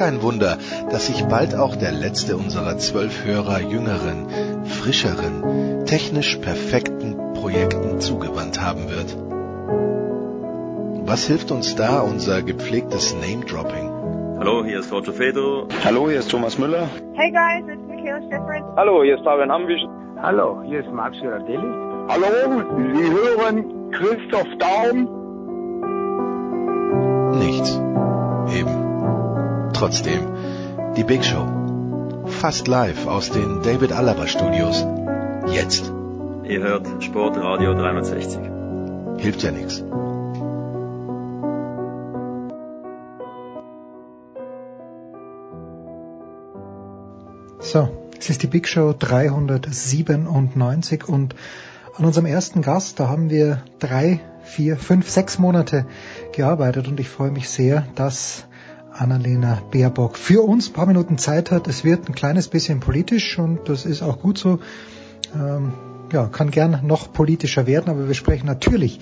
Kein Wunder, dass sich bald auch der letzte unserer zwölf Hörer jüngeren, frischeren, technisch perfekten Projekten zugewandt haben wird. Was hilft uns da unser gepflegtes Name-Dropping? Hallo, hier ist Roger Fedor. Hallo, hier ist Thomas Müller. Hey guys, it's Michaela Schifrin. Hallo, hier ist Fabian Ambich. Hallo, hier ist Max Girardelli. Hallo, Sie hören Christoph Daum. Nichts. Trotzdem, die Big Show. Fast live aus den David Alaba Studios. Jetzt. Ihr hört Sportradio 360. Hilft ja nichts. So, es ist die Big Show 397 und an unserem ersten Gast, da haben wir drei, vier, fünf, sechs Monate gearbeitet und ich freue mich sehr, dass Annalena Baerbock für uns ein paar Minuten Zeit hat. Es wird ein kleines bisschen politisch und das ist auch gut so. Ähm, ja, kann gern noch politischer werden, aber wir sprechen natürlich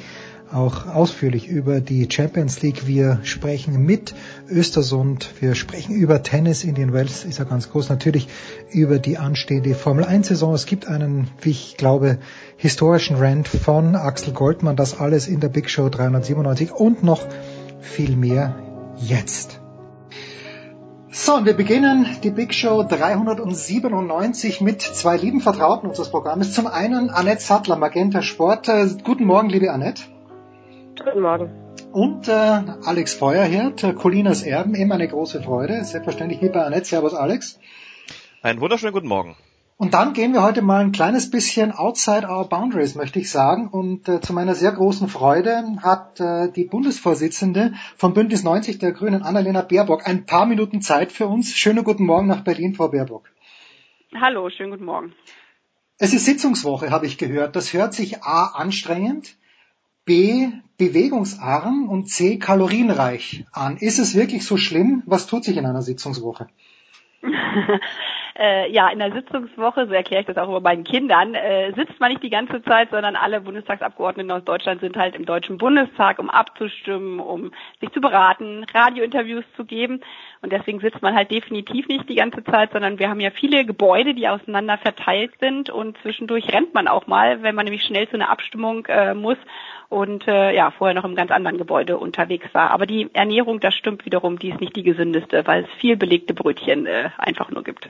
auch ausführlich über die Champions League. Wir sprechen mit Östersund, wir sprechen über Tennis. Indian Wells ist ja ganz groß, natürlich über die anstehende Formel 1 Saison. Es gibt einen, wie ich glaube, historischen Rant von Axel Goldmann. Das alles in der Big Show 397 und noch viel mehr jetzt. So, und wir beginnen die Big Show 397 mit zwei lieben Vertrauten unseres Programmes. Zum einen Annette Sattler, Magenta Sport. Guten Morgen, liebe Annette. Guten Morgen. Und äh, Alex Feuerhirt, äh, Colinas Erben, immer eine große Freude. Selbstverständlich wie bei Annette. Servus Alex. Einen wunderschönen guten Morgen. Und dann gehen wir heute mal ein kleines bisschen outside our boundaries, möchte ich sagen. Und äh, zu meiner sehr großen Freude hat äh, die Bundesvorsitzende von Bündnis 90 der Grünen, Annalena Baerbock, ein paar Minuten Zeit für uns. Schönen guten Morgen nach Berlin, Frau Baerbock. Hallo, schönen guten Morgen. Es ist Sitzungswoche, habe ich gehört. Das hört sich A anstrengend, B bewegungsarm und C kalorienreich an. Ist es wirklich so schlimm? Was tut sich in einer Sitzungswoche? äh, ja, in der Sitzungswoche, so erkläre ich das auch über meinen Kindern, äh, sitzt man nicht die ganze Zeit, sondern alle Bundestagsabgeordneten aus Deutschland sind halt im Deutschen Bundestag, um abzustimmen, um sich zu beraten, Radiointerviews zu geben. Und deswegen sitzt man halt definitiv nicht die ganze Zeit, sondern wir haben ja viele Gebäude, die auseinander verteilt sind und zwischendurch rennt man auch mal, wenn man nämlich schnell zu einer Abstimmung äh, muss und äh, ja, vorher noch im ganz anderen Gebäude unterwegs war. Aber die Ernährung, das stimmt wiederum, die ist nicht die gesündeste, weil es viel belegte Brötchen äh, einfach nur gibt.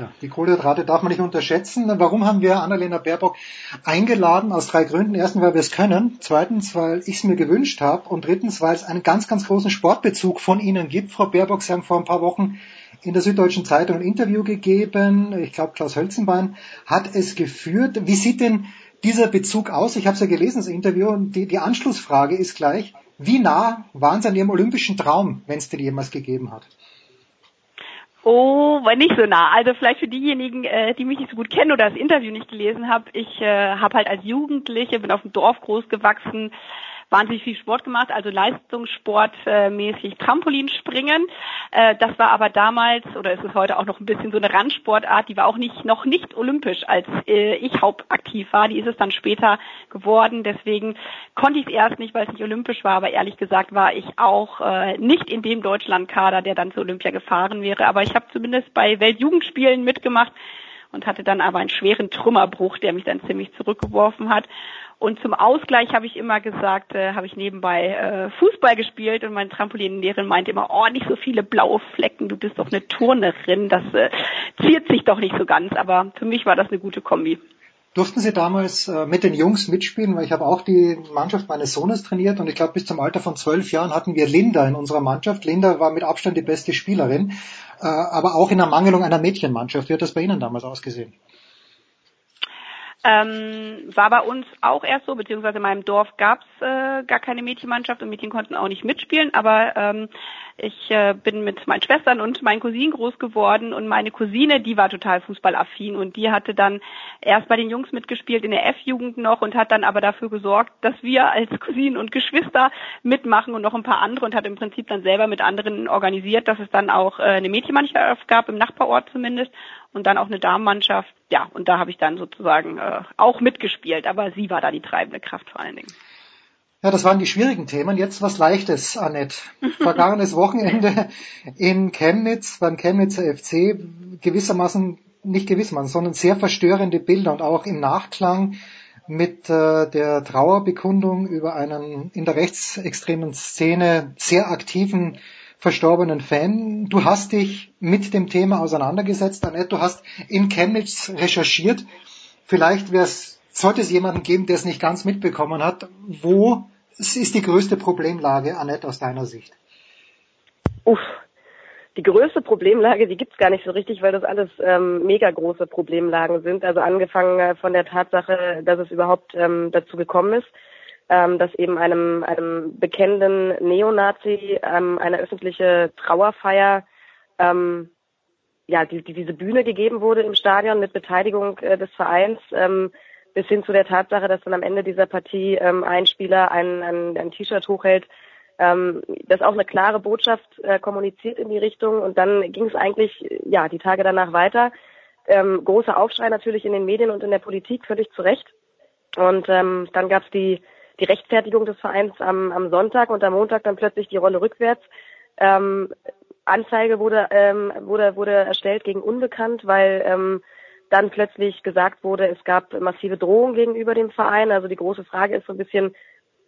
Tja, die Kohlenhydrate darf man nicht unterschätzen. Warum haben wir Annalena Baerbock eingeladen? Aus drei Gründen. Erstens, weil wir es können. Zweitens, weil ich es mir gewünscht habe. Und drittens, weil es einen ganz, ganz großen Sportbezug von Ihnen gibt. Frau Baerbock, Sie haben vor ein paar Wochen in der Süddeutschen Zeitung ein Interview gegeben. Ich glaube, Klaus Hölzenbein hat es geführt. Wie sieht denn dieser Bezug aus? Ich habe es ja gelesen, das Interview. Und die, die Anschlussfrage ist gleich, wie nah waren Sie an Ihrem olympischen Traum, wenn es den jemals gegeben hat? Oh, war nicht so nah. Also vielleicht für diejenigen, äh, die mich nicht so gut kennen oder das Interview nicht gelesen haben. Ich äh, habe halt als Jugendliche, bin auf dem Dorf groß gewachsen, wahnsinnig viel Sport gemacht, also Leistungssportmäßig Trampolinspringen. Äh, das war aber damals oder ist es heute auch noch ein bisschen so eine Randsportart, die war auch nicht noch nicht olympisch, als äh, ich hauptaktiv war. Die ist es dann später geworden. Deswegen konnte ich es erst nicht, weil es nicht olympisch war. Aber ehrlich gesagt war ich auch äh, nicht in dem Deutschlandkader, der dann zu Olympia gefahren wäre. Aber ich habe zumindest bei Weltjugendspielen mitgemacht und hatte dann aber einen schweren Trümmerbruch, der mich dann ziemlich zurückgeworfen hat. Und zum Ausgleich habe ich immer gesagt, äh, habe ich nebenbei äh, Fußball gespielt und meine Trampolinlehrerin meinte immer, oh, nicht so viele blaue Flecken, du bist doch eine Turnerin, das äh, ziert sich doch nicht so ganz. Aber für mich war das eine gute Kombi. Durften Sie damals äh, mit den Jungs mitspielen? Weil ich habe auch die Mannschaft meines Sohnes trainiert und ich glaube, bis zum Alter von zwölf Jahren hatten wir Linda in unserer Mannschaft. Linda war mit Abstand die beste Spielerin, äh, aber auch in Ermangelung einer Mädchenmannschaft. Wie hat das bei Ihnen damals ausgesehen? Ähm, war bei uns auch erst so, beziehungsweise in meinem Dorf gab's äh, gar keine Mädchenmannschaft und Mädchen konnten auch nicht mitspielen, aber ähm, ich äh, bin mit meinen Schwestern und meinen Cousinen groß geworden und meine Cousine, die war total fußballaffin und die hatte dann erst bei den Jungs mitgespielt in der F-Jugend noch und hat dann aber dafür gesorgt, dass wir als Cousinen und Geschwister mitmachen und noch ein paar andere und hat im Prinzip dann selber mit anderen organisiert, dass es dann auch äh, eine Mädchenmannschaft gab, im Nachbarort zumindest und dann auch eine Damenmannschaft. Ja, und da habe ich dann sozusagen äh, auch mitgespielt, aber sie war da die treibende Kraft vor allen Dingen. Ja, das waren die schwierigen Themen. Jetzt was Leichtes, Annette. Vergangenes Wochenende in Chemnitz beim Chemnitzer FC gewissermaßen, nicht gewissermaßen, sondern sehr verstörende Bilder und auch im Nachklang mit äh, der Trauerbekundung über einen in der rechtsextremen Szene sehr aktiven verstorbenen Fan. Du hast dich mit dem Thema auseinandergesetzt, Annette. Du hast in Chemnitz recherchiert. Vielleicht wäre es sollte es jemanden geben, der es nicht ganz mitbekommen hat, wo ist die größte Problemlage, Annette, aus deiner Sicht? Uff, die größte Problemlage, die gibt's gar nicht so richtig, weil das alles ähm, mega große Problemlagen sind. Also angefangen äh, von der Tatsache, dass es überhaupt ähm, dazu gekommen ist, ähm, dass eben einem, einem bekennenden Neonazi ähm, eine öffentliche Trauerfeier ähm, ja, die, die, diese Bühne gegeben wurde im Stadion mit Beteiligung äh, des Vereins. Ähm, bis hin zu der Tatsache, dass dann am Ende dieser Partie ähm, ein Spieler ein, ein, ein T-Shirt hochhält, ähm, das auch eine klare Botschaft äh, kommuniziert in die Richtung. Und dann ging es eigentlich, ja, die Tage danach weiter. Ähm, großer Aufschrei natürlich in den Medien und in der Politik, völlig zu Recht. Und ähm, dann gab es die, die Rechtfertigung des Vereins am, am Sonntag und am Montag dann plötzlich die Rolle rückwärts. Ähm, Anzeige wurde, ähm, wurde, wurde erstellt gegen Unbekannt, weil ähm, dann plötzlich gesagt wurde, es gab massive Drohungen gegenüber dem Verein. Also die große Frage ist so ein bisschen,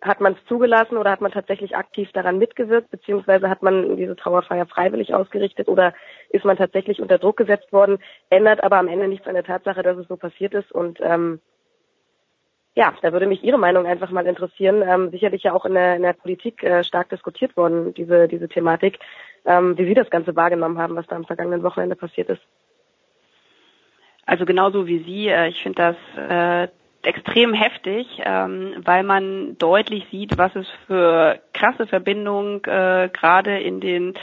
hat man es zugelassen oder hat man tatsächlich aktiv daran mitgewirkt, beziehungsweise hat man diese Trauerfeier freiwillig ausgerichtet oder ist man tatsächlich unter Druck gesetzt worden, ändert aber am Ende nichts an der Tatsache, dass es so passiert ist und ähm, ja, da würde mich Ihre Meinung einfach mal interessieren. Ähm, sicherlich ja auch in der, in der Politik äh, stark diskutiert worden, diese, diese Thematik, ähm, wie Sie das Ganze wahrgenommen haben, was da am vergangenen Wochenende passiert ist. Also genauso wie Sie. Äh, ich finde das äh, extrem heftig, ähm, weil man deutlich sieht, was es für krasse Verbindungen äh, gerade in den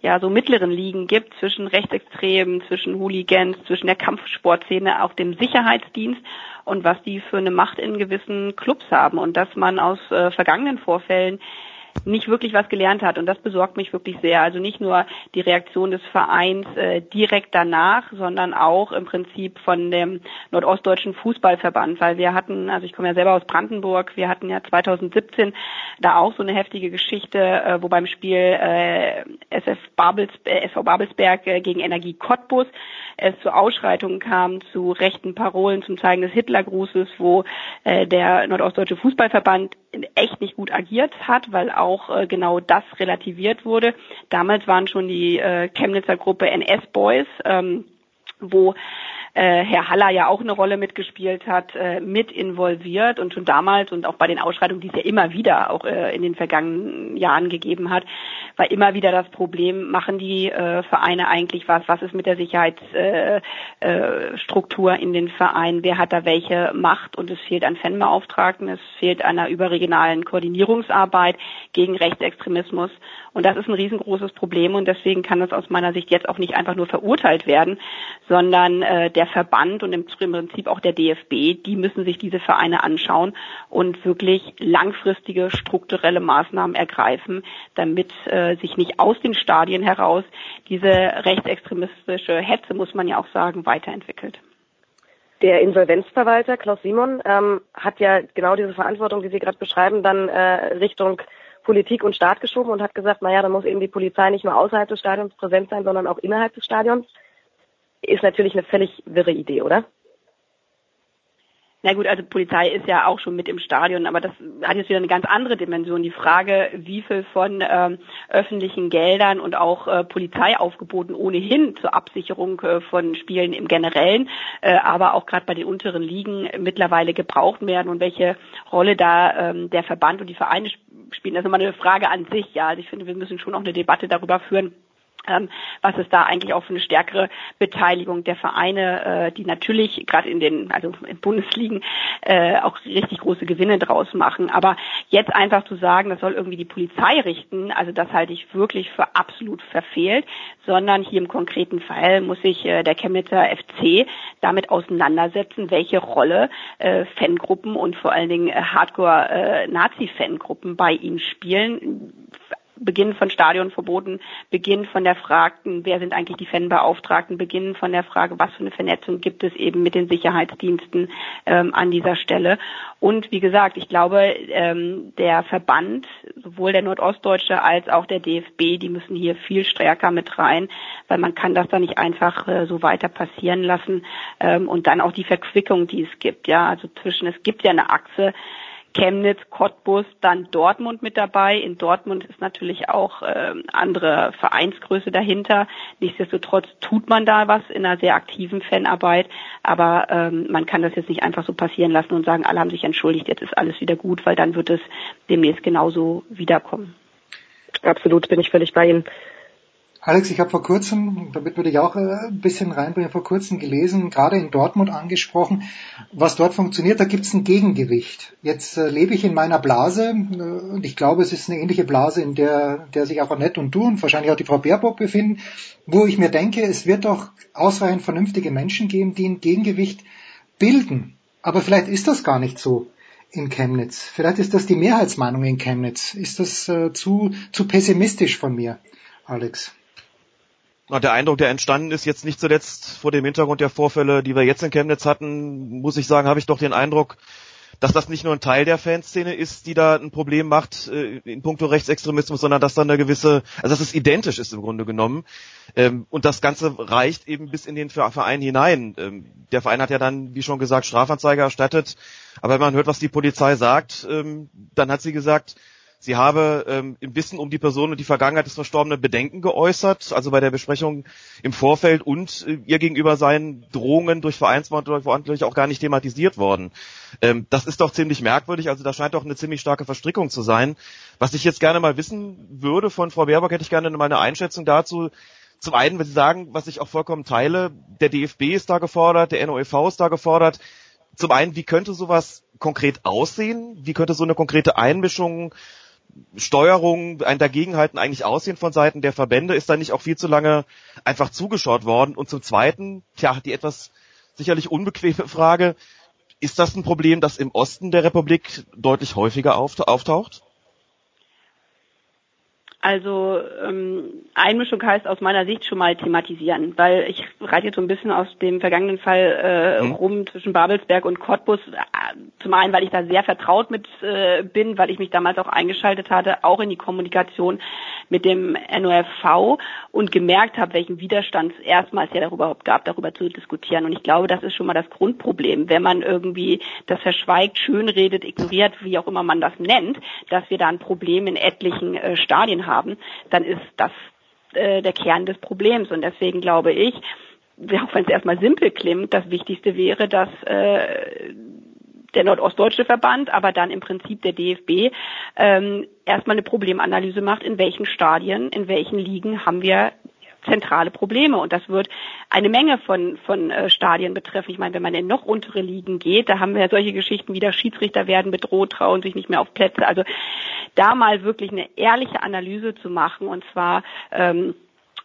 ja so mittleren Ligen gibt zwischen Rechtsextremen, zwischen Hooligans, zwischen der Kampfsportszene, auch dem Sicherheitsdienst und was die für eine Macht in gewissen Clubs haben. Und dass man aus äh, vergangenen Vorfällen nicht wirklich was gelernt hat. Und das besorgt mich wirklich sehr. Also nicht nur die Reaktion des Vereins äh, direkt danach, sondern auch im Prinzip von dem Nordostdeutschen Fußballverband, weil wir hatten, also ich komme ja selber aus Brandenburg, wir hatten ja 2017 da auch so eine heftige Geschichte, äh, wo beim Spiel äh, SF Babels, äh, SV Babelsberg äh, gegen Energie Cottbus es zu Ausschreitungen kam, zu rechten Parolen zum Zeigen des Hitlergrußes, wo äh, der Nordostdeutsche Fußballverband echt nicht gut agiert hat, weil auch äh, genau das relativiert wurde. Damals waren schon die äh, Chemnitzer Gruppe NS Boys, ähm, wo äh, Herr Haller ja auch eine Rolle mitgespielt hat, äh, mit involviert und schon damals und auch bei den Ausschreitungen, die es ja immer wieder auch äh, in den vergangenen Jahren gegeben hat, war immer wieder das Problem, machen die äh, Vereine eigentlich was, was ist mit der Sicherheitsstruktur äh, äh, in den Vereinen, wer hat da welche Macht? Und es fehlt an Fanbeauftragten, es fehlt einer überregionalen Koordinierungsarbeit gegen Rechtsextremismus und das ist ein riesengroßes Problem und deswegen kann das aus meiner Sicht jetzt auch nicht einfach nur verurteilt werden, sondern äh, der Verband und im Prinzip auch der DFB, die müssen sich diese Vereine anschauen und wirklich langfristige strukturelle Maßnahmen ergreifen, damit äh, sich nicht aus den Stadien heraus diese rechtsextremistische Hetze, muss man ja auch sagen, weiterentwickelt. Der Insolvenzverwalter Klaus Simon ähm, hat ja genau diese Verantwortung, die Sie gerade beschreiben, dann äh, Richtung Politik und Staat geschoben und hat gesagt, naja, da muss eben die Polizei nicht nur außerhalb des Stadions präsent sein, sondern auch innerhalb des Stadions. Ist natürlich eine völlig wirre Idee, oder? Na gut, also Polizei ist ja auch schon mit im Stadion, aber das hat jetzt wieder eine ganz andere Dimension. Die Frage, wie viel von ähm, öffentlichen Geldern und auch äh, Polizeiaufgeboten ohnehin zur Absicherung äh, von Spielen im Generellen, äh, aber auch gerade bei den unteren Ligen mittlerweile gebraucht werden und welche Rolle da ähm, der Verband und die Vereine spielen. Das ist immer eine Frage an sich. Ja, also ich finde, wir müssen schon auch eine Debatte darüber führen, was es da eigentlich auch für eine stärkere Beteiligung der Vereine, äh, die natürlich gerade in den, also in Bundesligen äh, auch richtig große Gewinne draus machen. Aber jetzt einfach zu sagen, das soll irgendwie die Polizei richten, also das halte ich wirklich für absolut verfehlt, sondern hier im konkreten Fall muss sich äh, der Chemnitzer FC damit auseinandersetzen, welche Rolle äh, Fangruppen und vor allen Dingen äh, Hardcore-Nazi-Fangruppen bei ihm spielen Beginn von Stadionverboten, Beginn von der Frage, wer sind eigentlich die Fanbeauftragten, Beginn von der Frage, was für eine Vernetzung gibt es eben mit den Sicherheitsdiensten ähm, an dieser Stelle. Und wie gesagt, ich glaube, ähm, der Verband, sowohl der Nordostdeutsche als auch der DFB, die müssen hier viel stärker mit rein, weil man kann das da nicht einfach äh, so weiter passieren lassen. Ähm, und dann auch die Verquickung, die es gibt. Ja, also zwischen, es gibt ja eine Achse, Chemnitz, Cottbus, dann Dortmund mit dabei. In Dortmund ist natürlich auch äh, andere Vereinsgröße dahinter. Nichtsdestotrotz tut man da was in einer sehr aktiven Fanarbeit, aber ähm, man kann das jetzt nicht einfach so passieren lassen und sagen, alle haben sich entschuldigt, jetzt ist alles wieder gut, weil dann wird es demnächst genauso wiederkommen. Absolut, bin ich völlig bei Ihnen. Alex, ich habe vor kurzem, damit würde ich auch äh, ein bisschen reinbringen, vor kurzem gelesen, gerade in Dortmund angesprochen, was dort funktioniert, da gibt es ein Gegengewicht. Jetzt äh, lebe ich in meiner Blase äh, und ich glaube, es ist eine ähnliche Blase, in der, der sich auch Annette und du und wahrscheinlich auch die Frau Baerbock befinden, wo ich mir denke, es wird doch ausreichend vernünftige Menschen geben, die ein Gegengewicht bilden. Aber vielleicht ist das gar nicht so in Chemnitz. Vielleicht ist das die Mehrheitsmeinung in Chemnitz. Ist das äh, zu, zu pessimistisch von mir, Alex? Na, der Eindruck, der entstanden ist, jetzt nicht zuletzt vor dem Hintergrund der Vorfälle, die wir jetzt in Chemnitz hatten, muss ich sagen, habe ich doch den Eindruck, dass das nicht nur ein Teil der Fanszene ist, die da ein Problem macht äh, in puncto Rechtsextremismus, sondern dass da eine gewisse, also dass es identisch ist im Grunde genommen. Ähm, und das Ganze reicht eben bis in den Verein hinein. Ähm, der Verein hat ja dann, wie schon gesagt, Strafanzeige erstattet. Aber wenn man hört, was die Polizei sagt, ähm, dann hat sie gesagt, Sie habe ähm, im Wissen um die Person und die Vergangenheit des Verstorbenen Bedenken geäußert, also bei der Besprechung im Vorfeld und äh, ihr gegenüber seien Drohungen durch Vereinsverantwortliche auch gar nicht thematisiert worden. Ähm, das ist doch ziemlich merkwürdig, also da scheint doch eine ziemlich starke Verstrickung zu sein. Was ich jetzt gerne mal wissen würde von Frau Baerbock, hätte ich gerne mal eine Einschätzung dazu. Zum einen, wenn Sie sagen, was ich auch vollkommen teile, der DFB ist da gefordert, der NOEV ist da gefordert. Zum einen, wie könnte sowas konkret aussehen? Wie könnte so eine konkrete Einmischung Steuerung, ein Dagegenhalten eigentlich aussehen von Seiten der Verbände? Ist da nicht auch viel zu lange einfach zugeschaut worden? Und zum Zweiten, tja, die etwas sicherlich unbequeme Frage, ist das ein Problem, das im Osten der Republik deutlich häufiger auftaucht? Also ähm, Einmischung heißt aus meiner Sicht schon mal thematisieren, weil ich reite jetzt so ein bisschen aus dem vergangenen Fall äh, mhm. rum zwischen Babelsberg und Cottbus. Zum einen, weil ich da sehr vertraut mit äh, bin, weil ich mich damals auch eingeschaltet hatte, auch in die Kommunikation mit dem NOFV und gemerkt habe, welchen Widerstand es erstmals ja darüber überhaupt gab, darüber zu diskutieren. Und ich glaube, das ist schon mal das Grundproblem, wenn man irgendwie das verschweigt, schönredet, ignoriert, wie auch immer man das nennt, dass wir da ein Problem in etlichen äh, Stadien haben, dann ist das äh, der Kern des Problems. Und deswegen glaube ich, auch wenn es erstmal simpel klingt, das Wichtigste wäre, dass äh, der Nordostdeutsche Verband, aber dann im Prinzip der DFB ähm, erstmal eine Problemanalyse macht, in welchen Stadien, in welchen Ligen haben wir zentrale Probleme und das wird eine Menge von von äh, Stadien betreffen. Ich meine, wenn man in noch untere Ligen geht, da haben wir ja solche Geschichten wie der Schiedsrichter werden bedroht, trauen sich nicht mehr auf Plätze. Also da mal wirklich eine ehrliche Analyse zu machen und zwar ähm,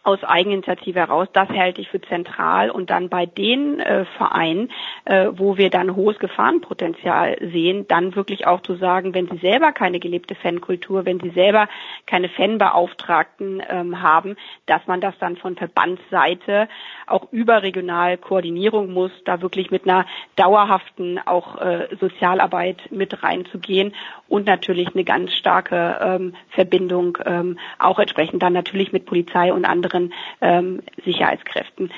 aus Eigeninitiative heraus, das halte ich für zentral. Und dann bei den äh, Vereinen, äh, wo wir dann hohes Gefahrenpotenzial sehen, dann wirklich auch zu sagen, wenn sie selber keine gelebte Fankultur, wenn sie selber keine Fanbeauftragten ähm, haben, dass man das dann von Verbandsseite auch überregional Koordinierung muss, da wirklich mit einer dauerhaften auch äh, Sozialarbeit mit reinzugehen und natürlich eine ganz starke ähm, Verbindung ähm, auch entsprechend dann natürlich mit Polizei und anderen ähm, Sicherheitskräften.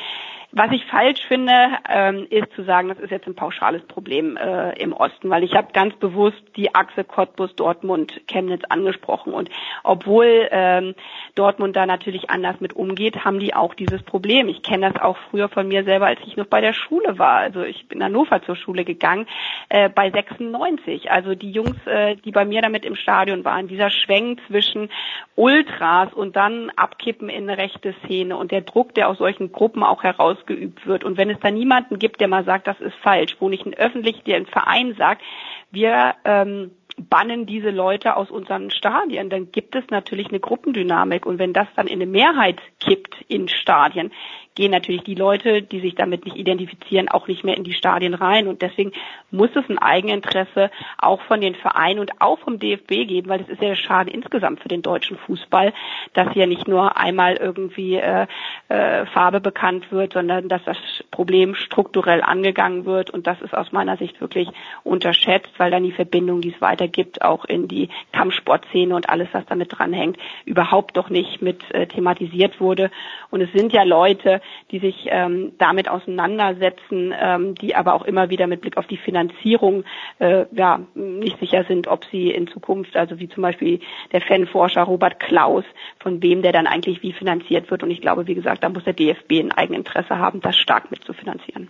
Was ich falsch finde, ähm, ist zu sagen, das ist jetzt ein pauschales Problem äh, im Osten, weil ich habe ganz bewusst die Achse Cottbus, Dortmund, Chemnitz angesprochen und obwohl ähm, Dortmund da natürlich anders mit umgeht, haben die auch dieses Problem. Ich kenne das auch früher von mir selber, als ich noch bei der Schule war. Also ich bin in Hannover zur Schule gegangen äh, bei 96. Also die Jungs, äh, die bei mir damit im Stadion waren, dieser Schwenk zwischen Ultras und dann abkippen in eine rechte Szene und der Druck, der aus solchen Gruppen auch heraus ausgeübt wird. Und wenn es da niemanden gibt, der mal sagt, das ist falsch, wo nicht ein öffentlich, der ein Verein sagt, wir ähm, bannen diese Leute aus unseren Stadien, dann gibt es natürlich eine Gruppendynamik. Und wenn das dann in eine Mehrheit kippt in Stadien, gehen natürlich die Leute, die sich damit nicht identifizieren, auch nicht mehr in die Stadien rein. Und deswegen muss es ein Eigeninteresse auch von den Vereinen und auch vom DFB geben, weil es ist ja schade insgesamt für den deutschen Fußball, dass hier nicht nur einmal irgendwie äh, äh, Farbe bekannt wird, sondern dass das Problem strukturell angegangen wird. Und das ist aus meiner Sicht wirklich unterschätzt, weil dann die Verbindung, die es weitergibt, auch in die Kampfsportszene und alles, was damit dranhängt, überhaupt doch nicht mit äh, thematisiert wurde. Und es sind ja Leute, die sich ähm, damit auseinandersetzen, ähm, die aber auch immer wieder mit Blick auf die Finanzierung äh, ja, nicht sicher sind, ob sie in Zukunft, also wie zum Beispiel der Fanforscher Robert Klaus, von wem der dann eigentlich wie finanziert wird. Und ich glaube, wie gesagt, da muss der DFB ein Eigeninteresse haben, das stark mitzufinanzieren.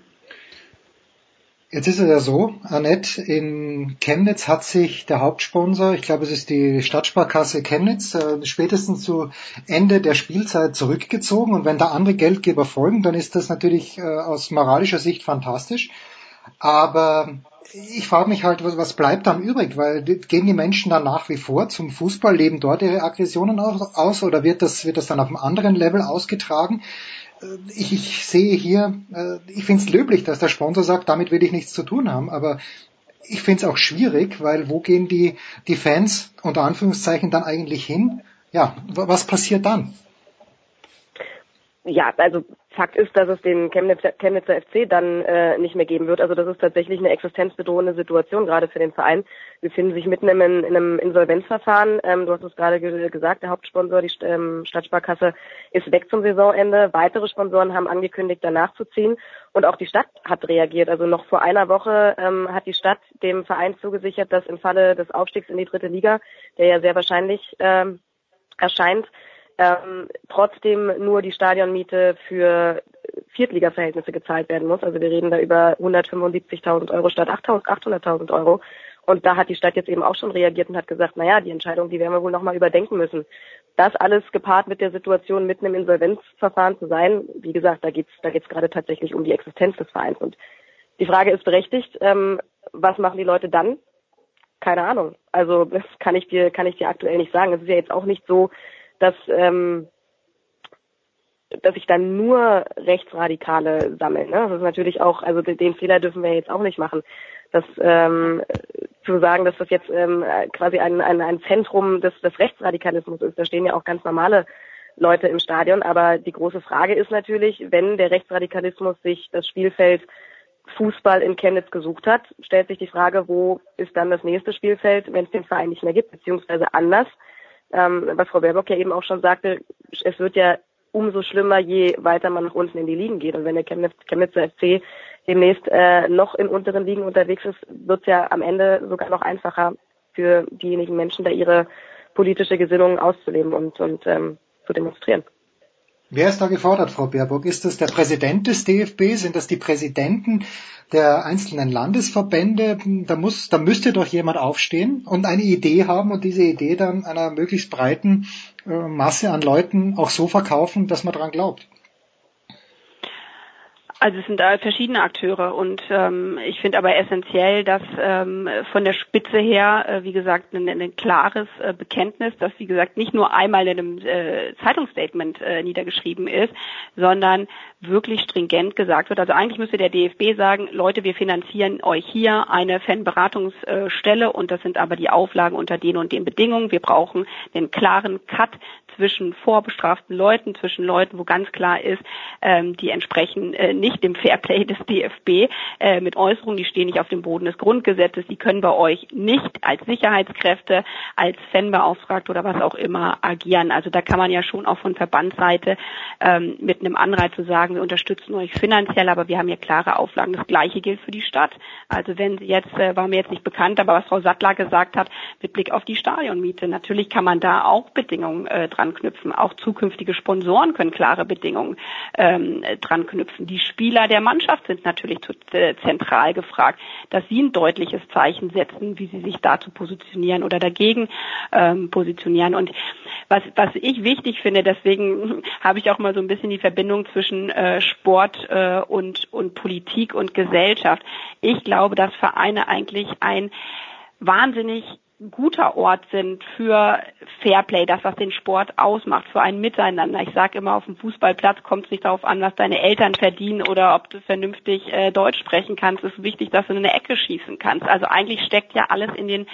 Jetzt ist es ja so, Annette, in Chemnitz hat sich der Hauptsponsor, ich glaube es ist die Stadtsparkasse Chemnitz, äh, spätestens zu Ende der Spielzeit zurückgezogen und wenn da andere Geldgeber folgen, dann ist das natürlich äh, aus moralischer Sicht fantastisch. Aber ich frage mich halt, was, bleibt dann übrig? Weil gehen die Menschen dann nach wie vor zum Fußball, leben dort ihre Aggressionen aus oder wird das, wird das dann auf einem anderen Level ausgetragen? Äh, ich, ich sehe hier, äh, ich finde es löblich, dass der Sponsor sagt, damit will ich nichts zu tun haben, aber ich finde es auch schwierig, weil wo gehen die, die Fans unter Anführungszeichen dann eigentlich hin? Ja, was passiert dann? Ja, also Fakt ist, dass es den Chemnitzer, Chemnitzer FC dann äh, nicht mehr geben wird. Also das ist tatsächlich eine existenzbedrohende Situation gerade für den Verein. Wir befinden sich mitten in, in einem Insolvenzverfahren. Ähm, du hast es gerade ge gesagt, der Hauptsponsor, die ähm, Stadtsparkasse, ist weg zum Saisonende. Weitere Sponsoren haben angekündigt, danach zu ziehen. Und auch die Stadt hat reagiert. Also noch vor einer Woche ähm, hat die Stadt dem Verein zugesichert, dass im Falle des Aufstiegs in die dritte Liga, der ja sehr wahrscheinlich ähm, erscheint, ähm, trotzdem nur die Stadionmiete für Viertliga-Verhältnisse gezahlt werden muss. Also wir reden da über 175.000 Euro statt 800.000 Euro. Und da hat die Stadt jetzt eben auch schon reagiert und hat gesagt, naja, die Entscheidung, die werden wir wohl nochmal überdenken müssen. Das alles gepaart mit der Situation, mitten im Insolvenzverfahren zu sein, wie gesagt, da geht's, da geht's gerade tatsächlich um die Existenz des Vereins. Und die Frage ist berechtigt, ähm, was machen die Leute dann? Keine Ahnung. Also das kann ich dir, kann ich dir aktuell nicht sagen. Es ist ja jetzt auch nicht so, dass ähm, dass ich dann nur Rechtsradikale sammle. Ne? Das ist natürlich auch, also den Fehler dürfen wir jetzt auch nicht machen, dass ähm, zu sagen, dass das jetzt ähm, quasi ein, ein, ein Zentrum des, des Rechtsradikalismus ist. Da stehen ja auch ganz normale Leute im Stadion. Aber die große Frage ist natürlich, wenn der Rechtsradikalismus sich das Spielfeld Fußball in Chemnitz gesucht hat, stellt sich die Frage, wo ist dann das nächste Spielfeld, wenn es den Verein nicht mehr gibt, beziehungsweise anders ähm, was Frau Baerbock ja eben auch schon sagte, es wird ja umso schlimmer, je weiter man nach unten in die Ligen geht. Und wenn der Chemnitz, Chemnitzer FC demnächst äh, noch in unteren Ligen unterwegs ist, wird es ja am Ende sogar noch einfacher für diejenigen Menschen, da ihre politische Gesinnung auszuleben und, und ähm, zu demonstrieren. Wer ist da gefordert, Frau Baerbock? Ist das der Präsident des DFB? Sind das die Präsidenten der einzelnen Landesverbände? Da muss, da müsste doch jemand aufstehen und eine Idee haben und diese Idee dann einer möglichst breiten äh, Masse an Leuten auch so verkaufen, dass man dran glaubt. Also es sind da verschiedene Akteure und ähm, ich finde aber essentiell, dass ähm, von der Spitze her, äh, wie gesagt, ein, ein klares äh, Bekenntnis, das wie gesagt nicht nur einmal in einem äh, Zeitungsstatement äh, niedergeschrieben ist, sondern wirklich stringent gesagt wird. Also eigentlich müsste der DFB sagen, Leute, wir finanzieren euch hier eine Fanberatungsstelle und das sind aber die Auflagen unter den und den Bedingungen. Wir brauchen den klaren Cut zwischen vorbestraften Leuten, zwischen Leuten, wo ganz klar ist, ähm, die entsprechen äh, nicht dem Fairplay des DFB äh, mit Äußerungen, die stehen nicht auf dem Boden des Grundgesetzes, die können bei euch nicht als Sicherheitskräfte, als Fanbeauftragte oder was auch immer agieren. Also da kann man ja schon auch von Verbandsseite ähm, mit einem Anreiz zu sagen, wir unterstützen euch finanziell, aber wir haben hier klare Auflagen. Das Gleiche gilt für die Stadt. Also wenn sie jetzt, äh, war mir jetzt nicht bekannt, aber was Frau Sattler gesagt hat, mit Blick auf die Stadionmiete, natürlich kann man da auch Bedingungen äh, dran knüpfen. Auch zukünftige Sponsoren können klare Bedingungen ähm, dran knüpfen. Die Spieler der Mannschaft sind natürlich zu, äh, zentral gefragt, dass sie ein deutliches Zeichen setzen, wie sie sich dazu positionieren oder dagegen ähm, positionieren. Und was, was ich wichtig finde, deswegen habe ich auch mal so ein bisschen die Verbindung zwischen äh, Sport äh, und, und Politik und Gesellschaft. Ich glaube, dass Vereine eigentlich ein wahnsinnig guter Ort sind für Fairplay, das was den Sport ausmacht, für ein Miteinander. Ich sage immer, auf dem Fußballplatz kommt es nicht darauf an, was deine Eltern verdienen oder ob du vernünftig äh, Deutsch sprechen kannst. Es ist wichtig, dass du in eine Ecke schießen kannst. Also eigentlich steckt ja alles in den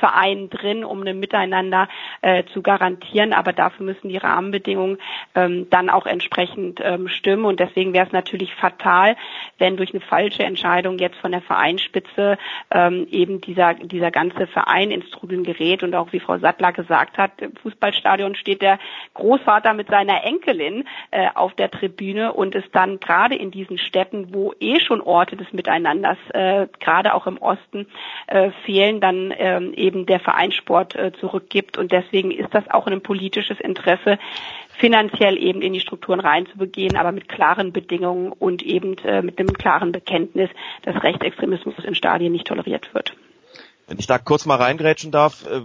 Vereinen drin, um ein Miteinander äh, zu garantieren. Aber dafür müssen die Rahmenbedingungen ähm, dann auch entsprechend ähm, stimmen. Und deswegen wäre es natürlich fatal, wenn durch eine falsche Entscheidung jetzt von der Vereinsspitze ähm, eben dieser dieser ganze Verein ins Trudeln gerät und auch wie Frau Sattler gesagt hat, im Fußballstadion steht der Großvater mit seiner Enkelin äh, auf der Tribüne und es dann gerade in diesen Städten, wo eh schon Orte des Miteinanders, äh, gerade auch im Osten, äh, fehlen, dann ähm, eben der Vereinssport äh, zurückgibt und deswegen ist das auch ein politisches Interesse, finanziell eben in die Strukturen reinzubegehen, aber mit klaren Bedingungen und eben äh, mit einem klaren Bekenntnis, dass Rechtsextremismus in Stadien nicht toleriert wird. Wenn ich da kurz mal reingrätschen darf, äh,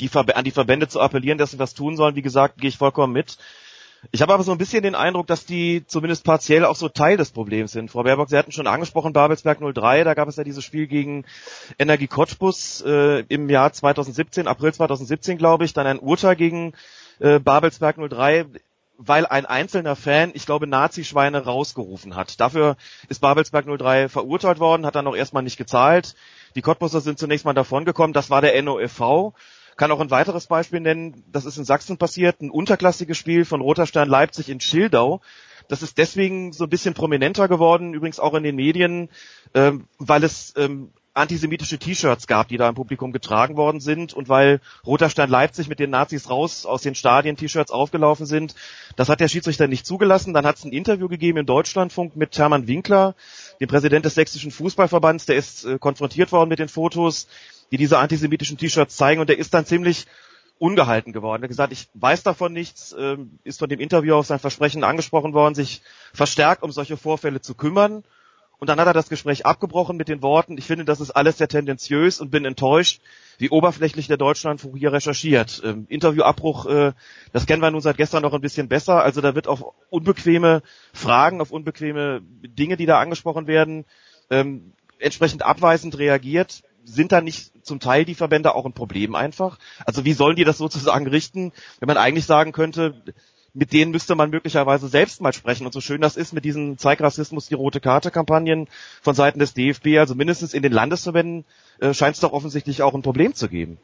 die an die Verbände zu appellieren, dass sie was tun sollen, wie gesagt, gehe ich vollkommen mit. Ich habe aber so ein bisschen den Eindruck, dass die zumindest partiell auch so Teil des Problems sind. Frau Baerbock, Sie hatten schon angesprochen, Babelsberg 03, da gab es ja dieses Spiel gegen Energie Cottbus äh, im Jahr 2017, April 2017, glaube ich, dann ein Urteil gegen äh, Babelsberg 03, weil ein einzelner Fan, ich glaube, Nazi-Schweine rausgerufen hat. Dafür ist Babelsberg 03 verurteilt worden, hat dann auch erstmal nicht gezahlt. Die Cottbusser sind zunächst mal davongekommen. Das war der NOFV. Kann auch ein weiteres Beispiel nennen. Das ist in Sachsen passiert. Ein unterklassiges Spiel von Roter Stern Leipzig in Schildau. Das ist deswegen so ein bisschen prominenter geworden, übrigens auch in den Medien, ähm, weil es ähm, antisemitische T-Shirts gab, die da im Publikum getragen worden sind und weil Roter Stern Leipzig mit den Nazis raus aus den Stadien T-Shirts aufgelaufen sind. Das hat der Schiedsrichter nicht zugelassen. Dann hat es ein Interview gegeben im Deutschlandfunk mit Hermann Winkler, dem Präsident des Sächsischen Fußballverbands, der ist äh, konfrontiert worden mit den Fotos, die diese antisemitischen T-Shirts zeigen und der ist dann ziemlich ungehalten geworden. Er hat gesagt, ich weiß davon nichts, äh, ist von dem Interview auf sein Versprechen angesprochen worden, sich verstärkt um solche Vorfälle zu kümmern. Und dann hat er das Gespräch abgebrochen mit den Worten, ich finde, das ist alles sehr tendenziös und bin enttäuscht, wie oberflächlich der Deutschlandfunk hier recherchiert. Ähm, Interviewabbruch, äh, das kennen wir nun seit gestern noch ein bisschen besser. Also da wird auf unbequeme Fragen, auf unbequeme Dinge, die da angesprochen werden, ähm, entsprechend abweisend reagiert. Sind da nicht zum Teil die Verbände auch ein Problem einfach? Also wie sollen die das sozusagen richten, wenn man eigentlich sagen könnte, mit denen müsste man möglicherweise selbst mal sprechen. Und so schön das ist mit diesen Zeigrassismus, die rote Karte Kampagnen von Seiten des DFB, also mindestens in den Landesverbänden äh, scheint es doch offensichtlich auch ein Problem zu geben.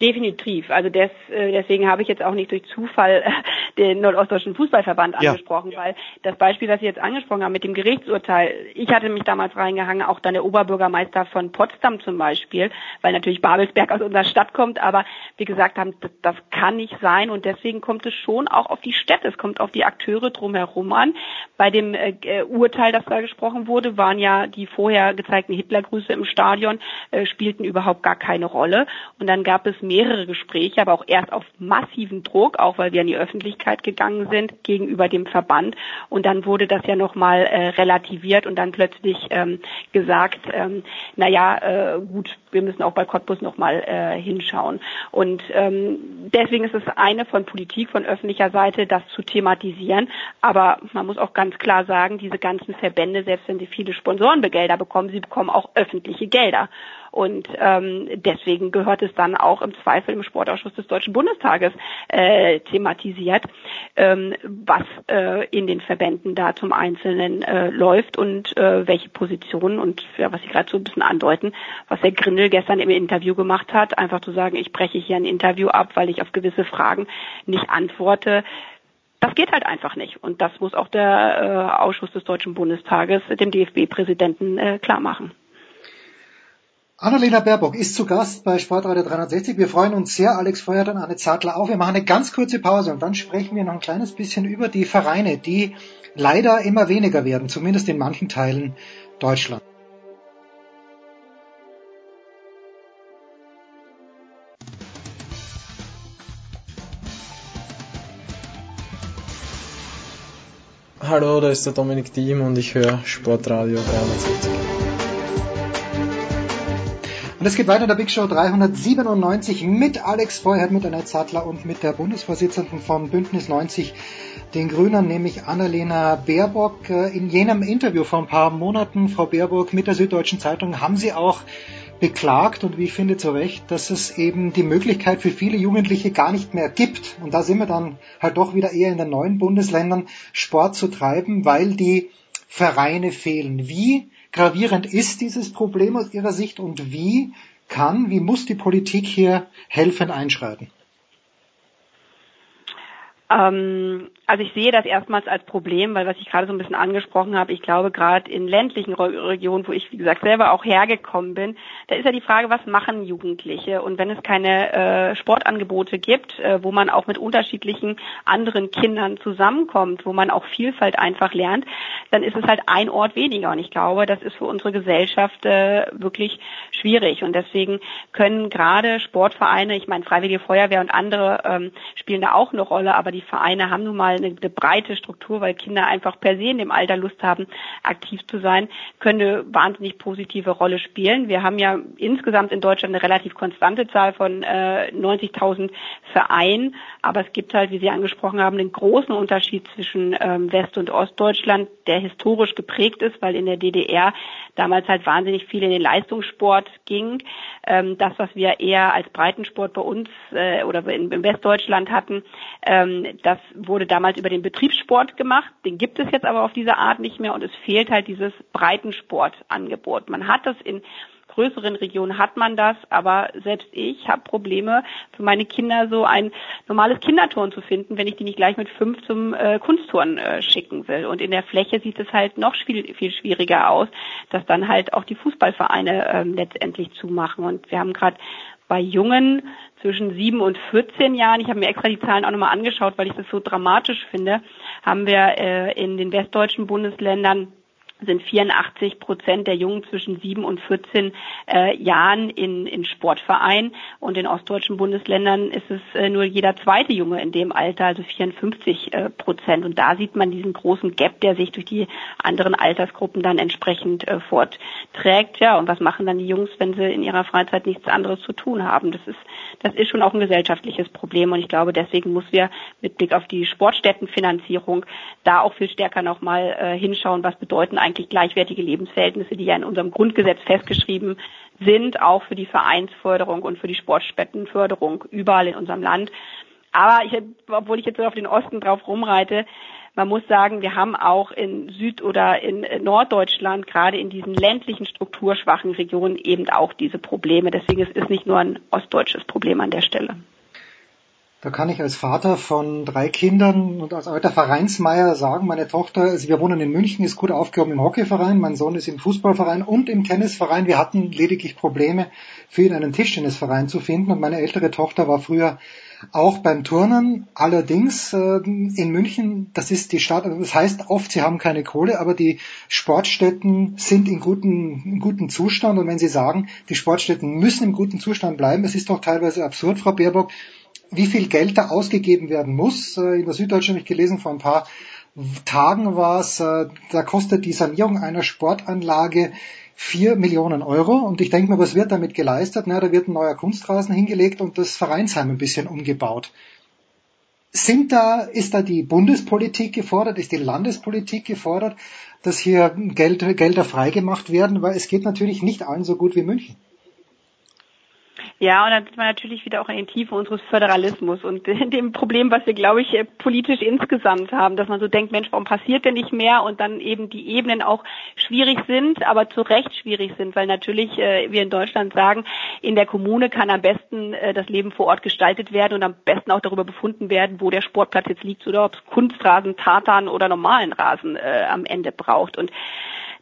Definitiv. Also des, äh, deswegen habe ich jetzt auch nicht durch Zufall äh, den Nordostdeutschen Fußballverband angesprochen, ja. weil das Beispiel, was Sie jetzt angesprochen haben mit dem Gerichtsurteil, ich hatte mich damals reingehangen, auch dann der Oberbürgermeister von Potsdam zum Beispiel, weil natürlich Babelsberg aus unserer Stadt kommt, aber wie gesagt haben, das, das kann nicht sein und deswegen kommt es schon auch auf die Städte, es kommt auf die Akteure drumherum an. Bei dem äh, äh, Urteil, das da gesprochen wurde, waren ja die vorher gezeigten Hitlergrüße im Stadion, äh, spielten überhaupt gar keine Rolle und dann gab es mehrere Gespräche, aber auch erst auf massiven Druck, auch weil wir in die Öffentlichkeit gegangen sind gegenüber dem Verband. Und dann wurde das ja nochmal äh, relativiert und dann plötzlich ähm, gesagt, ähm, naja, äh, gut, wir müssen auch bei Cottbus nochmal äh, hinschauen. Und ähm, deswegen ist es eine von Politik, von öffentlicher Seite, das zu thematisieren. Aber man muss auch ganz klar sagen, diese ganzen Verbände, selbst wenn sie viele Sponsorenbegelder bekommen, sie bekommen auch öffentliche Gelder. Und ähm, deswegen gehört es dann auch im Zweifel im Sportausschuss des Deutschen Bundestages äh, thematisiert, ähm, was äh, in den Verbänden da zum Einzelnen äh, läuft und äh, welche Positionen und ja, was Sie gerade so ein bisschen andeuten, was Herr Grindel gestern im Interview gemacht hat, einfach zu sagen, ich breche hier ein Interview ab, weil ich auf gewisse Fragen nicht antworte. Das geht halt einfach nicht. Und das muss auch der äh, Ausschuss des Deutschen Bundestages dem DFB-Präsidenten äh, klar machen. Annalena Baerbock ist zu Gast bei Sportradio 360. Wir freuen uns sehr. Alex Feuert und Anne Zartler auch. Wir machen eine ganz kurze Pause und dann sprechen wir noch ein kleines bisschen über die Vereine, die leider immer weniger werden, zumindest in manchen Teilen Deutschlands. Hallo, da ist der Dominik Diem und ich höre Sportradio 360. Und es geht weiter in der Big Show 397 mit Alex Feuert, mit Annette Sattler und mit der Bundesvorsitzenden von Bündnis 90, den Grünen, nämlich Annalena Baerbock. In jenem Interview vor ein paar Monaten, Frau Baerbock, mit der Süddeutschen Zeitung, haben Sie auch beklagt und wie ich finde zu Recht, dass es eben die Möglichkeit für viele Jugendliche gar nicht mehr gibt. Und da sind wir dann halt doch wieder eher in den neuen Bundesländern, Sport zu treiben, weil die Vereine fehlen. Wie gravierend ist dieses Problem aus Ihrer Sicht und wie kann, wie muss die Politik hier helfen einschreiten? Ähm, also ich sehe das erstmals als Problem, weil was ich gerade so ein bisschen angesprochen habe, ich glaube gerade in ländlichen Regionen, wo ich wie gesagt selber auch hergekommen bin, da ist ja die Frage, was machen Jugendliche? Und wenn es keine äh, Sportangebote gibt, äh, wo man auch mit unterschiedlichen anderen Kindern zusammenkommt, wo man auch Vielfalt einfach lernt, dann ist es halt ein Ort weniger. Und ich glaube, das ist für unsere Gesellschaft äh, wirklich schwierig. Und deswegen können gerade Sportvereine, ich meine Freiwillige Feuerwehr und andere ähm, spielen da auch eine Rolle, aber die Vereine haben nun mal eine, eine, breite Struktur, weil Kinder einfach per se in dem Alter Lust haben, aktiv zu sein, können eine wahnsinnig positive Rolle spielen. Wir haben ja insgesamt in Deutschland eine relativ konstante Zahl von äh, 90.000 Vereinen, aber es gibt halt, wie Sie angesprochen haben, einen großen Unterschied zwischen ähm, West- und Ostdeutschland, der historisch geprägt ist, weil in der DDR damals halt wahnsinnig viel in den Leistungssport ging. Ähm, das, was wir eher als Breitensport bei uns äh, oder in, in Westdeutschland hatten, ähm, das wurde damals über den Betriebssport gemacht. Den gibt es jetzt aber auf diese Art nicht mehr und es fehlt halt dieses Breitensportangebot. Man hat das in größeren Regionen hat man das, aber selbst ich habe Probleme für meine Kinder so ein normales Kinderturn zu finden, wenn ich die nicht gleich mit fünf zum äh, Kunstturn äh, schicken will. Und in der Fläche sieht es halt noch viel, viel schwieriger aus, dass dann halt auch die Fußballvereine äh, letztendlich zumachen. Und wir haben gerade bei Jungen zwischen sieben und 14 Jahren, ich habe mir extra die Zahlen auch nochmal angeschaut, weil ich das so dramatisch finde, haben wir äh, in den westdeutschen Bundesländern sind 84 Prozent der Jungen zwischen 7 und 14 äh, Jahren in, in Sportvereinen und in ostdeutschen Bundesländern ist es äh, nur jeder zweite Junge in dem Alter, also 54 äh, Prozent. Und da sieht man diesen großen Gap, der sich durch die anderen Altersgruppen dann entsprechend äh, fortträgt. Ja, und was machen dann die Jungs, wenn sie in ihrer Freizeit nichts anderes zu tun haben? Das ist, das ist schon auch ein gesellschaftliches Problem. Und ich glaube, deswegen muss wir mit Blick auf die Sportstättenfinanzierung da auch viel stärker nochmal äh, hinschauen, was bedeuten eigentlich eigentlich gleichwertige Lebensverhältnisse, die ja in unserem Grundgesetz festgeschrieben sind, auch für die Vereinsförderung und für die Sportstättenförderung überall in unserem Land. Aber ich, obwohl ich jetzt so auf den Osten drauf rumreite, man muss sagen, wir haben auch in Süd- oder in Norddeutschland, gerade in diesen ländlichen, strukturschwachen Regionen eben auch diese Probleme. Deswegen ist es nicht nur ein ostdeutsches Problem an der Stelle. Da kann ich als Vater von drei Kindern und als alter Vereinsmeier sagen, meine Tochter, also wir wohnen in München, ist gut aufgehoben im Hockeyverein, mein Sohn ist im Fußballverein und im Tennisverein. Wir hatten lediglich Probleme, für ihn einen Tischtennisverein zu finden und meine ältere Tochter war früher auch beim Turnen. Allerdings äh, in München, das ist die Stadt, das heißt oft, sie haben keine Kohle, aber die Sportstätten sind in guten, in guten Zustand. Und wenn Sie sagen, die Sportstätten müssen im guten Zustand bleiben, es ist doch teilweise absurd, Frau Baerbock, wie viel Geld da ausgegeben werden muss. Äh, in der Süddeutschen habe ich gelesen, vor ein paar Tagen war es, äh, da kostet die Sanierung einer Sportanlage vier Millionen Euro. Und ich denke mir, was wird damit geleistet? Na, da wird ein neuer Kunstrasen hingelegt und das Vereinsheim ein bisschen umgebaut. Sind da, ist da die Bundespolitik gefordert, ist die Landespolitik gefordert, dass hier Geld, Gelder freigemacht werden? Weil es geht natürlich nicht allen so gut wie München. Ja, und dann sind wir natürlich wieder auch in den Tiefen unseres Föderalismus und dem Problem, was wir, glaube ich, politisch insgesamt haben, dass man so denkt, Mensch, warum passiert denn nicht mehr? Und dann eben die Ebenen auch schwierig sind, aber zu Recht schwierig sind, weil natürlich äh, wir in Deutschland sagen, in der Kommune kann am besten äh, das Leben vor Ort gestaltet werden und am besten auch darüber befunden werden, wo der Sportplatz jetzt liegt oder ob es Kunstrasen, Tartan oder normalen Rasen äh, am Ende braucht. Und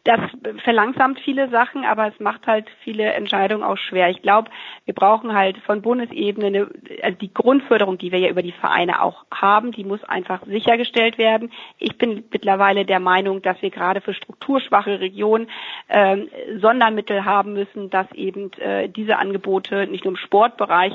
das verlangsamt viele Sachen, aber es macht halt viele Entscheidungen auch schwer. Ich glaube, wir brauchen halt von Bundesebene eine, also die Grundförderung, die wir ja über die Vereine auch haben, die muss einfach sichergestellt werden. Ich bin mittlerweile der Meinung, dass wir gerade für strukturschwache Regionen äh, Sondermittel haben müssen, dass eben äh, diese Angebote nicht nur im Sportbereich,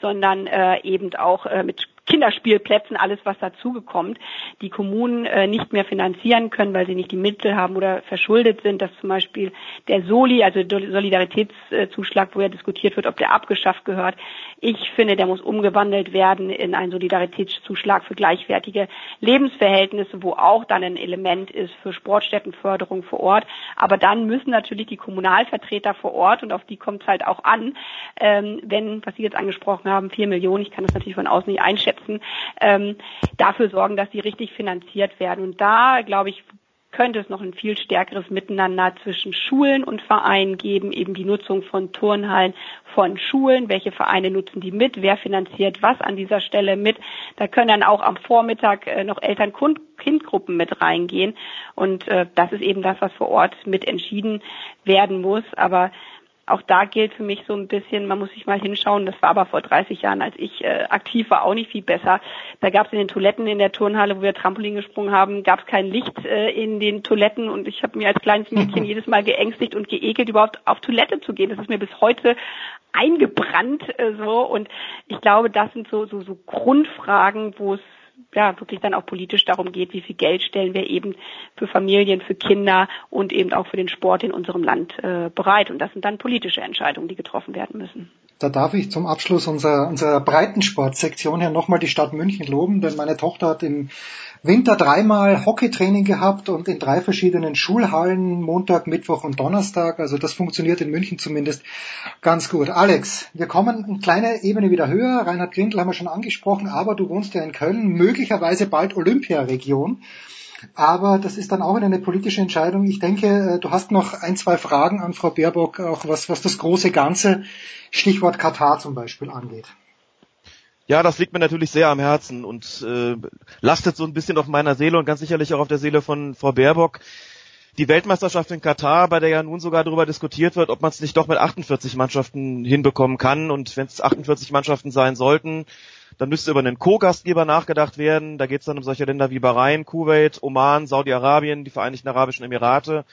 sondern äh, eben auch äh, mit Kinderspielplätzen, alles was dazugekommt, die Kommunen äh, nicht mehr finanzieren können, weil sie nicht die Mittel haben oder verschuldet sind, dass zum Beispiel der Soli, also Solidaritätszuschlag, wo ja diskutiert wird, ob der abgeschafft gehört. Ich finde, der muss umgewandelt werden in einen Solidaritätszuschlag für gleichwertige Lebensverhältnisse, wo auch dann ein Element ist für Sportstättenförderung vor Ort. Aber dann müssen natürlich die Kommunalvertreter vor Ort, und auf die kommt es halt auch an, ähm, wenn, was Sie jetzt angesprochen haben, vier Millionen, ich kann das natürlich von außen nicht einschätzen, einschätzen, ähm, dafür sorgen, dass sie richtig finanziert werden. Und da, glaube ich, könnte es noch ein viel stärkeres Miteinander zwischen Schulen und Vereinen geben, eben die Nutzung von Turnhallen von Schulen, welche Vereine nutzen die mit, wer finanziert was an dieser Stelle mit. Da können dann auch am Vormittag äh, noch Eltern-Kindgruppen mit reingehen und äh, das ist eben das, was vor Ort mit entschieden werden muss. Aber auch da gilt für mich so ein bisschen, man muss sich mal hinschauen, das war aber vor 30 Jahren, als ich äh, aktiv war, auch nicht viel besser. Da gab es in den Toiletten in der Turnhalle, wo wir Trampolin gesprungen haben, gab es kein Licht äh, in den Toiletten und ich habe mir als kleines Mädchen jedes Mal geängstigt und geekelt, überhaupt auf Toilette zu gehen. Das ist mir bis heute eingebrannt äh, so und ich glaube, das sind so, so, so Grundfragen, wo es ja wirklich dann auch politisch darum geht, wie viel Geld stellen wir eben für Familien, für Kinder und eben auch für den Sport in unserem Land äh, bereit. Und das sind dann politische Entscheidungen, die getroffen werden müssen. Da darf ich zum Abschluss unserer, unserer Breitensportsektion hier nochmal die Stadt München loben, denn meine Tochter hat im Winter dreimal Hockeytraining gehabt und in drei verschiedenen Schulhallen, Montag, Mittwoch und Donnerstag. Also das funktioniert in München zumindest ganz gut. Alex, wir kommen eine kleine Ebene wieder höher. Reinhard Grindl haben wir schon angesprochen, aber du wohnst ja in Köln, möglicherweise bald Olympiaregion. Aber das ist dann auch eine politische Entscheidung. Ich denke, äh, du hast noch ein, zwei Fragen an Frau Baerbock, auch was, was das große Ganze, Stichwort Katar zum Beispiel, angeht. Ja, das liegt mir natürlich sehr am Herzen und äh, lastet so ein bisschen auf meiner Seele und ganz sicherlich auch auf der Seele von Frau Baerbock. Die Weltmeisterschaft in Katar, bei der ja nun sogar darüber diskutiert wird, ob man es nicht doch mit 48 Mannschaften hinbekommen kann. Und wenn es 48 Mannschaften sein sollten, dann müsste über einen Co-Gastgeber nachgedacht werden. Da geht es dann um solche Länder wie Bahrain, Kuwait, Oman, Saudi-Arabien, die Vereinigten Arabischen Emirate.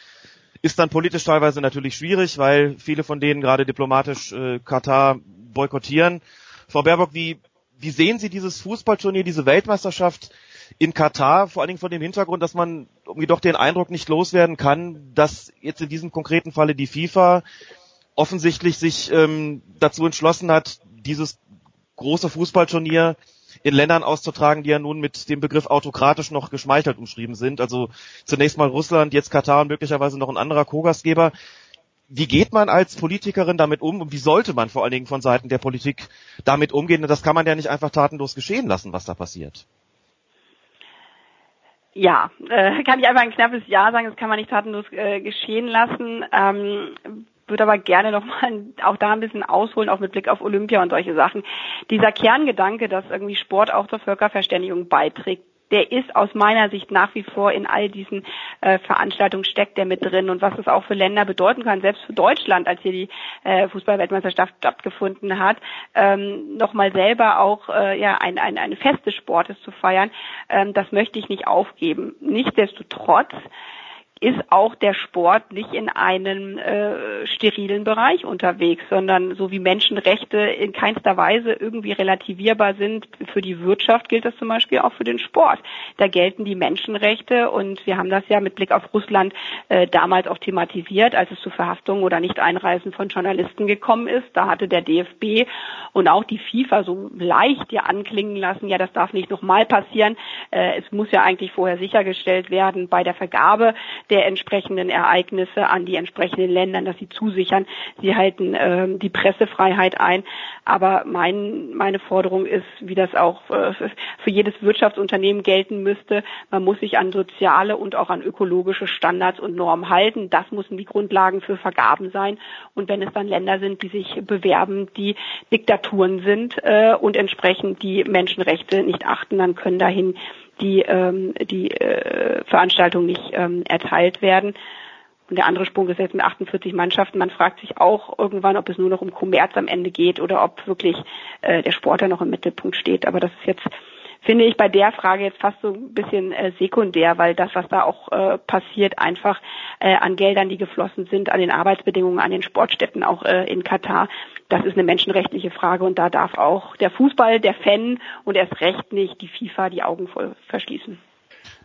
Ist dann politisch teilweise natürlich schwierig, weil viele von denen gerade diplomatisch äh, Katar boykottieren. Frau Baerbock, wie, wie sehen Sie dieses Fußballturnier, diese Weltmeisterschaft in Katar, vor allen Dingen vor dem Hintergrund, dass man irgendwie doch den Eindruck nicht loswerden kann, dass jetzt in diesem konkreten Falle die FIFA offensichtlich sich ähm, dazu entschlossen hat, dieses große Fußballturnier in Ländern auszutragen, die ja nun mit dem Begriff autokratisch noch geschmeichelt umschrieben sind. Also zunächst mal Russland, jetzt Katar und möglicherweise noch ein anderer Co-Gastgeber. Wie geht man als Politikerin damit um und wie sollte man vor allen Dingen von Seiten der Politik damit umgehen? Das kann man ja nicht einfach tatenlos geschehen lassen, was da passiert. Ja, äh, kann ich einfach ein knappes Ja sagen, das kann man nicht tatenlos äh, geschehen lassen. Ähm, würde aber gerne nochmal auch da ein bisschen ausholen, auch mit Blick auf Olympia und solche Sachen. Dieser Kerngedanke, dass irgendwie Sport auch zur Völkerverständigung beiträgt, der ist aus meiner Sicht nach wie vor in all diesen äh, Veranstaltungen steckt der mit drin und was das auch für Länder bedeuten kann, selbst für Deutschland, als hier die äh, Fußballweltmeisterschaft stattgefunden hat, ähm, nochmal selber auch äh, ja ein, ein, eine Fest des Sportes zu feiern, ähm, das möchte ich nicht aufgeben. Nichtsdestotrotz ist auch der Sport nicht in einem äh, sterilen Bereich unterwegs, sondern so wie Menschenrechte in keinster Weise irgendwie relativierbar sind für die Wirtschaft, gilt das zum Beispiel auch für den Sport. Da gelten die Menschenrechte und wir haben das ja mit Blick auf Russland äh, damals auch thematisiert, als es zu Verhaftungen oder Nicht-Einreisen von Journalisten gekommen ist. Da hatte der DFB und auch die FIFA so leicht ja anklingen lassen, ja, das darf nicht nochmal passieren. Äh, es muss ja eigentlich vorher sichergestellt werden bei der Vergabe der entsprechenden Ereignisse an die entsprechenden Ländern, dass sie zusichern. Sie halten ähm, die Pressefreiheit ein. Aber mein, meine Forderung ist, wie das auch äh, für jedes Wirtschaftsunternehmen gelten müsste, man muss sich an soziale und auch an ökologische Standards und Normen halten. Das müssen die Grundlagen für Vergaben sein. Und wenn es dann Länder sind, die sich bewerben, die Diktaturen sind äh, und entsprechend die Menschenrechte nicht achten, dann können dahin die, ähm, die äh, Veranstaltungen nicht ähm, erteilt werden. Und der andere Sprung ist jetzt mit 48 Mannschaften. Man fragt sich auch irgendwann, ob es nur noch um Kommerz am Ende geht oder ob wirklich äh, der Sportler noch im Mittelpunkt steht. Aber das ist jetzt finde ich bei der Frage jetzt fast so ein bisschen äh, sekundär, weil das, was da auch äh, passiert, einfach äh, an Geldern, die geflossen sind, an den Arbeitsbedingungen, an den Sportstätten auch äh, in Katar, das ist eine menschenrechtliche Frage und da darf auch der Fußball, der Fan und erst recht nicht die FIFA die Augen voll verschließen.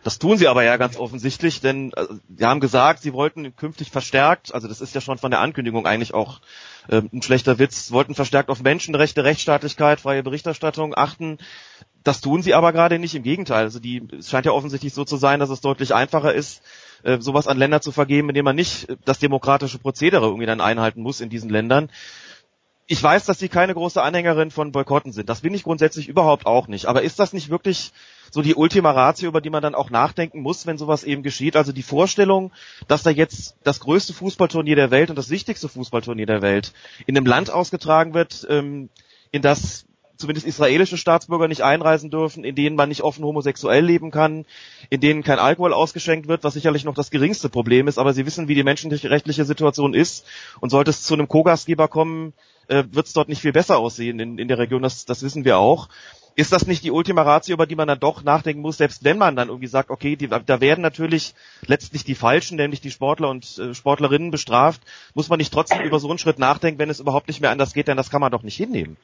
Das tun sie aber ja ganz offensichtlich, denn äh, sie haben gesagt, sie wollten künftig verstärkt, also das ist ja schon von der Ankündigung eigentlich auch äh, ein schlechter Witz, wollten verstärkt auf Menschenrechte, Rechtsstaatlichkeit, freie Berichterstattung achten. Das tun sie aber gerade nicht, im Gegenteil. Also die, es scheint ja offensichtlich so zu sein, dass es deutlich einfacher ist, äh, sowas an Länder zu vergeben, indem man nicht das demokratische Prozedere irgendwie dann einhalten muss in diesen Ländern. Ich weiß, dass Sie keine große Anhängerin von Boykotten sind. Das bin ich grundsätzlich überhaupt auch nicht. Aber ist das nicht wirklich so die Ultima Ratio, über die man dann auch nachdenken muss, wenn sowas eben geschieht? Also die Vorstellung, dass da jetzt das größte Fußballturnier der Welt und das wichtigste Fußballturnier der Welt in einem Land ausgetragen wird, ähm, in das zumindest israelische Staatsbürger nicht einreisen dürfen, in denen man nicht offen homosexuell leben kann, in denen kein Alkohol ausgeschenkt wird, was sicherlich noch das geringste Problem ist, aber Sie wissen, wie die menschenrechtliche Situation ist und sollte es zu einem Co-Gastgeber kommen, äh, wird es dort nicht viel besser aussehen in, in der Region, das, das wissen wir auch. Ist das nicht die Ultima Ratio, über die man dann doch nachdenken muss, selbst wenn man dann irgendwie sagt, okay, die, da werden natürlich letztlich die Falschen, nämlich die Sportler und äh, Sportlerinnen bestraft, muss man nicht trotzdem über so einen Schritt nachdenken, wenn es überhaupt nicht mehr anders geht, denn das kann man doch nicht hinnehmen.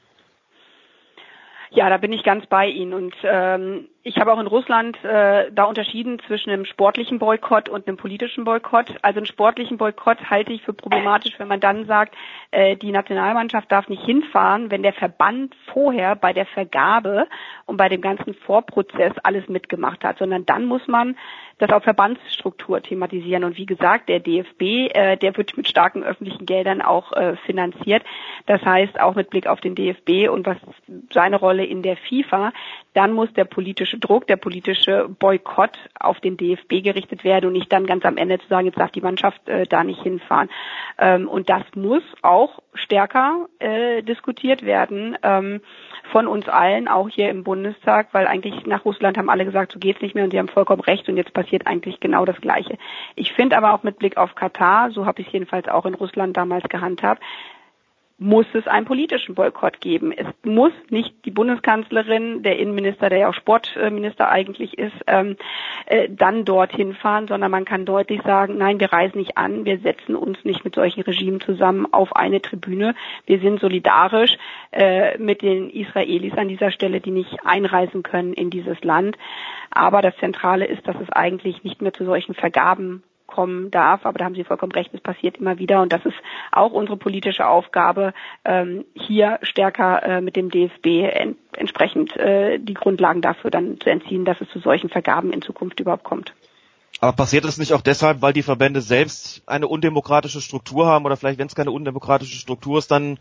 Ja, da bin ich ganz bei Ihnen. Und ähm, ich habe auch in Russland äh, da unterschieden zwischen einem sportlichen Boykott und einem politischen Boykott. Also einen sportlichen Boykott halte ich für problematisch, wenn man dann sagt, äh, die Nationalmannschaft darf nicht hinfahren, wenn der Verband vorher bei der Vergabe und bei dem ganzen Vorprozess alles mitgemacht hat, sondern dann muss man das auf Verbandsstruktur thematisieren. Und wie gesagt, der DFB, äh, der wird mit starken öffentlichen Geldern auch äh, finanziert. Das heißt, auch mit Blick auf den DFB und was seine Rolle in der FIFA, dann muss der politische Druck, der politische Boykott auf den DFB gerichtet werden und nicht dann ganz am Ende zu sagen, jetzt darf die Mannschaft äh, da nicht hinfahren. Ähm, und das muss auch stärker äh, diskutiert werden ähm, von uns allen, auch hier im Bundestag, weil eigentlich nach Russland haben alle gesagt, so geht's nicht mehr und sie haben vollkommen recht und jetzt passiert eigentlich genau das Gleiche. Ich finde aber auch mit Blick auf Katar, so habe ich es jedenfalls auch in Russland damals gehandhabt, muss es einen politischen Boykott geben. Es muss nicht die Bundeskanzlerin, der Innenminister, der ja auch Sportminister eigentlich ist, ähm, äh, dann dorthin fahren, sondern man kann deutlich sagen, nein, wir reisen nicht an, wir setzen uns nicht mit solchen Regimen zusammen auf eine Tribüne. Wir sind solidarisch äh, mit den Israelis an dieser Stelle, die nicht einreisen können in dieses Land. Aber das Zentrale ist, dass es eigentlich nicht mehr zu solchen Vergaben kommen darf. Aber da haben Sie vollkommen recht, es passiert immer wieder. Und das ist auch unsere politische Aufgabe, ähm, hier stärker äh, mit dem DFB en entsprechend äh, die Grundlagen dafür dann zu entziehen, dass es zu solchen Vergaben in Zukunft überhaupt kommt. Aber passiert das nicht auch deshalb, weil die Verbände selbst eine undemokratische Struktur haben oder vielleicht, wenn es keine undemokratische Struktur ist, dann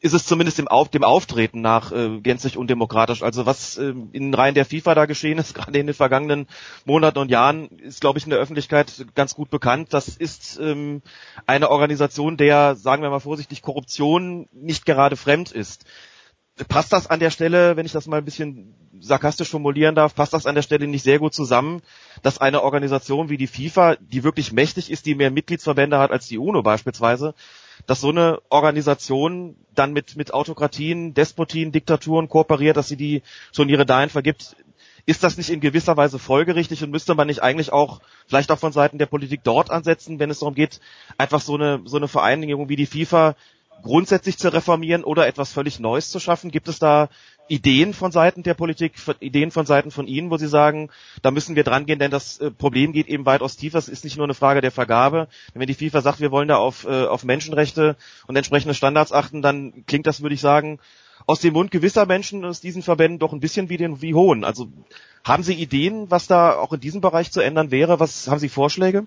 ist es zumindest dem, Auf, dem Auftreten nach äh, gänzlich undemokratisch. Also was äh, in Reihen der FIFA da geschehen ist, gerade in den vergangenen Monaten und Jahren, ist, glaube ich, in der Öffentlichkeit ganz gut bekannt. Das ist ähm, eine Organisation, der, sagen wir mal vorsichtig, Korruption nicht gerade fremd ist. Passt das an der Stelle, wenn ich das mal ein bisschen sarkastisch formulieren darf, passt das an der Stelle nicht sehr gut zusammen, dass eine Organisation wie die FIFA, die wirklich mächtig ist, die mehr Mitgliedsverbände hat als die UNO beispielsweise, dass so eine Organisation dann mit, mit Autokratien, Despotien, Diktaturen kooperiert, dass sie die Turniere dahin vergibt. Ist das nicht in gewisser Weise folgerichtig und müsste man nicht eigentlich auch vielleicht auch von Seiten der Politik dort ansetzen, wenn es darum geht, einfach so eine, so eine Vereinigung wie die FIFA grundsätzlich zu reformieren oder etwas völlig Neues zu schaffen? Gibt es da Ideen von Seiten der Politik, Ideen von Seiten von Ihnen, wo Sie sagen, da müssen wir dran gehen, denn das äh, Problem geht eben weitaus tiefer. Es ist nicht nur eine Frage der Vergabe. Wenn die FIFA sagt, wir wollen da auf, äh, auf Menschenrechte und entsprechende Standards achten, dann klingt das, würde ich sagen, aus dem Mund gewisser Menschen aus diesen Verbänden doch ein bisschen wie den wie Hohn. Also haben Sie Ideen, was da auch in diesem Bereich zu ändern wäre? Was haben Sie Vorschläge?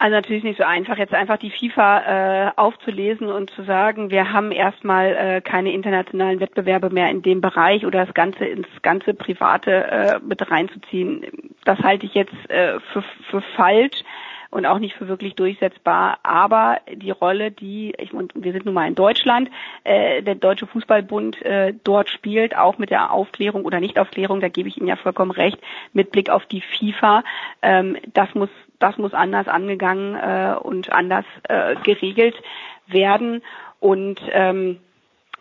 Also natürlich nicht so einfach, jetzt einfach die FIFA äh, aufzulesen und zu sagen, wir haben erstmal äh, keine internationalen Wettbewerbe mehr in dem Bereich oder das Ganze ins ganze Private äh, mit reinzuziehen. Das halte ich jetzt äh, für, für falsch und auch nicht für wirklich durchsetzbar. Aber die Rolle, die, ich, und wir sind nun mal in Deutschland, äh, der Deutsche Fußballbund äh, dort spielt, auch mit der Aufklärung oder Nichtaufklärung, da gebe ich Ihnen ja vollkommen recht, mit Blick auf die FIFA, ähm, das muss das muss anders angegangen äh, und anders äh, geregelt werden. Und ähm,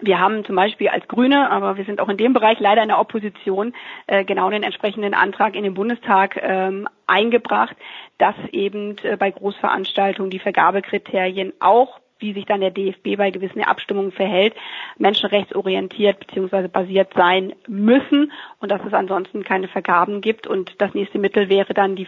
wir haben zum Beispiel als Grüne, aber wir sind auch in dem Bereich leider in der Opposition, äh, genau den entsprechenden Antrag in den Bundestag ähm, eingebracht, dass eben äh, bei Großveranstaltungen die Vergabekriterien auch wie sich dann der DFB bei gewissen Abstimmungen verhält, menschenrechtsorientiert bzw. basiert sein müssen und dass es ansonsten keine Vergaben gibt. Und das nächste Mittel wäre dann die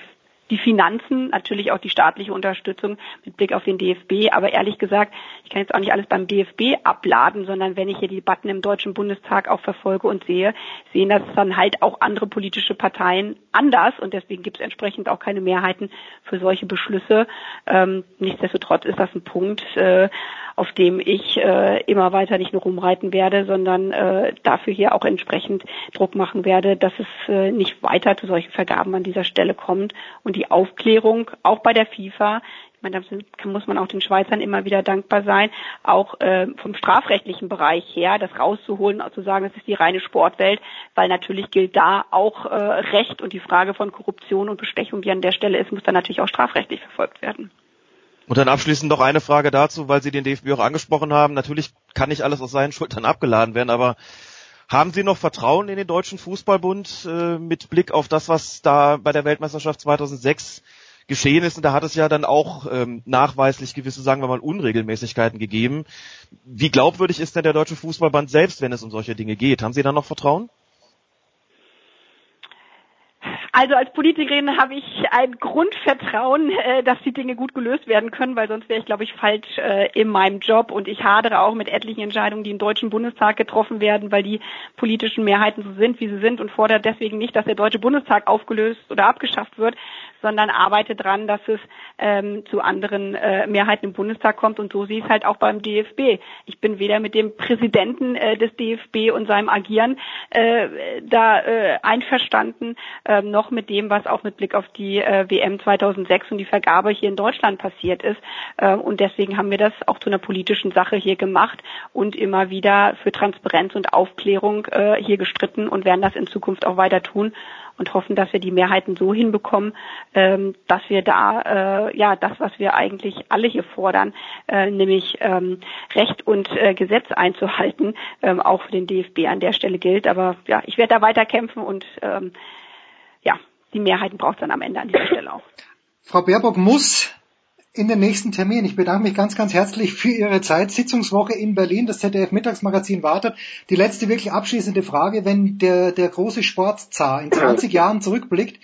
die Finanzen, natürlich auch die staatliche Unterstützung mit Blick auf den DFB. Aber ehrlich gesagt, ich kann jetzt auch nicht alles beim DFB abladen, sondern wenn ich hier die Debatten im Deutschen Bundestag auch verfolge und sehe, sehen das dann halt auch andere politische Parteien anders und deswegen gibt es entsprechend auch keine Mehrheiten für solche Beschlüsse. Ähm, nichtsdestotrotz ist das ein Punkt, äh, auf dem ich äh, immer weiter nicht nur rumreiten werde, sondern äh, dafür hier auch entsprechend Druck machen werde, dass es äh, nicht weiter zu solchen Vergaben an dieser Stelle kommt und die Aufklärung auch bei der FIFA ich meine, da muss man auch den Schweizern immer wieder dankbar sein, auch äh, vom strafrechtlichen Bereich her, das rauszuholen, zu sagen, das ist die reine Sportwelt, weil natürlich gilt da auch äh, Recht und die Frage von Korruption und Bestechung, die an der Stelle ist, muss dann natürlich auch strafrechtlich verfolgt werden. Und dann abschließend noch eine Frage dazu, weil Sie den DFB auch angesprochen haben. Natürlich kann nicht alles aus seinen Schultern abgeladen werden, aber haben Sie noch Vertrauen in den Deutschen Fußballbund äh, mit Blick auf das, was da bei der Weltmeisterschaft 2006 geschehen ist? Und da hat es ja dann auch ähm, nachweislich gewisse, sagen wir mal, Unregelmäßigkeiten gegeben. Wie glaubwürdig ist denn der Deutsche Fußballband selbst, wenn es um solche Dinge geht? Haben Sie da noch Vertrauen? Also als Politikerin habe ich ein Grundvertrauen, äh, dass die Dinge gut gelöst werden können, weil sonst wäre ich, glaube ich, falsch äh, in meinem Job. Und ich hadere auch mit etlichen Entscheidungen, die im Deutschen Bundestag getroffen werden, weil die politischen Mehrheiten so sind, wie sie sind und fordert deswegen nicht, dass der Deutsche Bundestag aufgelöst oder abgeschafft wird, sondern arbeite dran, dass es ähm, zu anderen äh, Mehrheiten im Bundestag kommt. Und so sehe ich es halt auch beim DFB. Ich bin weder mit dem Präsidenten äh, des DFB und seinem Agieren äh, da äh, einverstanden, äh, noch mit dem, was auch mit Blick auf die äh, WM 2006 und die Vergabe hier in Deutschland passiert ist. Äh, und deswegen haben wir das auch zu einer politischen Sache hier gemacht und immer wieder für Transparenz und Aufklärung äh, hier gestritten und werden das in Zukunft auch weiter tun und hoffen, dass wir die Mehrheiten so hinbekommen, ähm, dass wir da äh, ja das, was wir eigentlich alle hier fordern, äh, nämlich ähm, Recht und äh, Gesetz einzuhalten, ähm, auch für den DFB an der Stelle gilt. Aber ja, ich werde da weiter kämpfen und ähm, ja, die Mehrheiten braucht es dann am Ende an dieser Stelle auch. Frau Baerbock muss in den nächsten Termin. Ich bedanke mich ganz, ganz herzlich für Ihre Zeit. Sitzungswoche in Berlin, das ZDF Mittagsmagazin wartet. Die letzte wirklich abschließende Frage, wenn der, der große Sportzar in 20 Jahren zurückblickt,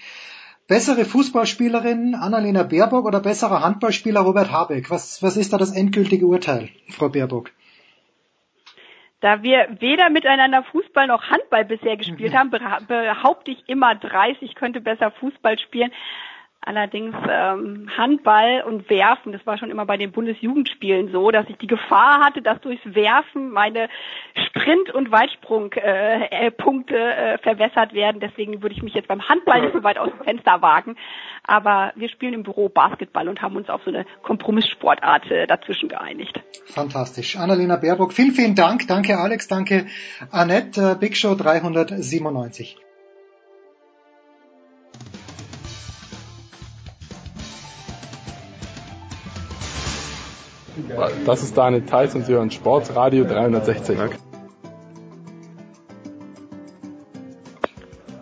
bessere Fußballspielerin Annalena Baerbock oder besserer Handballspieler Robert Habeck? Was, was ist da das endgültige Urteil, Frau Baerbock? Da wir weder miteinander Fußball noch Handball bisher gespielt mhm. haben, behaupte ich immer 30 könnte besser Fußball spielen. Allerdings ähm, Handball und Werfen, das war schon immer bei den Bundesjugendspielen so, dass ich die Gefahr hatte, dass durchs Werfen meine Sprint- und Weitsprungpunkte äh, äh, Punkte, äh, verwässert werden. Deswegen würde ich mich jetzt beim Handball nicht so weit aus dem Fenster wagen. Aber wir spielen im Büro Basketball und haben uns auf so eine Kompromisssportart äh, dazwischen geeinigt. Fantastisch. Annalena Baerbock, vielen, vielen Dank. Danke Alex, danke Annette. Äh, Big Show 397. Das ist Daniel Theiss und Sie hören Sportradio 360.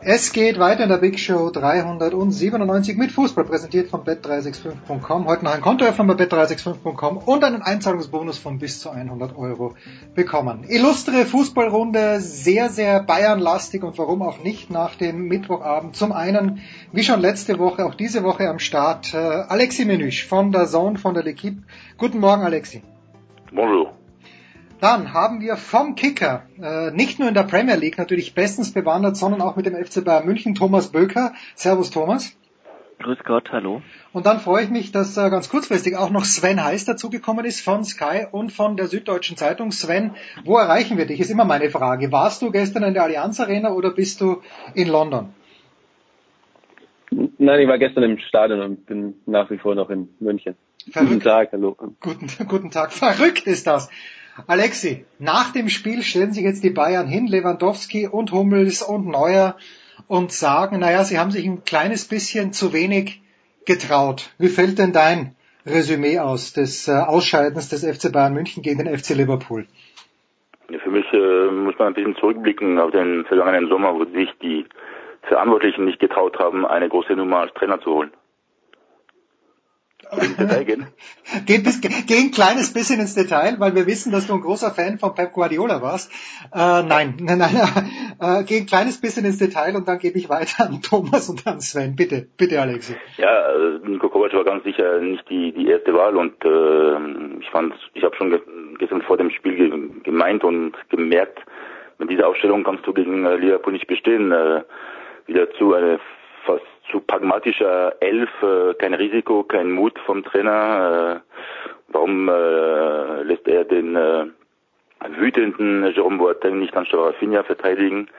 Es geht weiter in der Big Show 397 mit Fußball, präsentiert von bet365.com. Heute noch ein Kontoöffner bei bet365.com und einen Einzahlungsbonus von bis zu 100 Euro bekommen. Illustre Fußballrunde, sehr, sehr Bayernlastig und warum auch nicht nach dem Mittwochabend. Zum einen, wie schon letzte Woche, auch diese Woche am Start, äh, Alexi Menüsch von der Zone, von der L'Equipe. Guten Morgen, Alexi. Bonjour. Dann haben wir vom Kicker, äh, nicht nur in der Premier League natürlich bestens bewandert, sondern auch mit dem FC Bayern München, Thomas Böker. Servus Thomas. Grüß Gott, hallo. Und dann freue ich mich, dass äh, ganz kurzfristig auch noch Sven Heiß dazugekommen ist von Sky und von der Süddeutschen Zeitung. Sven, wo erreichen wir dich? Ist immer meine Frage. Warst du gestern in der Allianz Arena oder bist du in London? Nein, ich war gestern im Stadion und bin nach wie vor noch in München. Verrückt. Guten Tag, hallo. Guten, guten Tag. Verrückt ist das. Alexi, nach dem Spiel stellen sich jetzt die Bayern hin, Lewandowski und Hummels und Neuer und sagen, naja, sie haben sich ein kleines bisschen zu wenig getraut. Wie fällt denn dein Resümee aus des äh, Ausscheidens des FC Bayern München gegen den FC Liverpool? Für mich äh, muss man ein bisschen zurückblicken auf den vergangenen Sommer, wo sich die Verantwortlichen nicht getraut haben, eine große Nummer als Trainer zu holen. Gehen? geh, bis, geh ein kleines bisschen ins Detail, weil wir wissen, dass du ein großer Fan von Pep Guardiola warst. Äh, nein, nein, nein. Äh, geh ein kleines bisschen ins Detail und dann gebe ich weiter an Thomas und an Sven. Bitte, bitte, Alexi. Ja, äh, Niko Kovac war ganz sicher nicht die, die erste Wahl und äh, ich fand, ich habe schon gestern vor dem Spiel ge gemeint und gemerkt, mit dieser Aufstellung kannst du gegen äh, Liverpool nicht bestehen. Äh, wieder zu eine fast zu pragmatischer Elf, äh, kein Risiko, kein Mut vom Trainer. Äh, warum äh, lässt er den äh, wütenden Jerome Boateng nicht anstatt Rafinha verteidigen?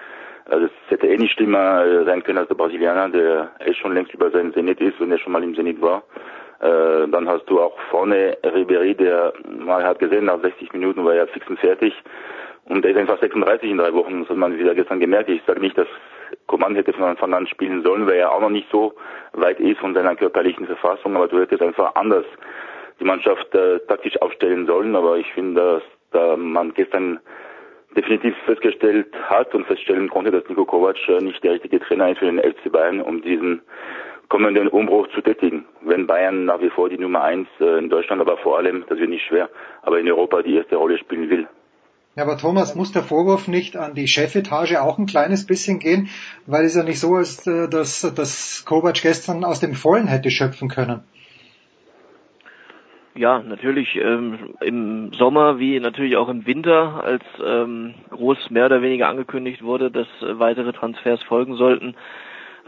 Also es hätte eh nicht schlimmer äh, sein können als der Brasilianer, der eh schon längst über seinen Zenit ist, wenn er schon mal im Zenit war. Äh, dann hast du auch vorne Ribery, der man hat gesehen, nach 60 Minuten war er fix und fertig. Und er ist einfach 36 in drei Wochen, das hat man wieder gestern gemerkt. Ich sage nicht, dass Coman hätte von Anfang an spielen sollen, weil er auch noch nicht so weit ist von seiner körperlichen Verfassung, aber du hättest einfach anders die Mannschaft äh, taktisch aufstellen sollen. Aber ich finde, dass da man gestern definitiv festgestellt hat und feststellen konnte, dass Niko Kovac äh, nicht der richtige Trainer ist für den FC Bayern, um diesen kommenden Umbruch zu tätigen. Wenn Bayern nach wie vor die Nummer eins äh, in Deutschland, aber vor allem, das wird nicht schwer, aber in Europa die erste Rolle spielen will. Ja, aber Thomas, muss der Vorwurf nicht an die Chefetage auch ein kleines bisschen gehen, weil es ja nicht so ist, äh, dass, dass Kovac gestern aus dem Vollen hätte schöpfen können. Ja, natürlich ähm, im Sommer wie natürlich auch im Winter, als ähm, groß mehr oder weniger angekündigt wurde, dass äh, weitere Transfers folgen sollten,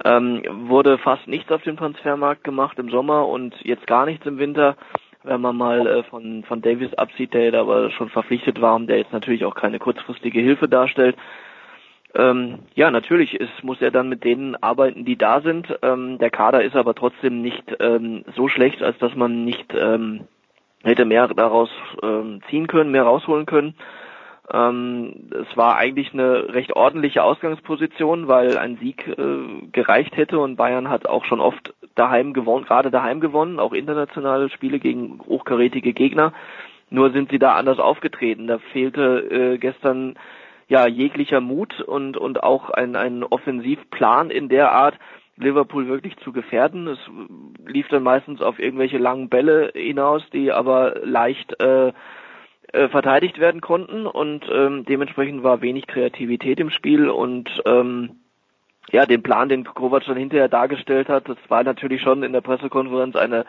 ähm, wurde fast nichts auf dem Transfermarkt gemacht im Sommer und jetzt gar nichts im Winter wenn man mal äh, von, von Davis absieht, der da aber schon verpflichtet war und der jetzt natürlich auch keine kurzfristige Hilfe darstellt. Ähm, ja, natürlich ist, muss er dann mit denen arbeiten, die da sind. Ähm, der Kader ist aber trotzdem nicht ähm, so schlecht, als dass man nicht ähm, hätte mehr daraus ähm, ziehen können, mehr rausholen können. Ähm, es war eigentlich eine recht ordentliche Ausgangsposition, weil ein Sieg äh, gereicht hätte und Bayern hat auch schon oft daheim gewonnen, gerade daheim gewonnen, auch internationale Spiele gegen hochkarätige Gegner. Nur sind sie da anders aufgetreten. Da fehlte äh, gestern ja jeglicher Mut und und auch ein ein Offensivplan in der Art, Liverpool wirklich zu gefährden. Es lief dann meistens auf irgendwelche langen Bälle hinaus, die aber leicht äh, äh, verteidigt werden konnten und ähm, dementsprechend war wenig Kreativität im Spiel und ähm, ja, den Plan, den Kovac dann hinterher dargestellt hat, das war natürlich schon in der Pressekonferenz eine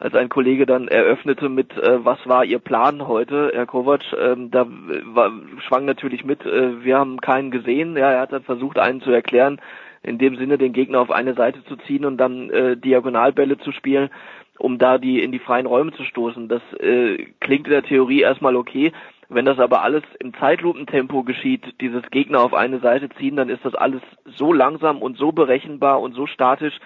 als ein Kollege dann eröffnete mit, äh, was war Ihr Plan heute, Herr Kovac, ähm, da war, schwang natürlich mit, äh, wir haben keinen gesehen. Ja, er hat dann versucht, einen zu erklären, in dem Sinne den Gegner auf eine Seite zu ziehen und dann äh, Diagonalbälle zu spielen um da die in die freien Räume zu stoßen. Das äh, klingt in der Theorie erstmal okay. Wenn das aber alles im Zeitlupentempo geschieht, dieses Gegner auf eine Seite ziehen, dann ist das alles so langsam und so berechenbar und so statisch,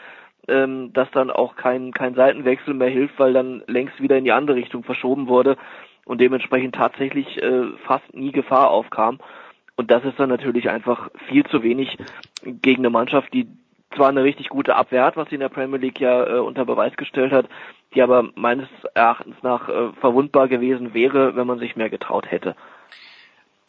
ähm, dass dann auch kein, kein Seitenwechsel mehr hilft, weil dann längst wieder in die andere Richtung verschoben wurde und dementsprechend tatsächlich äh, fast nie Gefahr aufkam. Und das ist dann natürlich einfach viel zu wenig gegen eine Mannschaft, die zwar eine richtig gute Abwehr hat, was sie in der Premier League ja äh, unter Beweis gestellt hat, die aber meines Erachtens nach äh, verwundbar gewesen wäre, wenn man sich mehr getraut hätte.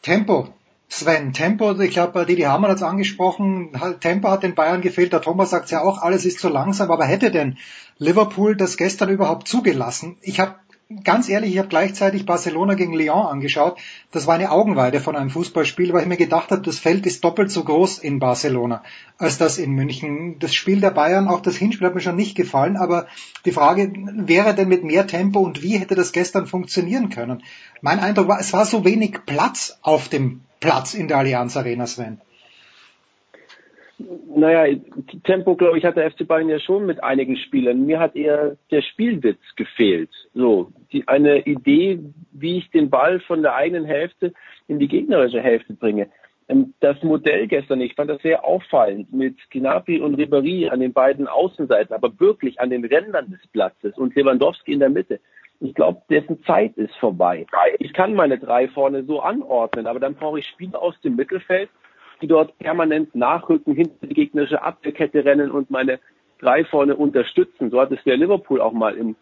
Tempo. Sven, Tempo, ich glaube, Didi Hamann hat es angesprochen, Tempo hat den Bayern gefehlt, der Thomas sagt ja auch, alles ist zu langsam, aber hätte denn Liverpool das gestern überhaupt zugelassen? Ich habe ganz ehrlich, ich habe gleichzeitig Barcelona gegen Lyon angeschaut. Das war eine Augenweide von einem Fußballspiel, weil ich mir gedacht habe, das Feld ist doppelt so groß in Barcelona als das in München. Das Spiel der Bayern, auch das Hinspiel hat mir schon nicht gefallen, aber die Frage, wäre denn mit mehr Tempo und wie hätte das gestern funktionieren können? Mein Eindruck war, es war so wenig Platz auf dem Platz in der Allianz Arena, Sven. Naja, Tempo, glaube ich, hat der FC Bayern ja schon mit einigen Spielern. Mir hat eher der Spielwitz gefehlt. So, die, eine Idee, wie ich den Ball von der eigenen Hälfte in die gegnerische Hälfte bringe. Ähm, das Modell gestern, ich fand das sehr auffallend, mit Gnabry und Ribéry an den beiden Außenseiten, aber wirklich an den Rändern des Platzes und Lewandowski in der Mitte. Ich glaube, dessen Zeit ist vorbei. Ich kann meine drei vorne so anordnen, aber dann brauche ich Spieler aus dem Mittelfeld, die dort permanent nachrücken, hinter die gegnerische Abwehrkette rennen und meine drei vorne unterstützen. So hat es der Liverpool auch mal in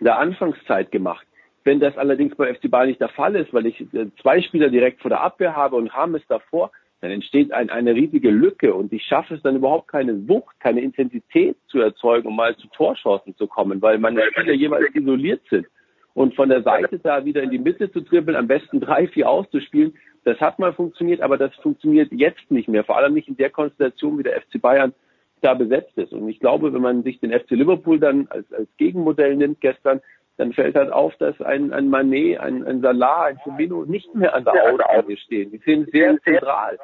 der Anfangszeit gemacht. Wenn das allerdings bei FC Bayern nicht der Fall ist, weil ich äh, zwei Spieler direkt vor der Abwehr habe und Rames davor, dann entsteht ein, eine riesige Lücke und ich schaffe es dann überhaupt keine Wucht, keine Intensität zu erzeugen, um mal zu Torchancen zu kommen, weil meine Spieler jeweils isoliert sind. Und von der Seite da wieder in die Mitte zu dribbeln, am besten drei, vier auszuspielen, das hat mal funktioniert, aber das funktioniert jetzt nicht mehr. Vor allem nicht in der Konstellation, wie der FC Bayern da besetzt ist. Und ich glaube, wenn man sich den FC Liverpool dann als, als Gegenmodell nimmt gestern, dann fällt halt auf, dass ein, ein Manet, ein, ein Salah, ein Firmino nicht mehr an der Außenlinie stehen. Die sind sehr zentral.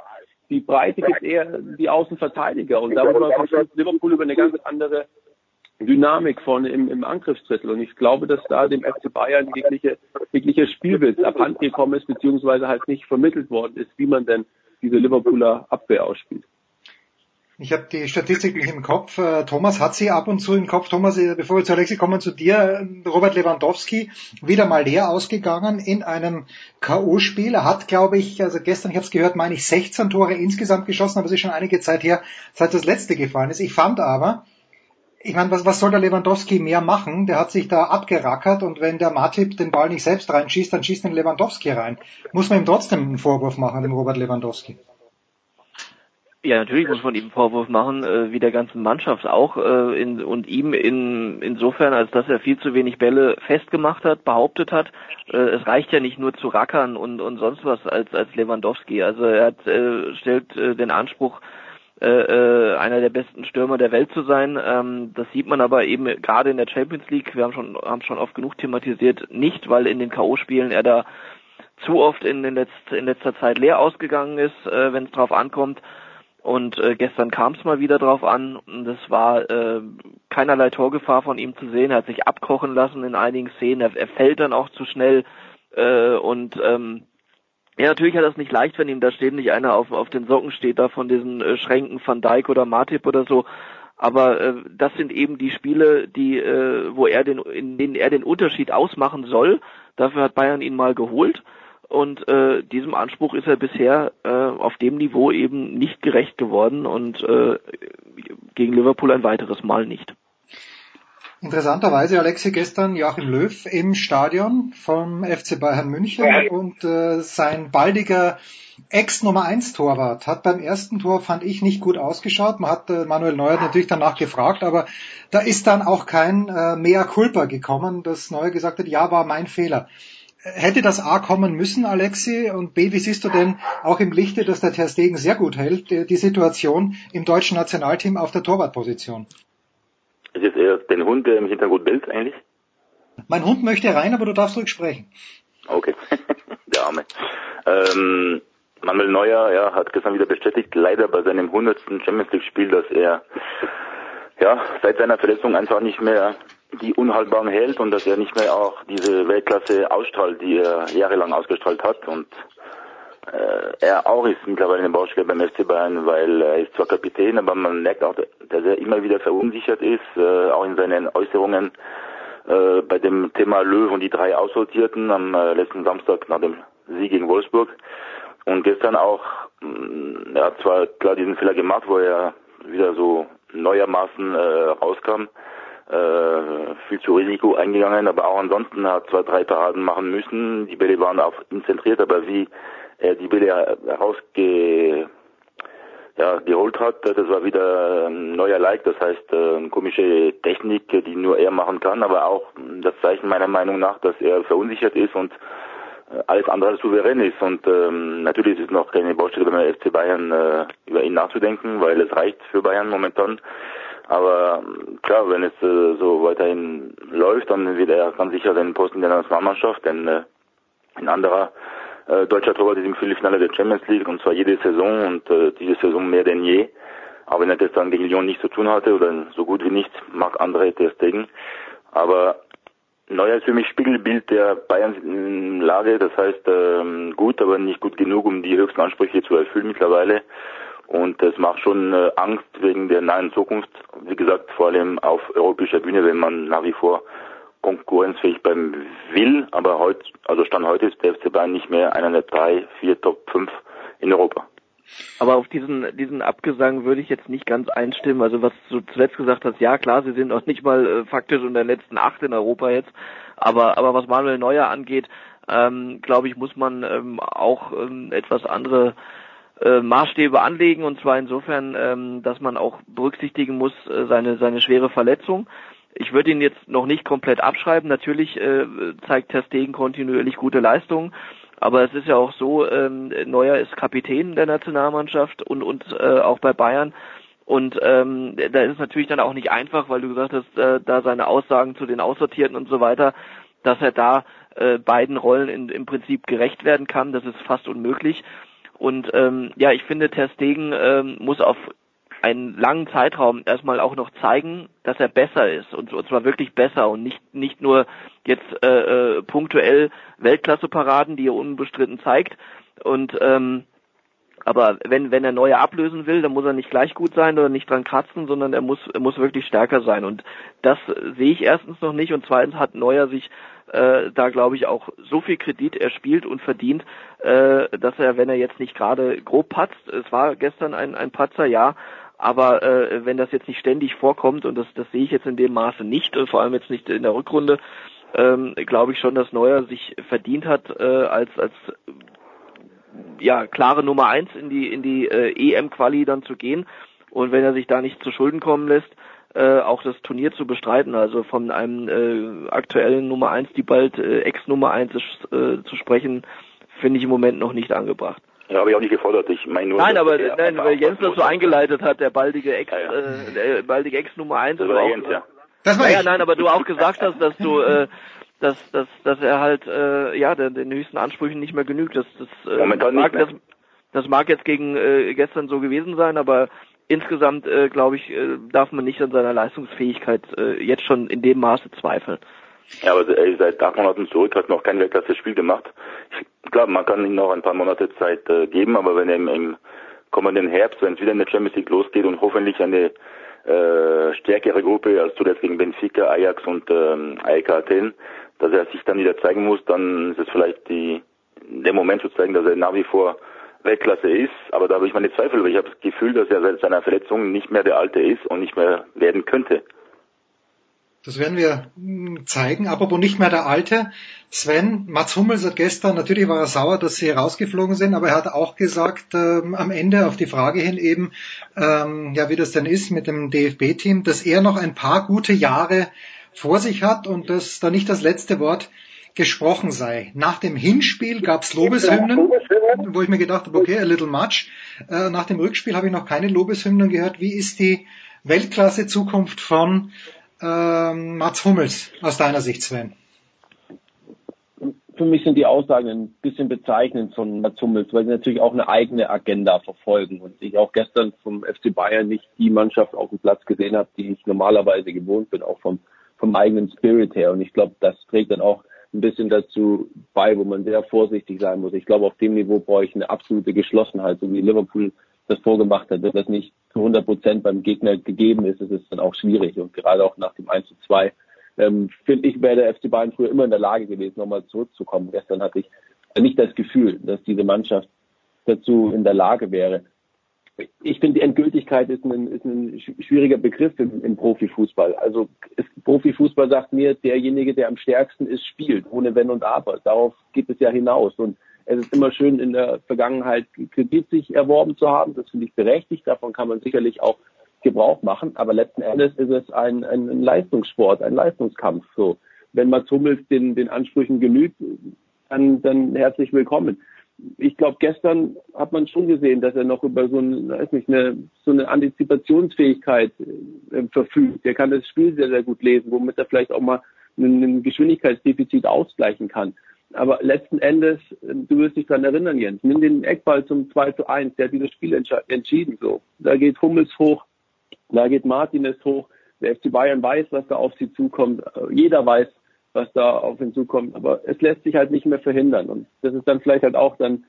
Die Breite gibt eher die Außenverteidiger. Und darüber verfügt Liverpool über eine ganz andere Dynamik vorne im, im Angriffsdrittel. Und ich glaube, dass da dem FC Bayern jegliche, jeglicher Spielwitz abhandengekommen ist, beziehungsweise halt nicht vermittelt worden ist, wie man denn diese Liverpooler Abwehr ausspielt. Ich habe die Statistik nicht im Kopf. Äh, Thomas hat sie ab und zu im Kopf. Thomas, äh, bevor wir zu Alexi kommen, zu dir. Robert Lewandowski, wieder mal leer ausgegangen in einem K.O.-Spiel. Er hat, glaube ich, also gestern, ich habe es gehört, meine ich 16 Tore insgesamt geschossen, aber es ist schon einige Zeit her, seit das letzte gefallen ist. Ich fand aber, ich meine, was, was soll der Lewandowski mehr machen? Der hat sich da abgerackert und wenn der Matip den Ball nicht selbst reinschießt, dann schießt den Lewandowski rein. Muss man ihm trotzdem einen Vorwurf machen, dem Robert Lewandowski? Ja, natürlich muss man ihm einen Vorwurf machen, äh, wie der ganzen Mannschaft auch, äh, in, und ihm in, insofern, als dass er viel zu wenig Bälle festgemacht hat, behauptet hat. Äh, es reicht ja nicht nur zu rackern und, und sonst was als, als Lewandowski. Also er hat, äh, stellt äh, den Anspruch, äh, äh, einer der besten Stürmer der Welt zu sein. Ähm, das sieht man aber eben gerade in der Champions League, wir haben schon, haben schon oft genug thematisiert, nicht, weil in den K.O.-Spielen er da zu oft in, den letzt, in letzter Zeit leer ausgegangen ist, äh, wenn es drauf ankommt. Und äh, gestern kam es mal wieder drauf an. Es war äh, keinerlei Torgefahr von ihm zu sehen. Er hat sich abkochen lassen in einigen Szenen. Er, er fällt dann auch zu schnell. Äh, und ähm, ja, natürlich hat es nicht leicht, wenn ihm da ständig einer auf, auf den Socken steht, da von diesen äh, Schränken Van Dijk oder Matip oder so. Aber äh, das sind eben die Spiele, die, äh, wo er den, in denen er den Unterschied ausmachen soll. Dafür hat Bayern ihn mal geholt. Und äh, diesem Anspruch ist er bisher äh, auf dem Niveau eben nicht gerecht geworden und äh, gegen Liverpool ein weiteres Mal nicht. Interessanterweise, Alexi, gestern Joachim Löw im Stadion vom FC Bayern München und äh, sein baldiger Ex-Nummer 1 Torwart hat beim ersten Tor, fand ich, nicht gut ausgeschaut. Man hat äh, Manuel Neuer natürlich danach gefragt, aber da ist dann auch kein äh, Mea Culpa gekommen, dass Neuer gesagt hat, ja, war mein Fehler. Hätte das A kommen müssen, Alexi? Und B, wie siehst du denn auch im Lichte, dass der Ter Stegen sehr gut hält, die Situation im deutschen Nationalteam auf der Torwartposition? Ist jetzt eher den Hund, der im Hintergrund bellt eigentlich? Mein Hund möchte rein, aber du darfst ruhig sprechen. Okay, der Arme. Ähm, Manuel Neuer ja, hat gestern wieder bestätigt, leider bei seinem 100. Champions League Spiel, dass er ja, seit seiner Verletzung einfach nicht mehr die Unhaltbaren hält und dass er nicht mehr auch diese Weltklasse ausstrahlt, die er jahrelang ausgestrahlt hat und äh, er auch ist mittlerweile eine Baustelle beim FC Bayern, weil er ist zwar Kapitän, aber man merkt auch, dass er immer wieder verunsichert ist, äh, auch in seinen Äußerungen äh, bei dem Thema Löw und die drei Aussortierten am äh, letzten Samstag nach dem Sieg gegen Wolfsburg und gestern auch, mh, er hat zwar klar diesen Fehler gemacht, wo er wieder so neuermaßen äh, rauskam, äh, viel zu Risiko eingegangen, aber auch ansonsten hat zwei, drei Paraden machen müssen. Die Bälle waren auf ihn zentriert, aber wie er die Bälle herausge ja, geholt hat, das war wieder ein neuer Like, das heißt äh, eine komische Technik, die nur er machen kann, aber auch das Zeichen meiner Meinung nach, dass er verunsichert ist und äh, alles andere als souverän ist. Und ähm, natürlich ist es noch keine Baustelle beim FC Bayern, äh, über ihn nachzudenken, weil es reicht für Bayern momentan. Aber klar, wenn es äh, so weiterhin läuft, dann wird er ganz sicher den Posten der Nationalmannschaft, denn äh, ein anderer äh, deutscher Torwart ist im Viertelfinale der Champions League und zwar jede Saison und äh, diese Saison mehr denn je. Aber wenn er das dann gegen Lyon nicht zu tun hatte oder so gut wie nichts, mag andere Ter Stegen. Aber Neuer ist für mich Spiegelbild der Bayern-Lage. Das heißt, ähm, gut, aber nicht gut genug, um die höchsten Ansprüche zu erfüllen mittlerweile. Und das macht schon äh, Angst wegen der nahen Zukunft. Wie gesagt, vor allem auf europäischer Bühne, wenn man nach wie vor konkurrenzfähig bleiben will. Aber heute, also Stand heute ist der FC Bayern nicht mehr einer der drei, vier, Top 5 in Europa. Aber auf diesen, diesen Abgesang würde ich jetzt nicht ganz einstimmen. Also was du zuletzt gesagt hast, ja klar, sie sind noch nicht mal äh, faktisch unter den letzten acht in Europa jetzt. Aber, aber was Manuel Neuer angeht, ähm, glaube ich, muss man ähm, auch ähm, etwas andere äh, Maßstäbe anlegen und zwar insofern, ähm, dass man auch berücksichtigen muss äh, seine seine schwere Verletzung. Ich würde ihn jetzt noch nicht komplett abschreiben. Natürlich äh, zeigt Ter Stegen kontinuierlich gute Leistungen, aber es ist ja auch so, ähm, Neuer ist Kapitän der Nationalmannschaft und und äh, auch bei Bayern. Und ähm, da ist es natürlich dann auch nicht einfach, weil du gesagt hast, äh, da seine Aussagen zu den Aussortierten und so weiter, dass er da äh, beiden Rollen in, im Prinzip gerecht werden kann. Das ist fast unmöglich. Und ähm, ja, ich finde, Ter Stegen ähm, muss auf einen langen Zeitraum erstmal auch noch zeigen, dass er besser ist und, zwar wirklich besser und nicht nicht nur jetzt äh, äh, punktuell Weltklasse-Paraden, die er unbestritten zeigt. Und ähm, aber wenn wenn er neue ablösen will, dann muss er nicht gleich gut sein oder nicht dran kratzen, sondern er muss er muss wirklich stärker sein. Und das sehe ich erstens noch nicht und zweitens hat Neuer sich äh, da glaube ich auch so viel Kredit erspielt und verdient, äh, dass er, wenn er jetzt nicht gerade grob patzt, es war gestern ein, ein Patzer, ja, aber äh, wenn das jetzt nicht ständig vorkommt, und das, das sehe ich jetzt in dem Maße nicht, vor allem jetzt nicht in der Rückrunde, ähm, glaube ich schon, dass Neuer sich verdient hat, äh, als, als ja, klare Nummer eins in die, in die äh, EM-Quali dann zu gehen. Und wenn er sich da nicht zu Schulden kommen lässt, äh, auch das Turnier zu bestreiten. Also von einem äh, aktuellen Nummer eins, die bald äh, Ex-Nummer eins ist, äh, zu sprechen, finde ich im Moment noch nicht angebracht. Ja, habe ich auch nicht gefordert. Ich meine nur. Nein, aber nein, weil Jens das so eingeleitet hat, der baldige Ex, ja, ja. Äh, der baldige Ex Nummer eins. Das war Jens, ja. Das war ja, nein, aber du auch gesagt hast, dass du, äh, dass, dass, dass er halt, äh, ja, den, den höchsten Ansprüchen nicht mehr genügt. Das, das, äh, Momentan mag, nicht das, das mag jetzt gegen äh, gestern so gewesen sein, aber insgesamt, äh, glaube ich, äh, darf man nicht an seiner Leistungsfähigkeit äh, jetzt schon in dem Maße zweifeln. Ja, aber ey, seit acht Monaten zurück hat noch kein Weltklasse-Spiel gemacht. Ich glaube, man kann ihm noch ein paar Monate Zeit äh, geben, aber wenn er im, im kommenden Herbst, wenn es wieder in der Champions League losgeht und hoffentlich eine äh, stärkere Gruppe als zuletzt gegen Benfica, Ajax und ähm, AEK Athen, dass er sich dann wieder zeigen muss, dann ist es vielleicht die, der Moment zu zeigen, dass er nach wie vor Weltklasse ist, aber da habe ich meine Zweifel, weil ich habe das Gefühl, dass er seit seiner Verletzung nicht mehr der Alte ist und nicht mehr werden könnte. Das werden wir hm, zeigen. Apropos nicht mehr der Alte. Sven, Mats Hummels hat gestern, natürlich war er sauer, dass sie rausgeflogen sind, aber er hat auch gesagt, ähm, am Ende auf die Frage hin eben, ähm, ja, wie das denn ist mit dem DFB-Team, dass er noch ein paar gute Jahre vor sich hat und dass da nicht das letzte Wort gesprochen sei. Nach dem Hinspiel gab's Lobeshymnen, wo ich mir gedacht habe, okay, a little much. Äh, nach dem Rückspiel habe ich noch keine Lobeshymnen gehört. Wie ist die Weltklasse-Zukunft von ähm, Mats Hummels aus deiner Sicht, Sven? Für mich sind die Aussagen ein bisschen bezeichnend von Mats Hummels, weil sie natürlich auch eine eigene Agenda verfolgen und ich auch gestern vom FC Bayern nicht die Mannschaft auf dem Platz gesehen habe, die ich normalerweise gewohnt bin, auch vom, vom eigenen Spirit her. Und ich glaube, das trägt dann auch ein bisschen dazu bei, wo man sehr vorsichtig sein muss. Ich glaube, auf dem Niveau brauche ich eine absolute Geschlossenheit, so wie Liverpool das vorgemacht hat. Wenn das nicht zu 100 Prozent beim Gegner gegeben ist, ist es dann auch schwierig. Und gerade auch nach dem 1 zu 2, ähm, finde ich, wäre der FC Bayern früher immer in der Lage gewesen, nochmal zurückzukommen. Gestern hatte ich nicht das Gefühl, dass diese Mannschaft dazu in der Lage wäre. Ich finde, die Endgültigkeit ist ein, ist ein schwieriger Begriff im, im Profifußball. Also ist, Profifußball sagt mir, derjenige, der am stärksten ist, spielt, ohne Wenn und Aber. Darauf geht es ja hinaus. Und es ist immer schön, in der Vergangenheit Kredit sich erworben zu haben. Das finde ich berechtigt. Davon kann man sicherlich auch Gebrauch machen. Aber letzten Endes ist es ein, ein, Leistungssport, ein Leistungskampf. So, wenn Mats Hummels den, den Ansprüchen genügt, dann, dann herzlich willkommen. Ich glaube, gestern hat man schon gesehen, dass er noch über so, ein, weiß nicht, eine, so eine Antizipationsfähigkeit äh, verfügt. Er kann das Spiel sehr, sehr gut lesen, womit er vielleicht auch mal ein Geschwindigkeitsdefizit ausgleichen kann. Aber letzten Endes, du wirst dich daran erinnern, Jens, nimm den Eckball zum 2 zu 1, der hat dieses Spiel entschieden. So, Da geht Hummels hoch, da geht Martinez hoch. Der FC Bayern weiß, was da auf sie zukommt. Jeder weiß, was da auf ihn zukommt. Aber es lässt sich halt nicht mehr verhindern. Und das ist dann vielleicht halt auch dann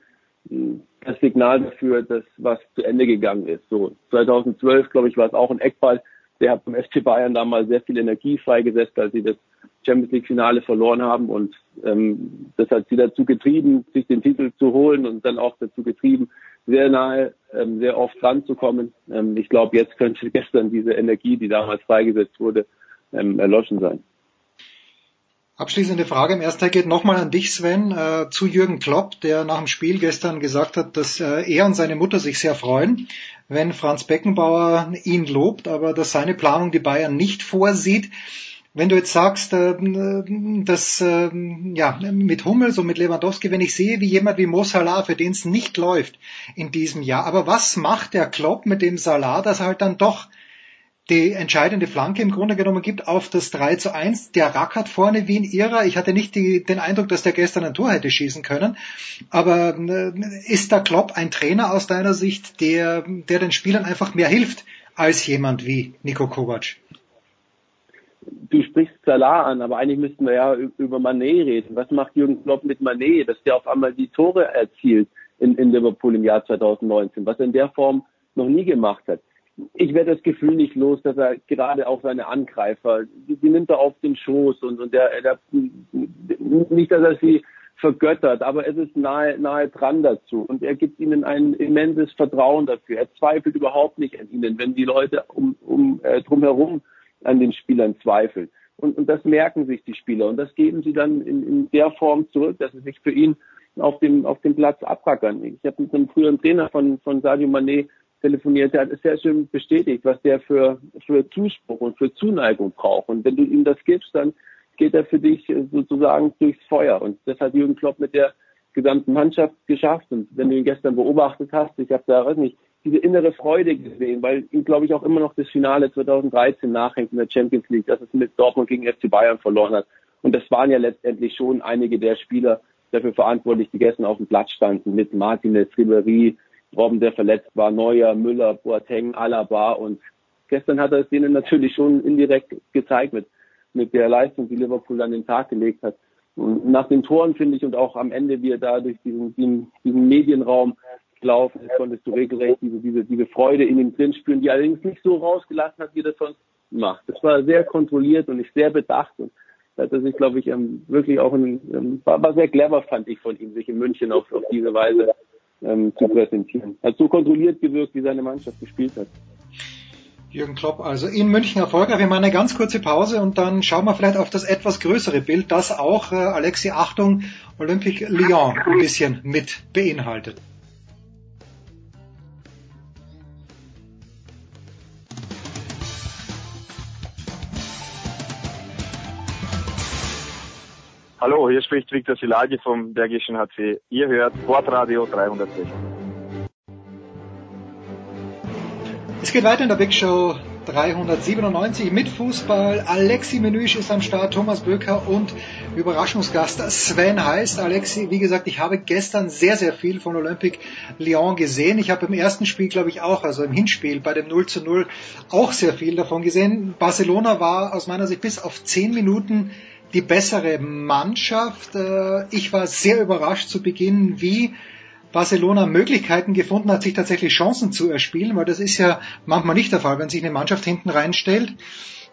hm, das Signal dafür, dass was zu Ende gegangen ist. So 2012, glaube ich, war es auch ein Eckball. Der hat beim FC Bayern damals sehr viel Energie freigesetzt, als sie das Champions League Finale verloren haben und ähm, das hat sie dazu getrieben, sich den Titel zu holen und dann auch dazu getrieben, sehr nahe, ähm, sehr oft ranzukommen. Ähm, ich glaube, jetzt könnte gestern diese Energie, die damals freigesetzt wurde, ähm, erloschen sein. Abschließende Frage im ersten Teil geht nochmal an dich, Sven, äh, zu Jürgen Klopp, der nach dem Spiel gestern gesagt hat, dass äh, er und seine Mutter sich sehr freuen, wenn Franz Beckenbauer ihn lobt, aber dass seine Planung die Bayern nicht vorsieht. Wenn du jetzt sagst, äh, dass äh, ja mit Hummels und mit Lewandowski, wenn ich sehe, wie jemand wie Mo Salah, für den es nicht läuft in diesem Jahr, aber was macht der Klopp mit dem Salah, dass er halt dann doch die entscheidende Flanke im Grunde genommen gibt auf das 3 zu 1. Der rackert vorne wie ein Irrer. Ich hatte nicht die, den Eindruck, dass der gestern ein Tor hätte schießen können. Aber äh, ist der Klopp ein Trainer aus deiner Sicht, der, der den Spielern einfach mehr hilft als jemand wie Nico Kovac? Du sprichst Salah an, aber eigentlich müssten wir ja über Manet reden. Was macht Jürgen Klopp mit Manet, dass der auf einmal die Tore erzielt in, in Liverpool im Jahr 2019, was er in der Form noch nie gemacht hat ich werde das Gefühl nicht los, dass er gerade auch seine Angreifer, die, die nimmt er auf den Schoß und, und der, der, nicht, dass er sie vergöttert, aber es ist nahe, nahe dran dazu und er gibt ihnen ein immenses Vertrauen dafür. Er zweifelt überhaupt nicht an ihnen, wenn die Leute um, um äh, drumherum an den Spielern zweifeln. Und, und das merken sich die Spieler und das geben sie dann in, in der Form zurück, dass sie sich für ihn auf dem, auf dem Platz abrackern. Ich habe mit einem früheren Trainer von, von Sadio Mané telefoniert, der hat es sehr schön bestätigt, was der für, für Zuspruch und für Zuneigung braucht. Und wenn du ihm das gibst, dann geht er für dich sozusagen durchs Feuer. Und das hat Jürgen Klopp mit der gesamten Mannschaft geschafft. Und wenn du ihn gestern beobachtet hast, ich habe da, weiß nicht, diese innere Freude gesehen, weil ihm, glaube ich, auch immer noch das Finale 2013 nachhängt in der Champions League, dass es mit Dortmund gegen FC Bayern verloren hat. Und das waren ja letztendlich schon einige der Spieler dafür verantwortlich, die gestern auf dem Platz standen, mit Martinez, Ribéry, Robben, der verletzt war, Neuer, Müller, Boateng, Alaba und gestern hat er es denen natürlich schon indirekt gezeigt mit, mit der Leistung, die Liverpool an den Tag gelegt hat. Und nach den Toren finde ich und auch am Ende, wie er da durch diesen, diesen, diesen Medienraum gelaufen ist, konntest du regelrecht diese, diese, diese Freude in ihm drin spüren, die allerdings nicht so rausgelassen hat, wie das sonst macht. Das war sehr kontrolliert und ich sehr bedacht und da hat er glaube ich, ähm, wirklich auch ein, ähm, war, war sehr clever, fand ich von ihm, sich in München auf, auf diese Weise ähm, zu präsentieren. Hat so kontrolliert gewirkt, wie seine Mannschaft gespielt hat. Jürgen Klopp, also in München erfolgreich. Wir machen eine ganz kurze Pause und dann schauen wir vielleicht auf das etwas größere Bild, das auch äh, Alexi Achtung Olympique Lyon ein bisschen mit beinhaltet. Hallo, hier spricht Viktor Silagi vom Bergischen HC. Ihr hört Sportradio 360. Es geht weiter in der Big Show 397 mit Fußball. Alexi Menüsch ist am Start, Thomas Böker und Überraschungsgast Sven heißt. Alexi, wie gesagt, ich habe gestern sehr, sehr viel von Olympique Lyon gesehen. Ich habe im ersten Spiel, glaube ich, auch, also im Hinspiel bei dem 0 zu 0 auch sehr viel davon gesehen. Barcelona war aus meiner Sicht bis auf 10 Minuten die bessere Mannschaft. Äh, ich war sehr überrascht zu Beginn, wie Barcelona Möglichkeiten gefunden hat, sich tatsächlich Chancen zu erspielen, weil das ist ja manchmal nicht der Fall, wenn sich eine Mannschaft hinten reinstellt.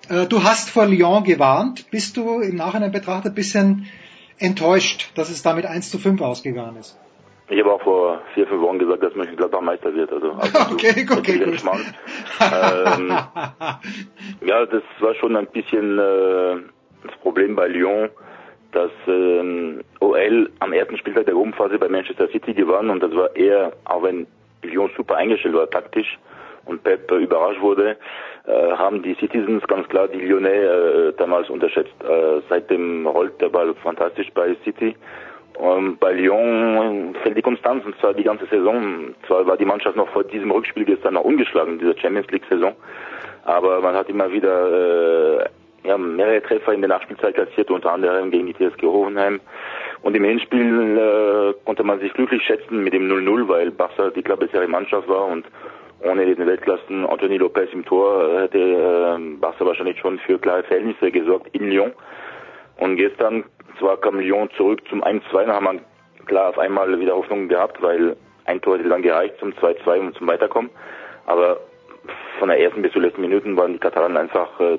Äh, du hast vor Lyon gewarnt. Bist du im Nachhinein betrachtet ein bisschen enttäuscht, dass es damit 1 zu 5 ausgegangen ist? Ich habe auch vor vier, fünf Wochen gesagt, dass Mönchengladbach Meister wird. Also, okay, okay, gut. ähm, ja, das war schon ein bisschen äh, das Problem bei Lyon, dass ähm, OL am ersten Spieltag der Gruppenphase bei Manchester City gewann und das war eher, auch wenn Lyon super eingestellt war taktisch und Pep äh, überrascht wurde, äh, haben die Citizens ganz klar die Lyonnais äh, damals unterschätzt. Äh, seitdem rollt der Ball fantastisch bei City. Und bei Lyon fällt die Konstanz und zwar die ganze Saison. Zwar war die Mannschaft noch vor diesem Rückspiel gestern noch ungeschlagen, dieser Champions League Saison, aber man hat immer wieder äh, ja, mehrere Treffer in der Nachspielzeit kassiert, unter anderem gegen die TSG Hohenheim. Und im Hinspiel äh, konnte man sich glücklich schätzen mit dem 0-0, weil Barca die klar bessere Mannschaft war und ohne den Weltklassen Anthony Lopez im Tor hätte äh, Barca wahrscheinlich schon für klare Verhältnisse gesorgt in Lyon. Und gestern zwar kam Lyon zurück zum 1-2, da haben wir klar auf einmal wieder Hoffnung gehabt, weil ein Tor hätte dann gereicht zum 2-2 und zum Weiterkommen. Aber von der ersten bis zur letzten Minuten waren die Katalanen einfach äh,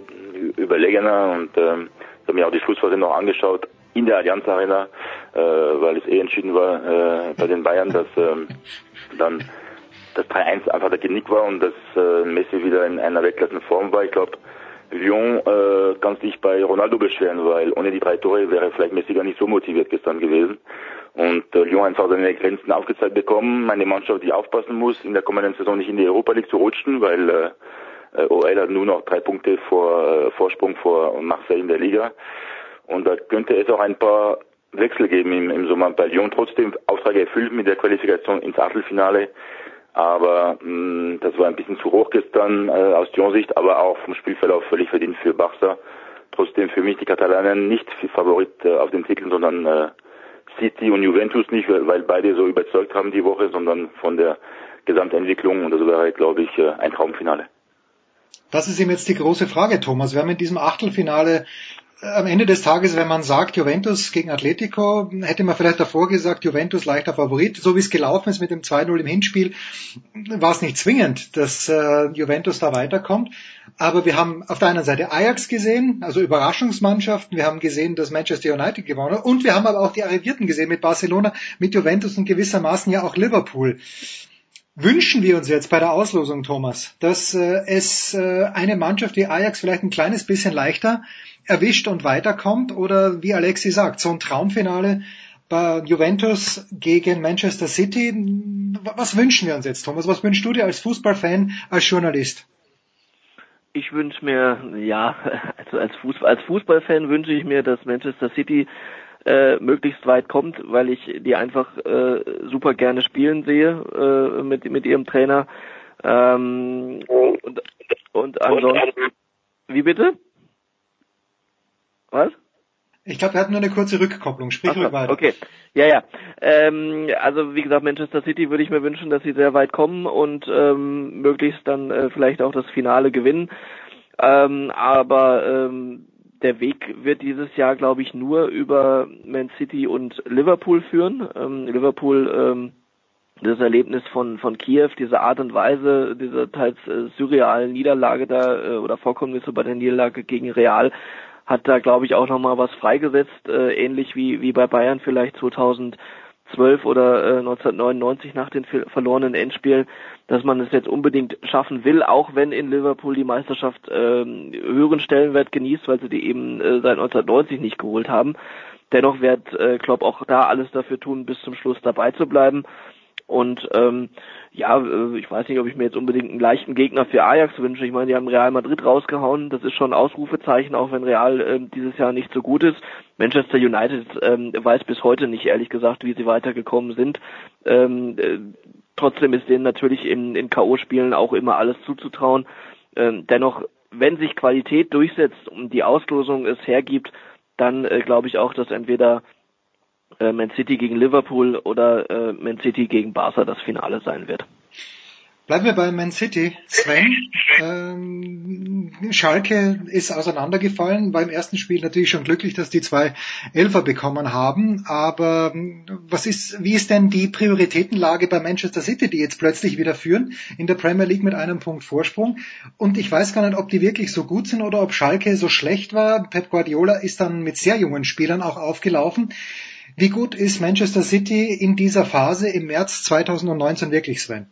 überlegener und äh, ich habe mir auch die Schlussphase noch angeschaut in der Allianz Arena, äh, weil es eh entschieden war äh, bei den Bayern, dass äh, dann das 3-1 einfach der Genick war und dass äh, Messi wieder in einer Weltklassenform war. Ich glaube, Lyon äh, kann sich bei Ronaldo beschweren, weil ohne die drei Tore wäre vielleicht Messi gar nicht so motiviert gestern gewesen. Und äh, Lyon einfach seine Grenzen aufgezeigt bekommen. Eine Mannschaft, die aufpassen muss, in der kommenden Saison nicht in die Europa League zu rutschen, weil äh, OL hat nur noch drei Punkte vor äh, Vorsprung vor Marseille in der Liga. Und da könnte es auch ein paar Wechsel geben im, im Sommer bei Lyon. Trotzdem Auftrag erfüllt mit der Qualifikation ins Achtelfinale. Aber mh, das war ein bisschen zu hoch gestern äh, aus Lyon-Sicht, aber auch vom Spielverlauf völlig verdient für Barca. Trotzdem für mich die Katalanen nicht Favorit äh, auf den Titel, sondern äh, City und Juventus nicht, weil beide so überzeugt haben die Woche, sondern von der Gesamtentwicklung und das wäre, glaube ich, äh, ein Traumfinale. Das ist eben jetzt die große Frage, Thomas. Wir haben in diesem Achtelfinale am Ende des Tages, wenn man sagt Juventus gegen Atletico, hätte man vielleicht davor gesagt, Juventus leichter Favorit. So wie es gelaufen ist mit dem 2-0 im Hinspiel, war es nicht zwingend, dass äh, Juventus da weiterkommt. Aber wir haben auf der einen Seite Ajax gesehen, also Überraschungsmannschaften. Wir haben gesehen, dass Manchester United gewonnen hat. Und wir haben aber auch die Arrivierten gesehen mit Barcelona, mit Juventus und gewissermaßen ja auch Liverpool. Wünschen wir uns jetzt bei der Auslosung, Thomas, dass äh, es äh, eine Mannschaft wie Ajax vielleicht ein kleines bisschen leichter erwischt und weiterkommt? Oder wie Alexi sagt, so ein Traumfinale bei Juventus gegen Manchester City. Was wünschen wir uns jetzt, Thomas? Was wünschst du dir als Fußballfan, als Journalist? Ich wünsche mir, ja, also als, Fußball, als Fußballfan wünsche ich mir, dass Manchester City äh, möglichst weit kommt, weil ich die einfach äh, super gerne spielen sehe äh, mit mit ihrem Trainer. Ähm, und, und ansonsten, wie bitte? Was? Ich glaube, wir hatten nur eine kurze Rückkopplung. Sprich mal weiter. Okay. Ja, ja. Ähm, also wie gesagt, Manchester City würde ich mir wünschen, dass sie sehr weit kommen und ähm, möglichst dann äh, vielleicht auch das Finale gewinnen. Ähm, aber ähm, der Weg wird dieses Jahr, glaube ich, nur über Man City und Liverpool führen. Ähm, Liverpool, ähm, das Erlebnis von, von Kiew, diese Art und Weise, diese teils äh, surrealen Niederlage da äh, oder Vorkommnisse bei der Niederlage gegen Real, hat da, glaube ich, auch nochmal was freigesetzt, äh, ähnlich wie, wie bei Bayern vielleicht 2012 oder äh, 1999 nach den verlorenen Endspielen dass man es jetzt unbedingt schaffen will, auch wenn in Liverpool die Meisterschaft ähm, höheren Stellenwert genießt, weil sie die eben äh, seit 1990 nicht geholt haben. Dennoch wird äh, Klopp auch da alles dafür tun, bis zum Schluss dabei zu bleiben. Und ähm, ja, äh, ich weiß nicht, ob ich mir jetzt unbedingt einen leichten Gegner für Ajax wünsche. Ich meine, die haben Real Madrid rausgehauen. Das ist schon ein Ausrufezeichen, auch wenn Real äh, dieses Jahr nicht so gut ist. Manchester United ähm, weiß bis heute nicht, ehrlich gesagt, wie sie weitergekommen sind. Ähm, äh, Trotzdem ist denen natürlich in, in K.O.-Spielen auch immer alles zuzutrauen. Ähm, dennoch, wenn sich Qualität durchsetzt und die Auslosung es hergibt, dann äh, glaube ich auch, dass entweder äh, Man City gegen Liverpool oder äh, Man City gegen Barca das Finale sein wird. Bleiben wir bei Man City. Sven, ähm, Schalke ist auseinandergefallen, war im ersten Spiel natürlich schon glücklich, dass die zwei Elfer bekommen haben. Aber ähm, was ist, wie ist denn die Prioritätenlage bei Manchester City, die jetzt plötzlich wieder führen in der Premier League mit einem Punkt Vorsprung? Und ich weiß gar nicht, ob die wirklich so gut sind oder ob Schalke so schlecht war. Pep Guardiola ist dann mit sehr jungen Spielern auch aufgelaufen. Wie gut ist Manchester City in dieser Phase im März 2019 wirklich, Sven?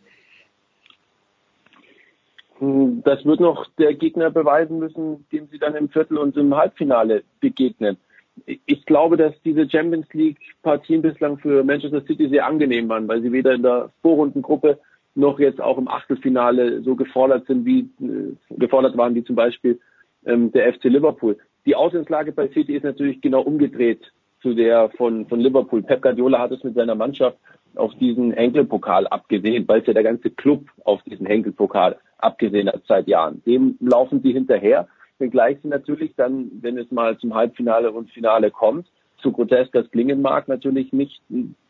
Das wird noch der Gegner beweisen müssen, dem sie dann im Viertel und im Halbfinale begegnen. Ich glaube, dass diese Champions League Partien bislang für Manchester City sehr angenehm waren, weil sie weder in der Vorrundengruppe noch jetzt auch im Achtelfinale so gefordert sind, wie äh, gefordert waren, wie zum Beispiel ähm, der FC Liverpool. Die Ausgangslage bei City ist natürlich genau umgedreht zu der von, von Liverpool. Pep Guardiola hat es mit seiner Mannschaft auf diesen Henkelpokal abgesehen, weil es ja der ganze Club auf diesen Henkelpokal abgesehen hat seit Jahren. Dem laufen sie hinterher, wenngleich sie natürlich dann, wenn es mal zum Halbfinale und Finale kommt, so grotesk das klingen mag, natürlich nicht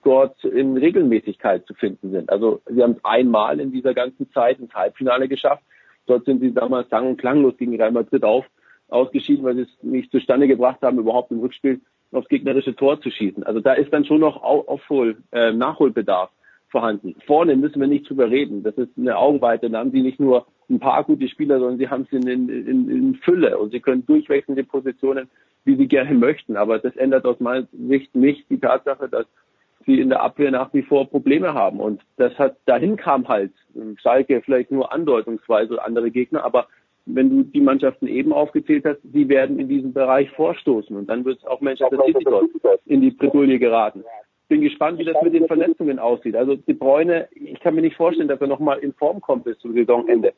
dort in Regelmäßigkeit zu finden sind. Also sie haben es einmal in dieser ganzen Zeit ins Halbfinale geschafft. Dort sind sie damals sang- und klanglos gegen Real Madrid auf, ausgeschieden, weil sie es nicht zustande gebracht haben, überhaupt im Rückspiel aufs gegnerische Tor zu schießen. Also da ist dann schon noch Aufhol, äh, Nachholbedarf vorhanden. Vorne müssen wir nicht drüber reden. Das ist eine Augenweite. Da haben sie nicht nur ein paar gute Spieler, sondern sie haben es in, in, in, Fülle und sie können durchwechseln die Positionen, wie sie gerne möchten. Aber das ändert aus meiner Sicht nicht die Tatsache, dass sie in der Abwehr nach wie vor Probleme haben. Und das hat, dahin kam halt Schalke vielleicht nur andeutungsweise andere Gegner, aber wenn du die Mannschaften eben aufgezählt hast, die werden in diesem Bereich vorstoßen und dann wird es auch Manchester City dort in die Bredouille geraten. Bin gespannt, wie das mit den Verletzungen aussieht. Also die Bräune, ich kann mir nicht vorstellen, dass er nochmal in Form kommt bis zum Saisonende.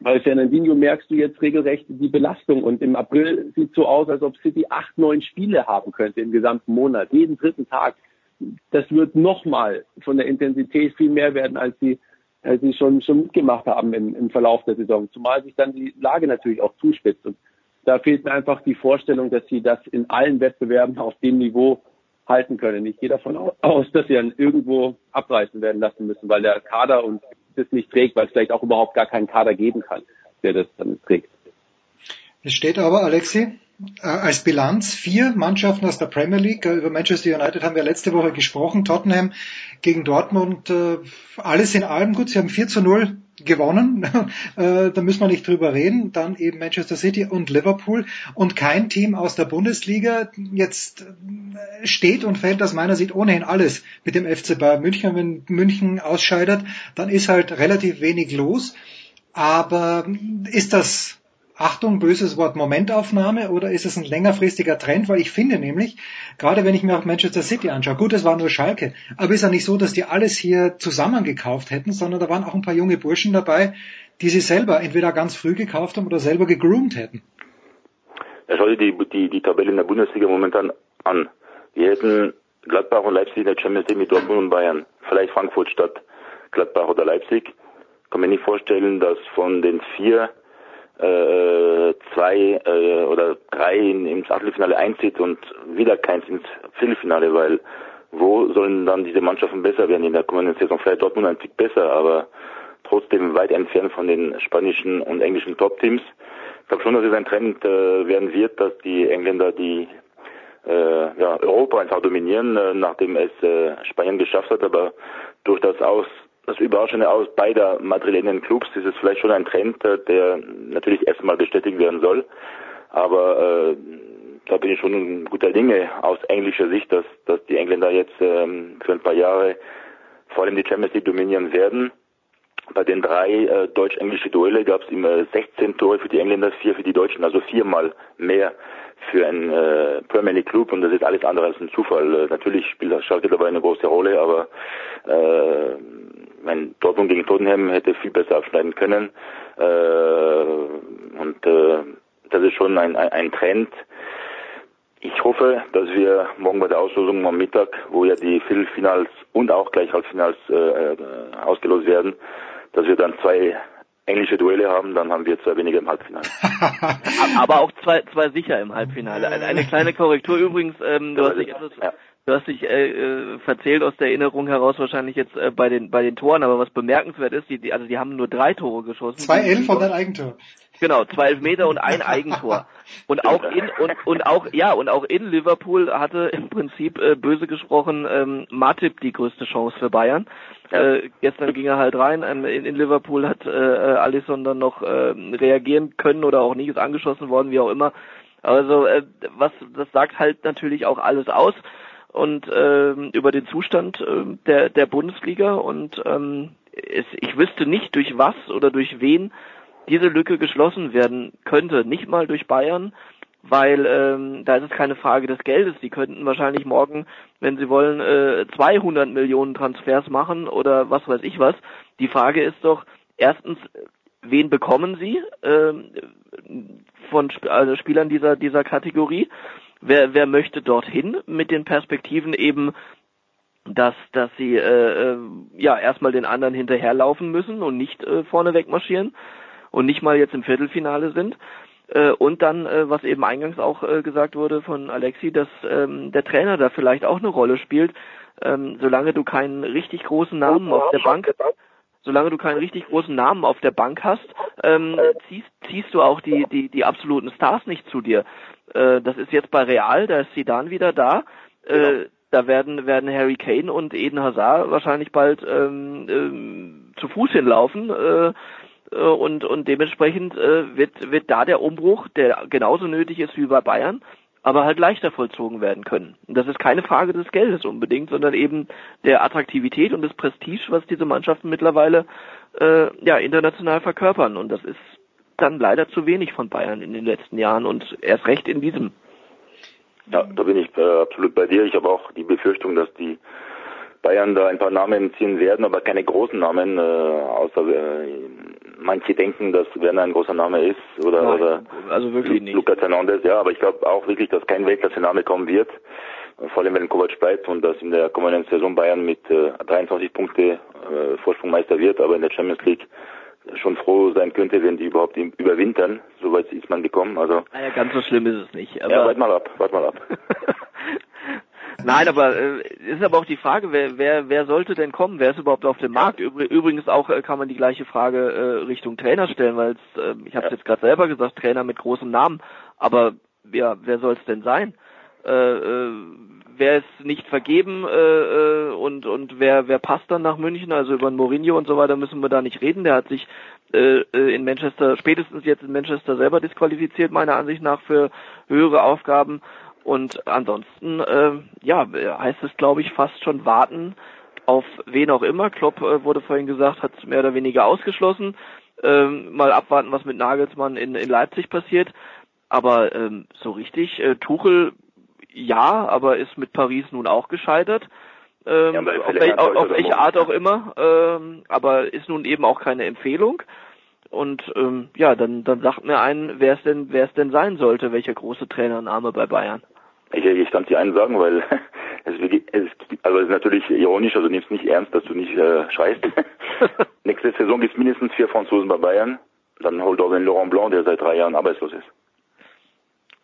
Weil Fernandinho merkst du jetzt regelrecht die Belastung und im April sieht so aus, als ob City acht, neun Spiele haben könnte im gesamten Monat, jeden dritten Tag. Das wird nochmal von der Intensität viel mehr werden, als sie, als sie schon, schon mitgemacht haben im, im Verlauf der Saison. Zumal sich dann die Lage natürlich auch zuspitzt. Und da fehlt mir einfach die Vorstellung, dass sie das in allen Wettbewerben auf dem Niveau halten können. Ich gehe davon aus, dass sie dann irgendwo abreißen werden lassen müssen, weil der Kader und das nicht trägt, weil es vielleicht auch überhaupt gar keinen Kader geben kann, der das dann trägt. Es steht aber, Alexi, als Bilanz vier Mannschaften aus der Premier League. Über Manchester United haben wir letzte Woche gesprochen. Tottenham gegen Dortmund. Alles in allem gut. Sie haben 4 zu 0 gewonnen. da müssen wir nicht drüber reden. Dann eben Manchester City und Liverpool. Und kein Team aus der Bundesliga. Jetzt steht und fällt aus meiner Sicht ohnehin alles mit dem FC Bayern München. Wenn München ausscheidet, dann ist halt relativ wenig los. Aber ist das Achtung, böses Wort, Momentaufnahme oder ist es ein längerfristiger Trend? Weil ich finde nämlich, gerade wenn ich mir auch Manchester City anschaue, gut, es war nur Schalke, aber ist ja nicht so, dass die alles hier zusammengekauft hätten, sondern da waren auch ein paar junge Burschen dabei, die sie selber entweder ganz früh gekauft haben oder selber gegroomt hätten. Ja, schau dir die, die, die Tabelle in der Bundesliga momentan an. Wir hätten Gladbach und Leipzig in der Champions League mit Dortmund und Bayern. Vielleicht Frankfurt statt Gladbach oder Leipzig. Kann mir nicht vorstellen, dass von den vier äh, zwei äh, oder drei in, ins Achtelfinale einzieht und wieder keins ins Viertelfinale, weil wo sollen dann diese Mannschaften besser werden in der kommenden Saison? Vielleicht Dortmund ein Tick besser, aber trotzdem weit entfernt von den spanischen und englischen Top-Teams. Ich glaube schon, dass es ein Trend äh, werden wird, dass die Engländer die äh, ja, Europa einfach dominieren, äh, nachdem es äh, Spanien geschafft hat, aber durch das Aus das Überraschende aus beider madrilenen Clubs ist es vielleicht schon ein Trend, äh, der natürlich erstmal bestätigt werden soll. Aber äh, da bin ich schon guter Dinge aus englischer Sicht, dass, dass die Engländer jetzt ähm, für ein paar Jahre vor allem die Champions League dominieren werden. Bei den drei äh, deutsch-englische Duelle gab es immer 16 Tore für die Engländer, vier für die Deutschen, also viermal mehr für einen äh, Premier League Club und das ist alles andere als ein Zufall. Äh, natürlich spielt das Schalke dabei eine große Rolle, aber äh, mein Dortmund gegen Tottenham hätte viel besser abschneiden können. Äh, und äh, das ist schon ein, ein, ein Trend. Ich hoffe, dass wir morgen bei der Auslosung am Mittag, wo ja die Viertelfinals und auch gleich Halbfinals äh, ausgelost werden, dass wir dann zwei englische Duelle haben, dann haben wir zwei weniger im Halbfinale. Aber auch zwei, zwei sicher im Halbfinale. Eine, eine kleine Korrektur übrigens, ähm, du hast dich etwas, ja. Du hast dich äh, äh, verzählt aus der Erinnerung heraus wahrscheinlich jetzt äh, bei den bei den Toren, aber was bemerkenswert ist, die, die also die haben nur drei Tore geschossen. Zwei Elf und ein Eigentor. Genau, zwei Elfmeter und ein Eigentor. Und auch in und, und auch ja und auch in Liverpool hatte im Prinzip äh, böse gesprochen ähm, Matip die größte Chance für Bayern. Äh, gestern ging er halt rein. Ähm, in, in Liverpool hat äh, Alisson dann noch äh, reagieren können oder auch nicht, ist angeschossen worden, wie auch immer. Also äh, was das sagt halt natürlich auch alles aus und äh, über den Zustand äh, der der Bundesliga und ähm, es, ich wüsste nicht durch was oder durch wen diese Lücke geschlossen werden könnte, nicht mal durch Bayern, weil ähm, da ist es keine Frage des Geldes. Die könnten wahrscheinlich morgen, wenn sie wollen, äh, 200 Millionen Transfers machen oder was weiß ich was. Die Frage ist doch erstens, wen bekommen sie äh, von Sp also Spielern dieser dieser Kategorie? Wer wer möchte dorthin mit den Perspektiven eben dass dass sie äh, ja erstmal den anderen hinterherlaufen müssen und nicht äh, vorne wegmarschieren und nicht mal jetzt im Viertelfinale sind. Äh, und dann, äh, was eben eingangs auch äh, gesagt wurde von Alexi, dass ähm, der Trainer da vielleicht auch eine Rolle spielt. Ähm, solange du keinen richtig großen Namen auf der Bank solange du keinen richtig großen Namen auf der Bank hast, ähm, ziehst, ziehst du auch die, die, die absoluten Stars nicht zu dir. Äh, das ist jetzt bei Real, da ist Zidane wieder da. Äh, genau. Da werden, werden Harry Kane und Eden Hazard wahrscheinlich bald ähm, ähm, zu Fuß hinlaufen. Äh, äh, und, und dementsprechend äh, wird, wird da der Umbruch, der genauso nötig ist wie bei Bayern, aber halt leichter vollzogen werden können. Und das ist keine Frage des Geldes unbedingt, sondern eben der Attraktivität und des Prestige, was diese Mannschaften mittlerweile äh, ja international verkörpern. Und das ist dann leider zu wenig von Bayern in den letzten Jahren und erst recht in diesem. Ja, da bin ich äh, absolut bei dir. Ich habe auch die Befürchtung, dass die Bayern da ein paar Namen ziehen werden, aber keine großen Namen, äh, außer äh, manche denken, dass Werner ein großer Name ist oder, Nein, oder also wirklich nicht. Lucas Hernandez, ja, aber ich glaube auch wirklich, dass kein Weltklasse-Name kommen wird, vor allem wenn Kovac bleibt und dass in der kommenden Saison Bayern mit äh, 23 Punkte äh, Vorsprung Meister wird, aber in der Champions League schon froh sein könnte, wenn die überhaupt überwintern. Soweit ist man gekommen. Also naja, ganz so schlimm ist es nicht. Ja, wart mal ab, wart mal ab. Nein, aber äh, ist aber auch die Frage, wer, wer, wer sollte denn kommen? Wer ist überhaupt auf dem Markt? Übrigens auch äh, kann man die gleiche Frage äh, Richtung Trainer stellen, weil äh, ich habe es jetzt gerade selber gesagt, Trainer mit großem Namen. Aber ja, wer soll es denn sein? Äh, äh, wer ist nicht vergeben äh, äh, und und wer wer passt dann nach München? Also über Mourinho und so weiter müssen wir da nicht reden. Der hat sich äh, äh, in Manchester spätestens jetzt in Manchester selber disqualifiziert meiner Ansicht nach für höhere Aufgaben und ansonsten, äh, ja, heißt es, glaube ich, fast schon warten auf wen auch immer. Klopp äh, wurde vorhin gesagt, hat mehr oder weniger ausgeschlossen. Ähm, mal abwarten, was mit Nagelsmann in, in Leipzig passiert. Aber ähm, so richtig, äh, Tuchel ja, aber ist mit Paris nun auch gescheitert. Ähm, ja, auf, wel, auf, auf welche Art auch immer, ähm, aber ist nun eben auch keine Empfehlung. Und ähm, ja, dann, dann sagt mir ein, wer es denn, wer es denn sein sollte, welcher große Trainername bei Bayern. Ich, ich kann es dir einen sagen, weil es, es, also es ist natürlich ironisch, also nimm's nicht ernst, dass du nicht äh, schreist. Nächste Saison gibt es mindestens vier Franzosen bei Bayern. Dann holt auch den Laurent Blanc, der seit drei Jahren arbeitslos ist.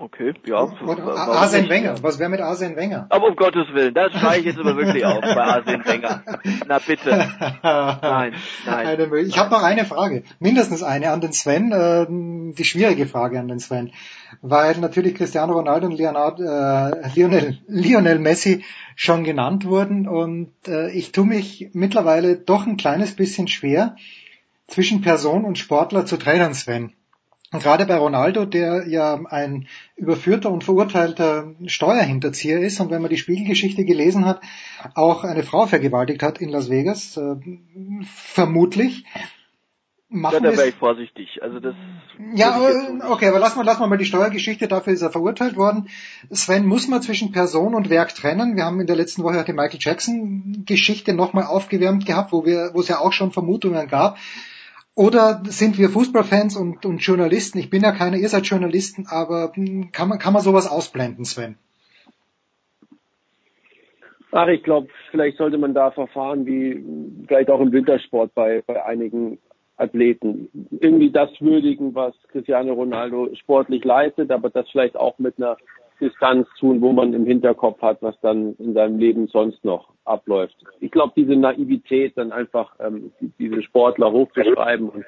Okay, ja. Arsene Wenger, was wäre mit Arsene Wenger? Aber um Gottes Willen, das schreie ich jetzt aber wirklich auf bei Arsene Wenger. Na bitte. Nein, nein. Ich habe noch eine Frage, mindestens eine an den Sven, äh, die schwierige Frage an den Sven, weil natürlich Cristiano Ronaldo und Leonardo, äh, Lionel, Lionel Messi schon genannt wurden und äh, ich tue mich mittlerweile doch ein kleines bisschen schwer, zwischen Person und Sportler zu trennen, Sven. Und gerade bei Ronaldo, der ja ein überführter und verurteilter Steuerhinterzieher ist und wenn man die Spiegelgeschichte gelesen hat, auch eine Frau vergewaltigt hat in Las Vegas, äh, vermutlich. Machen ja, da wäre ich vorsichtig. Also das ja, okay, aber lassen wir, lassen wir mal die Steuergeschichte, dafür ist er verurteilt worden. Sven, muss man zwischen Person und Werk trennen? Wir haben in der letzten Woche die Michael Jackson Geschichte nochmal aufgewärmt gehabt, wo wir, wo es ja auch schon Vermutungen gab, oder sind wir Fußballfans und, und Journalisten? Ich bin ja keiner, ihr seid Journalisten, aber hm, kann man, kann man sowas ausblenden, Sven? Ach, ich glaube, vielleicht sollte man da verfahren wie vielleicht auch im Wintersport bei, bei einigen Athleten. Irgendwie das würdigen, was Cristiano Ronaldo sportlich leistet, aber das vielleicht auch mit einer Distanz tun, wo man im Hinterkopf hat, was dann in seinem Leben sonst noch abläuft. Ich glaube, diese Naivität, dann einfach ähm, diese Sportler hochzuschreiben und,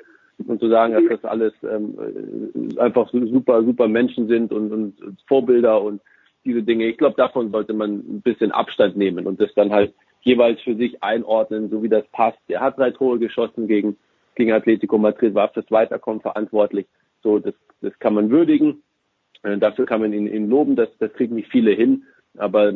und zu sagen, dass das alles ähm, äh, einfach super, super Menschen sind und, und Vorbilder und diese Dinge. Ich glaube, davon sollte man ein bisschen Abstand nehmen und das dann halt jeweils für sich einordnen, so wie das passt. Er hat drei Tore geschossen gegen, gegen Atletico Madrid, war fürs Weiterkommen verantwortlich. So, das, das kann man würdigen. Äh, dafür kann man ihn, ihn loben, das, das kriegen nicht viele hin. Aber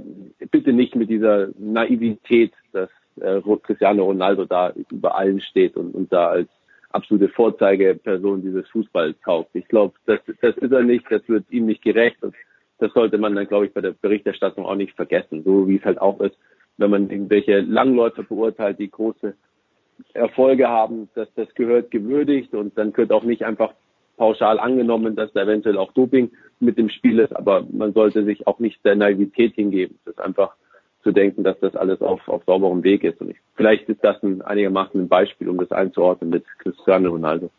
bitte nicht mit dieser Naivität, dass äh, Cristiano Ronaldo da über allen steht und, und da als absolute Vorzeigeperson dieses Fußballs taugt. Ich glaube, das, das ist er nicht, das wird ihm nicht gerecht und das sollte man dann, glaube ich, bei der Berichterstattung auch nicht vergessen. So wie es halt auch ist, wenn man irgendwelche Langläufer beurteilt, die große Erfolge haben, dass das gehört gewürdigt und dann gehört auch nicht einfach pauschal angenommen, dass da eventuell auch Doping mit dem Spiel ist, aber man sollte sich auch nicht der Naivität hingeben. Das ist einfach zu denken, dass das alles auf, auf sauberem Weg ist. Und ich, vielleicht ist das ein einigermaßen ein Beispiel, um das einzuordnen mit Cristiano Ronaldo.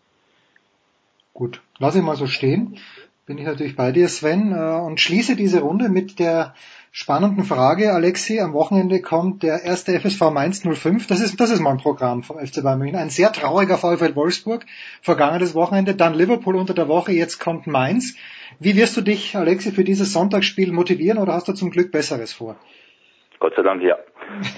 Gut, lass ich mal so stehen. Bin ich natürlich bei dir, Sven, äh, und schließe diese Runde mit der spannenden Frage, Alexi. Am Wochenende kommt der erste FSV Mainz 05. Das ist, das ist mal ein Programm vom FC Bayern München. Ein sehr trauriger VfL Wolfsburg. Vergangenes Wochenende, dann Liverpool unter der Woche, jetzt kommt Mainz. Wie wirst du dich, Alexi, für dieses Sonntagsspiel motivieren oder hast du zum Glück Besseres vor? Gott sei Dank, ja.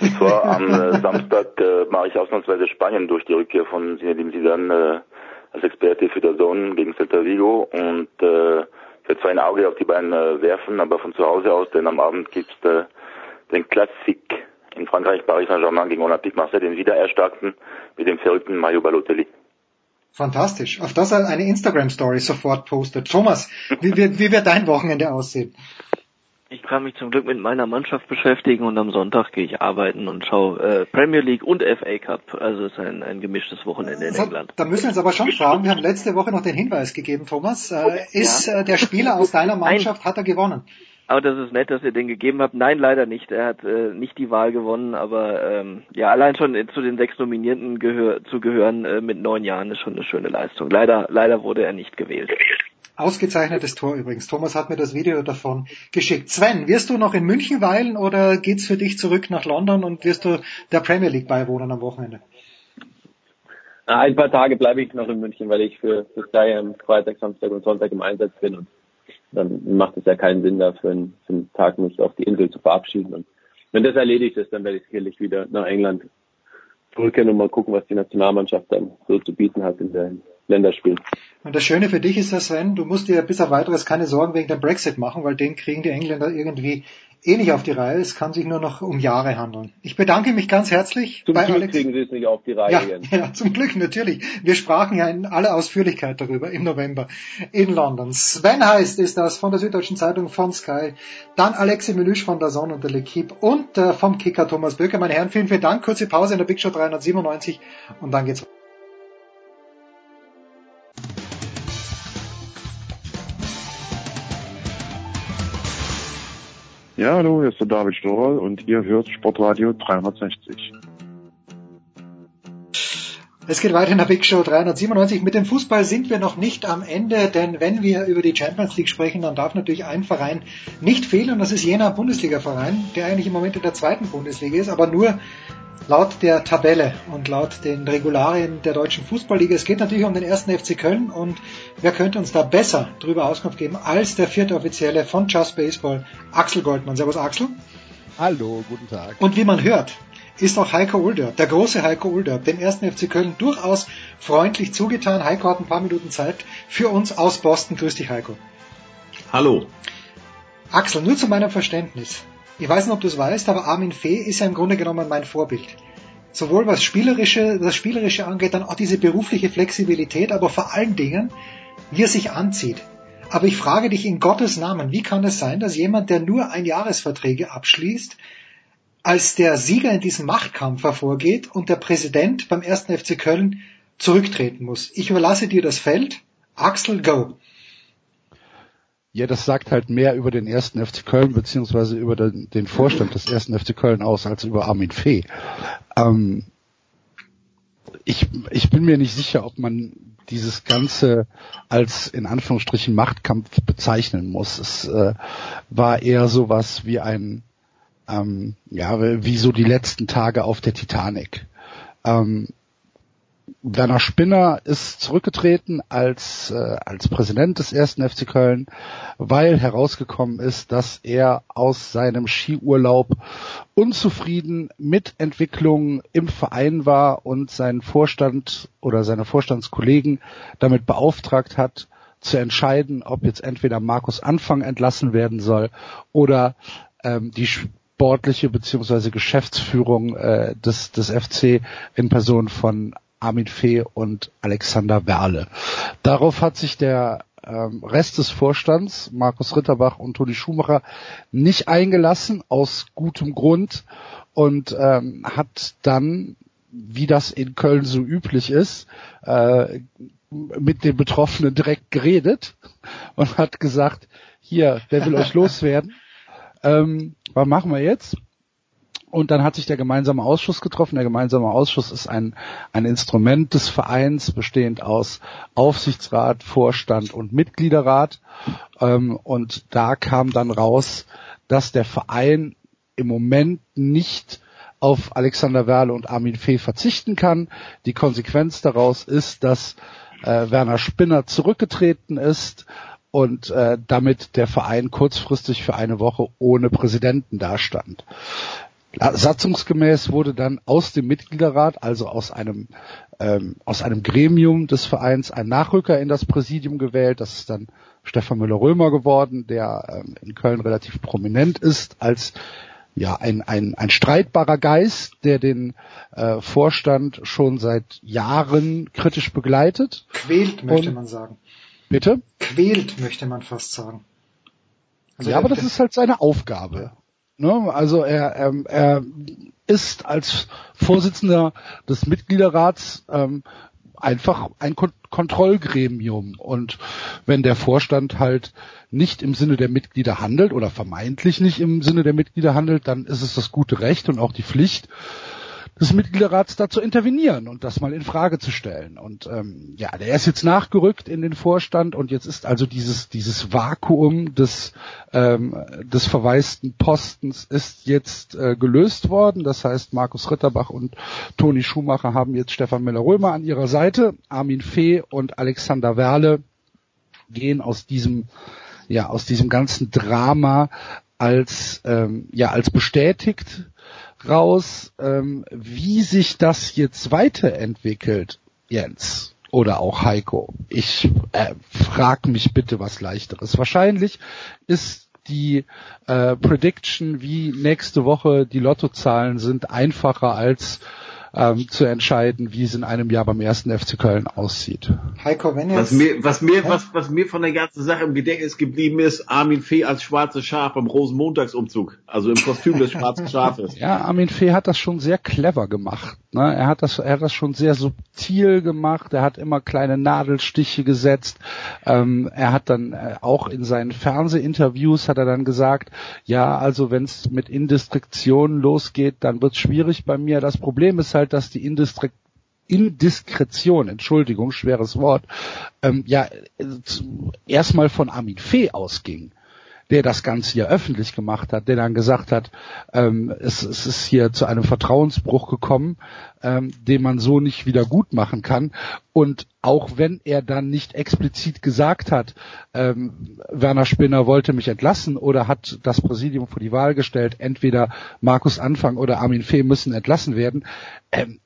Und zwar am äh, Samstag äh, mache ich ausnahmsweise Spanien durch die Rückkehr von Zinedine äh, als Experte für der Zone gegen Celta Vigo und äh, ich zwar ein Auge auf die beiden äh, werfen, aber von zu Hause aus, denn am Abend gibt's äh, den Klassik in Frankreich, Paris Saint-Germain gegen Olympique Marseille, den Wiedererstarkten mit dem verrückten Mario Balotelli. Fantastisch. Auf das eine Instagram-Story sofort postet. Thomas, wie, wie, wie wird dein Wochenende aussehen? Ich kann mich zum Glück mit meiner Mannschaft beschäftigen und am Sonntag gehe ich arbeiten und schaue äh, Premier League und FA Cup. Also es ist ein, ein gemischtes Wochenende in So, England. da müssen wir uns aber schon fragen, wir haben letzte Woche noch den Hinweis gegeben, Thomas. Äh, ist äh, der Spieler aus deiner Mannschaft, hat er gewonnen? Aber das ist nett, dass ihr den gegeben habt. Nein, leider nicht. Er hat äh, nicht die Wahl gewonnen, aber ähm, ja, allein schon zu den sechs Nominierten gehör zu gehören äh, mit neun Jahren ist schon eine schöne Leistung. Leider, leider wurde er nicht gewählt. Ausgezeichnetes Tor übrigens. Thomas hat mir das Video davon geschickt. Sven, wirst du noch in München weilen oder geht's für dich zurück nach London und wirst du der Premier League beiwohnen am Wochenende? Ein paar Tage bleibe ich noch in München, weil ich für, für Sky am Freitag, Samstag und Sonntag im Einsatz bin und dann macht es ja keinen Sinn, da für einen, für einen Tag mich auf die Insel zu verabschieden. Und wenn das erledigt ist, dann werde ich sicherlich wieder nach England zurückkehren und mal gucken, was die Nationalmannschaft dann so zu bieten hat in den Länderspielen. Und das Schöne für dich ist ja, Sven, du musst dir bis auf weiteres keine Sorgen wegen dem Brexit machen, weil den kriegen die Engländer irgendwie eh nicht auf die Reihe. Es kann sich nur noch um Jahre handeln. Ich bedanke mich ganz herzlich Zum bei Glück Alex. kriegen sie es nicht auf die Reihe, Ja, ja, zum Glück natürlich. Wir sprachen ja in aller Ausführlichkeit darüber im November in London. Sven heißt ist das von der Süddeutschen Zeitung von Sky, dann Alexi Melüsch von der Sonne und der L'Equipe und äh, vom Kicker Thomas Böker. Meine Herren, vielen, vielen Dank. Kurze Pause in der Big Show 397 und dann geht's Ja, hallo, hier ist der David Storl und ihr hört Sportradio 360. Es geht weiter in der Big Show 397. Mit dem Fußball sind wir noch nicht am Ende, denn wenn wir über die Champions League sprechen, dann darf natürlich ein Verein nicht fehlen und das ist jener Bundesliga-Verein, der eigentlich im Moment in der zweiten Bundesliga ist, aber nur laut der Tabelle und laut den Regularien der deutschen Fußballliga. Es geht natürlich um den ersten FC Köln und wer könnte uns da besser darüber Auskunft geben als der vierte Offizielle von Just Baseball, Axel Goldmann. Servus Axel. Hallo, guten Tag. Und wie man hört, ist auch Heiko Ulderb, der große Heiko Ulderb, dem ersten FC Köln durchaus freundlich zugetan. Heiko hat ein paar Minuten Zeit für uns aus Boston. Grüß dich, Heiko. Hallo. Axel, nur zu meinem Verständnis. Ich weiß nicht, ob du es weißt, aber Armin Fee ist ja im Grunde genommen mein Vorbild. Sowohl was Spielerische, das Spielerische angeht, dann auch diese berufliche Flexibilität, aber vor allen Dingen, wie er sich anzieht. Aber ich frage dich in Gottes Namen, wie kann es sein, dass jemand, der nur Einjahresverträge abschließt, als der Sieger in diesem Machtkampf hervorgeht und der Präsident beim ersten FC Köln zurücktreten muss? Ich überlasse dir das Feld. Axel, go. Ja, das sagt halt mehr über den ersten FC Köln beziehungsweise über den, den Vorstand des ersten FC Köln aus als über Armin Fee. Ähm, ich, ich bin mir nicht sicher, ob man dieses Ganze als in Anführungsstrichen Machtkampf bezeichnen muss. Es äh, war eher sowas wie ein, ähm, ja, wie so die letzten Tage auf der Titanic. Ähm, Werner Spinner ist zurückgetreten als, äh, als Präsident des ersten FC Köln, weil herausgekommen ist, dass er aus seinem Skiurlaub unzufrieden mit Entwicklungen im Verein war und seinen Vorstand oder seine Vorstandskollegen damit beauftragt hat, zu entscheiden, ob jetzt entweder Markus Anfang entlassen werden soll oder ähm, die sportliche beziehungsweise Geschäftsführung äh, des, des FC in Person von Armin Fee und Alexander Werle. Darauf hat sich der ähm, Rest des Vorstands, Markus Ritterbach und Toni Schumacher, nicht eingelassen, aus gutem Grund, und ähm, hat dann, wie das in Köln so üblich ist, äh, mit den Betroffenen direkt geredet und hat gesagt, hier, wer will euch loswerden? Ähm, was machen wir jetzt? Und dann hat sich der gemeinsame Ausschuss getroffen. Der gemeinsame Ausschuss ist ein, ein Instrument des Vereins, bestehend aus Aufsichtsrat, Vorstand und Mitgliederrat. Ähm, und da kam dann raus, dass der Verein im Moment nicht auf Alexander Werle und Armin Fee verzichten kann. Die Konsequenz daraus ist, dass äh, Werner Spinner zurückgetreten ist und äh, damit der Verein kurzfristig für eine Woche ohne Präsidenten dastand. Satzungsgemäß wurde dann aus dem Mitgliederrat, also aus einem ähm, aus einem Gremium des Vereins, ein Nachrücker in das Präsidium gewählt. Das ist dann Stefan Müller-Römer geworden, der ähm, in Köln relativ prominent ist als ja ein, ein, ein streitbarer Geist, der den äh, Vorstand schon seit Jahren kritisch begleitet. Quält, möchte Und, man sagen. Bitte? Quält, möchte man fast sagen. Also ja, aber das ist halt seine Aufgabe. Ne? Also er, er, er ist als Vorsitzender des Mitgliederrats ähm, einfach ein Kon Kontrollgremium. Und wenn der Vorstand halt nicht im Sinne der Mitglieder handelt oder vermeintlich nicht im Sinne der Mitglieder handelt, dann ist es das gute Recht und auch die Pflicht, des Mitgliederrats da zu intervenieren und das mal in Frage zu stellen. Und ähm, ja, der ist jetzt nachgerückt in den Vorstand und jetzt ist also dieses dieses Vakuum des ähm, des verwaisten Postens ist jetzt äh, gelöst worden. Das heißt, Markus Ritterbach und Toni Schumacher haben jetzt Stefan Müller-Römer an ihrer Seite, Armin Fee und Alexander Werle gehen aus diesem ja aus diesem ganzen Drama als ähm, ja als bestätigt raus, ähm, wie sich das jetzt weiterentwickelt, Jens oder auch Heiko. Ich äh, frag mich bitte was leichteres. Wahrscheinlich ist die äh, Prediction, wie nächste Woche die Lottozahlen sind, einfacher als ähm, zu entscheiden, wie es in einem Jahr beim ersten FC Köln aussieht. Heiko, wenn jetzt, was mir, was mir, was, was mir von der ganzen Sache im Gedächtnis geblieben ist, Armin Fee als schwarzes Schaf beim Rosenmontagsumzug, also im Kostüm des schwarzen Schafes. Ja, Armin Fee hat das schon sehr clever gemacht. Ne? Er hat das, er hat das schon sehr subtil gemacht. Er hat immer kleine Nadelstiche gesetzt. Ähm, er hat dann äh, auch in seinen Fernsehinterviews hat er dann gesagt, ja, also wenn es mit Indiskretion losgeht, dann wird es schwierig bei mir. Das Problem ist halt dass die Indistri Indiskretion, Entschuldigung, schweres Wort, ähm, ja erstmal von Armin Fee ausging der das Ganze hier öffentlich gemacht hat, der dann gesagt hat, ähm, es, es ist hier zu einem Vertrauensbruch gekommen, ähm, den man so nicht wieder gut machen kann. Und auch wenn er dann nicht explizit gesagt hat, ähm, Werner Spinner wollte mich entlassen oder hat das Präsidium vor die Wahl gestellt, entweder Markus Anfang oder Armin Fee müssen entlassen werden, ähm,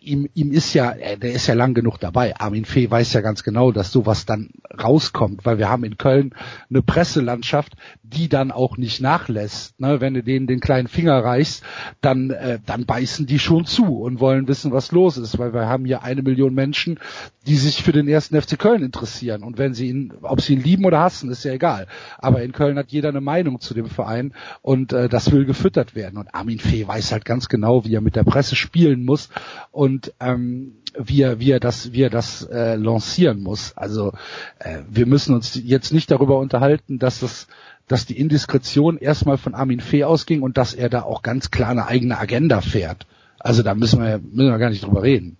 ihm, ihm ist ja, äh, der ist ja lang genug dabei. Armin Fee weiß ja ganz genau, dass sowas dann rauskommt, weil wir haben in Köln eine Presselandschaft, die dann auch nicht nachlässt. Ne? Wenn du denen den kleinen Finger reichst, dann, äh, dann beißen die schon zu und wollen wissen, was los ist, weil wir haben hier eine Million Menschen, die sich für den ersten FC Köln interessieren. Und wenn sie ihn, ob sie ihn lieben oder hassen, ist ja egal. Aber in Köln hat jeder eine Meinung zu dem Verein und äh, das will gefüttert werden. Und Armin Fee weiß halt ganz genau, wie er mit der Presse spielen muss und ähm, wie er, wie er das, wie er das äh, lancieren muss. Also äh, wir müssen uns jetzt nicht darüber unterhalten, dass das dass die Indiskretion erstmal von Armin Fee ausging und dass er da auch ganz klar eine eigene Agenda fährt. Also da müssen wir, müssen wir gar nicht drüber reden.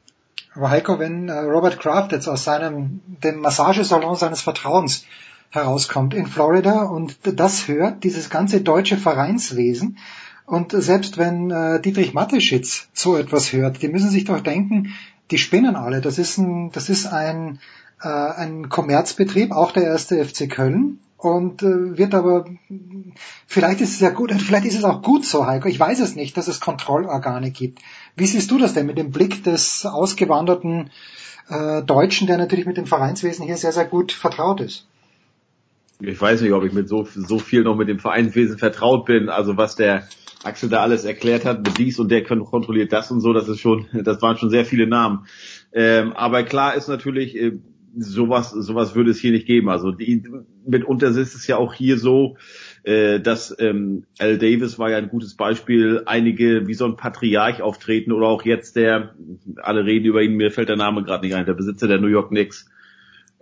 Aber Heiko, wenn äh, Robert Kraft jetzt aus seinem, dem Massagesalon seines Vertrauens herauskommt in Florida und das hört, dieses ganze deutsche Vereinswesen, und selbst wenn äh, Dietrich Mateschitz so etwas hört, die müssen sich doch denken, die spinnen alle. Das ist ein, das ist ein, äh, ein Kommerzbetrieb, auch der erste FC Köln. Und äh, wird aber, vielleicht ist es ja gut, vielleicht ist es auch gut so, Heiko, ich weiß es nicht, dass es Kontrollorgane gibt. Wie siehst du das denn mit dem Blick des ausgewanderten äh, Deutschen, der natürlich mit dem Vereinswesen hier sehr, sehr gut vertraut ist? Ich weiß nicht, ob ich mit so, so viel noch mit dem Vereinswesen vertraut bin. Also was der Axel da alles erklärt hat, mit dies und der kontrolliert das und so, das ist schon, das waren schon sehr viele Namen. Ähm, aber klar ist natürlich, äh, sowas, sowas würde es hier nicht geben. Also die, mitunter ist es ja auch hier so, äh, dass ähm, Al Davis war ja ein gutes Beispiel, einige wie so ein Patriarch auftreten oder auch jetzt der, alle reden über ihn, mir fällt der Name gerade nicht ein, der Besitzer der New York Knicks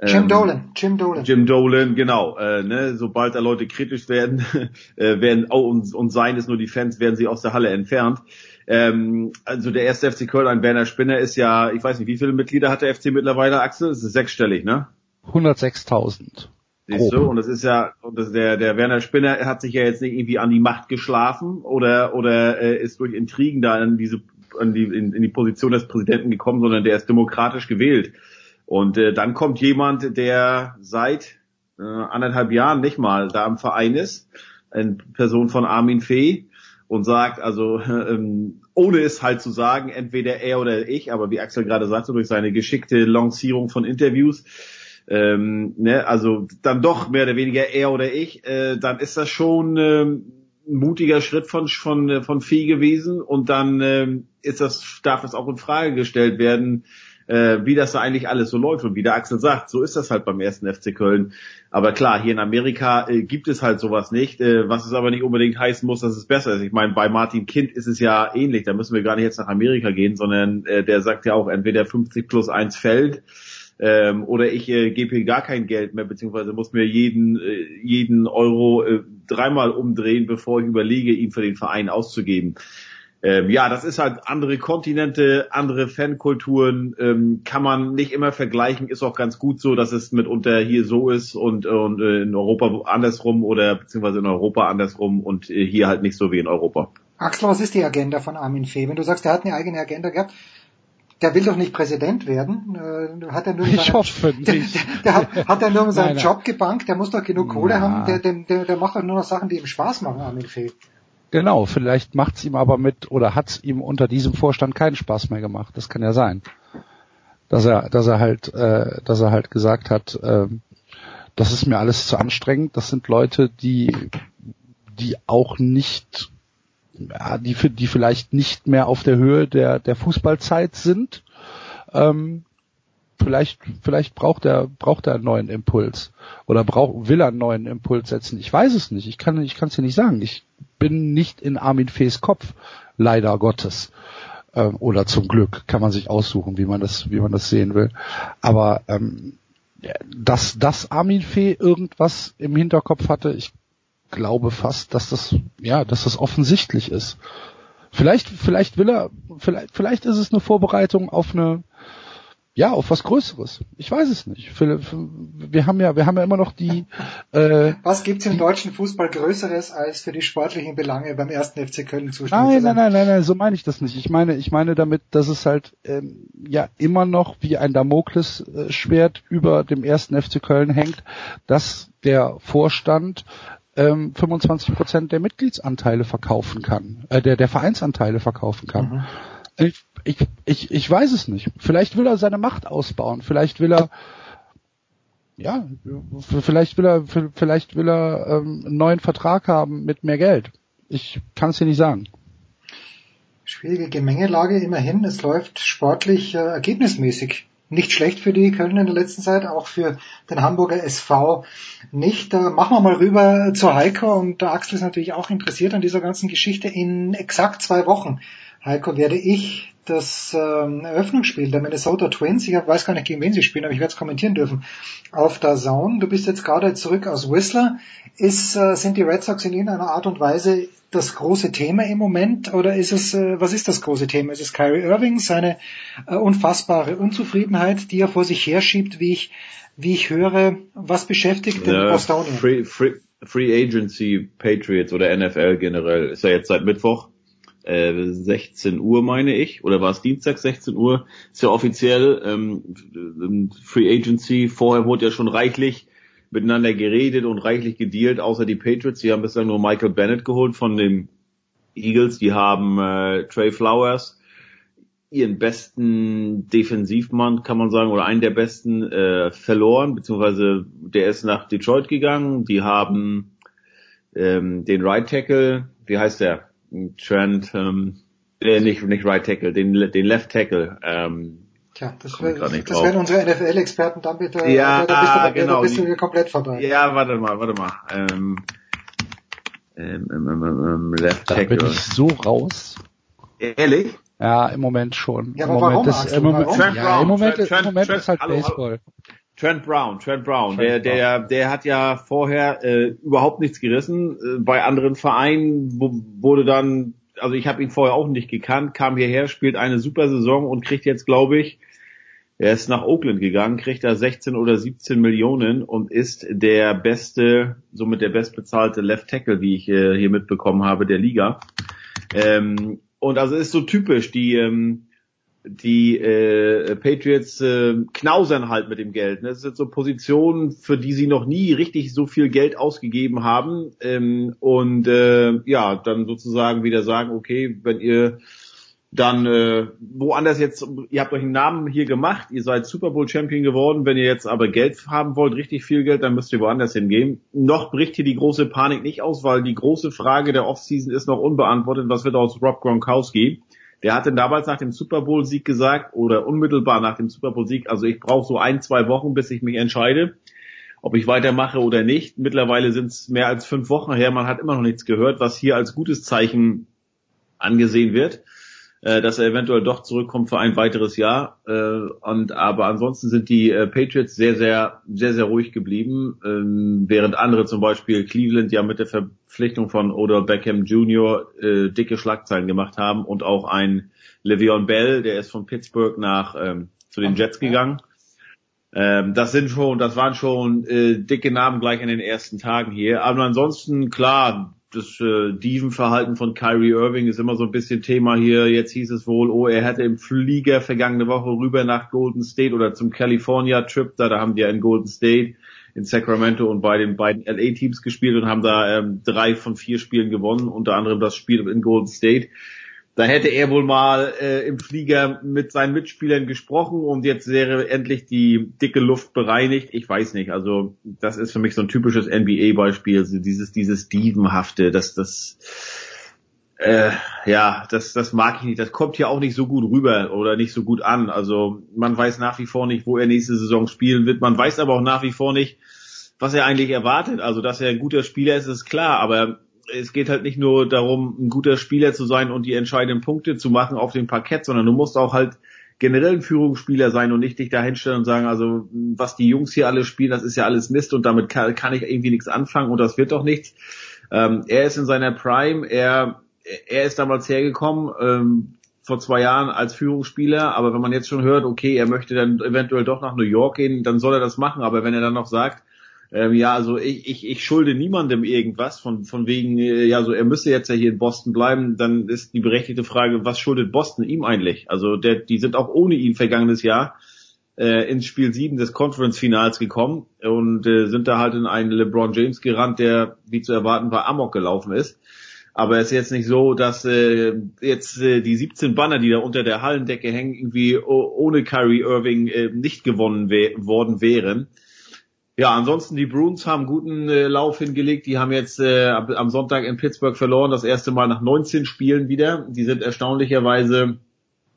Jim Ähm, Dolan, Jim Dolan. Jim Dolan, genau. Äh, ne, sobald da Leute kritisch werden, äh, werden oh, und, und seien es nur die Fans, werden sie aus der Halle entfernt. Ähm, also der erste FC Köln, ein Werner Spinner, ist ja, ich weiß nicht, wie viele Mitglieder hat der FC mittlerweile, Axel? Es ist sechsstellig, ne? 106.000. Siehst du? Und das ist ja, und das, der, der Werner Spinner hat sich ja jetzt nicht irgendwie an die Macht geschlafen oder, oder äh, ist durch Intrigen da in diese, in die, in, in die Position des Präsidenten gekommen, sondern der ist demokratisch gewählt. Und äh, dann kommt jemand, der seit äh, anderthalb Jahren nicht mal da im Verein ist, in Person von Armin Fee, und sagt, also ähm, ohne es halt zu sagen, entweder er oder ich, aber wie Axel gerade sagte, durch seine geschickte Lancierung von Interviews, ähm, ne, also dann doch mehr oder weniger er oder ich, äh, dann ist das schon ähm, ein mutiger Schritt von von von Fee gewesen und dann ähm, ist das darf es auch in Frage gestellt werden, äh, wie das da eigentlich alles so läuft und wie der Axel sagt, so ist das halt beim ersten FC Köln. Aber klar, hier in Amerika äh, gibt es halt sowas nicht, äh, was es aber nicht unbedingt heißen muss, dass es besser ist. Ich meine, bei Martin Kind ist es ja ähnlich, da müssen wir gar nicht jetzt nach Amerika gehen, sondern äh, der sagt ja auch, entweder 50 plus 1 fällt ähm, oder ich äh, gebe hier gar kein Geld mehr, beziehungsweise muss mir jeden, äh, jeden Euro äh, dreimal umdrehen, bevor ich überlege, ihn für den Verein auszugeben. Ähm, ja, das ist halt andere Kontinente, andere Fankulturen, ähm, kann man nicht immer vergleichen, ist auch ganz gut so, dass es mitunter hier so ist und, und äh, in Europa andersrum oder beziehungsweise in Europa andersrum und äh, hier halt nicht so wie in Europa. Axel, was ist die Agenda von Armin Fee? Wenn du sagst, er hat eine eigene Agenda gehabt, der will doch nicht Präsident werden. Äh, hat er nur Ich seinen, hoffe nicht. Der, der hat, hat er nur um seinen Nein, nein. Job gebankt, der muss doch genug Kohle Na. haben, der, der, der, der macht doch nur noch Sachen, die ihm Spaß machen, Armin Fee. Genau, vielleicht macht's ihm aber mit oder hat's ihm unter diesem Vorstand keinen Spaß mehr gemacht. Das kann ja sein, dass er, dass er halt, äh, dass er halt gesagt hat, ähm, das ist mir alles zu anstrengend. Das sind Leute, die, die auch nicht, ja, die, die vielleicht nicht mehr auf der Höhe der der Fußballzeit sind. Ähm, vielleicht, vielleicht braucht er, braucht er einen neuen Impuls oder braucht, will er einen neuen Impuls setzen. Ich weiß es nicht. Ich kann, ich kann es dir nicht sagen. Ich bin nicht in Armin Fees Kopf, leider Gottes. Ähm, oder zum Glück kann man sich aussuchen, wie man das, wie man das sehen will. Aber ähm, dass, dass Armin Fee irgendwas im Hinterkopf hatte, ich glaube fast, dass das, ja, dass das offensichtlich ist. Vielleicht, vielleicht will er, vielleicht, vielleicht ist es eine Vorbereitung auf eine, ja, auf was Größeres. Ich weiß es nicht. Für- Wir haben ja, wir haben ja immer noch die. Äh, Was gibt's im deutschen Fußball Größeres, als für die sportlichen Belange beim ersten FC Köln zuständig nein, nein, nein, nein, nein, so meine ich das nicht. Ich meine, ich meine damit, dass es halt ähm, ja immer noch wie ein Damoklesschwert über dem ersten FC Köln hängt, dass der Vorstand ähm, 25 Prozent der Mitgliedsanteile verkaufen kann, äh, der der Vereinsanteile verkaufen kann. Ich, ich, ich, ich weiß es nicht. Vielleicht will er seine Macht ausbauen. Vielleicht will er, ja, vielleicht will er, vielleicht will er ähm, einen neuen Vertrag haben mit mehr Geld. Ich kann es dir nicht sagen. Schwierige Gemengelage immerhin. Es läuft sportlich äh, ergebnismäßig nicht schlecht für die Köln in der letzten Zeit, auch für den Hamburger SV nicht. Da machen wir mal rüber zu Heiko und der Axel ist natürlich auch interessiert an dieser ganzen Geschichte. In exakt zwei Wochen, Heiko, werde ich das ähm, Eröffnungsspiel der Minnesota Twins, ich weiß gar nicht, gegen wen sie spielen, aber ich werde es kommentieren dürfen, auf der Zone. Du bist jetzt gerade zurück aus Whistler. Ist, äh, sind die Red Sox in irgendeiner Art und Weise das große Thema im Moment oder ist es, äh, was ist das große Thema? Ist es Kyrie Irving, seine äh, unfassbare Unzufriedenheit, die er vor sich herschiebt, wie ich, wie ich höre, was beschäftigt den Ja, Bostonian? Free, Free, Free Agency Patriots oder NFL generell ist ja jetzt seit Mittwoch äh, 16 Uhr meine ich. Oder war es Dienstag 16 Uhr? Ist ja offiziell ähm, Free Agency. Vorher wurde ja schon reichlich miteinander geredet und reichlich gedealt außer die Patriots. Die haben bislang nur Michael Bennett geholt von den Eagles. Die haben äh, Trey Flowers ihren besten Defensivmann, kann man sagen, oder einen der besten äh, verloren, beziehungsweise der ist nach Detroit gegangen. Die haben ähm, den Right Tackle, wie heißt der? Trent, ähm, äh, nicht, nicht Right Tackle, den, den Left Tackle. Ähm, Tja, das, wär, nicht das drauf. werden unsere NFL-Experten dann bitte, Ja, da bist du, da genau, bist du hier komplett vorbei. ja, warte mal, warte mal. Ähm, ähm, ähm, ähm, ähm, Left Da bin Tackle. ich so raus. Ehrlich? Ja, im Moment schon. Ja, Im aber Moment warum, ist, im Moment, warum? Ja, im Moment, Trent- im Moment Trent- ist halt hallo, hallo. Trent Brown, Trent Brown, Trent der, der, der hat ja vorher äh, überhaupt nichts gerissen. Äh, bei anderen Vereinen wurde dann, also ich habe ihn vorher auch nicht gekannt, kam hierher, spielt eine super Saison und kriegt jetzt, glaube ich, er ist nach Oakland gegangen, kriegt da 16 oder 17 Millionen und ist der beste, somit der bestbezahlte Left Tackle, wie ich äh, hier mitbekommen habe, der Liga. Ähm, und also ist so typisch, die ähm, die äh, Patriots äh, knausern halt mit dem Geld. Ne? Das sind so Positionen, für die sie noch nie richtig so viel Geld ausgegeben haben ähm, und äh, ja, dann sozusagen wieder sagen, okay, wenn ihr dann äh, woanders jetzt, ihr habt euch einen Namen hier gemacht, ihr seid Super Bowl Champion geworden, wenn ihr jetzt aber Geld haben wollt, richtig viel Geld, dann müsst ihr woanders hingehen. Noch bricht hier die große Panik nicht aus, weil die große Frage der Offseason ist noch unbeantwortet, was wird aus Rob Gronkowski? Der hatte damals nach dem Super Bowl Sieg gesagt oder unmittelbar nach dem Super Bowl Sieg, also ich brauche so ein, zwei Wochen, bis ich mich entscheide, ob ich weitermache oder nicht. Mittlerweile sind es mehr als fünf Wochen her, man hat immer noch nichts gehört, was hier als gutes Zeichen angesehen wird dass er eventuell doch zurückkommt für ein weiteres Jahr. Äh, und aber ansonsten sind die äh, Patriots sehr, sehr, sehr, sehr ruhig geblieben, ähm, während andere zum Beispiel Cleveland ja mit der Verpflichtung von Odell Beckham Jr. Äh, dicke Schlagzeilen gemacht haben und auch ein Le'Veon Bell, der ist von Pittsburgh nach ähm, zu den Jets gegangen. Ähm, das sind schon, das waren schon äh, dicke Namen gleich in den ersten Tagen hier. Aber ansonsten klar, das äh, Dievenverhalten von Kyrie Irving ist immer so ein bisschen Thema hier. Jetzt hieß es wohl, oh, er hätte im Flieger vergangene Woche rüber nach Golden State oder zum California Trip, da, da haben die ja in Golden State, in Sacramento und bei den beiden LA-Teams gespielt und haben da ähm, drei von vier Spielen gewonnen, unter anderem das Spiel in Golden State da hätte er wohl mal äh, im Flieger mit seinen Mitspielern gesprochen und jetzt wäre endlich die dicke Luft bereinigt. Ich weiß nicht. Also das ist für mich so ein typisches NBA-Beispiel. Also dieses dieses Dievenhafte, das das äh, ja, das das mag ich nicht. Das kommt hier auch nicht so gut rüber oder nicht so gut an. Also man weiß nach wie vor nicht, wo er nächste Saison spielen wird. Man weiß aber auch nach wie vor nicht, was er eigentlich erwartet. Also dass er ein guter Spieler ist, ist klar. Aber es geht halt nicht nur darum, ein guter Spieler zu sein und die entscheidenden Punkte zu machen auf dem Parkett, sondern du musst auch halt generell ein Führungsspieler sein und nicht dich da hinstellen und sagen, also was die Jungs hier alle spielen, das ist ja alles Mist und damit kann, kann ich irgendwie nichts anfangen und das wird doch nichts. Ähm, er ist in seiner Prime, er, er ist damals hergekommen, ähm, vor zwei Jahren als Führungsspieler, aber wenn man jetzt schon hört, okay, er möchte dann eventuell doch nach New York gehen, dann soll er das machen, aber wenn er dann noch sagt, ähm, ja, also ich, ich, ich schulde niemandem irgendwas von, von wegen, äh, ja, so er müsse jetzt ja hier in Boston bleiben, dann ist die berechtigte Frage, was schuldet Boston ihm eigentlich? Also der, die sind auch ohne ihn vergangenes Jahr äh, ins Spiel 7 des Conference-Finals gekommen und äh, sind da halt in einen LeBron James gerannt, der, wie zu erwarten war, Amok gelaufen ist. Aber es ist jetzt nicht so, dass äh, jetzt äh, die 17 Banner, die da unter der Hallendecke hängen, irgendwie ohne Kyrie Irving äh, nicht gewonnen we worden wären. Ja, ansonsten die Bruins haben guten äh, Lauf hingelegt. Die haben jetzt äh, am Sonntag in Pittsburgh verloren, das erste Mal nach 19 Spielen wieder. Die sind erstaunlicherweise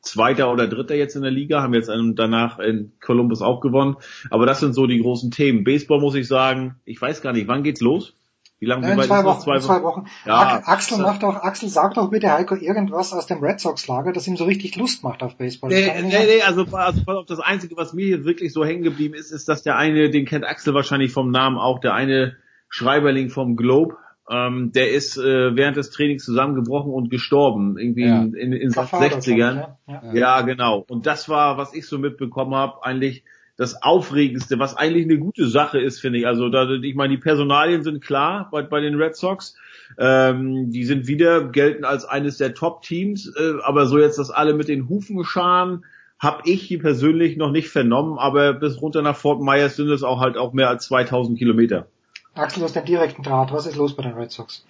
Zweiter oder Dritter jetzt in der Liga, haben jetzt danach in Columbus auch gewonnen. Aber das sind so die großen Themen. Baseball muss ich sagen, ich weiß gar nicht, wann geht's los? Wie lange in zwei Wochen, zwei, zwei Wochen. Ja, Axel macht doch, Axel sagt doch bitte Heiko irgendwas aus dem Red Sox Lager, das ihm so richtig Lust macht auf Baseball. Nee, nee, nee, also, also das Einzige, was mir hier wirklich so hängen geblieben ist, ist, dass der eine, den kennt Axel wahrscheinlich vom Namen auch, der eine Schreiberling vom Globe, ähm, der ist äh, während des Trainings zusammengebrochen und gestorben, irgendwie ja. in, in, in 60ern. Ja. Ja. ja, genau. Und das war, was ich so mitbekommen habe, eigentlich das Aufregendste, was eigentlich eine gute Sache ist, finde ich. Also da, ich meine, die Personalien sind klar bei, bei den Red Sox. Ähm, die sind wieder, gelten als eines der Top-Teams, äh, aber so jetzt, dass alle mit den Hufen scharen, habe ich persönlich noch nicht vernommen, aber bis runter nach Fort Myers sind es auch halt auch mehr als 2000 Kilometer. Axel, aus dem direkten Draht, was ist los bei den Red Sox?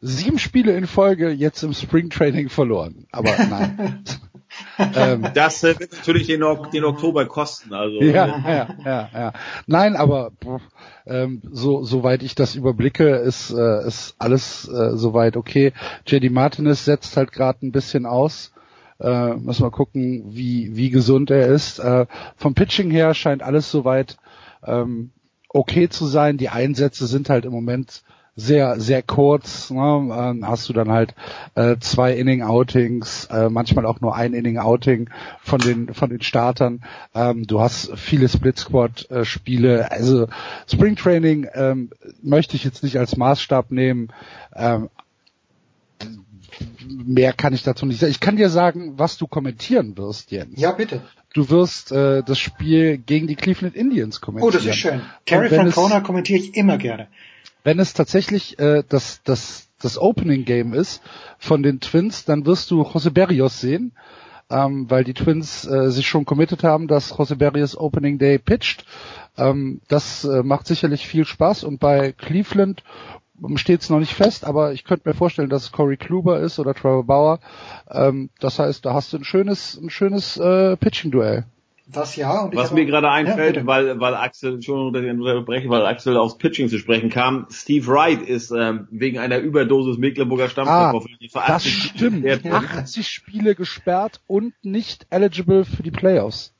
Sieben Spiele in Folge jetzt im Spring Training verloren, aber nein. ähm, das äh, wird natürlich den, den, Oktober kosten. Also ja, ja, ja, ja. Nein, aber ähm, so soweit ich das überblicke, ist äh, ist alles äh, soweit okay. JD Martinez setzt halt gerade ein bisschen aus. Äh, müssen wir gucken, wie wie gesund er ist. Äh, vom Pitching her scheint alles soweit ähm, okay zu sein. Die Einsätze sind halt im Moment sehr, sehr kurz. Ne? Ähm, hast du dann halt äh, zwei Inning-Outings, äh, manchmal auch nur ein Inning-Outing von den von den Startern. Ähm, du hast viele Split-Squad-Spiele. Also Springtraining ähm, möchte ich jetzt nicht als Maßstab nehmen. Ähm, mehr kann ich dazu nicht sagen. Ich kann dir sagen, was du kommentieren wirst, Jens. Ja, bitte. Du wirst äh, das Spiel gegen die Cleveland Indians kommentieren. Oh, das ist schön. Terry Francona kommentiere ich immer gerne. Wenn es tatsächlich äh, das, das, das Opening Game ist von den Twins, dann wirst du Jose Berrios sehen, ähm, weil die Twins äh, sich schon committed haben, dass Jose Berrios Opening Day pitcht. Ähm, das äh, macht sicherlich viel Spaß und bei Cleveland steht es noch nicht fest, aber ich könnte mir vorstellen, dass es Corey Kluber ist oder Trevor Bauer. Ähm, das heißt, da hast du ein schönes, ein schönes äh, Pitching-Duell. Das ja. Und Was mir gerade einfällt, ja, weil, weil Axel, Entschuldigung, dass ich unterbreche, weil Axel aufs Pitching zu sprechen kam, Steve Wright ist ähm, wegen einer Überdosis Mecklenburger Stammkartoffeln ah, Das stimmt. 80 Spiele gesperrt und nicht eligible für die Playoffs.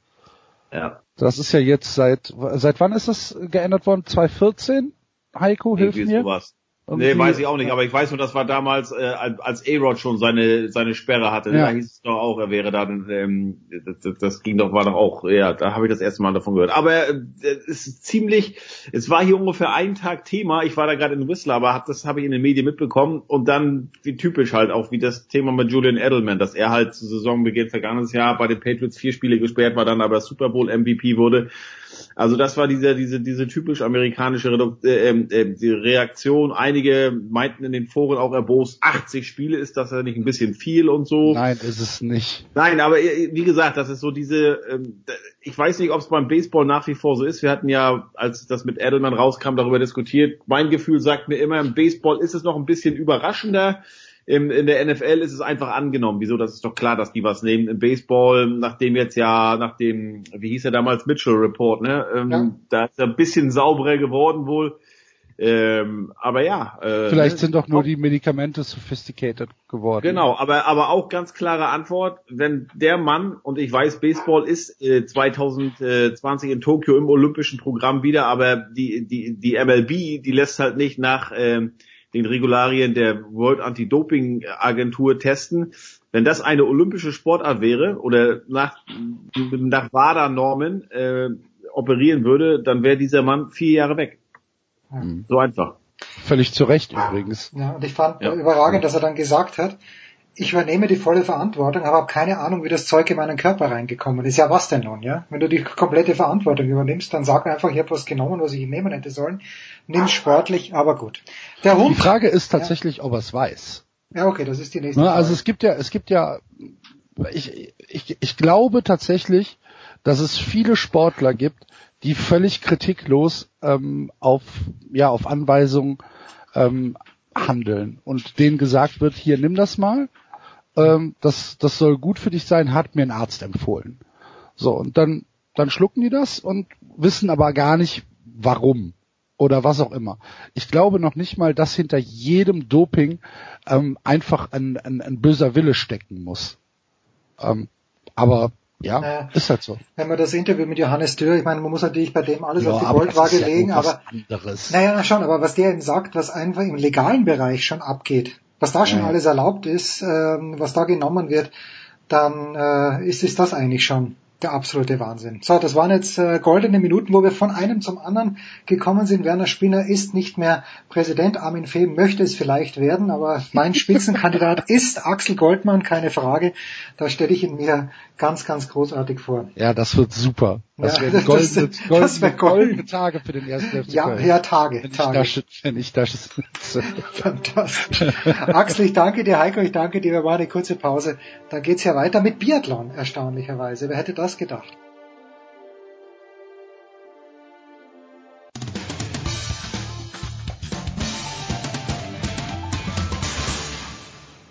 Ja. Das ist ja jetzt seit, seit wann ist das geändert worden? 2014? Heiko, hilf mir. Sowas. Nee, weiß ich auch nicht, aber ich weiß nur, das war damals, äh, als A-Rod schon seine seine Sperre hatte. Ja. Da hieß es doch auch, er wäre dann, ähm, das, das ging doch, war doch auch, ja, da habe ich das erste Mal davon gehört. Aber äh, es ist ziemlich, es war hier ungefähr einen Tag Thema. Ich war da gerade in Whistler, aber hab, das habe ich in den Medien mitbekommen. Und dann, wie typisch halt auch, wie das Thema mit Julian Edelman, dass er halt zu Saisonbeginn vergangenes Jahr bei den Patriots vier Spiele gesperrt war, dann aber Super Bowl MVP wurde. Also das war diese, diese, diese typisch amerikanische Redu äh, ähm, äh, die Reaktion. Einige meinten in den Foren auch erbost, 80 Spiele ist das ja nicht ein bisschen viel und so. Nein, ist es nicht. Nein, aber äh, wie gesagt, das ist so diese, ähm, ich weiß nicht, ob es beim Baseball nach wie vor so ist. Wir hatten ja, als das mit Edelman rauskam, darüber diskutiert. Mein Gefühl sagt mir immer, im Baseball ist es noch ein bisschen überraschender im, in der NFL ist es einfach angenommen. Wieso? Das ist doch klar, dass die was nehmen. Im Baseball, nachdem jetzt ja, nach dem, wie hieß er damals, Mitchell Report, ne? Ähm, ja. Da ist er ein bisschen sauberer geworden wohl. Ähm, aber ja. Äh, Vielleicht ne? sind doch nur die Medikamente sophisticated geworden. Genau, aber, aber auch ganz klare Antwort, wenn der Mann, und ich weiß, Baseball ist äh, 2020 in Tokio im olympischen Programm wieder, aber die, die, die MLB, die lässt halt nicht nach, äh, den Regularien der World Anti-Doping Agentur testen. Wenn das eine olympische Sportart wäre oder nach, nach WADA-Normen äh, operieren würde, dann wäre dieser Mann vier Jahre weg. Mhm. So einfach. Völlig zu Recht übrigens. Ja, und ich fand ja. überragend, dass er dann gesagt hat, ich übernehme die volle Verantwortung, aber habe keine Ahnung, wie das Zeug in meinen Körper reingekommen ist. Ja, was denn nun, ja? Wenn du die komplette Verantwortung übernimmst, dann sag einfach, ich habe was genommen, was ich nehmen hätte sollen. Nimm sportlich, aber gut. Der Hund. Die Frage ist tatsächlich, ja. ob er es weiß. Ja, okay, das ist die nächste Frage. Also es gibt ja, es gibt ja, ich, ich, ich glaube tatsächlich, dass es viele Sportler gibt, die völlig kritiklos ähm, auf, ja, auf Anweisungen ähm, handeln und denen gesagt wird, hier nimm das mal ähm, das, das soll gut für dich sein, hat mir ein Arzt empfohlen. So, und dann, dann schlucken die das und wissen aber gar nicht, warum oder was auch immer. Ich glaube noch nicht mal, dass hinter jedem Doping ähm, einfach ein, ein, ein böser Wille stecken muss. Ähm, aber ja, naja, ist halt so. Wenn man das Interview mit Johannes Dürr, ich meine, man muss natürlich bei dem alles ja, auf die Goldwaage legen, ja aber anderes. naja, schon, aber was der eben sagt, was einfach im legalen Bereich schon abgeht, was da schon ja. alles erlaubt ist, ähm, was da genommen wird, dann äh, ist, ist das eigentlich schon der absolute Wahnsinn. So, das waren jetzt äh, goldene Minuten, wo wir von einem zum anderen gekommen sind. Werner Spinner ist nicht mehr Präsident. Armin Fee möchte es vielleicht werden, aber mein Spitzenkandidat ist Axel Goldmann, keine Frage. Da stelle ich ihn mir ganz, ganz großartig vor. Ja, das wird super. Das ja, wären goldene, das, goldene, das goldene Tage für den ersten FC Ja, Köln. ja, Tage. Wenn Tage. Ich da, wenn ich da sitze. Fantastisch. Axel, ich danke dir, Heiko, ich danke dir. Wir waren eine kurze Pause. Dann geht's ja weiter mit Biathlon, erstaunlicherweise. Wer hätte das gedacht?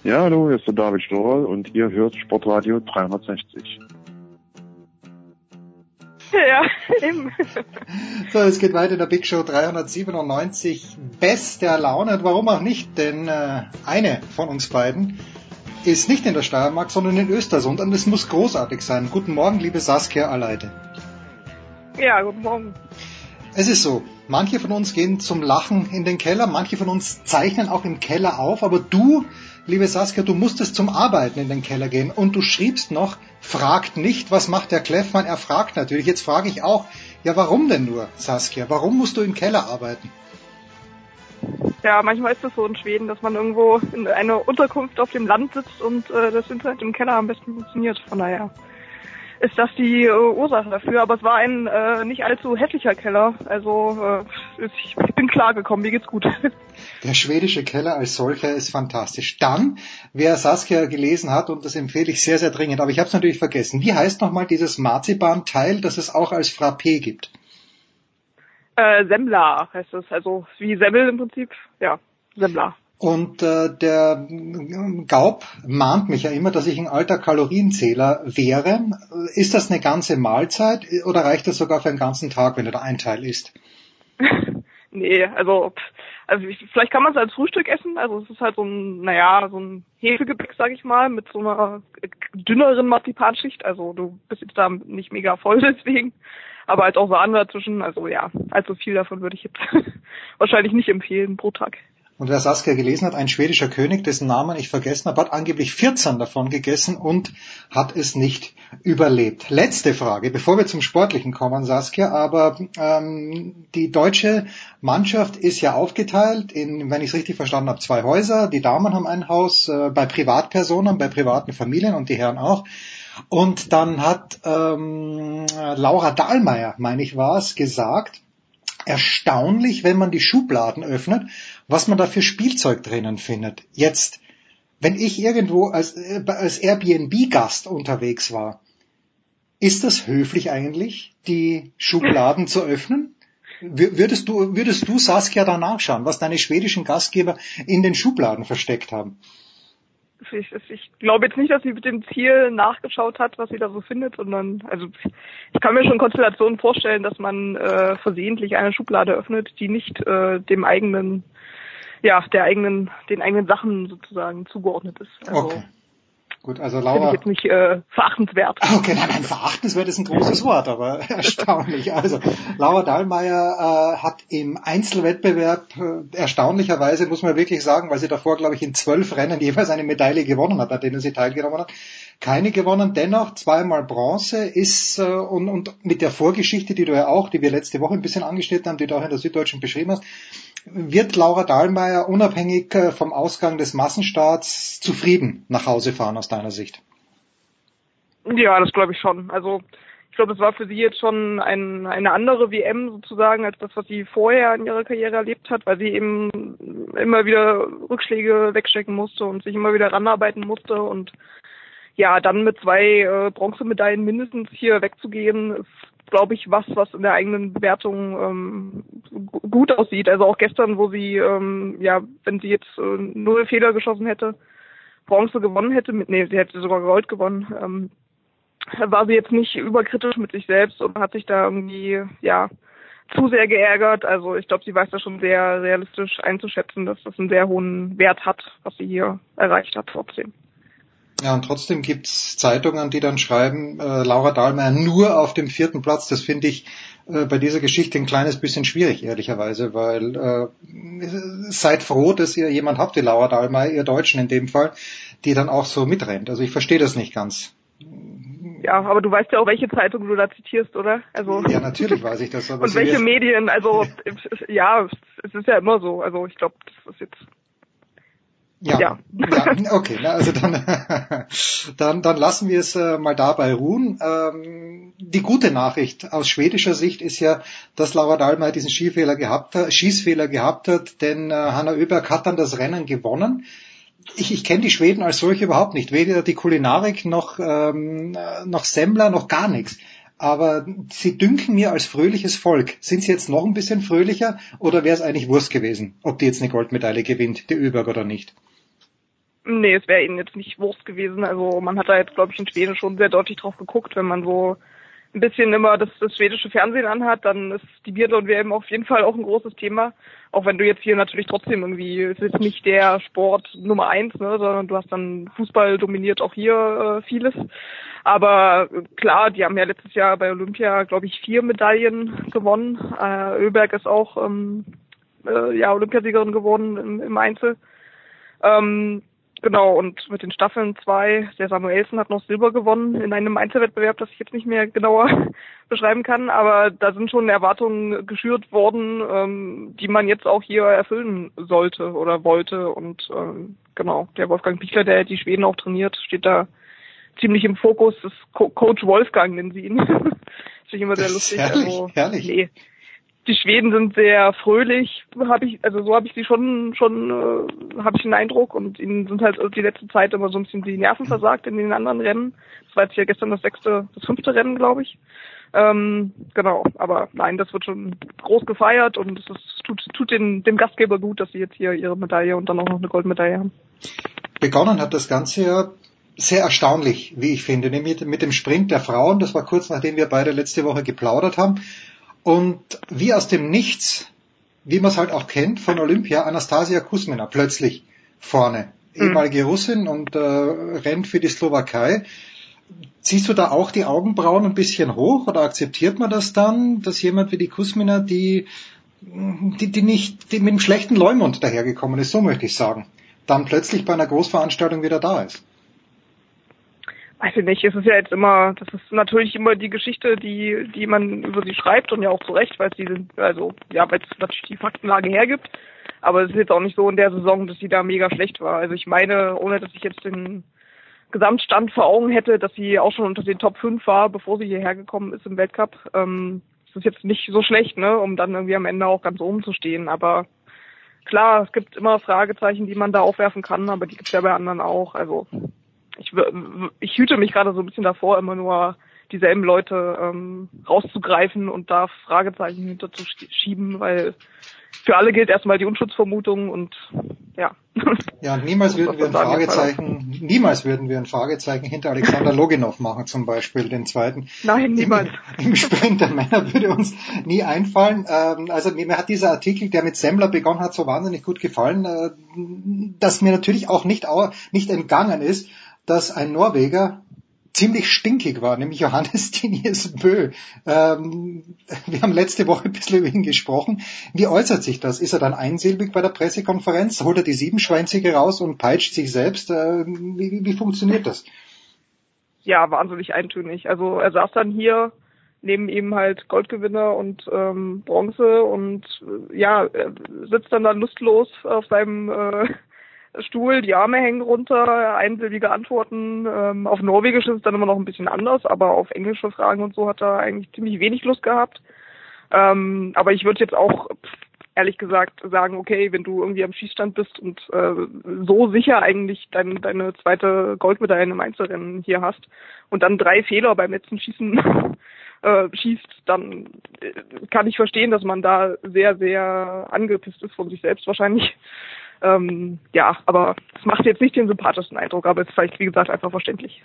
Ja, hallo, hier ist der David Storer und ihr hört Sportradio 360. Ja, eben. So, es geht weiter in der Big Show 397. Bester Laune. Warum auch nicht? Denn äh, eine von uns beiden ist nicht in der Steiermark, sondern in Östersund. Und es muss großartig sein. Guten Morgen, liebe Saskia Aleite. Ja, guten Morgen. Es ist so. Manche von uns gehen zum Lachen in den Keller, manche von uns zeichnen auch im Keller auf, aber du, liebe Saskia, du musstest zum Arbeiten in den Keller gehen und du schriebst noch, fragt nicht, was macht der Kleffmann, er fragt natürlich. Jetzt frage ich auch, ja warum denn nur, Saskia, warum musst du im Keller arbeiten? Ja, manchmal ist es so in Schweden, dass man irgendwo in einer Unterkunft auf dem Land sitzt und äh, das Internet im Keller am besten funktioniert. Von daher ist das die äh, Ursache dafür. Aber es war ein äh, nicht allzu hässlicher Keller. Also äh, ich bin klargekommen, mir geht's gut. Der schwedische Keller als solcher ist fantastisch. Dann, wer Saskia gelesen hat, und das empfehle ich sehr, sehr dringend, aber ich habe es natürlich vergessen, wie heißt nochmal dieses Marzipan-Teil, das es auch als Frappé gibt? Äh, Semmler heißt es, also wie Semmel im Prinzip, ja, Semmler. Und äh, der Gaub mahnt mich ja immer, dass ich ein alter Kalorienzähler wäre. Ist das eine ganze Mahlzeit oder reicht das sogar für einen ganzen Tag, wenn du da ein Teil isst? nee, also, also ich, vielleicht kann man es als Frühstück essen. Also es ist halt so ein, naja, so ein Hefegebäck, sag ich mal, mit so einer dünneren Marzipanschicht. Also du bist jetzt da nicht mega voll deswegen. Aber halt auch Sahne dazwischen. Also ja, allzu viel davon würde ich jetzt wahrscheinlich nicht empfehlen pro Tag. Und wer Saskia gelesen hat, ein schwedischer König, dessen Namen ich vergessen habe, hat angeblich 14 davon gegessen und hat es nicht überlebt. Letzte Frage, bevor wir zum Sportlichen kommen, Saskia, aber ähm, die deutsche Mannschaft ist ja aufgeteilt in, wenn ich es richtig verstanden habe, zwei Häuser. Die Damen haben ein Haus äh, bei Privatpersonen, bei privaten Familien und die Herren auch. Und dann hat ähm, Laura Dahlmeier, meine ich war es, gesagt, erstaunlich, wenn man die Schubladen öffnet, was man da für Spielzeug drinnen findet. Jetzt, wenn ich irgendwo als, äh, als Airbnb-Gast unterwegs war, ist das höflich eigentlich, die Schubladen zu öffnen? Würdest du, würdest du Saskia da nachschauen, was deine schwedischen Gastgeber in den Schubladen versteckt haben? Ich, ich glaube jetzt nicht, dass sie mit dem Ziel nachgeschaut hat, was sie da so findet, sondern also ich kann mir schon Konstellationen vorstellen, dass man äh, versehentlich eine Schublade öffnet, die nicht äh, dem eigenen ja, der eigenen, den eigenen Sachen sozusagen zugeordnet ist. Also, okay. Gut, also Laura. Ich jetzt nicht äh, verachtenswert. Okay, nein, nein, verachtenswert ist ein großes Wort, aber erstaunlich. Also Laura Dahlmeier äh, hat im Einzelwettbewerb äh, erstaunlicherweise, muss man wirklich sagen, weil sie davor, glaube ich, in zwölf Rennen jeweils eine Medaille gewonnen hat, an denen sie teilgenommen hat, keine gewonnen. Dennoch zweimal Bronze ist äh, und, und mit der Vorgeschichte, die du ja auch, die wir letzte Woche ein bisschen angeschnitten haben, die du auch in der Süddeutschen beschrieben hast, wird Laura Dahlmeier unabhängig äh, vom Ausgang des Massenstarts zufrieden nach Hause fahren aus deiner Sicht? Ja, das glaube ich schon. Also ich glaube, es war für sie jetzt schon ein, eine andere WM sozusagen als das, was sie vorher in ihrer Karriere erlebt hat, weil sie eben immer wieder Rückschläge wegstecken musste und sich immer wieder ranarbeiten musste und ja, dann mit zwei äh, Bronzemedaillen mindestens hier wegzugehen, ist glaube ich, was, was in der eigenen Bewertung ähm, gut aussieht. Also auch gestern, wo sie, ähm, ja, wenn sie jetzt äh, null Fehler geschossen hätte, Bronze gewonnen hätte, mit, nee, sie hätte sogar Gold gewonnen, ähm, war sie jetzt nicht überkritisch mit sich selbst und hat sich da irgendwie, ja, zu sehr geärgert. Also ich glaube, sie weiß da schon sehr realistisch einzuschätzen, dass das einen sehr hohen Wert hat, was sie hier erreicht hat trotzdem. Ja, und trotzdem gibt's Zeitungen, die dann schreiben, äh, Laura Dahlmeier nur auf dem vierten Platz. Das finde ich äh, bei dieser Geschichte ein kleines bisschen schwierig, ehrlicherweise, weil äh, seid froh, dass ihr jemand habt wie Laura Dahlmeier, ihr Deutschen in dem Fall, die dann auch so mitrennt. Also ich verstehe das nicht ganz. Ja, aber du weißt ja auch, welche Zeitung du da zitierst, oder? Also ja, natürlich weiß ich das. Aber und welche Medien? Also ja, es ist ja immer so. Also ich glaube, das ist jetzt ja, ja. ja okay, na, also dann, dann, dann lassen wir es äh, mal dabei ruhen. Ähm, die gute Nachricht aus schwedischer Sicht ist ja, dass Laura Dahlmeier diesen Skifehler gehabt hat, Schießfehler gehabt hat, denn äh, Hanna Oeberg hat dann das Rennen gewonnen. Ich, ich kenne die Schweden als solche überhaupt nicht, weder die Kulinarik noch, ähm, noch Semmler noch gar nichts. Aber sie dünken mir als fröhliches Volk. Sind sie jetzt noch ein bisschen fröhlicher oder wäre es eigentlich Wurst gewesen, ob die jetzt eine Goldmedaille gewinnt, die Öberg oder nicht? Nee, es wäre ihnen jetzt nicht Wurst gewesen. Also man hat da jetzt, glaube ich, in Schweden schon sehr deutlich drauf geguckt, wenn man so ein bisschen immer das, das schwedische Fernsehen anhat, dann ist die Biathlon-WM auf jeden Fall auch ein großes Thema. Auch wenn du jetzt hier natürlich trotzdem irgendwie, es ist nicht der Sport Nummer eins, ne, sondern du hast dann Fußball dominiert auch hier äh, vieles. Aber klar, die haben ja letztes Jahr bei Olympia, glaube ich, vier Medaillen gewonnen. Äh, Ölberg ist auch ähm, äh, ja Olympiasiegerin geworden im, im Einzel. Ähm, Genau, und mit den Staffeln zwei, der Samuelsen hat noch Silber gewonnen in einem Einzelwettbewerb, das ich jetzt nicht mehr genauer beschreiben kann, aber da sind schon Erwartungen geschürt worden, ähm, die man jetzt auch hier erfüllen sollte oder wollte. Und ähm, genau, der Wolfgang Pichler, der die Schweden auch trainiert, steht da ziemlich im Fokus. Das Co Coach Wolfgang nennen sie ihn. das finde ich immer sehr lustig. Herrlich, also, herrlich. Nee, die Schweden sind sehr fröhlich, habe ich, also so habe ich sie schon, schon äh, habe ich den Eindruck und ihnen sind halt die letzte Zeit immer so ein bisschen die Nerven versagt in den anderen Rennen. Das war jetzt ja gestern das sechste, das fünfte Rennen, glaube ich. Ähm, genau, aber nein, das wird schon groß gefeiert und es tut, tut den, dem Gastgeber gut, dass sie jetzt hier ihre Medaille und dann auch noch eine Goldmedaille haben. Begonnen hat das Ganze ja sehr erstaunlich, wie ich finde, nämlich mit dem Sprint der Frauen. Das war kurz nachdem wir beide letzte Woche geplaudert haben. Und wie aus dem Nichts, wie man es halt auch kennt von Olympia, Anastasia Kusmina plötzlich vorne. Mhm. Ehemalige Russin und äh, rennt für die Slowakei. Ziehst du da auch die Augenbrauen ein bisschen hoch oder akzeptiert man das dann, dass jemand wie die Kusmina, die, die, die nicht, die mit einem schlechten Leumund dahergekommen ist, so möchte ich sagen, dann plötzlich bei einer Großveranstaltung wieder da ist? Weiß ich nicht, es ist ja jetzt immer, das ist natürlich immer die Geschichte, die, die man über sie schreibt und ja auch zu Recht, weil sie sind, also, ja, weil es natürlich die Faktenlage hergibt. Aber es ist jetzt auch nicht so in der Saison, dass sie da mega schlecht war. Also ich meine, ohne dass ich jetzt den Gesamtstand vor Augen hätte, dass sie auch schon unter den Top 5 war, bevor sie hierher gekommen ist im Weltcup. Ähm, das ist jetzt nicht so schlecht, ne, um dann irgendwie am Ende auch ganz oben zu stehen. Aber klar, es gibt immer Fragezeichen, die man da aufwerfen kann, aber die gibt es ja bei anderen auch. Also ich, ich hüte mich gerade so ein bisschen davor, immer nur dieselben Leute ähm, rauszugreifen und da Fragezeichen hinterzuschieben, weil für alle gilt erstmal die Unschutzvermutung und ja. Ja, niemals würden wir ein Fragezeichen, niemals würden wir ein Fragezeichen hinter Alexander Loginov machen, zum Beispiel, den zweiten. Nein, niemals. Im, Im Sprint der Männer würde uns nie einfallen. Ähm, also mir hat dieser Artikel, der mit Semmler begonnen hat, so wahnsinnig gut gefallen, äh, dass mir natürlich auch nicht, nicht entgangen ist, dass ein Norweger ziemlich stinkig war, nämlich Johannes Tinius Bö. Ähm, wir haben letzte Woche ein bisschen über ihn gesprochen. Wie äußert sich das? Ist er dann einsilbig bei der Pressekonferenz? Holt er die Siebenschwänzige raus und peitscht sich selbst? Äh, wie, wie funktioniert das? Ja, wahnsinnig eintönig. Also er saß dann hier neben ihm halt Goldgewinner und ähm, Bronze und äh, ja, sitzt dann da lustlos auf seinem äh, Stuhl, die Arme hängen runter, einsilbige Antworten. Ähm, auf Norwegisch ist es dann immer noch ein bisschen anders, aber auf englische Fragen und so hat er eigentlich ziemlich wenig Lust gehabt. Ähm, aber ich würde jetzt auch ehrlich gesagt sagen, okay, wenn du irgendwie am Schießstand bist und äh, so sicher eigentlich dein, deine zweite Goldmedaille im Einzelrennen hier hast und dann drei Fehler beim letzten Schießen äh, schießt, dann äh, kann ich verstehen, dass man da sehr, sehr angepisst ist von sich selbst wahrscheinlich. Ähm, ja, aber es macht jetzt nicht den sympathischsten Eindruck, aber es ist vielleicht, wie gesagt, einfach verständlich.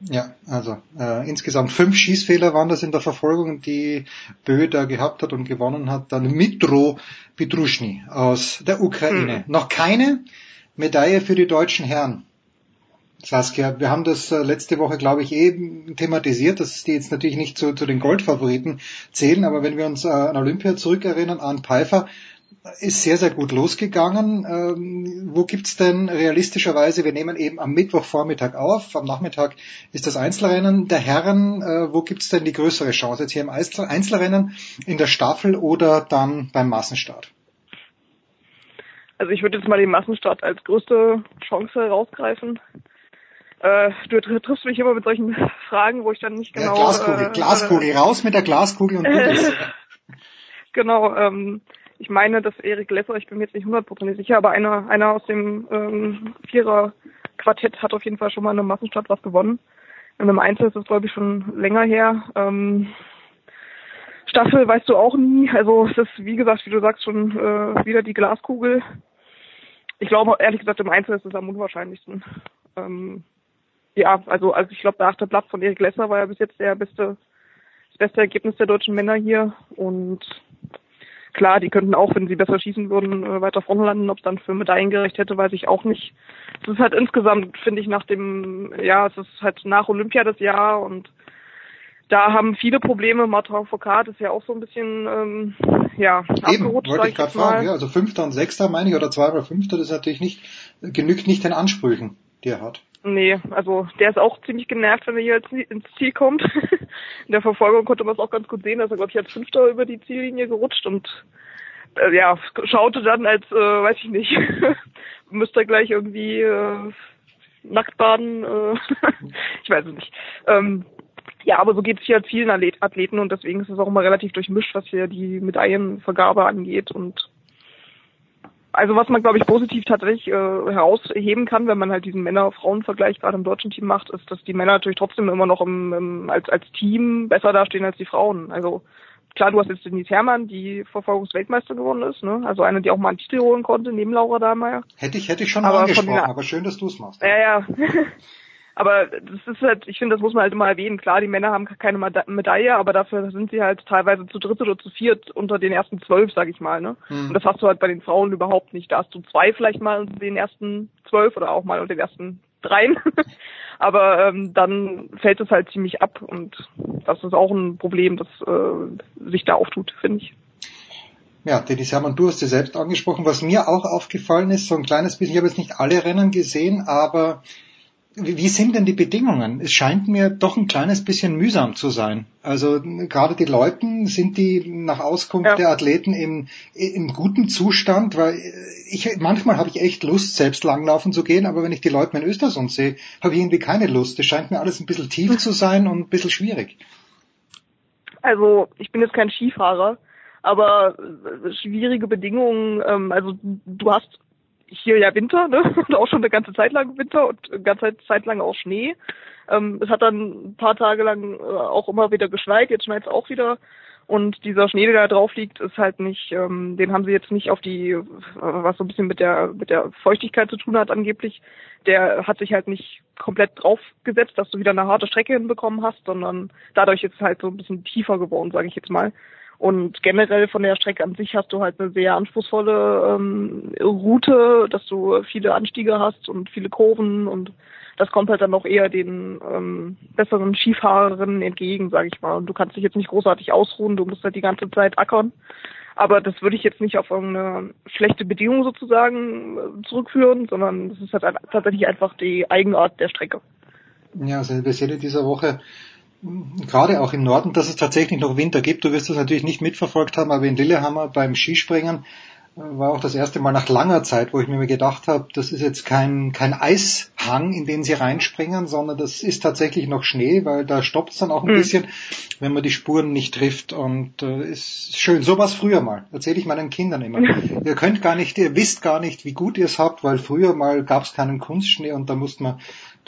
Ja, also äh, insgesamt fünf Schießfehler waren das in der Verfolgung, die Bö da gehabt hat und gewonnen hat. Dann Mitro Pitruschny aus der Ukraine. Mhm. Noch keine Medaille für die deutschen Herren. Saskia, wir haben das äh, letzte Woche, glaube ich, eben thematisiert, dass die jetzt natürlich nicht zu, zu den Goldfavoriten zählen, aber wenn wir uns äh, an Olympia zurückerinnern, an Pfeiffer, ist sehr, sehr gut losgegangen. Ähm, wo gibt's denn realistischerweise, wir nehmen eben am Mittwochvormittag auf, am Nachmittag ist das Einzelrennen der Herren, äh, wo gibt's denn die größere Chance? Jetzt hier im Einzelrennen, in der Staffel oder dann beim Massenstart? Also ich würde jetzt mal den Massenstart als größte Chance rausgreifen. Äh, du triffst mich immer mit solchen Fragen, wo ich dann nicht genau... Ja, Glaskugel, äh, Glaskugel, raus mit der Glaskugel und du Genau, ähm, ich meine, dass Erik Lesser, ich bin mir jetzt nicht hundertprozentig sicher, aber einer, einer aus dem ähm, Vierer-Quartett hat auf jeden Fall schon mal in einem Massenstart was gewonnen. In einem Einzel ist das, glaube ich, schon länger her. Ähm, Staffel weißt du auch nie. Also es ist, wie gesagt, wie du sagst, schon äh, wieder die Glaskugel. Ich glaube, ehrlich gesagt, im Einzel ist es am unwahrscheinlichsten. Ähm, ja, also, also ich glaube, der achte Platz von Erik Lesser war ja bis jetzt der beste beste Ergebnis der deutschen Männer hier und klar, die könnten auch, wenn sie besser schießen würden, äh, weiter vorne landen. Ob es dann für Medaillen gerecht hätte, weiß ich auch nicht. Es ist halt insgesamt, finde ich, nach dem, ja, es ist halt nach Olympia das Jahr und da haben viele Probleme. Martin Foucault ist ja auch so ein bisschen, ähm, ja, Eben, abgerutscht, wollte ich gerade fragen. Ja, also Fünfter und Sechster meine ich, oder Zweiter oder Fünfter, das ist natürlich nicht, genügt nicht den Ansprüchen, die er hat. Nee, also der ist auch ziemlich genervt, wenn er hier ins Ziel kommt. In der Verfolgung konnte man es auch ganz gut sehen, dass er, glaube ich, als Fünfter über die Ziellinie gerutscht und äh, ja, schaute dann als, äh, weiß ich nicht, müsste er gleich irgendwie äh, nackt baden, äh, ich weiß es nicht. Ähm, ja, aber so geht es hier vielen Athlet- Athleten und deswegen ist es auch immer relativ durchmischt, was hier die Medaillenvergabe angeht und also was man, glaube ich, positiv tatsächlich äh, herausheben kann, wenn man halt diesen Männer-Frauen-Vergleich gerade im deutschen Team macht, ist, dass die Männer natürlich trotzdem immer noch im, im, als, als Team besser dastehen als die Frauen. Also klar, du hast jetzt Denise Herrmann, die Verfolgungsweltmeister geworden ist, ne? Also eine, die auch mal einen Titel holen konnte, neben Laura Dahlmeier. Hätte ich, hätte ich schon Aber mal von angesprochen, aber schön, dass du es machst. Ja, ja. aber das ist halt, ich finde, das muss man halt immer erwähnen. Klar, die Männer haben keine Meda- Medaille, aber dafür sind sie halt teilweise zu dritt oder zu viert unter den ersten zwölf, sag ich mal, ne? Hm. Und das hast du halt bei den Frauen überhaupt nicht. Da hast du zwei vielleicht mal unter den ersten zwölf oder auch mal unter den ersten dreien. aber ähm, dann fällt es halt ziemlich ab und das ist auch ein Problem, das äh, sich da auftut, finde ich. Ja, Dennis Hermann, du hast es selbst angesprochen. Was mir auch aufgefallen ist, so ein kleines bisschen, ich habe jetzt nicht alle Rennen gesehen, aber wie sind denn die Bedingungen? Es scheint mir doch ein kleines bisschen mühsam zu sein. Also gerade die Leuten, sind die nach Auskunft der Athleten im, im guten Zustand? Weil ich manchmal habe ich echt Lust, selbst langlaufen zu gehen, aber wenn ich die Leute in Östersund sehe, habe ich irgendwie keine Lust. Es scheint mir alles ein bisschen tief zu sein und ein bisschen schwierig. Also ich bin jetzt kein Skifahrer, aber äh, schwierige Bedingungen, ähm, also du hast hier ja Winter, ne? Und auch schon eine ganze Zeit lang Winter und eine ganze Zeit lang auch Schnee. Ähm, es hat dann ein paar Tage lang äh, auch immer wieder geschneit, jetzt schneit es auch wieder. Und dieser Schnee, der da drauf liegt, ist halt nicht, ähm, den haben sie jetzt nicht auf die, äh, was so ein bisschen mit der mit der Feuchtigkeit zu tun hat angeblich, der hat sich halt nicht komplett draufgesetzt, dass du wieder eine harte Strecke hinbekommen hast, sondern dadurch ist es halt so ein bisschen tiefer geworden, sage ich jetzt mal. Und generell von der Strecke an sich hast du halt eine sehr anspruchsvolle ähm, Route, dass du viele Anstiege hast und viele Kurven und das kommt halt dann auch eher den ähm, besseren Skifahrerinnen entgegen, sage ich mal. Und du kannst dich jetzt nicht großartig ausruhen, du musst halt die ganze Zeit ackern. Aber das würde ich jetzt nicht auf irgendeine schlechte Bedingung sozusagen äh, zurückführen, sondern das ist halt tatsächlich einfach die Eigenart der Strecke. Ja, also wir sehen in dieser Woche gerade auch im Norden, dass es tatsächlich noch Winter gibt. Du wirst das natürlich nicht mitverfolgt haben, aber in Lillehammer beim Skispringen äh, war auch das erste Mal nach langer Zeit, wo ich mir gedacht habe, das ist jetzt kein, kein Eishang, in den sie reinspringen, sondern das ist tatsächlich noch Schnee, weil da stoppt es dann auch ein Mhm. bisschen, wenn man die Spuren nicht trifft. Und äh, ist schön. So war es früher mal. Erzähle ich meinen Kindern immer. ihr könnt gar nicht, ihr wisst gar nicht, wie gut ihr es habt, weil früher mal gab es keinen Kunstschnee und da musste man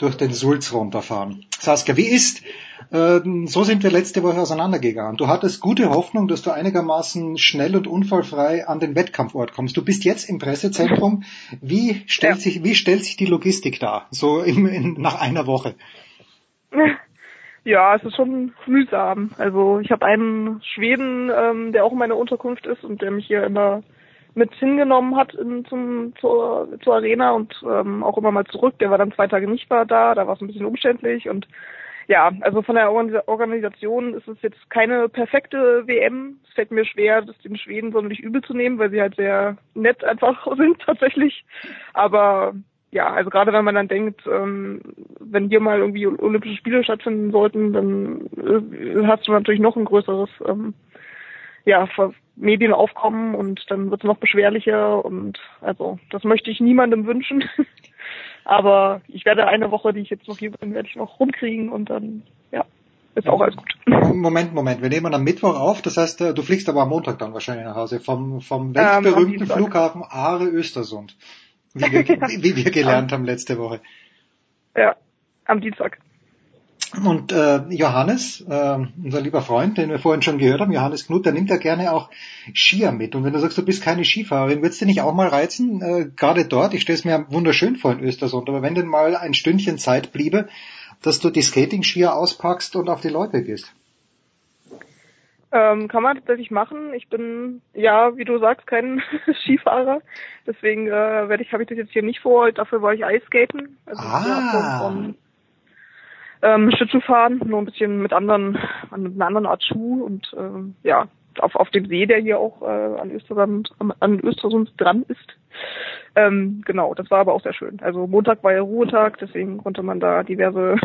durch den Sulz runterfahren. Saskia, wie ist? Ähm, so sind wir letzte Woche auseinandergegangen. Du hattest gute Hoffnung, dass du einigermaßen schnell und unfallfrei an den Wettkampfort kommst. Du bist jetzt im Pressezentrum. Wie stellt sich, wie stellt sich die Logistik dar? So im, in, nach einer Woche. Ja, es ist schon mühsam. Also ich habe einen Schweden, ähm, der auch in meiner Unterkunft ist und der mich hier immer mit hingenommen hat in, zum, zur, zur Arena und ähm, auch immer mal zurück. Der war dann zwei Tage nicht mehr da, da war es ein bisschen umständlich und ja, also von der Organis- Organisation ist es jetzt keine perfekte WM. Es fällt mir schwer, das den Schweden sonderlich übel zu nehmen, weil sie halt sehr nett einfach sind tatsächlich. Aber ja, also gerade wenn man dann denkt, ähm, wenn hier mal irgendwie Olympische Spiele stattfinden sollten, dann äh, hast du natürlich noch ein größeres ähm, ja, Ver- Medienaufkommen und dann wird es noch beschwerlicher und also das möchte ich niemandem wünschen. Aber ich werde eine Woche, die ich jetzt noch hier bin, werde ich noch rumkriegen und dann, ja, ist auch alles gut. Moment, Moment. Wir nehmen am Mittwoch auf. Das heißt, äh, du fliegst aber am Montag dann wahrscheinlich nach Hause vom, vom Ähm, weltberühmten Dienstag. Flughafen Aare Östersund. Wie wir, wie wir gelernt haben letzte Woche. Ja, am Dienstag. Und äh, Johannes, äh, unser lieber Freund, den wir vorhin schon gehört haben, Johannes Knut, der nimmt ja gerne auch Skier mit. Und wenn du sagst, du bist keine Skifahrerin, würdest du nicht auch mal reizen, äh, gerade dort, ich stelle es mir wunderschön vor in Östersund, aber wenn denn mal ein Stündchen Zeit bliebe, dass du die Skating-Skier auspackst und auf die Leute gehst? Ähm, kann man tatsächlich machen. Ich bin, ja, wie du sagst, kein Skifahrer. Deswegen äh, werde ich, habe ich das jetzt hier nicht vor. Dafür war ich Eiskaten. Also Ah. Ähm, Schlittschuhfahren, nur ein bisschen mit anderen, mit einer anderen Art Schuh und ähm, ja, auf, auf dem See, der hier auch äh, an Östersund, an Östersund dran ist. Ähm, genau, das war aber auch sehr schön. Also Montag war ja Ruhetag, deswegen konnte man da diverse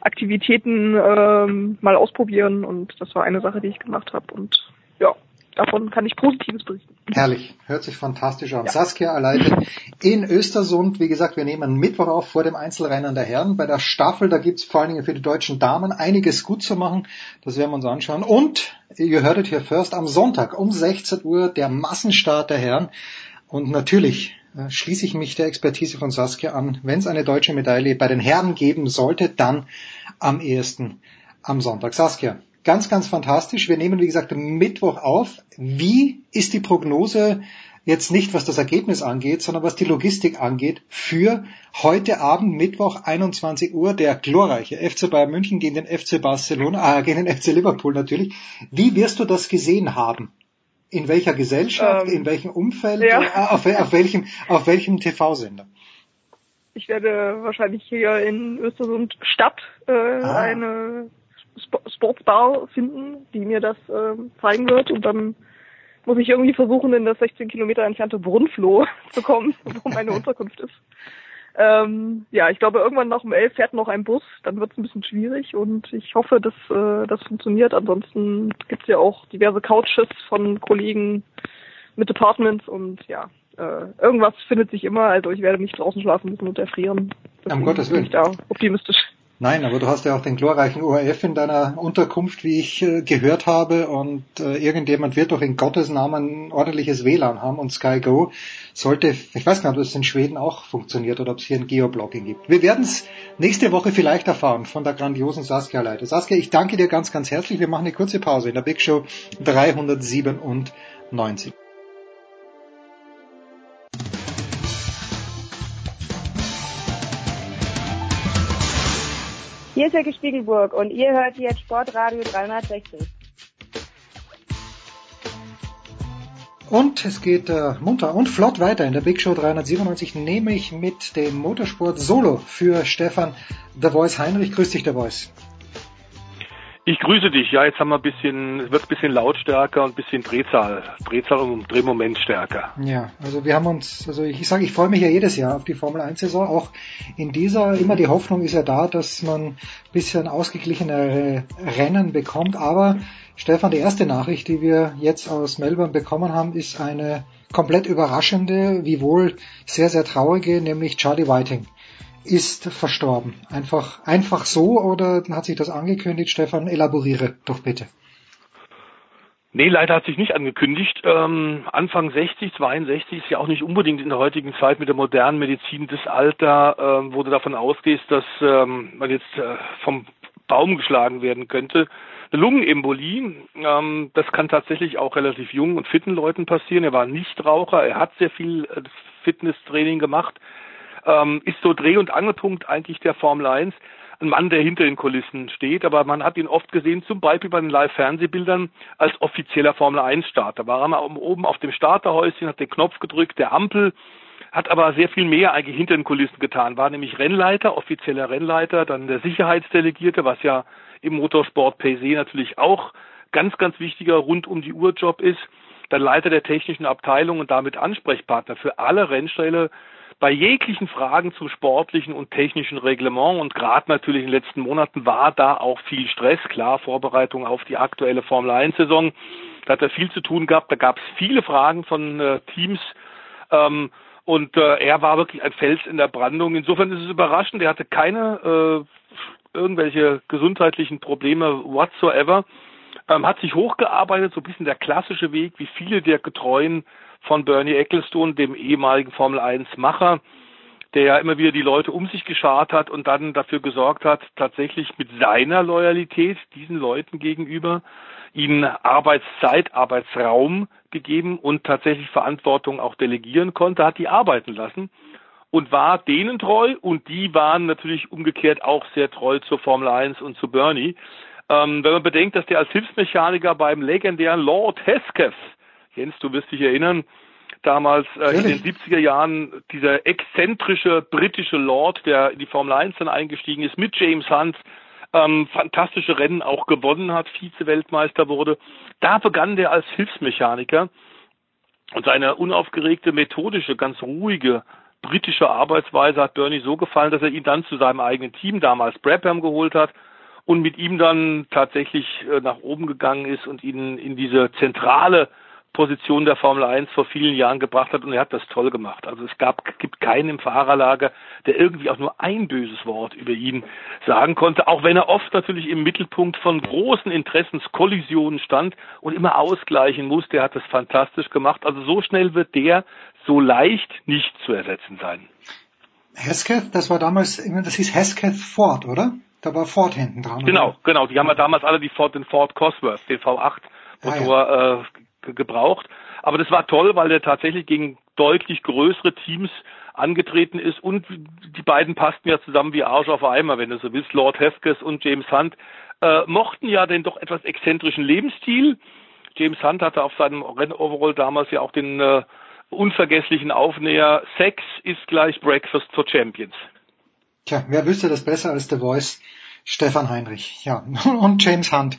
Aktivitäten ähm, mal ausprobieren und das war eine Sache, die ich gemacht habe und davon kann ich Positives berichten. Herrlich, hört sich fantastisch an. Saskia Aleite in Östersund. Wie gesagt, wir nehmen Mittwoch auf vor dem Einzelrennen der Herren. Bei der Staffel, da gibt's vor allen Dingen für die deutschen Damen einiges gut zu machen. Das werden wir uns anschauen. Und, ihr hörtet hier first, am Sonntag um 16 Uhr der Massenstart der Herren. Und natürlich äh, schließe ich mich der Expertise von Saskia an. Wenn es eine deutsche Medaille bei den Herren geben sollte, dann am ehesten am Sonntag. Saskia, ganz, ganz fantastisch. Wir nehmen, wie gesagt, Mittwoch auf. Wie ist die Prognose jetzt nicht, was das Ergebnis angeht, sondern was die Logistik angeht, für heute Abend, Mittwoch, 21 Uhr, der glorreiche FC Bayern München gegen den FC Barcelona, äh, gegen den FC Liverpool natürlich. Wie wirst du das gesehen haben? In welcher Gesellschaft, Ähm, in welchem Umfeld, ja. äh, auf, auf welchem, auf welchem TV-Sender? Ich werde wahrscheinlich hier in Östersund Stadt äh, Ah. eine Sp Sportsbar finden, die mir das ähm, zeigen wird und dann muss ich irgendwie versuchen, in das 16 Kilometer entfernte Brunfloh zu kommen, wo meine Unterkunft ist. Ähm, ja, ich glaube, irgendwann nach um elf fährt noch ein Bus, dann wird es ein bisschen schwierig und ich hoffe, dass äh, das funktioniert. Ansonsten gibt es ja auch diverse Couches von Kollegen mit Departments und ja, äh, irgendwas findet sich immer. Also ich werde nicht draußen schlafen müssen und erfrieren. Deswegen Gottes bin Willen. ich da optimistisch. Nein, aber du hast ja auch den glorreichen ORF in deiner Unterkunft, wie ich äh, gehört habe, und äh, irgendjemand wird doch in Gottes Namen ein ordentliches WLAN haben und Sky Go sollte, ich weiß nicht, ob es in Schweden auch funktioniert oder ob es hier ein Geoblogging gibt. Wir werden es nächste Woche vielleicht erfahren von der grandiosen Saskia Leite. Saskia, ich danke dir ganz, ganz herzlich. Wir machen eine kurze Pause in der Big Show 397. Hier ist Jörg Spiegelburg und ihr hört jetzt Sportradio 360. Und es geht äh, munter und flott weiter in der Big Show 397, nämlich mit dem Motorsport Solo für Stefan The Voice Heinrich. Grüß dich, The Voice. Ich grüße dich. Ja, jetzt haben wir ein bisschen, es wird ein bisschen lautstärker und ein bisschen Drehzahl, Drehzahl und Drehmoment stärker. Ja, also wir haben uns, also ich sage, ich freue mich ja jedes Jahr auf die Formel 1 Saison. Auch in dieser, immer die Hoffnung ist ja da, dass man ein bisschen ausgeglichenere Rennen bekommt. Aber Stefan, die erste Nachricht, die wir jetzt aus Melbourne bekommen haben, ist eine komplett überraschende, wiewohl sehr, sehr traurige, nämlich Charlie Whiting ist verstorben. Einfach, einfach so oder hat sich das angekündigt? Stefan, elaboriere doch bitte. Nee, leider hat sich nicht angekündigt. Ähm, Anfang 60, 62 ist ja auch nicht unbedingt in der heutigen Zeit mit der modernen Medizin das Alter, ähm, wo du davon ausgehst, dass ähm, man jetzt äh, vom Baum geschlagen werden könnte. Eine Lungenembolie, ähm, das kann tatsächlich auch relativ jungen und fitten Leuten passieren. Er war Nichtraucher, er hat sehr viel äh, Fitnesstraining gemacht, ähm, ist so Dreh- und Angelpunkt eigentlich der Formel 1 ein Mann, der hinter den Kulissen steht, aber man hat ihn oft gesehen, zum Beispiel bei den Live-Fernsehbildern, als offizieller Formel-1-Starter. War er oben auf dem Starterhäuschen, hat den Knopf gedrückt, der Ampel, hat aber sehr viel mehr eigentlich hinter den Kulissen getan, war nämlich Rennleiter, offizieller Rennleiter, dann der Sicherheitsdelegierte, was ja im Motorsport per natürlich auch ganz, ganz wichtiger rund um die Uhr Job ist, dann Leiter der technischen Abteilung und damit Ansprechpartner für alle Rennställe, bei jeglichen Fragen zum sportlichen und technischen Reglement und gerade natürlich in den letzten Monaten war da auch viel Stress, klar, Vorbereitung auf die aktuelle Formel 1 Saison. Da hat er viel zu tun gehabt, da gab es viele Fragen von äh, Teams ähm, und äh, er war wirklich ein Fels in der Brandung. Insofern ist es überraschend, er hatte keine äh, irgendwelche gesundheitlichen Probleme whatsoever, ähm, hat sich hochgearbeitet, so ein bisschen der klassische Weg, wie viele der Getreuen von Bernie Ecclestone, dem ehemaligen Formel 1 Macher, der ja immer wieder die Leute um sich geschart hat und dann dafür gesorgt hat, tatsächlich mit seiner Loyalität diesen Leuten gegenüber ihnen Arbeitszeit, Arbeitsraum gegeben und tatsächlich Verantwortung auch delegieren konnte, hat die arbeiten lassen und war denen treu und die waren natürlich umgekehrt auch sehr treu zur Formel 1 und zu Bernie. Ähm, wenn man bedenkt, dass der als Hilfsmechaniker beim legendären Lord Hesketh, Jens, du wirst dich erinnern, damals äh, in den 70er Jahren dieser exzentrische britische Lord, der in die Formel 1 dann eingestiegen ist, mit James Hunt, ähm, fantastische Rennen auch gewonnen hat, Vize-Weltmeister wurde. Da begann der als Hilfsmechaniker und seine unaufgeregte, methodische, ganz ruhige britische Arbeitsweise hat Bernie so gefallen, dass er ihn dann zu seinem eigenen Team damals Brabham geholt hat und mit ihm dann tatsächlich äh, nach oben gegangen ist und ihn in diese zentrale Position der Formel 1 vor vielen Jahren gebracht hat und er hat das toll gemacht. Also es gab, gibt keinen im Fahrerlager, der irgendwie auch nur ein böses Wort über ihn sagen konnte, auch wenn er oft natürlich im Mittelpunkt von großen Interessenskollisionen stand und immer ausgleichen musste. Er hat das fantastisch gemacht. Also so schnell wird der so leicht nicht zu ersetzen sein. Hesketh, das war damals, das hieß Hesketh Ford, oder? Da war Ford hinten dran. Genau, oder? genau. Die haben ja damals alle die Ford, den Ford Cosworth, den V8 Motor ah, ja. äh, gebraucht. Aber das war toll, weil er tatsächlich gegen deutlich größere Teams angetreten ist und die beiden passten ja zusammen wie Arsch auf Eimer, wenn du so willst. Lord Heskes und James Hunt äh, mochten ja den doch etwas exzentrischen Lebensstil. James Hunt hatte auf seinem Rennoverall damals ja auch den äh, unvergesslichen Aufnäher Sex ist gleich Breakfast for Champions. Tja, wer wüsste das besser als The Voice? Stefan Heinrich, ja, und James Hunt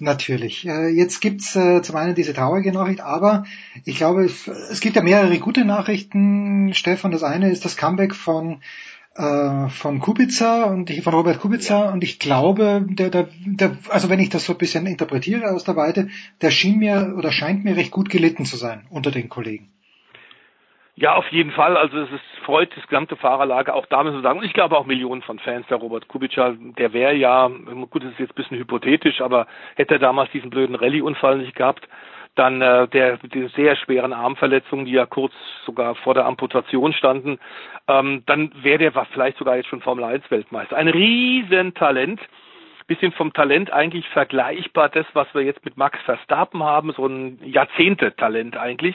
natürlich. Äh, jetzt gibt's äh, zum einen diese traurige Nachricht, aber ich glaube, es gibt ja mehrere gute Nachrichten. Stefan, das eine ist das Comeback von äh, von Kubica und ich, von Robert Kubica und ich glaube, der, der, der, also wenn ich das so ein bisschen interpretiere aus der Weite, der schien mir oder scheint mir recht gut gelitten zu sein unter den Kollegen. Ja, auf jeden Fall. Also es ist, freut das gesamte Fahrerlager auch damit zu sagen. Und ich glaube auch Millionen von Fans der Robert Kubica. Der wäre ja, gut, das ist jetzt ein bisschen hypothetisch, aber hätte er damals diesen blöden Rallye-Unfall nicht gehabt, dann äh, der mit den sehr schweren Armverletzungen, die ja kurz sogar vor der Amputation standen, ähm, dann wäre der vielleicht sogar jetzt schon Formel 1 Weltmeister. Ein Riesentalent bisschen vom Talent eigentlich vergleichbar das, was wir jetzt mit Max Verstappen haben, so ein Jahrzehnte-Talent eigentlich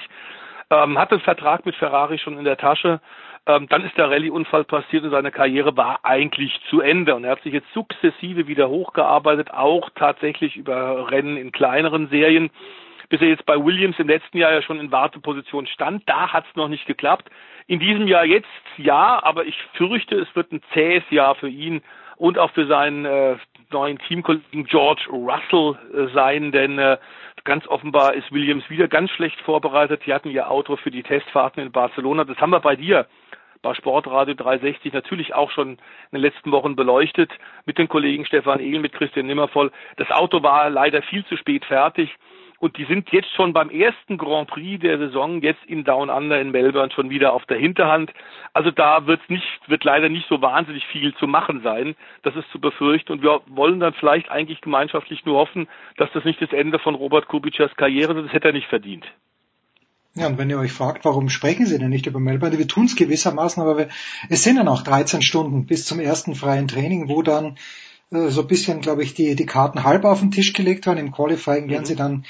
ähm, hatte einen Vertrag mit Ferrari schon in der Tasche. Ähm, dann ist der Rallye-Unfall passiert und seine Karriere war eigentlich zu Ende. Und er hat sich jetzt sukzessive wieder hochgearbeitet, auch tatsächlich über Rennen in kleineren Serien, bis er jetzt bei Williams im letzten Jahr ja schon in Warteposition stand. Da hat es noch nicht geklappt. In diesem Jahr jetzt ja, aber ich fürchte, es wird ein zähes Jahr für ihn und auch für seinen äh, neuen Teamkollegen George Russell äh, sein, denn äh, ganz offenbar ist Williams wieder ganz schlecht vorbereitet. Die hatten ihr Auto für die Testfahrten in Barcelona. Das haben wir bei dir bei Sportradio 360 natürlich auch schon in den letzten Wochen beleuchtet mit den Kollegen Stefan Ehl, mit Christian Nimmervoll. Das Auto war leider viel zu spät fertig und die sind jetzt schon beim ersten Grand Prix der Saison jetzt in Down Under in Melbourne schon wieder auf der Hinterhand. Also da wird nicht, wird leider nicht so wahnsinnig viel zu machen sein. Das ist zu befürchten und wir wollen dann vielleicht eigentlich gemeinschaftlich nur hoffen, dass das nicht das Ende von Robert Kubicas Karriere ist. Das hätte er nicht verdient. Ja, und wenn ihr euch fragt, warum sprechen Sie denn nicht über Melbourne? Wir tun es gewissermaßen, aber wir, es sind ja noch 13 Stunden bis zum ersten freien Training, wo dann so ein bisschen, glaube ich, die, die Karten halb auf den Tisch gelegt waren. Im Qualifying werden mhm. sie dann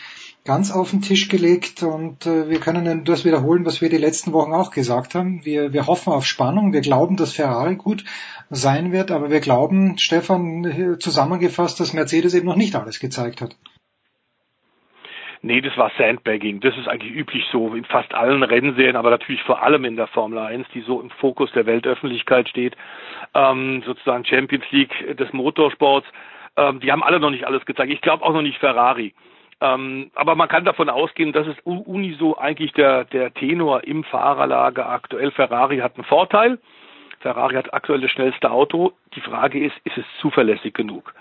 ganz auf den Tisch gelegt und äh, wir können das wiederholen, was wir die letzten Wochen auch gesagt haben. Wir, wir hoffen auf Spannung, wir glauben, dass Ferrari gut sein wird, aber wir glauben, Stefan, zusammengefasst, dass Mercedes eben noch nicht alles gezeigt hat. Nee, das war Sandbagging. Das ist eigentlich üblich so in fast allen Rennserien, aber natürlich vor allem in der Formel 1, die so im Fokus der Weltöffentlichkeit steht. Ähm, sozusagen Champions League des Motorsports. Ähm, die haben alle noch nicht alles gezeigt. Ich glaube auch noch nicht Ferrari. Ähm, aber man kann davon ausgehen, dass es uniso eigentlich der, der Tenor im Fahrerlager aktuell. Ferrari hat einen Vorteil. Ferrari hat aktuell das schnellste Auto. Die Frage ist, ist es zuverlässig genug?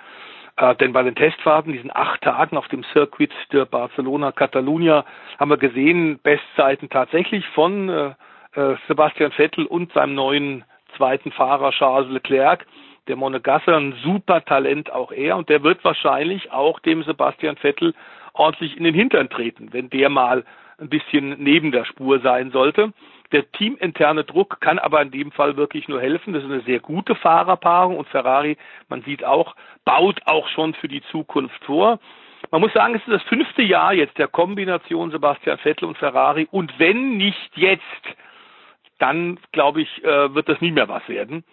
Äh, denn bei den Testfahrten, diesen acht Tagen auf dem Circuit der Barcelona Catalunya, haben wir gesehen, Bestzeiten tatsächlich von äh, äh, Sebastian Vettel und seinem neuen zweiten Fahrer Charles Leclerc. Der Monegasse, ein super Talent auch er, und der wird wahrscheinlich auch dem Sebastian Vettel ordentlich in den Hintern treten, wenn der mal ein bisschen neben der Spur sein sollte. Der teaminterne Druck kann aber in dem Fall wirklich nur helfen. Das ist eine sehr gute Fahrerpaarung und Ferrari, man sieht auch, baut auch schon für die Zukunft vor. Man muss sagen, es ist das fünfte Jahr jetzt der Kombination Sebastian Vettel und Ferrari und wenn nicht jetzt, dann glaube ich, äh, wird das nie mehr was werden.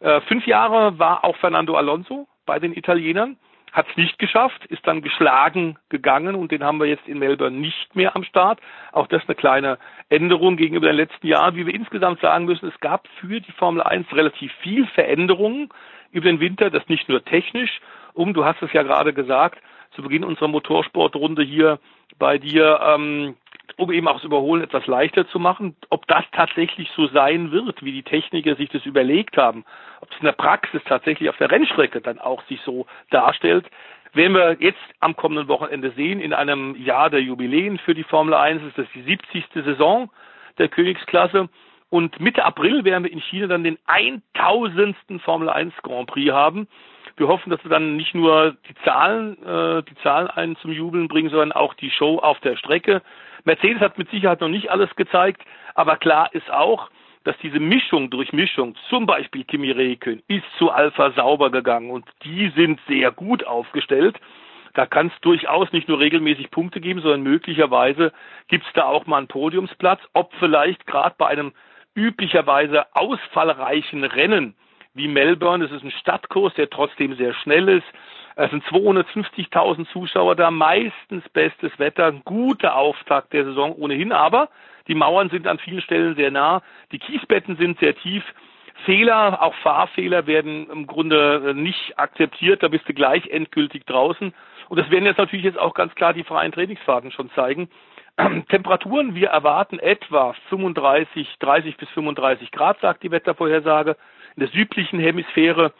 Äh, fünf Jahre war auch Fernando Alonso bei den Italienern hat es nicht geschafft, ist dann geschlagen gegangen und den haben wir jetzt in Melbourne nicht mehr am Start. Auch das eine kleine Änderung gegenüber den letzten Jahren, wie wir insgesamt sagen müssen, es gab für die Formel 1 relativ viel Veränderungen über den Winter, das nicht nur technisch, um, du hast es ja gerade gesagt, zu Beginn unserer Motorsportrunde hier bei dir, ähm, um eben auch das Überholen etwas leichter zu machen. Ob das tatsächlich so sein wird, wie die Techniker sich das überlegt haben, ob es in der Praxis tatsächlich auf der Rennstrecke dann auch sich so darstellt, werden wir jetzt am kommenden Wochenende sehen. In einem Jahr der Jubiläen für die Formel 1 ist das die 70. Saison der Königsklasse. Und Mitte April werden wir in China dann den 1000. Formel 1 Grand Prix haben. Wir hoffen, dass wir dann nicht nur die Zahlen, äh, die Zahlen einen zum Jubeln bringen, sondern auch die Show auf der Strecke. Mercedes hat mit Sicherheit noch nicht alles gezeigt, aber klar ist auch, dass diese Mischung durch Mischung, zum Beispiel Kimi Räikkönen, ist zu Alpha sauber gegangen und die sind sehr gut aufgestellt. Da kann es durchaus nicht nur regelmäßig Punkte geben, sondern möglicherweise gibt es da auch mal einen Podiumsplatz, ob vielleicht gerade bei einem üblicherweise ausfallreichen Rennen wie Melbourne, es ist ein Stadtkurs, der trotzdem sehr schnell ist, es sind 250.000 Zuschauer da, meistens bestes Wetter, ein guter Auftakt der Saison ohnehin, aber die Mauern sind an vielen Stellen sehr nah, die Kiesbetten sind sehr tief. Fehler, auch Fahrfehler werden im Grunde nicht akzeptiert, da bist du gleich endgültig draußen. Und das werden jetzt natürlich jetzt auch ganz klar die freien Trainingsfahrten schon zeigen. Temperaturen, wir erwarten etwa 35, 30 bis 35 Grad, sagt die Wettervorhersage. In der südlichen Hemisphäre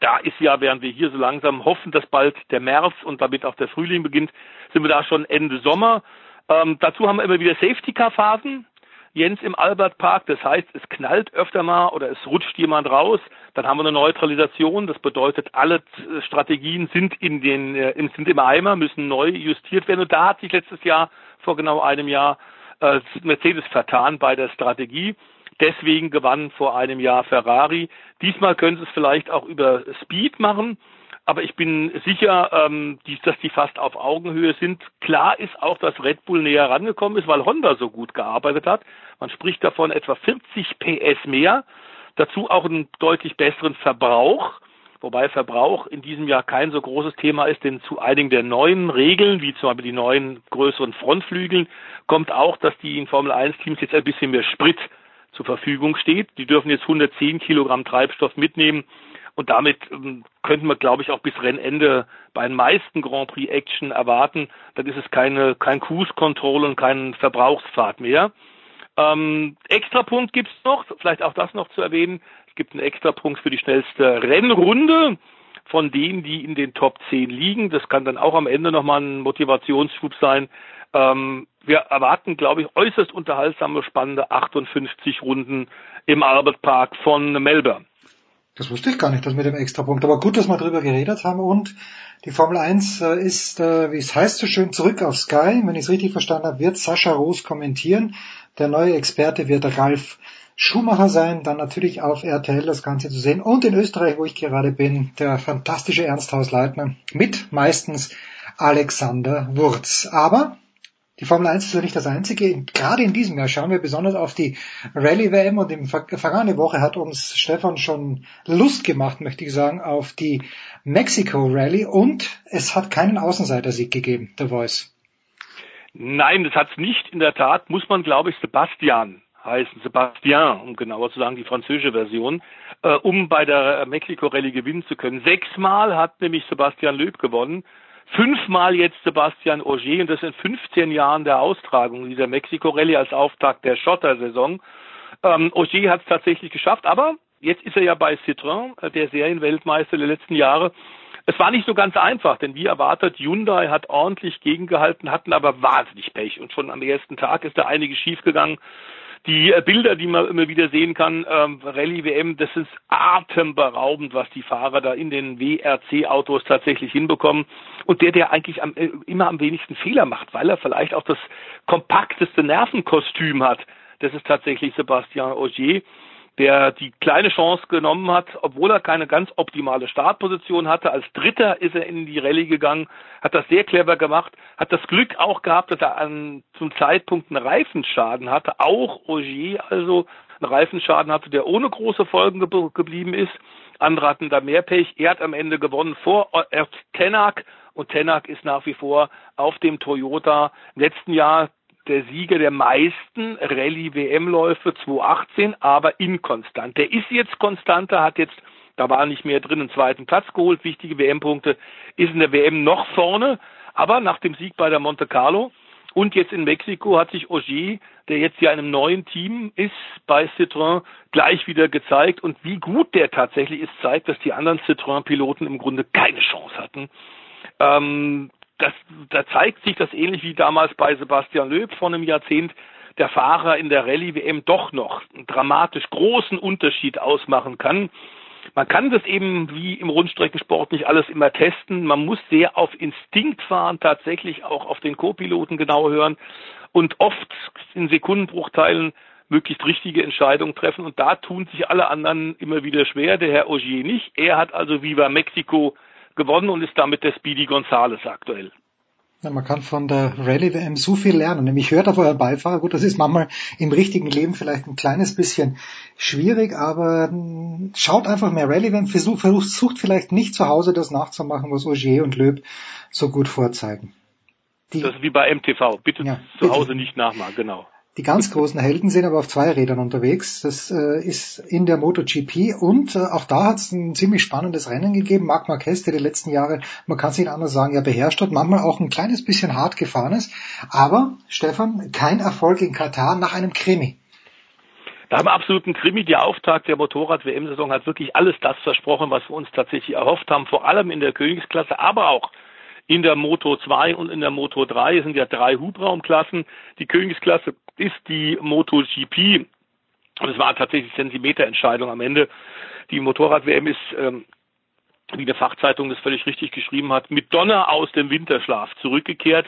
da ist ja, während wir hier so langsam hoffen, dass bald der März und damit auch der Frühling beginnt, sind wir da schon Ende Sommer. Ähm, dazu haben wir immer wieder Safety-Car-Phasen. Jens im Albert Park, das heißt, es knallt öfter mal oder es rutscht jemand raus, dann haben wir eine Neutralisation, das bedeutet, alle Strategien sind in den, äh, sind im Eimer, müssen neu justiert werden und da hat sich letztes Jahr, vor genau einem Jahr, äh, Mercedes vertan bei der Strategie. Deswegen gewann vor einem Jahr Ferrari. Diesmal können sie es vielleicht auch über Speed machen, aber ich bin sicher, ähm, dass die fast auf Augenhöhe sind. Klar ist auch, dass Red Bull näher rangekommen ist, weil Honda so gut gearbeitet hat. Man spricht davon etwa 40 PS mehr. Dazu auch einen deutlich besseren Verbrauch wobei Verbrauch in diesem Jahr kein so großes Thema ist, denn zu einigen der neuen Regeln, wie zum Beispiel die neuen größeren Frontflügeln, kommt auch, dass die Formel 1 Teams jetzt ein bisschen mehr Sprit zur Verfügung steht. Die dürfen jetzt 110 Kilogramm Treibstoff mitnehmen. Und damit ähm, könnten wir, glaube ich, auch bis Rennende bei den meisten Grand Prix Action erwarten. Dann ist es keine, kein Cruise Control und kein Verbrauchsfahrt mehr. Ähm, Extrapunkt gibt's noch, vielleicht auch das noch zu erwähnen. Es gibt einen Extrapunkt für die schnellste Rennrunde von denen, die in den Top 10 liegen. Das kann dann auch am Ende nochmal ein Motivationsschub sein. Ähm, wir erwarten, glaube ich, äußerst unterhaltsame, spannende 58 Runden im Albert Park von Melbourne. Das wusste ich gar nicht, das mit dem Extrapunkt. Aber gut, dass wir drüber geredet haben. Und die Formel 1 äh, ist, äh, wie es heißt, so schön zurück auf Sky. Wenn ich es richtig verstanden habe, wird Sascha Roos kommentieren. Der neue Experte wird Ralf Schumacher sein. Dann natürlich auf RTL das Ganze zu sehen. Und in Österreich, wo ich gerade bin, der fantastische Ernst Hausleitner mit meistens Alexander Wurz. Aber die Formel 1 ist ja nicht das einzige. Gerade in diesem Jahr schauen wir besonders auf die Rallye WM und in vergangene Woche hat uns Stefan schon Lust gemacht, möchte ich sagen, auf die Mexico Rallye und es hat keinen Außenseiter-Sieg gegeben, The Voice. Nein, das hat es nicht. In der Tat muss man, glaube ich, Sebastian heißen, Sebastian, um genauer zu sagen, die französische Version, äh, um bei der Mexico Rallye gewinnen zu können. Sechsmal hat nämlich Sebastian Löb gewonnen fünfmal jetzt Sebastian Ogier und das in 15 Jahren der Austragung dieser Mexiko-Rallye als Auftakt der Schotter-Saison. Ähm, Ogier hat es tatsächlich geschafft, aber jetzt ist er ja bei Citroën, äh, der Serienweltmeister der letzten Jahre. Es war nicht so ganz einfach, denn wie erwartet, Hyundai hat ordentlich gegengehalten, hatten aber wahnsinnig Pech und schon am ersten Tag ist da einiges schiefgegangen. Die äh, Bilder, die man immer wieder sehen kann, ähm, Rallye WM, das ist atemberaubend, was die Fahrer da in den WRC-Autos tatsächlich hinbekommen. Und der, der eigentlich am, äh, immer am wenigsten Fehler macht, weil er vielleicht auch das kompakteste Nervenkostüm hat, das ist tatsächlich Sebastian Ogier der die kleine Chance genommen hat, obwohl er keine ganz optimale Startposition hatte. Als Dritter ist er in die Rallye gegangen, hat das sehr clever gemacht, hat das Glück auch gehabt, dass er an, zum Zeitpunkt einen Reifenschaden hatte, auch Ogier also einen Reifenschaden hatte, der ohne große Folgen ge geblieben ist. Andere hatten da mehr Pech. Er hat am Ende gewonnen vor Tenak und Tenak ist nach wie vor auf dem Toyota. Im letzten Jahr der Sieger der meisten Rallye-WM-Läufe 2018, aber inkonstant. Der ist jetzt konstanter, hat jetzt, da war nicht mehr drin, einen zweiten Platz geholt, wichtige WM-Punkte, ist in der WM noch vorne, aber nach dem Sieg bei der Monte Carlo und jetzt in Mexiko hat sich Ogier, der jetzt ja in einem neuen Team ist bei Citroën, gleich wieder gezeigt. Und wie gut der tatsächlich ist, zeigt, dass die anderen Citroën-Piloten im Grunde keine Chance hatten. Ähm, das, da zeigt sich das ähnlich wie damals bei Sebastian Loeb vor einem Jahrzehnt, der Fahrer in der Rallye-WM doch noch einen dramatisch großen Unterschied ausmachen kann. Man kann das eben wie im Rundstreckensport nicht alles immer testen. Man muss sehr auf Instinkt fahren, tatsächlich auch auf den Co-Piloten genau hören und oft in Sekundenbruchteilen möglichst richtige Entscheidungen treffen. Und da tun sich alle anderen immer wieder schwer. Der Herr Ogier nicht. Er hat also Viva Mexico gewonnen und ist damit der Speedy Gonzales aktuell. Ja, man kann von der Rallye WM so viel lernen. Nämlich hört auf euren Beifahrer. Gut, das ist manchmal im richtigen Leben vielleicht ein kleines bisschen schwierig, aber hm, schaut einfach mehr Rallye WM. Versucht, versucht vielleicht nicht zu Hause das nachzumachen, was Ogier und Löb so gut vorzeigen. Die, das ist wie bei MTV. Bitte ja, zu Hause nicht nachmachen, genau. Die ganz großen Helden sind aber auf zwei Rädern unterwegs. Das äh, ist in der MotoGP und äh, auch da hat es ein ziemlich spannendes Rennen gegeben. Marc Marquez, der die letzten Jahre, man kann es nicht anders sagen, ja beherrscht hat, manchmal auch ein kleines bisschen hart gefahren ist. Aber, Stefan, kein Erfolg in Katar nach einem Krimi. Da haben wir absolut einen Krimi. Der Auftakt der Motorrad-WM-Saison hat wirklich alles das versprochen, was wir uns tatsächlich erhofft haben, vor allem in der Königsklasse, aber auch in der Moto 2 und in der Moto 3 sind ja drei Hubraumklassen. Die Königsklasse ist die MotoGP. Und es war tatsächlich Zentimeterentscheidung am Ende. Die Motorrad-WM ist, ähm, wie eine Fachzeitung das völlig richtig geschrieben hat, mit Donner aus dem Winterschlaf zurückgekehrt.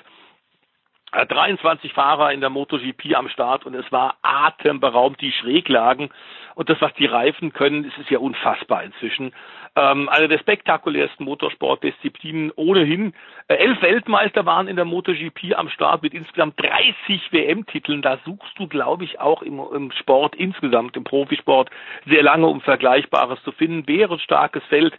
23 Fahrer in der MotoGP am Start und es war atemberaubend die Schräglagen und das, was die Reifen können, das ist ja unfassbar inzwischen. Ähm, eine der spektakulärsten Motorsportdisziplinen ohnehin. Äh, elf Weltmeister waren in der MotoGP am Start mit insgesamt 30 WM-Titeln. Da suchst du, glaube ich, auch im, im, Sport insgesamt, im Profisport, sehr lange, um Vergleichbares zu finden. Bärenstarkes Feld.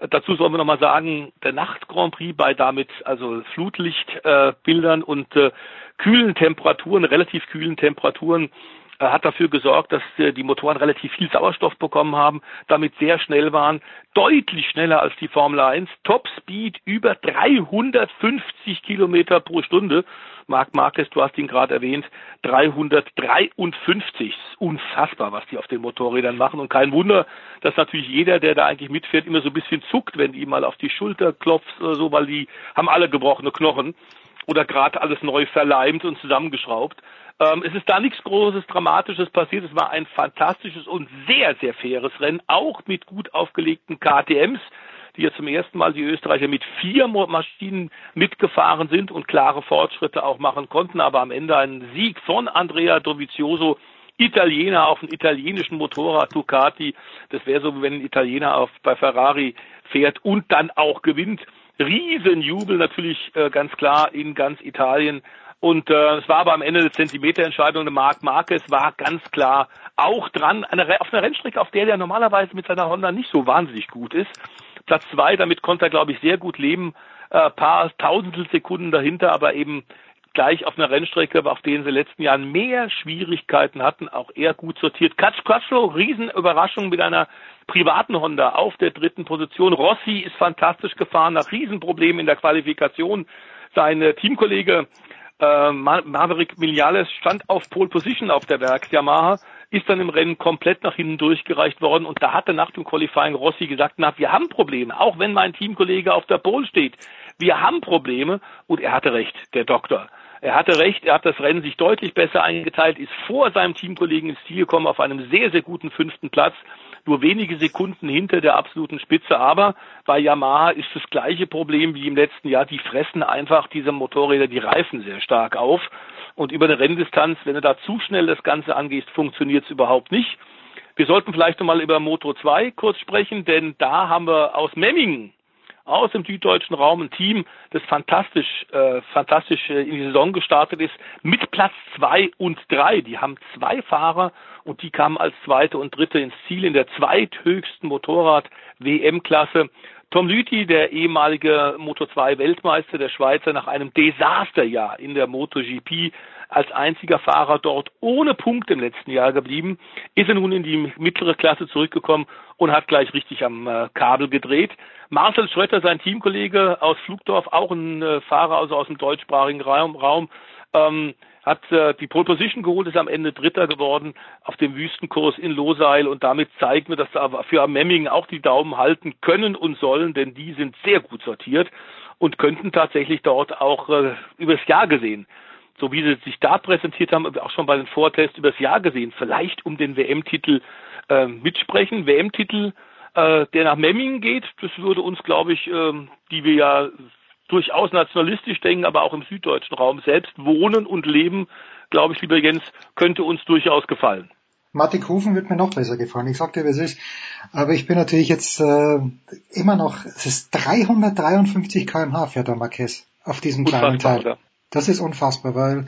Äh, dazu sollen wir nochmal sagen, der Nacht Grand Prix bei damit also Flutlichtbildern äh, und äh, kühlen Temperaturen, relativ kühlen Temperaturen hat dafür gesorgt, dass äh, die Motoren relativ viel Sauerstoff bekommen haben, damit sehr schnell waren, deutlich schneller als die Formel 1, Top Speed über 350 Kilometer pro Stunde. Marc Marquez, du hast ihn gerade erwähnt, 353. Unfassbar, was die auf den Motorrädern machen. Und kein Wunder, dass natürlich jeder, der da eigentlich mitfährt, immer so ein bisschen zuckt, wenn die mal auf die Schulter klopft oder so, weil die haben alle gebrochene Knochen oder gerade alles neu verleimt und zusammengeschraubt. Ähm, es ist da nichts Großes, Dramatisches passiert. Es war ein fantastisches und sehr, sehr faires Rennen, auch mit gut aufgelegten KTMs, die jetzt zum ersten Mal die Österreicher mit vier Maschinen mitgefahren sind und klare Fortschritte auch machen konnten. Aber am Ende ein Sieg von Andrea Dovizioso, Italiener auf einem italienischen Motorrad Ducati. Das wäre so, wenn ein Italiener auf, bei Ferrari fährt und dann auch gewinnt. Riesenjubel natürlich äh, ganz klar in ganz Italien. Und äh, es war aber am Ende eine Zentimeterentscheidung. Der Marc Marquez war ganz klar auch dran eine, auf einer Rennstrecke, auf der der normalerweise mit seiner Honda nicht so wahnsinnig gut ist. Platz zwei, damit konnte er, glaube ich, sehr gut leben. Äh, paar Tausendstel Sekunden dahinter, aber eben gleich auf einer Rennstrecke, auf denen sie in den letzten Jahren mehr Schwierigkeiten hatten, auch eher gut sortiert. Katsch Quattro, Riesenüberraschung mit einer privaten Honda auf der dritten Position. Rossi ist fantastisch gefahren, nach Riesenproblemen in der Qualifikation. Sein Teamkollege äh, Maverick Miliales stand auf Pole Position auf der Werks Yamaha, ist dann im Rennen komplett nach hinten durchgereicht worden und da hatte nach dem Qualifying Rossi gesagt, na, wir haben Probleme, auch wenn mein Teamkollege auf der Pole steht. Wir haben Probleme und er hatte recht, der Doktor. Er hatte recht, er hat das Rennen sich deutlich besser eingeteilt, ist vor seinem Teamkollegen ins Ziel gekommen auf einem sehr, sehr guten fünften Platz nur wenige Sekunden hinter der absoluten Spitze. Aber bei Yamaha ist das gleiche Problem wie im letzten Jahr. Die fressen einfach diese Motorräder die Reifen sehr stark auf. Und über eine Renndistanz, wenn du da zu schnell das Ganze angehst, funktioniert es überhaupt nicht. Wir sollten vielleicht nochmal über Moto 2 kurz sprechen, denn da haben wir aus Memmingen aus dem süddeutschen Raum, ein Team, das fantastisch, äh, fantastisch äh, in die Saison gestartet ist, mit Platz zwei und drei. Die haben zwei Fahrer und die kamen als zweite und dritte ins Ziel in der zweithöchsten Motorrad-WM-Klasse. Tom Lüthi, der ehemalige Moto2-Weltmeister der Schweizer, nach einem Desasterjahr in der MotoGP als einziger Fahrer dort ohne Punkt im letzten Jahr geblieben, ist er nun in die mittlere Klasse zurückgekommen und hat gleich richtig am äh, Kabel gedreht. Marcel Schröter, sein Teamkollege aus Flugdorf, auch ein äh, Fahrer also aus dem deutschsprachigen Raum, Raum ähm, hat äh, die Pole Position geholt, ist am Ende Dritter geworden auf dem Wüstenkurs in Loseil und damit zeigen wir, dass wir für Memmingen auch die Daumen halten können und sollen, denn die sind sehr gut sortiert und könnten tatsächlich dort auch äh, übers Jahr gesehen, so wie sie sich da präsentiert haben, auch schon bei den Vortests übers Jahr gesehen, vielleicht um den WM-Titel äh, mitsprechen. WM-Titel, äh, der nach Memmingen geht, das würde uns, glaube ich, äh, die wir ja durchaus nationalistisch denken, aber auch im süddeutschen Raum selbst wohnen und leben, glaube ich, lieber Jens, könnte uns durchaus gefallen. Mattighofen wird mir noch besser gefallen. Ich sagte, wie es ist. Aber ich bin natürlich jetzt äh, immer noch, es ist 353 kmh fährt der Marquez auf diesem kleinen Teil. Ja. Das ist unfassbar, weil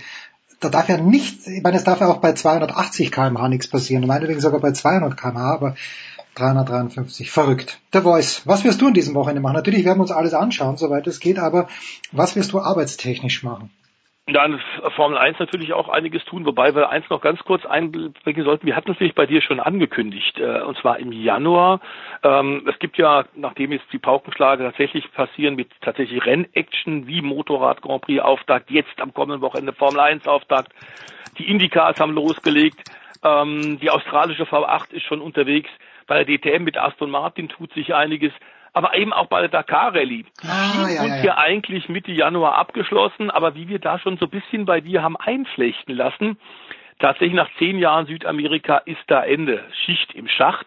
da darf ja nicht, ich meine, es darf ja auch bei 280 kmh nichts passieren, meinetwegen sogar bei 200 kmh, aber 353. Verrückt. Der Voice. Was wirst du in diesem Wochenende machen? Natürlich werden wir uns alles anschauen, soweit es geht, aber was wirst du arbeitstechnisch machen? Dann Formel 1 natürlich auch einiges tun, wobei wir eins noch ganz kurz einblicken sollten. Wir hatten es nämlich bei dir schon angekündigt, äh, und zwar im Januar. Ähm, es gibt ja, nachdem jetzt die Paukenschläge tatsächlich passieren mit tatsächlich Rennaction wie Motorrad Grand Prix Auftakt, jetzt am kommenden Wochenende Formel 1 Auftakt. Die Indycars haben losgelegt. Ähm, die australische V8 ist schon unterwegs. Bei der DTM mit Aston Martin tut sich einiges, aber eben auch bei der Dakar Rallye. Ah, uns ja, ja. ja eigentlich Mitte Januar abgeschlossen, aber wie wir da schon so ein bisschen bei dir haben einflechten lassen, tatsächlich nach zehn Jahren Südamerika ist da Ende. Schicht im Schacht.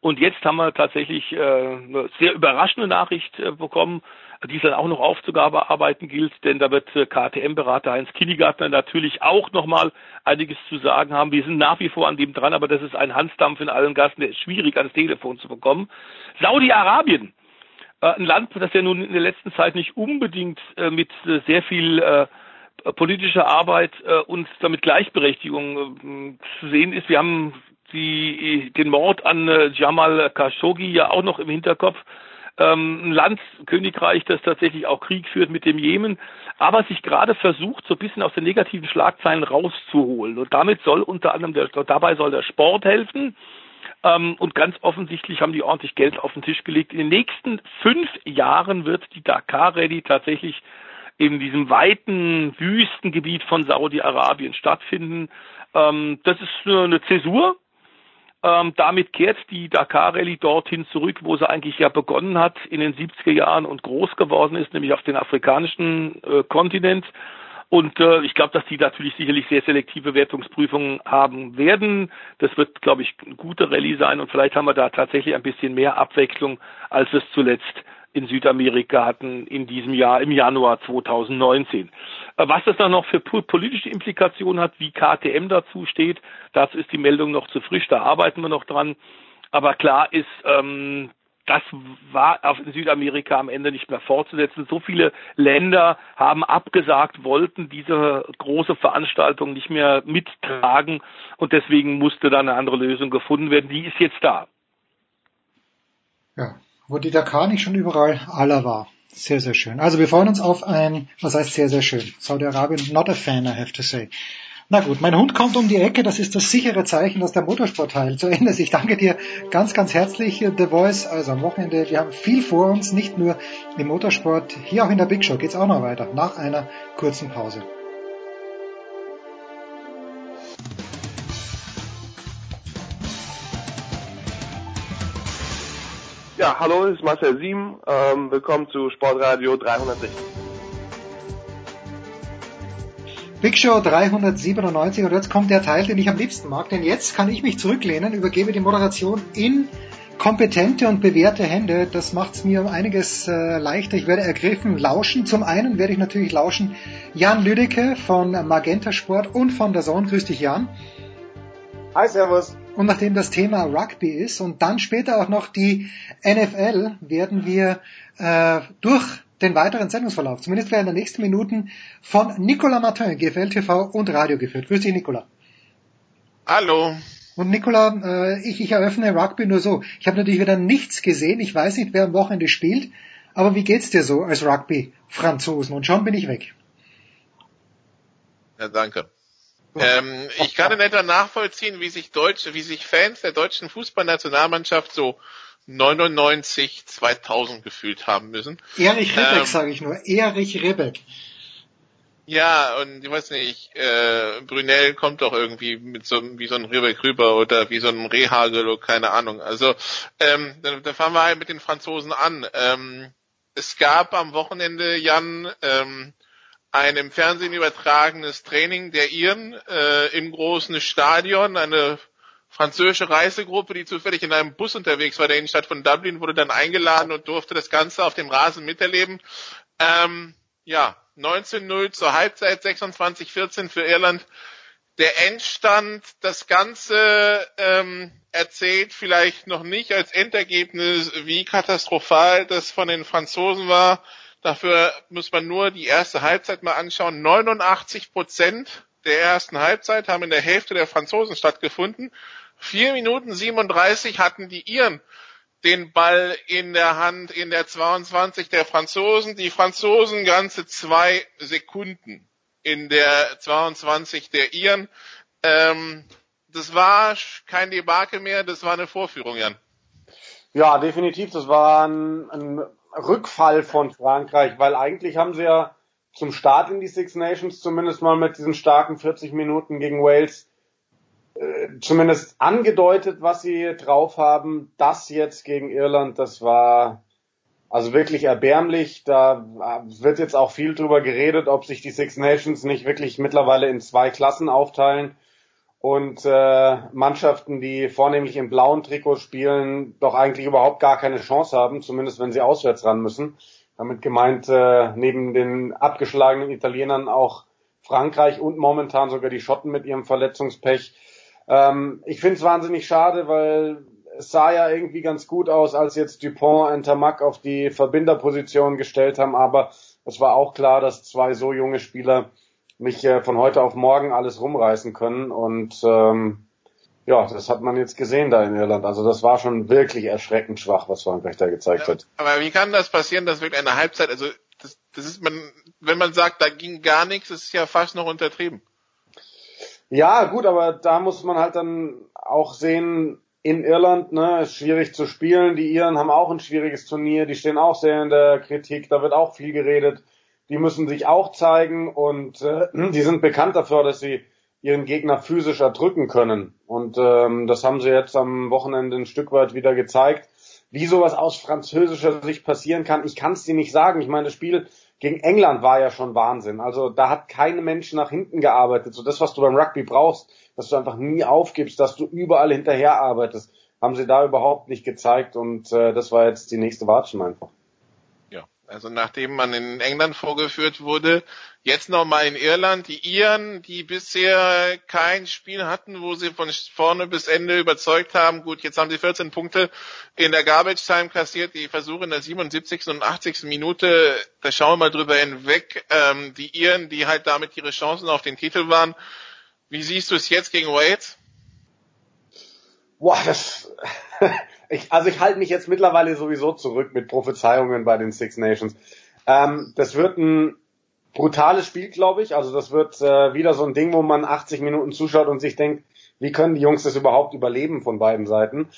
Und jetzt haben wir tatsächlich äh, eine sehr überraschende Nachricht äh, bekommen, die es dann auch noch aufzuarbeiten gilt, denn da wird äh, KTM-Berater Heinz Kinnigartner natürlich auch nochmal einiges zu sagen haben. Wir sind nach wie vor an dem dran, aber das ist ein Hansdampf in allen Gassen, der ist schwierig ans Telefon zu bekommen. Saudi-Arabien, äh, ein Land, das ja nun in der letzten Zeit nicht unbedingt äh, mit sehr viel politischer Arbeit und damit Gleichberechtigung zu sehen ist. Wir haben die, den Mord an Jamal Khashoggi ja auch noch im Hinterkopf. Ähm, ein Land, Königreich, das tatsächlich auch Krieg führt mit dem Jemen, aber sich gerade versucht, so ein bisschen aus den negativen Schlagzeilen rauszuholen. Und damit soll unter anderem der, dabei soll der Sport helfen. Ähm, und ganz offensichtlich haben die ordentlich Geld auf den Tisch gelegt. In den nächsten fünf Jahren wird die Dakar Rallye tatsächlich in diesem weiten Wüstengebiet von Saudi-Arabien stattfinden. Ähm, das ist eine Zäsur, ähm, damit kehrt die Dakar Rallye dorthin zurück, wo sie eigentlich ja begonnen hat in den 70er Jahren und groß geworden ist, nämlich auf den afrikanischen äh, Kontinent. Und äh, ich glaube, dass die natürlich sicherlich sehr selektive Wertungsprüfungen haben werden. Das wird, glaube ich, eine gute Rallye sein und vielleicht haben wir da tatsächlich ein bisschen mehr Abwechslung, als es zuletzt in Südamerika hatten in diesem Jahr, im Januar 2019. Äh, was das dann noch für politische Implikationen hat, wie KTM dazu steht, dazu ist die Meldung noch zu frisch, da arbeiten wir noch dran. Aber klar ist, ähm, das war auf Südamerika am Ende nicht mehr fortzusetzen. So viele Länder haben abgesagt, wollten diese große Veranstaltung nicht mehr mittragen und deswegen musste da eine andere Lösung gefunden werden. Die ist jetzt da. Ja, wo die Dakar nicht schon überall aller war. Sehr, sehr schön. Also wir freuen uns auf ein, was heißt sehr, sehr schön? Saudi-Arabien, not a fan, I have to say. Na gut, mein Hund kommt um die Ecke, das ist das sichere Zeichen, dass der Motorsportteil zu Ende ist. Ich danke dir ganz, ganz herzlich, The Voice. Also am Wochenende, wir haben viel vor uns, nicht nur im Motorsport, hier auch in der Big Show geht's auch noch weiter, nach einer kurzen Pause. Ja, hallo, das ist Marcel Sieben. Ähm, willkommen zu Sportradio 360. Big Show 397 und jetzt kommt der Teil, den ich am liebsten mag, denn jetzt kann ich mich zurücklehnen, übergebe die Moderation in kompetente und bewährte Hände. Das macht es mir um einiges äh, leichter. Ich werde ergriffen lauschen. Zum einen werde ich natürlich lauschen Jan Lüdecke von Magenta Sport und von der Zone. Grüß dich, Jan. Hi, Servus. Und nachdem das Thema Rugby ist und dann später auch noch die NFL, werden wir äh, durch den weiteren Sendungsverlauf, zumindest während der nächsten Minuten, von Nicolas Martin, GFL TV und Radio geführt. Grüß dich, Nicolas. Hallo. Und Nicola, äh, ich, ich eröffne Rugby nur so. Ich habe natürlich wieder nichts gesehen. Ich weiß nicht, wer am Wochenende spielt. Aber wie geht's dir so als Rugby-Franzosen? Und schon bin ich weg. Ja, danke. Ähm, ich kann in etwa nachvollziehen, wie sich Deutsche, wie sich Fans der deutschen Fußballnationalmannschaft so 99, 2000 gefühlt haben müssen. Erich Ribbeck, ähm, sage ich nur. Erich Ribbeck. Ja, und ich weiß nicht, äh, Brunel kommt doch irgendwie mit so wie so ein Ribbeck rüber oder wie so ein Rehagel oder keine Ahnung. Also ähm, da, da fangen wir halt mit den Franzosen an. Ähm, es gab am Wochenende, Jan, ähm, ein im Fernsehen übertragenes Training der Iren äh, im großen Stadion, eine französische Reisegruppe, die zufällig in einem Bus unterwegs war, der Innenstadt von Dublin, wurde dann eingeladen und durfte das Ganze auf dem Rasen miterleben. Ähm, ja, 19-0 zur Halbzeit, 26-14 für Irland. Der Endstand, das Ganze ähm, erzählt vielleicht noch nicht als Endergebnis, wie katastrophal das von den Franzosen war. Dafür muss man nur die erste Halbzeit mal anschauen. 89 Prozent der ersten Halbzeit haben in der Hälfte der Franzosen stattgefunden. Vier Minuten 37 hatten die Iren den Ball in der Hand in der 22 der Franzosen. Die Franzosen ganze zwei Sekunden in der 22 der Iren. Ähm, das war kein Debakel mehr, das war eine Vorführung, Jan. Ja, definitiv. Das war ein, ein Rückfall von Frankreich, weil eigentlich haben sie ja zum Start in die Six Nations zumindest mal mit diesen starken 40 Minuten gegen Wales äh, zumindest angedeutet, was sie drauf haben. Das jetzt gegen Irland, das war also wirklich erbärmlich. Da wird jetzt auch viel drüber geredet, ob sich die Six Nations nicht wirklich mittlerweile in zwei Klassen aufteilen und äh, Mannschaften, die vornehmlich im blauen Trikot spielen, doch eigentlich überhaupt gar keine Chance haben, zumindest wenn sie auswärts ran müssen. Damit gemeint äh, neben den abgeschlagenen Italienern auch Frankreich und momentan sogar die Schotten mit ihrem Verletzungspech. Ähm, ich finde es wahnsinnig schade, weil es sah ja irgendwie ganz gut aus, als jetzt Dupont und Tamac auf die Verbinderposition gestellt haben, aber es war auch klar, dass zwei so junge Spieler nicht äh, von heute auf morgen alles rumreißen können. Und ähm, ja, das hat man jetzt gesehen da in Irland. Also das war schon wirklich erschreckend schwach, was Frankreich da gezeigt ja, hat. Aber wie kann das passieren, dass wirklich eine Halbzeit, also das, das ist man, wenn man sagt, da ging gar nichts, ist ja fast noch untertrieben. Ja, gut, aber da muss man halt dann auch sehen, in Irland, ne, ist schwierig zu spielen. Die Iren haben auch ein schwieriges Turnier, die stehen auch sehr in der Kritik, da wird auch viel geredet die müssen sich auch zeigen und äh, die sind bekannt dafür, dass sie ihren Gegner physisch erdrücken können. Und ähm, das haben sie jetzt am Wochenende ein Stück weit wieder gezeigt. Wie sowas aus französischer Sicht passieren kann, ich kann es dir nicht sagen. Ich meine, das Spiel gegen England war ja schon Wahnsinn. Also da hat kein Mensch nach hinten gearbeitet. So das, was du beim Rugby brauchst, dass du einfach nie aufgibst, dass du überall hinterher arbeitest, haben sie da überhaupt nicht gezeigt. Und äh, das war jetzt die nächste Watschen einfach. Also nachdem man in England vorgeführt wurde, jetzt nochmal in Irland, die Iren, die bisher kein Spiel hatten, wo sie von vorne bis Ende überzeugt haben. Gut, jetzt haben sie 14 Punkte in der Garbage Time kassiert, die Versuche in der 77. und 80. Minute, da schauen wir mal drüber hinweg. Ähm, die Iren, die halt damit ihre Chancen auf den Titel waren. Wie siehst du es jetzt gegen Wales? Boah, das ich, also ich halte mich jetzt mittlerweile sowieso zurück mit Prophezeiungen bei den Six Nations. Ähm, das wird ein brutales Spiel, glaube ich. Also das wird äh, wieder so ein Ding, wo man 80 Minuten zuschaut und sich denkt, wie können die Jungs das überhaupt überleben von beiden Seiten?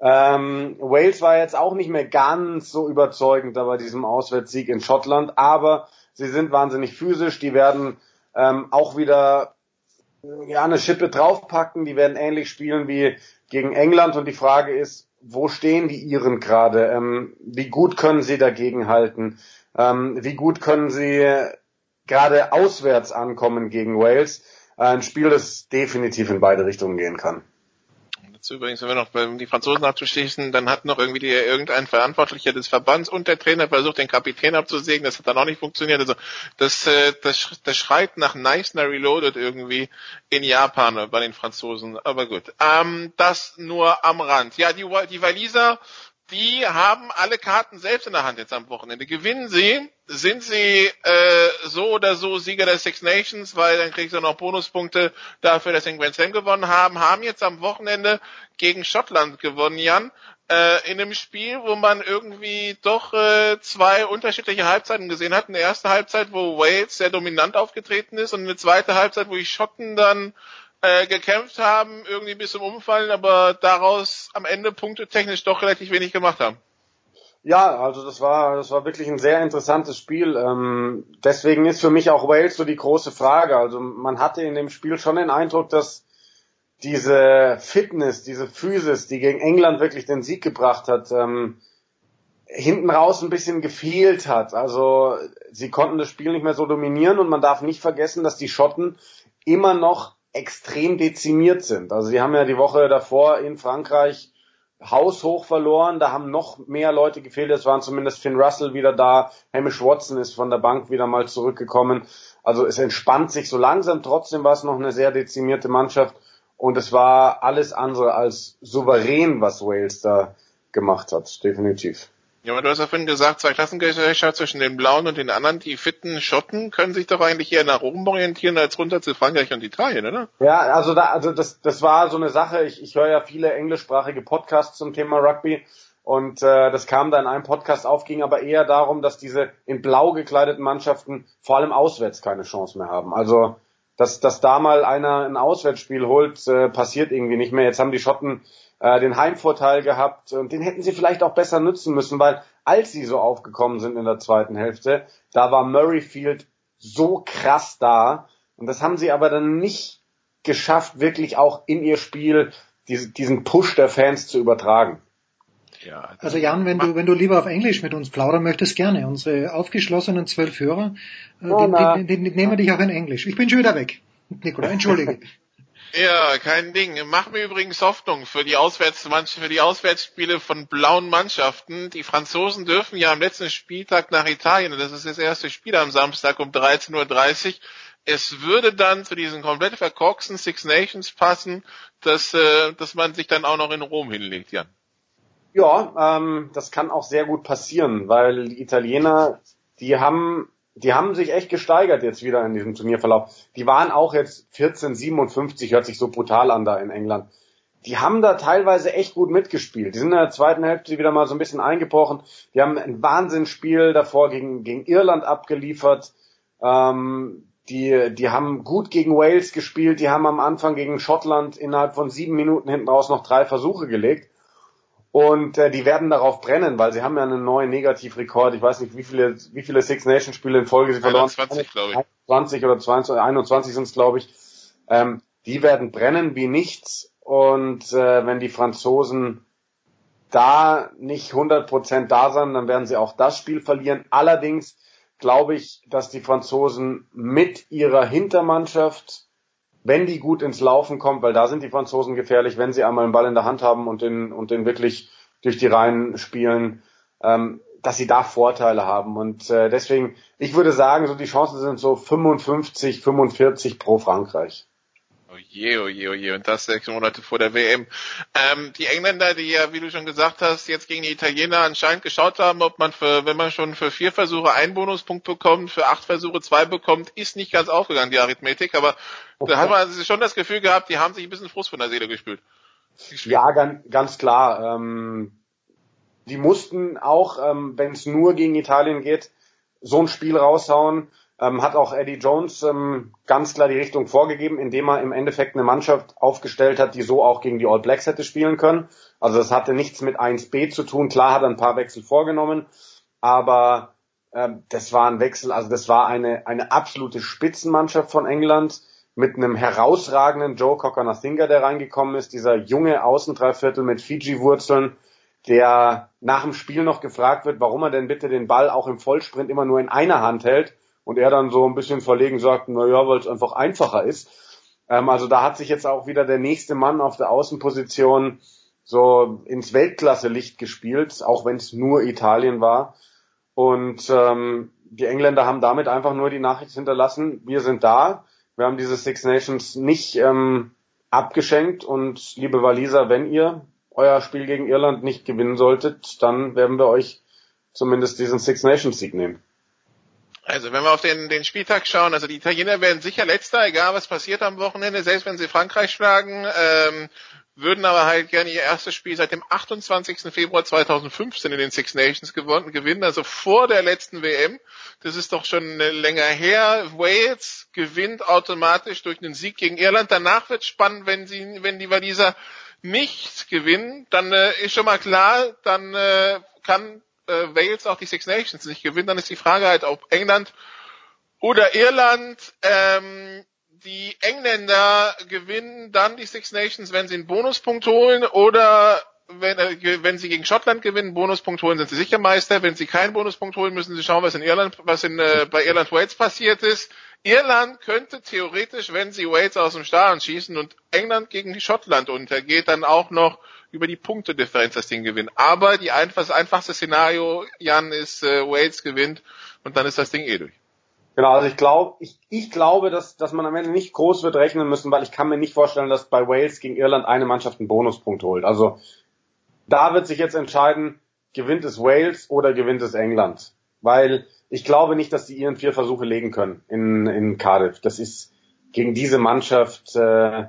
Ähm, Wales war jetzt auch nicht mehr ganz so überzeugend bei diesem Auswärtssieg in Schottland, aber sie sind wahnsinnig physisch, die werden ähm, auch wieder ja, eine Schippe draufpacken, die werden ähnlich spielen wie gegen England und die Frage ist, wo stehen die Iren gerade? Ähm, wie gut können sie dagegen halten? Ähm, wie gut können sie gerade auswärts ankommen gegen Wales? Äh, ein Spiel, das definitiv in beide Richtungen gehen kann. Dazu übrigens, wenn wir noch bei die Franzosen abzuschließen, dann hat noch irgendwie die, irgendein Verantwortlicher des Verbands und der Trainer versucht, den Kapitän abzusägen. Das hat dann auch nicht funktioniert. Also das, äh, das, das schreit nach Neisner Reloaded irgendwie in Japan bei den Franzosen. Aber gut. Ähm, das nur am Rand. Ja, die, die Waliser die haben alle Karten selbst in der Hand jetzt am Wochenende. Gewinnen sie, sind sie äh, so oder so Sieger der Six Nations, weil dann kriegst du noch Bonuspunkte dafür, dass sie den Grand Slam gewonnen haben, haben jetzt am Wochenende gegen Schottland gewonnen, Jan. Äh, in einem Spiel, wo man irgendwie doch äh, zwei unterschiedliche Halbzeiten gesehen hat. Eine erste Halbzeit, wo Wales sehr dominant aufgetreten ist und eine zweite Halbzeit, wo die Schotten dann äh, gekämpft haben, irgendwie bis zum Umfallen, aber daraus am Ende punktetechnisch doch relativ wenig gemacht haben. Ja, also das war, das war wirklich ein sehr interessantes Spiel. Ähm, deswegen ist für mich auch Wales so die große Frage. Also man hatte in dem Spiel schon den Eindruck, dass diese Fitness, diese Physis, die gegen England wirklich den Sieg gebracht hat, ähm, hinten raus ein bisschen gefehlt hat. Also sie konnten das Spiel nicht mehr so dominieren und man darf nicht vergessen, dass die Schotten immer noch extrem dezimiert sind. Also sie haben ja die Woche davor in Frankreich haushoch verloren, da haben noch mehr Leute gefehlt, es waren zumindest Finn Russell wieder da, Hamish Watson ist von der Bank wieder mal zurückgekommen. Also es entspannt sich so langsam, trotzdem war es noch eine sehr dezimierte Mannschaft und es war alles andere als souverän, was Wales da gemacht hat, definitiv. Ja, aber du hast ja vorhin gesagt, zwei Klassengesellschaft zwischen den Blauen und den anderen, die fitten Schotten können sich doch eigentlich eher nach oben orientieren als runter zu Frankreich und Italien, oder? Ja, also da, also das, das war so eine Sache. Ich, ich höre ja viele englischsprachige Podcasts zum Thema Rugby und äh, das kam da in einem Podcast auf, ging aber eher darum, dass diese in blau gekleideten Mannschaften vor allem auswärts keine Chance mehr haben. Also dass, dass da mal einer ein Auswärtsspiel holt, äh, passiert irgendwie nicht mehr. Jetzt haben die Schotten äh, den Heimvorteil gehabt und den hätten sie vielleicht auch besser nutzen müssen, weil als sie so aufgekommen sind in der zweiten Hälfte, da war Murrayfield so krass da und das haben sie aber dann nicht geschafft, wirklich auch in ihr Spiel diese, diesen Push der Fans zu übertragen. Ja, also Jan, wenn du, wenn du lieber auf Englisch mit uns plaudern möchtest, gerne. Unsere aufgeschlossenen zwölf Hörer, oh, die, die, die, die nehmen dich auch in Englisch. Ich bin schon wieder weg. Nikola, entschuldige. Ja, kein Ding. Macht mir übrigens Hoffnung für die Auswärtsmannschaft, für die Auswärtsspiele von blauen Mannschaften. Die Franzosen dürfen ja am letzten Spieltag nach Italien, das ist das erste Spiel am Samstag um 13.30 Uhr. Es würde dann zu diesen komplett verkorksten Six Nations passen, dass, äh, dass man sich dann auch noch in Rom hinlegt, Jan. Ja, ähm, das kann auch sehr gut passieren, weil die Italiener, die haben die haben sich echt gesteigert jetzt wieder in diesem Turnierverlauf. Die waren auch jetzt 14,57, hört sich so brutal an da in England. Die haben da teilweise echt gut mitgespielt. Die sind in der zweiten Hälfte wieder mal so ein bisschen eingebrochen. Die haben ein Wahnsinnsspiel davor gegen, gegen Irland abgeliefert. Ähm, die, die haben gut gegen Wales gespielt. Die haben am Anfang gegen Schottland innerhalb von sieben Minuten hinten raus noch drei Versuche gelegt. Und äh, die werden darauf brennen, weil sie haben ja einen neuen Negativrekord. Ich weiß nicht, wie viele, wie viele Six Nation Spiele in Folge sie verloren haben. 21, glaube ich. 20 oder 22, 21 sind es, glaube ich. Ähm, die werden brennen wie nichts. Und äh, wenn die Franzosen da nicht 100% da sind, dann werden sie auch das Spiel verlieren. Allerdings glaube ich, dass die Franzosen mit ihrer Hintermannschaft wenn die gut ins Laufen kommt, weil da sind die Franzosen gefährlich, wenn sie einmal einen Ball in der Hand haben und den, und den wirklich durch die Reihen spielen, ähm, dass sie da Vorteile haben. Und äh, deswegen, ich würde sagen, so die Chancen sind so 55, 45 pro Frankreich. Oh je, oh je, oh je. Und das sechs Monate vor der WM. Ähm, die Engländer, die ja, wie du schon gesagt hast, jetzt gegen die Italiener anscheinend geschaut haben, ob man für, wenn man schon für vier Versuche einen Bonuspunkt bekommt, für acht Versuche zwei bekommt, ist nicht ganz aufgegangen, die Arithmetik. Aber okay. da hat man also schon das Gefühl gehabt, die haben sich ein bisschen Frust von der Seele gespült. Ja, ganz, ganz klar. Ähm, die mussten auch, ähm, wenn es nur gegen Italien geht, so ein Spiel raushauen ähm, hat auch Eddie Jones ähm, ganz klar die Richtung vorgegeben, indem er im Endeffekt eine Mannschaft aufgestellt hat, die so auch gegen die All Blacks hätte spielen können. Also das hatte nichts mit 1B zu tun. Klar hat er ein paar Wechsel vorgenommen, aber ähm, das war ein Wechsel, also das war eine, eine absolute Spitzenmannschaft von England mit einem herausragenden Joe Cocker-Nathinga, der reingekommen ist, dieser junge Außendreiviertel mit Fiji-Wurzeln, der nach dem Spiel noch gefragt wird, warum er denn bitte den Ball auch im Vollsprint immer nur in einer Hand hält und er dann so ein bisschen verlegen sagt, na ja, weil es einfach einfacher ist. Ähm, also da hat sich jetzt auch wieder der nächste Mann auf der Außenposition so ins Weltklasse-Licht gespielt, auch wenn es nur Italien war. Und ähm, die Engländer haben damit einfach nur die Nachricht hinterlassen, wir sind da, wir haben diese Six Nations nicht ähm, abgeschenkt und liebe Waliser, wenn ihr euer Spiel gegen Irland nicht gewinnen solltet, dann werden wir euch zumindest diesen Six Nations Sieg nehmen. Also wenn wir auf den, den Spieltag schauen, also die Italiener werden sicher letzter, egal was passiert am Wochenende, selbst wenn sie Frankreich schlagen, ähm, würden aber halt gerne ihr erstes Spiel seit dem 28. Februar 2015 in den Six Nations gewonnen, gewinnen, also vor der letzten WM. Das ist doch schon länger her. Wales gewinnt automatisch durch einen Sieg gegen Irland. Danach wird spannend, wenn sie, wenn die Waliser nicht gewinnen, dann äh, ist schon mal klar, dann äh, kann äh, Wales auch die Six Nations nicht gewinnen. Dann ist die Frage halt, ob England oder Irland ähm, die Engländer gewinnen dann die Six Nations, wenn sie einen Bonuspunkt holen oder wenn, äh, wenn sie gegen Schottland gewinnen, Bonuspunkt holen, sind sie sicher Meister. Wenn sie keinen Bonuspunkt holen, müssen sie schauen, was in Irland, was in, äh, bei Irland Wales passiert ist. Irland könnte theoretisch, wenn sie Wales aus dem Stadion schießen und England gegen Schottland untergeht, dann auch noch über die Punktedifferenz das Ding gewinnen. Aber die einfach, das einfachste Szenario, Jan, ist äh, Wales gewinnt und dann ist das Ding eh durch. Genau, also ich glaube, ich, ich glaube, dass, dass man am Ende nicht groß wird rechnen müssen, weil ich kann mir nicht vorstellen, dass bei Wales gegen Irland eine Mannschaft einen Bonuspunkt holt. Also da wird sich jetzt entscheiden, gewinnt es Wales oder gewinnt es England. Weil ich glaube nicht, dass die ihren vier Versuche legen können in, in Cardiff. Das ist gegen diese Mannschaft, äh,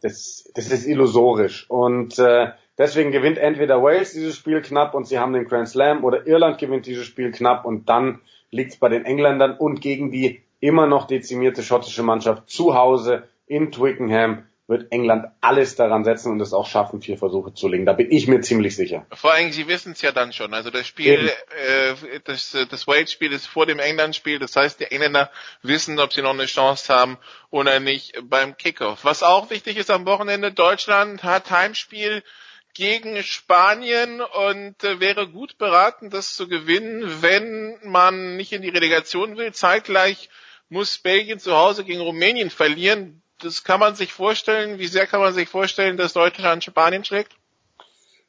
das, das ist illusorisch. Und äh, deswegen gewinnt entweder Wales dieses Spiel knapp und sie haben den Grand Slam oder Irland gewinnt dieses Spiel knapp und dann liegt es bei den Engländern und gegen die immer noch dezimierte schottische Mannschaft zu Hause in Twickenham wird England alles daran setzen und es auch schaffen, vier Versuche zu legen. Da bin ich mir ziemlich sicher. Vor allem, sie wissen es ja dann schon. Also das Spiel, äh, das, das Wales-Spiel ist vor dem England-Spiel. Das heißt, die Engländer wissen, ob sie noch eine Chance haben oder nicht beim Kickoff. Was auch wichtig ist am Wochenende, Deutschland hat Heimspiel gegen Spanien und äh, wäre gut beraten, das zu gewinnen, wenn man nicht in die Relegation will. Zeitgleich muss Belgien zu Hause gegen Rumänien verlieren das kann man sich vorstellen. Wie sehr kann man sich vorstellen, dass Deutschland Spanien schlägt?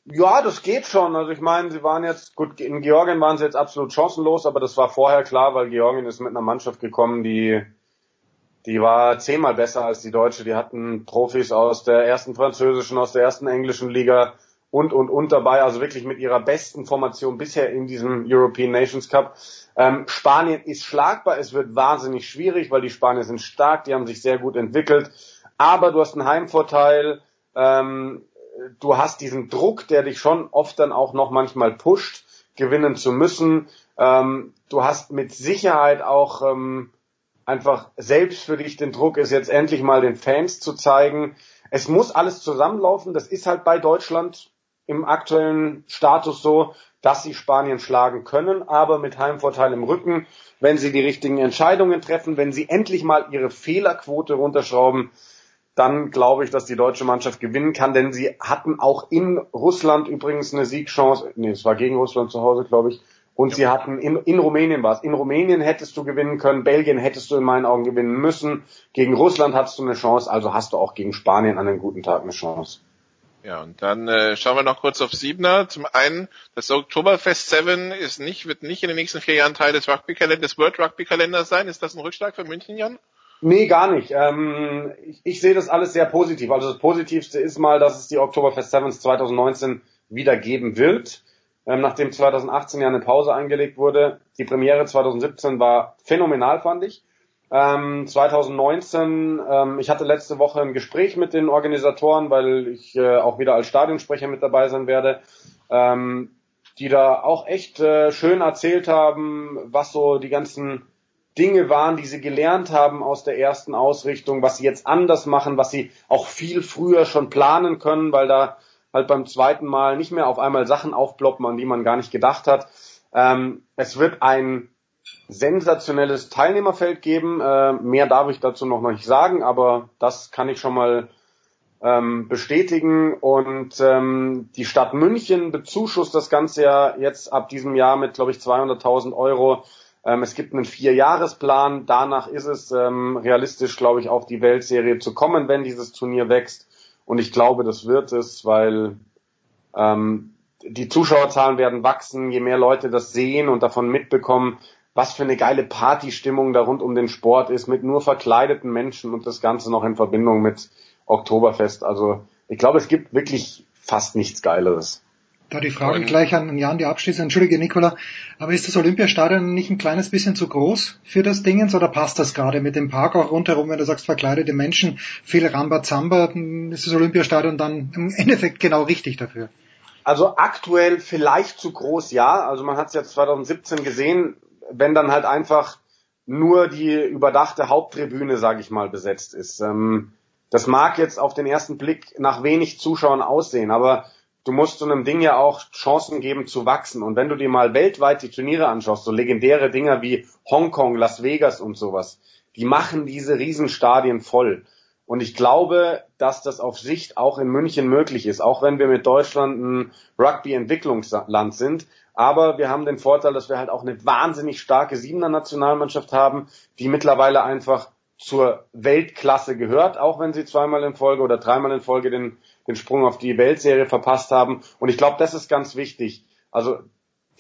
Ja, das geht schon. Also ich meine, sie waren jetzt, gut, in Georgien waren sie jetzt absolut chancenlos, aber das war vorher klar, weil Georgien ist mit einer Mannschaft gekommen, die, die war zehnmal besser als die Deutsche. Die hatten Profis aus der ersten französischen, aus der ersten englischen Liga und, und, und dabei. Also wirklich mit ihrer besten Formation bisher in diesem European Nations Cup. Ähm, Spanien ist schlagbar, es wird wahnsinnig schwierig, weil die Spanier sind stark, die haben sich sehr gut entwickelt. Aber du hast einen Heimvorteil, ähm, du hast diesen Druck, der dich schon oft dann auch noch manchmal pusht, gewinnen zu müssen. Ähm, du hast mit Sicherheit auch ähm, einfach selbst für dich den Druck, es jetzt endlich mal den Fans zu zeigen. Es muss alles zusammenlaufen. Das ist halt bei Deutschland im aktuellen Status so dass sie Spanien schlagen können, aber mit Heimvorteil im Rücken, wenn sie die richtigen Entscheidungen treffen, wenn sie endlich mal ihre Fehlerquote runterschrauben, dann glaube ich, dass die deutsche Mannschaft gewinnen kann, denn sie hatten auch in Russland übrigens eine Siegchance, nee, es war gegen Russland zu Hause, glaube ich, und ja. sie hatten, in, in Rumänien war es, in Rumänien hättest du gewinnen können, Belgien hättest du in meinen Augen gewinnen müssen, gegen Russland hattest du eine Chance, also hast du auch gegen Spanien an einem guten Tag eine Chance. Ja, und dann äh, schauen wir noch kurz auf Siebener. Zum einen, das Oktoberfest 7 ist nicht, wird nicht in den nächsten vier Jahren Teil des Rugby-Kalenders, des World Rugby-Kalenders sein. Ist das ein Rückschlag für München, Jan? Nee, gar nicht. Ähm, ich, ich sehe das alles sehr positiv. Also das Positivste ist mal, dass es die Oktoberfest 7 2019 wieder geben wird. Ähm, nachdem 2018 ja eine Pause eingelegt wurde. Die Premiere 2017 war phänomenal, fand ich. Ähm, 2019, ähm, ich hatte letzte Woche ein Gespräch mit den Organisatoren, weil ich äh, auch wieder als Stadionsprecher mit dabei sein werde, ähm, die da auch echt äh, schön erzählt haben, was so die ganzen Dinge waren, die sie gelernt haben aus der ersten Ausrichtung, was sie jetzt anders machen, was sie auch viel früher schon planen können, weil da halt beim zweiten Mal nicht mehr auf einmal Sachen aufploppen, an die man gar nicht gedacht hat. Ähm, es wird ein sensationelles Teilnehmerfeld geben. Äh, mehr darf ich dazu noch nicht sagen, aber das kann ich schon mal ähm, bestätigen. Und ähm, die Stadt München bezuschusst das Ganze ja jetzt ab diesem Jahr mit, glaube ich, 200.000 Euro. Ähm, es gibt einen Vierjahresplan. Danach ist es ähm, realistisch, glaube ich, auf die Weltserie zu kommen, wenn dieses Turnier wächst. Und ich glaube, das wird es, weil ähm, die Zuschauerzahlen werden wachsen, je mehr Leute das sehen und davon mitbekommen, was für eine geile Partystimmung da rund um den Sport ist, mit nur verkleideten Menschen und das Ganze noch in Verbindung mit Oktoberfest. Also ich glaube, es gibt wirklich fast nichts Geileres. Da die Frage gleich an Jan, die Abschließung. Entschuldige, Nikola, aber ist das Olympiastadion nicht ein kleines bisschen zu groß für das Dingens oder passt das gerade mit dem Park auch rundherum, wenn du sagst verkleidete Menschen, viel Rambazamba, ist das Olympiastadion dann im Endeffekt genau richtig dafür? Also aktuell vielleicht zu groß, ja. Also man hat es jetzt 2017 gesehen, wenn dann halt einfach nur die überdachte Haupttribüne, sage ich mal, besetzt ist. Ähm, das mag jetzt auf den ersten Blick nach wenig Zuschauern aussehen, aber du musst so einem Ding ja auch Chancen geben zu wachsen. Und wenn du dir mal weltweit die Turniere anschaust, so legendäre Dinger wie Hongkong, Las Vegas und sowas, die machen diese Riesenstadien voll. Und ich glaube, dass das auf Sicht auch in München möglich ist, auch wenn wir mit Deutschland ein Rugby-Entwicklungsland sind. Aber wir haben den Vorteil, dass wir halt auch eine wahnsinnig starke Siebener Nationalmannschaft haben, die mittlerweile einfach zur Weltklasse gehört, auch wenn sie zweimal in Folge oder dreimal in Folge den den Sprung auf die Weltserie verpasst haben. Und ich glaube, das ist ganz wichtig. Also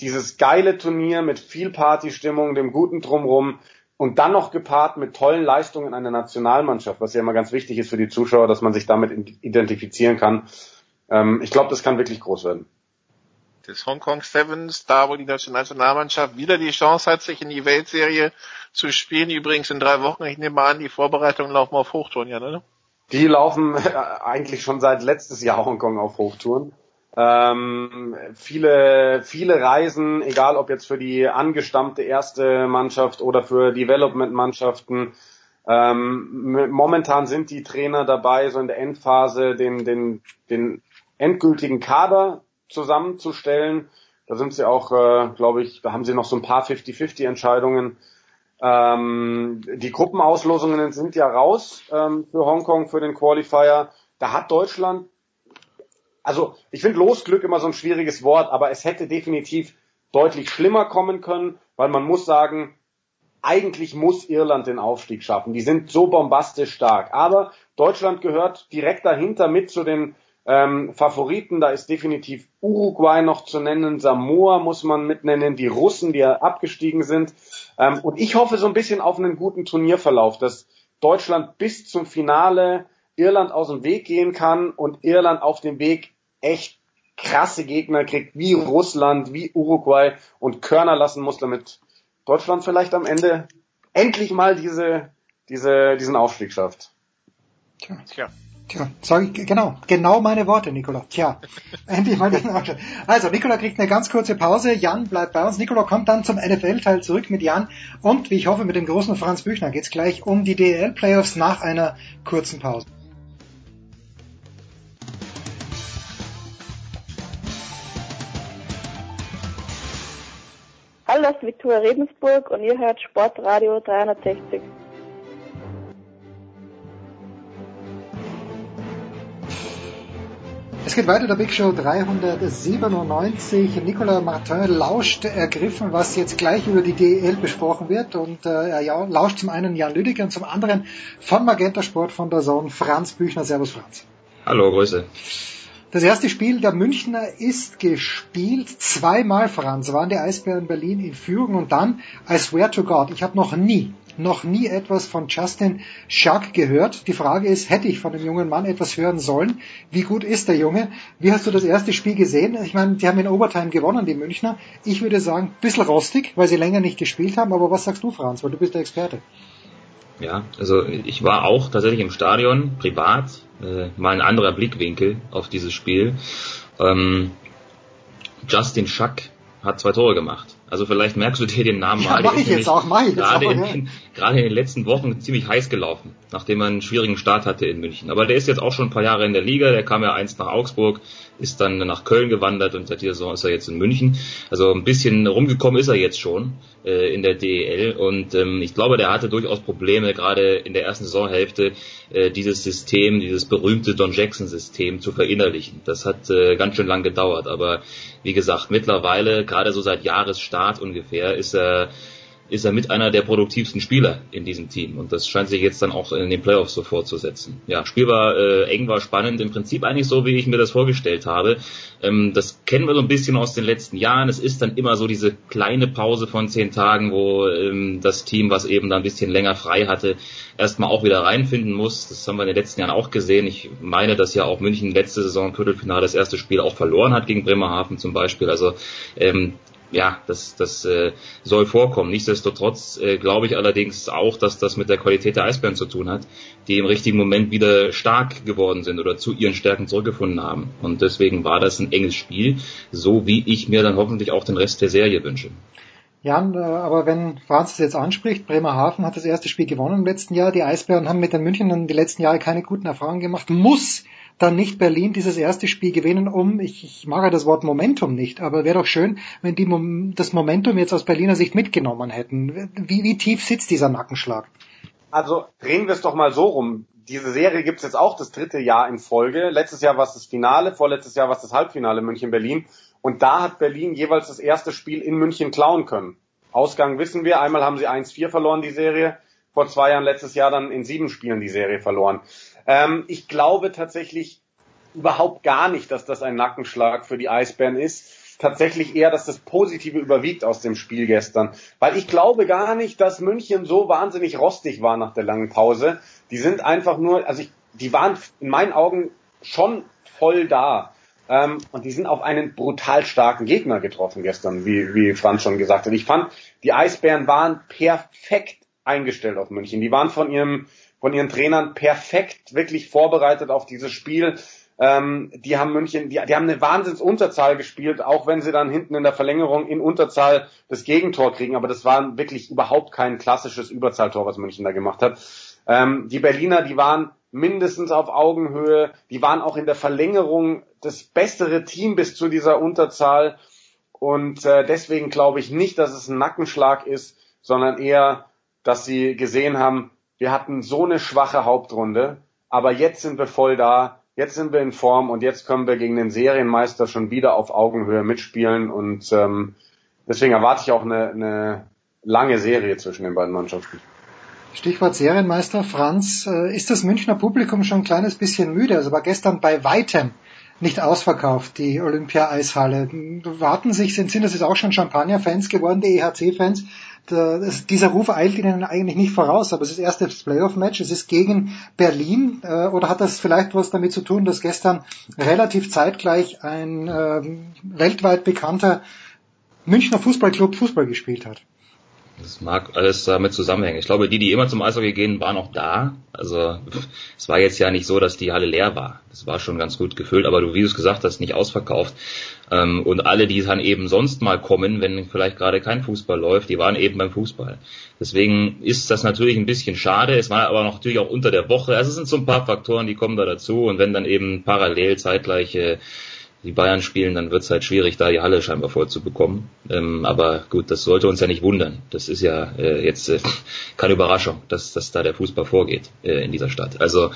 dieses geile Turnier mit viel Partystimmung, dem guten Drumrum und dann noch gepaart mit tollen Leistungen einer Nationalmannschaft, was ja immer ganz wichtig ist für die Zuschauer, dass man sich damit identifizieren kann. Ähm, ich glaube, das kann wirklich groß werden. Das Hongkong Sevens, da wo die Nationalmannschaft wieder die Chance hat, sich in die Weltserie zu spielen, übrigens in drei Wochen. Ich nehme an, die Vorbereitungen laufen auf Hochtouren, ja, ne? Die laufen äh, eigentlich schon seit letztes Jahr Hongkong auf Hochtouren. Ähm, viele, viele Reisen, egal ob jetzt für die angestammte erste Mannschaft oder für Development-Mannschaften. Ähm, momentan sind die Trainer dabei, so in der Endphase den, den, den endgültigen Kader zusammenzustellen. Da sind sie auch, äh, glaube ich, da haben sie noch so ein paar 50-50-Entscheidungen ähm, die Gruppenauslosungen sind ja raus ähm, für Hongkong, für den Qualifier. Da hat Deutschland, also ich finde Losglück immer so ein schwieriges Wort, aber es hätte definitiv deutlich schlimmer kommen können, weil man muss sagen, eigentlich muss Irland den Aufstieg schaffen. Die sind so bombastisch stark. Aber Deutschland gehört direkt dahinter mit zu den ähm, Favoriten, da ist definitiv Uruguay noch zu nennen, Samoa muss man mitnennen, die Russen, die ja abgestiegen sind. Ähm, und ich hoffe so ein bisschen auf einen guten Turnierverlauf, dass Deutschland bis zum Finale Irland aus dem Weg gehen kann und Irland auf dem Weg echt krasse Gegner kriegt, wie Russland, wie Uruguay und Körner lassen muss, damit Deutschland vielleicht am Ende endlich mal diese, diese, diesen Aufstieg schafft. Tja. Tja, sag ich, genau, genau meine Worte, Nikola. Tja, endlich mal den Ausschnitt. Also, Nikola kriegt eine ganz kurze Pause. Jan bleibt bei uns. Nikola kommt dann zum NFL-Teil zurück mit Jan. Und, wie ich hoffe, mit dem großen Franz Büchner geht's gleich um die DL-Playoffs nach einer kurzen Pause. Hallo, das ist Viktoria Redensburg und ihr hört Sportradio 360. Es geht weiter, der Big Show 397. Nicolas Martin lauscht ergriffen, was jetzt gleich über die DEL besprochen wird. Und äh, er lauscht zum einen Jan Lüdecke und zum anderen von Magenta Sport von der Zone Franz Büchner. Servus Franz. Hallo, Grüße. Das erste Spiel der Münchner ist gespielt. Zweimal, Franz, waren die Eisbären Berlin in Führung und dann, I swear to God, ich habe noch nie noch nie etwas von Justin Schack gehört. Die Frage ist, hätte ich von dem jungen Mann etwas hören sollen? Wie gut ist der Junge? Wie hast du das erste Spiel gesehen? Ich meine, die haben in Overtime gewonnen, die Münchner. Ich würde sagen, bisschen rostig, weil sie länger nicht gespielt haben. Aber was sagst du, Franz? Weil du bist der Experte. Ja, also ich war auch tatsächlich im Stadion, privat, äh, mal ein anderer Blickwinkel auf dieses Spiel. Ähm, Justin Schack hat zwei Tore gemacht. Also vielleicht merkst du dir den Namen ja, mal. Mach ich jetzt auch, mach ich jetzt gerade, auch, in, ja. gerade in den letzten Wochen ziemlich heiß gelaufen, nachdem er einen schwierigen Start hatte in München. Aber der ist jetzt auch schon ein paar Jahre in der Liga, der kam ja einst nach Augsburg, ist dann nach Köln gewandert und seit dieser Saison ist er jetzt in München. Also ein bisschen rumgekommen ist er jetzt schon äh, in der DEL und ähm, ich glaube, der hatte durchaus Probleme, gerade in der ersten Saisonhälfte äh, dieses System, dieses berühmte Don Jackson System zu verinnerlichen. Das hat äh, ganz schön lang gedauert, aber wie gesagt, mittlerweile, gerade so seit Jahresstart ungefähr, ist er ist er mit einer der produktivsten Spieler in diesem Team. Und das scheint sich jetzt dann auch in den Playoffs so fortzusetzen. Ja, Spiel war äh, eng, war spannend, im Prinzip eigentlich so, wie ich mir das vorgestellt habe. Ähm, das kennen wir so ein bisschen aus den letzten Jahren. Es ist dann immer so diese kleine Pause von zehn Tagen, wo ähm, das Team, was eben da ein bisschen länger frei hatte, erstmal auch wieder reinfinden muss. Das haben wir in den letzten Jahren auch gesehen. Ich meine, dass ja auch München letzte Saison Viertelfinale das erste Spiel auch verloren hat gegen Bremerhaven zum Beispiel. Also ähm, ja, das, das äh, soll vorkommen. Nichtsdestotrotz äh, glaube ich allerdings auch, dass das mit der Qualität der Eisbären zu tun hat, die im richtigen Moment wieder stark geworden sind oder zu ihren Stärken zurückgefunden haben. Und deswegen war das ein enges Spiel, so wie ich mir dann hoffentlich auch den Rest der Serie wünsche. Jan, äh, aber wenn Franz es jetzt anspricht, Bremerhaven hat das erste Spiel gewonnen im letzten Jahr. Die Eisbären haben mit den Münchnern die letzten Jahre keine guten Erfahrungen gemacht. Muss dann nicht Berlin dieses erste Spiel gewinnen, um, ich, ich mag ja das Wort Momentum nicht, aber wäre doch schön, wenn die das Momentum jetzt aus Berliner Sicht mitgenommen hätten. Wie, wie tief sitzt dieser Nackenschlag? Also drehen wir es doch mal so rum. Diese Serie gibt's jetzt auch das dritte Jahr in Folge. Letztes Jahr war es das Finale, vorletztes Jahr war es das Halbfinale München-Berlin. Und da hat Berlin jeweils das erste Spiel in München klauen können. Ausgang wissen wir. Einmal haben sie 1-4 verloren, die Serie. Vor zwei Jahren, letztes Jahr dann in sieben Spielen die Serie verloren. Ähm, ich glaube tatsächlich überhaupt gar nicht, dass das ein Nackenschlag für die Eisbären ist. Tatsächlich eher, dass das Positive überwiegt aus dem Spiel gestern. Weil ich glaube gar nicht, dass München so wahnsinnig rostig war nach der langen Pause. Die sind einfach nur, also ich, die waren in meinen Augen schon voll da. Ähm, und die sind auf einen brutal starken Gegner getroffen gestern, wie, wie Franz schon gesagt hat. Ich fand, die Eisbären waren perfekt eingestellt auf München. Die waren von ihrem von ihren Trainern perfekt wirklich vorbereitet auf dieses Spiel. Ähm, die haben München, die, die haben eine Wahnsinnsunterzahl gespielt, auch wenn sie dann hinten in der Verlängerung in Unterzahl das Gegentor kriegen. Aber das war wirklich überhaupt kein klassisches Überzahltor, was München da gemacht hat. Ähm, die Berliner, die waren mindestens auf Augenhöhe. Die waren auch in der Verlängerung das bessere Team bis zu dieser Unterzahl. Und äh, deswegen glaube ich nicht, dass es ein Nackenschlag ist, sondern eher, dass sie gesehen haben, wir hatten so eine schwache Hauptrunde, aber jetzt sind wir voll da, jetzt sind wir in Form und jetzt können wir gegen den Serienmeister schon wieder auf Augenhöhe mitspielen und ähm, deswegen erwarte ich auch eine, eine lange Serie zwischen den beiden Mannschaften. Stichwort Serienmeister Franz, äh, ist das Münchner Publikum schon ein kleines bisschen müde? Also war gestern bei weitem nicht ausverkauft, die Olympia-Eishalle. Warten sich, sind, sind das jetzt auch schon Champagner-Fans geworden, die EHC-Fans, dieser Ruf eilt ihnen eigentlich nicht voraus, aber es ist erst das Playoff-Match, es ist gegen Berlin, äh, oder hat das vielleicht was damit zu tun, dass gestern relativ zeitgleich ein äh, weltweit bekannter Münchner Fußballclub Fußball gespielt hat? Das mag alles damit zusammenhängen. Ich glaube, die, die immer zum Eishockey gehen, waren auch da. Also es war jetzt ja nicht so, dass die Halle leer war. Das war schon ganz gut gefüllt, aber du, wie du es gesagt hast, nicht ausverkauft. Ähm, und alle, die dann eben sonst mal kommen, wenn vielleicht gerade kein Fußball läuft, die waren eben beim Fußball. Deswegen ist das natürlich ein bisschen schade. Es war aber natürlich auch unter der Woche. Also es sind so ein paar Faktoren, die kommen da dazu. Und wenn dann eben parallel zeitgleich äh, die Bayern spielen, dann wird es halt schwierig, da die Halle scheinbar voll zu bekommen. Ähm, aber gut, das sollte uns ja nicht wundern. Das ist ja äh, jetzt äh, keine Überraschung, dass, dass da der Fußball vorgeht äh, in dieser Stadt. Also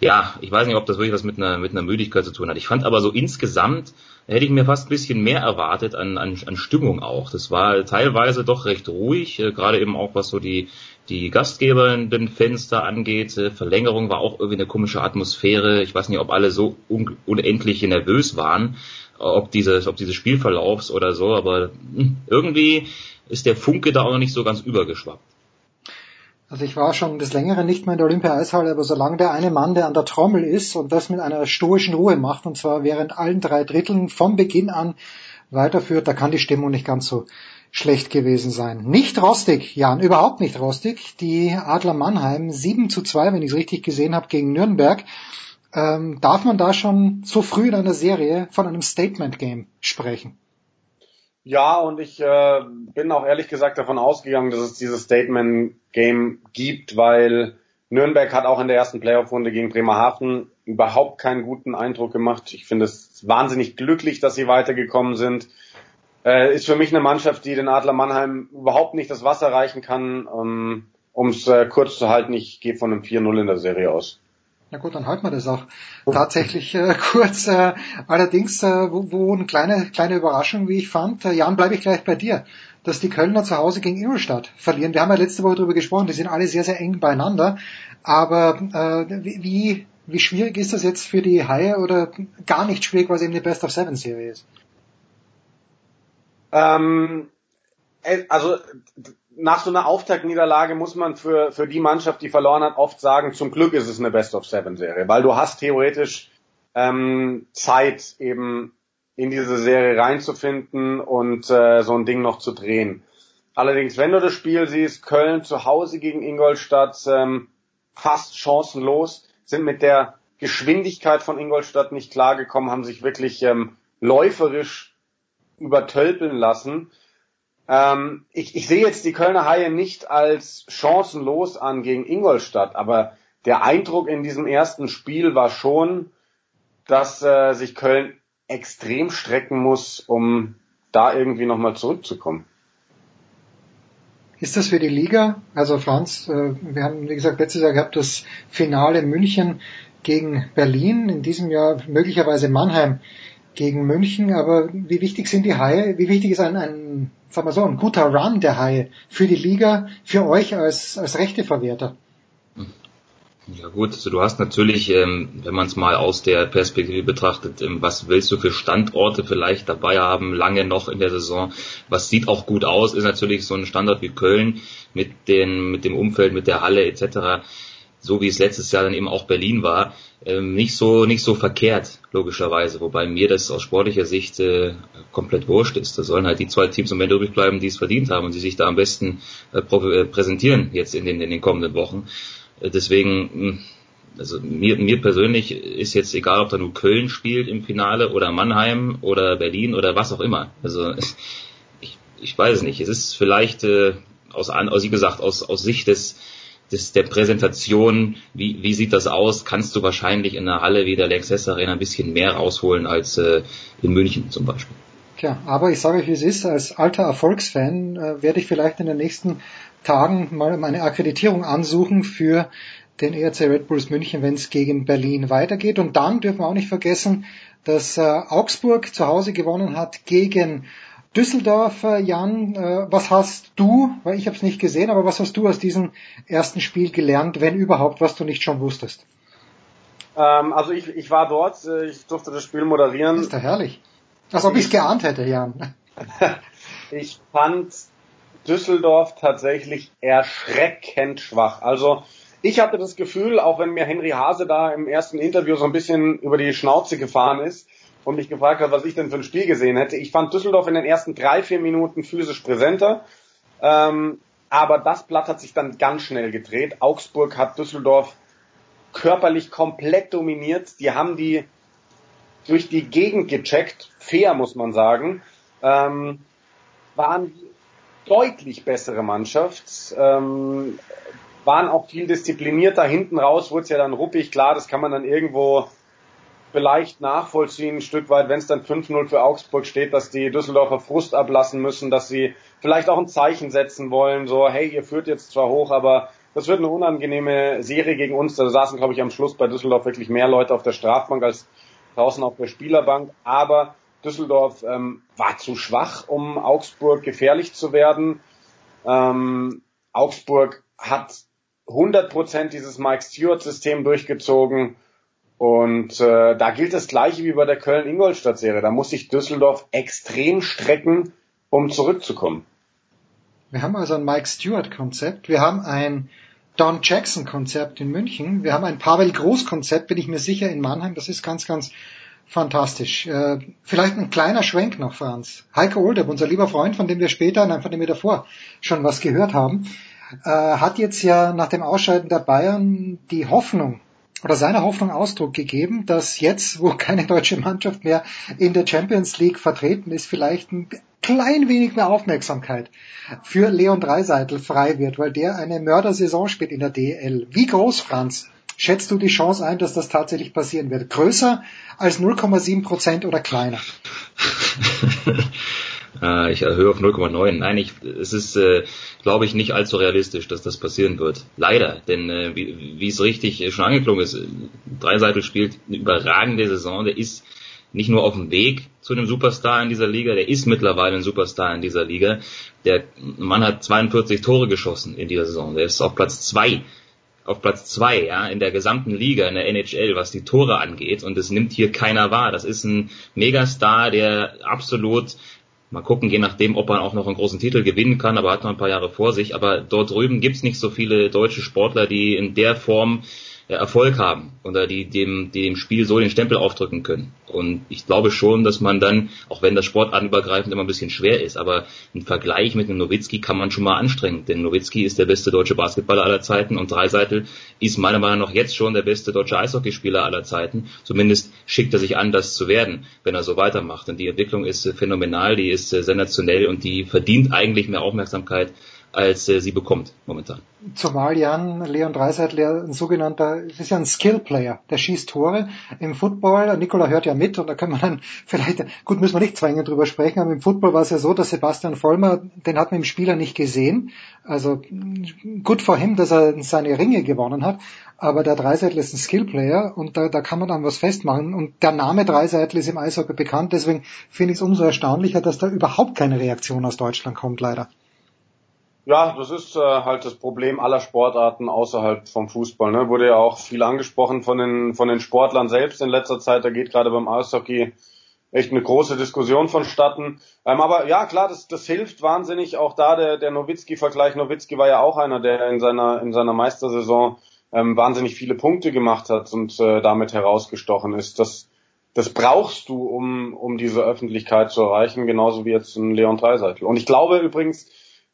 ja, ich weiß nicht, ob das wirklich was mit einer, mit einer Müdigkeit zu tun hat. Ich fand aber so insgesamt, hätte ich mir fast ein bisschen mehr erwartet an, an, an Stimmung auch. Das war teilweise doch recht ruhig, äh, gerade eben auch was so die die Gastgeber in den Fenster angeht. Äh, Verlängerung war auch irgendwie eine komische Atmosphäre. Ich weiß nicht, ob alle so un unendlich nervös waren, ob dieses, ob dieses Spielverlaufs oder so, aber hm, irgendwie ist der Funke da auch noch nicht so ganz übergeschwappt. Also ich war schon des Längeren nicht mehr in der Olympia-Eishalle, aber solange der eine Mann, der an der Trommel ist und das mit einer stoischen Ruhe macht, und zwar während allen drei Dritteln von Beginn an weiterführt, da kann die Stimmung nicht ganz so schlecht gewesen sein. Nicht rostig, Jan, überhaupt nicht rostig. Die Adler Mannheim 7 zu 2, wenn ich es richtig gesehen habe, gegen Nürnberg. Ähm, darf man da schon so früh in einer Serie von einem Statement-Game sprechen? Ja, und ich äh, bin auch ehrlich gesagt davon ausgegangen, dass es dieses Statement-Game gibt, weil Nürnberg hat auch in der ersten Playoff-Runde gegen Bremerhaven überhaupt keinen guten Eindruck gemacht. Ich finde es wahnsinnig glücklich, dass sie weitergekommen sind. Äh, ist für mich eine Mannschaft, die den Adler Mannheim überhaupt nicht das Wasser reichen kann. Ähm, um es äh, kurz zu halten, ich gehe von einem 4-0 in der Serie aus. Na gut, dann halten wir das auch tatsächlich äh, kurz. Äh, allerdings, äh, wo, wo eine kleine, kleine Überraschung, wie ich fand. Äh, Jan, bleibe ich gleich bei dir. dass die Kölner zu Hause gegen Ingolstadt verlieren. Wir haben ja letzte Woche darüber gesprochen, die sind alle sehr, sehr eng beieinander. Aber äh, wie, wie schwierig ist das jetzt für die Haie oder gar nicht schwierig, weil es eben eine Best of Seven Serie ist? Ähm, also nach so einer Auftaktniederlage muss man für, für die Mannschaft, die verloren hat, oft sagen, zum Glück ist es eine Best of Seven Serie, weil du hast theoretisch ähm, Zeit eben in diese Serie reinzufinden und äh, so ein Ding noch zu drehen. Allerdings, wenn du das Spiel siehst, Köln zu Hause gegen Ingolstadt ähm, fast chancenlos, sind mit der Geschwindigkeit von Ingolstadt nicht klargekommen, haben sich wirklich ähm, läuferisch übertölpeln lassen. Ähm, ich, ich sehe jetzt die Kölner Haie nicht als chancenlos an gegen Ingolstadt, aber der Eindruck in diesem ersten Spiel war schon, dass äh, sich Köln extrem strecken muss, um da irgendwie nochmal zurückzukommen. Ist das für die Liga? Also Franz, äh, wir haben, wie gesagt, letztes Jahr gehabt das Finale München gegen Berlin, in diesem Jahr möglicherweise Mannheim gegen München, aber wie wichtig sind die Haie? Wie wichtig ist ein, ein sagen wir so, ein guter Run der Haie für die Liga, für euch als, als Rechteverwerter? Ja gut, also du hast natürlich, ähm, wenn man es mal aus der Perspektive betrachtet, ähm, was willst du für Standorte vielleicht dabei haben, lange noch in der Saison. Was sieht auch gut aus, ist natürlich so ein Standort wie Köln mit, den, mit dem Umfeld, mit der Halle etc so wie es letztes Jahr dann eben auch Berlin war, ähm, nicht so nicht so verkehrt logischerweise, wobei mir das aus sportlicher Sicht äh, komplett wurscht ist. Da sollen halt die zwei Teams am Ende übrig bleiben, die es verdient haben und die sich da am besten äh, äh präsentieren jetzt in den in den kommenden Wochen. Äh, deswegen hm, also mir, mir persönlich ist jetzt egal, ob da nur Köln spielt im Finale oder Mannheim oder Berlin oder was auch immer. Also ich, ich weiß es nicht. Es ist vielleicht äh, aus, aus wie gesagt aus, aus Sicht des des, der Präsentation, wie, wie sieht das aus, kannst du wahrscheinlich in einer Halle wie der Lexus Arena ein bisschen mehr rausholen als äh, in München zum Beispiel. Tja, aber ich sage euch, wie es ist, als alter Erfolgsfan äh, werde ich vielleicht in den nächsten Tagen mal meine Akkreditierung ansuchen für den ERC Red Bulls München, wenn es gegen Berlin weitergeht. Und dann dürfen wir auch nicht vergessen, dass äh, Augsburg zu Hause gewonnen hat gegen Düsseldorf, Jan, äh, was hast du, weil ich habe es nicht gesehen, aber was hast du aus diesem ersten Spiel gelernt, wenn überhaupt, was du nicht schon wusstest? Ähm, also ich, ich war dort, äh, ich durfte das Spiel moderieren. Das ist doch herrlich. Als ob ich es geahnt hätte, Jan. ich fand Düsseldorf tatsächlich erschreckend schwach. Also ich hatte das Gefühl, auch wenn mir Henry Hase da im ersten Interview so ein bisschen über die Schnauze gefahren ist, und mich gefragt hat, was ich denn für ein Spiel gesehen hätte. Ich fand Düsseldorf in den ersten drei, vier Minuten physisch präsenter. Ähm, aber das Blatt hat sich dann ganz schnell gedreht. Augsburg hat Düsseldorf körperlich komplett dominiert. Die haben die durch die Gegend gecheckt, fair muss man sagen, ähm, waren deutlich bessere Mannschaft, ähm, waren auch viel disziplinierter. Hinten raus wurde es ja dann ruppig, klar, das kann man dann irgendwo vielleicht nachvollziehen, ein Stück weit, wenn es dann 5-0 für Augsburg steht, dass die Düsseldorfer Frust ablassen müssen, dass sie vielleicht auch ein Zeichen setzen wollen, so, hey, ihr führt jetzt zwar hoch, aber das wird eine unangenehme Serie gegen uns. Da saßen, glaube ich, am Schluss bei Düsseldorf wirklich mehr Leute auf der Strafbank als draußen auf der Spielerbank. Aber Düsseldorf ähm, war zu schwach, um Augsburg gefährlich zu werden. Ähm, Augsburg hat 100% dieses Mike Stewart-System durchgezogen und äh, da gilt das gleiche wie bei der Köln-Ingolstadt-Serie. Da muss sich Düsseldorf extrem strecken, um zurückzukommen. Wir haben also ein Mike Stewart-Konzept. Wir haben ein Don Jackson-Konzept in München. Wir haben ein Pavel Groß-Konzept, bin ich mir sicher, in Mannheim. Das ist ganz, ganz fantastisch. Äh, vielleicht ein kleiner Schwenk noch, Franz. Heiko Olderb, unser lieber Freund, von dem wir später, nein, von dem wir davor schon was gehört haben, äh, hat jetzt ja nach dem Ausscheiden der Bayern die Hoffnung oder seiner Hoffnung Ausdruck gegeben, dass jetzt, wo keine deutsche Mannschaft mehr in der Champions League vertreten ist, vielleicht ein klein wenig mehr Aufmerksamkeit für Leon Dreiseitel frei wird, weil der eine Mördersaison spielt in der DL. Wie groß, Franz, schätzt du die Chance ein, dass das tatsächlich passieren wird? Größer als 0,7 Prozent oder kleiner? Äh, ich erhöhe auf 0,9. Nein, ich, es ist, äh, glaube ich, nicht allzu realistisch, dass das passieren wird. Leider, denn äh, wie, es richtig schon angeklungen ist, Dreiseitel spielt eine überragende Saison. Der ist nicht nur auf dem Weg zu einem Superstar in dieser Liga, der ist mittlerweile ein Superstar in dieser Liga. Der Mann hat 42 Tore geschossen in dieser Saison. Der ist auf Platz zwei auf Platz zwei, ja, in der gesamten Liga, in der NHL, was die Tore angeht. Und es nimmt hier keiner wahr. Das ist ein Megastar, der absolut Mal gucken, je nachdem, ob er auch noch einen großen Titel gewinnen kann, aber hat noch ein paar Jahre vor sich. Aber dort drüben gibt's nicht so viele deutsche Sportler, die in der Form Erfolg haben oder die dem, dem Spiel so den Stempel aufdrücken können. Und ich glaube schon, dass man dann, auch wenn das sportartenübergreifend immer ein bisschen schwer ist, aber ein Vergleich mit einem Nowitzki kann man schon mal anstrengen. Denn Nowitzki ist der beste deutsche Basketballer aller Zeiten und Dreiseitel ist meiner Meinung nach jetzt schon der beste deutsche Eishockeyspieler aller Zeiten. Zumindest schickt er sich an, das zu werden, wenn er so weitermacht. Und die Entwicklung ist phänomenal, die ist sensationell und die verdient eigentlich mehr Aufmerksamkeit als äh, sie bekommt momentan. Zumal Jan Leon Dreiseitel ein sogenannter, ist ja ein Skill-Player, der schießt Tore im Football. Nikola hört ja mit und da können wir dann vielleicht, gut, müssen wir nicht zwingend drüber sprechen, aber im Football war es ja so, dass Sebastian Vollmer, den hat man im Spieler nicht gesehen. Also gut vor ihm, dass er seine Ringe gewonnen hat, aber der Dreiseitel ist ein Skill-Player und da, da kann man dann was festmachen. Und der Name Dreiseitel ist im Eishockey bekannt, deswegen finde ich es umso erstaunlicher, dass da überhaupt keine Reaktion aus Deutschland kommt, leider. Ja, das ist äh, halt das Problem aller Sportarten außerhalb vom Fußball. Ne? Wurde ja auch viel angesprochen von den, von den Sportlern selbst in letzter Zeit. Da geht gerade beim Eishockey echt eine große Diskussion vonstatten. Ähm, aber ja, klar, das, das hilft wahnsinnig. Auch da der, der Nowitzki-Vergleich. Nowitzki war ja auch einer, der in seiner, in seiner Meistersaison ähm, wahnsinnig viele Punkte gemacht hat und äh, damit herausgestochen ist. Das, das brauchst du, um, um diese Öffentlichkeit zu erreichen, genauso wie jetzt ein Leon Dreiseitel. Und ich glaube übrigens,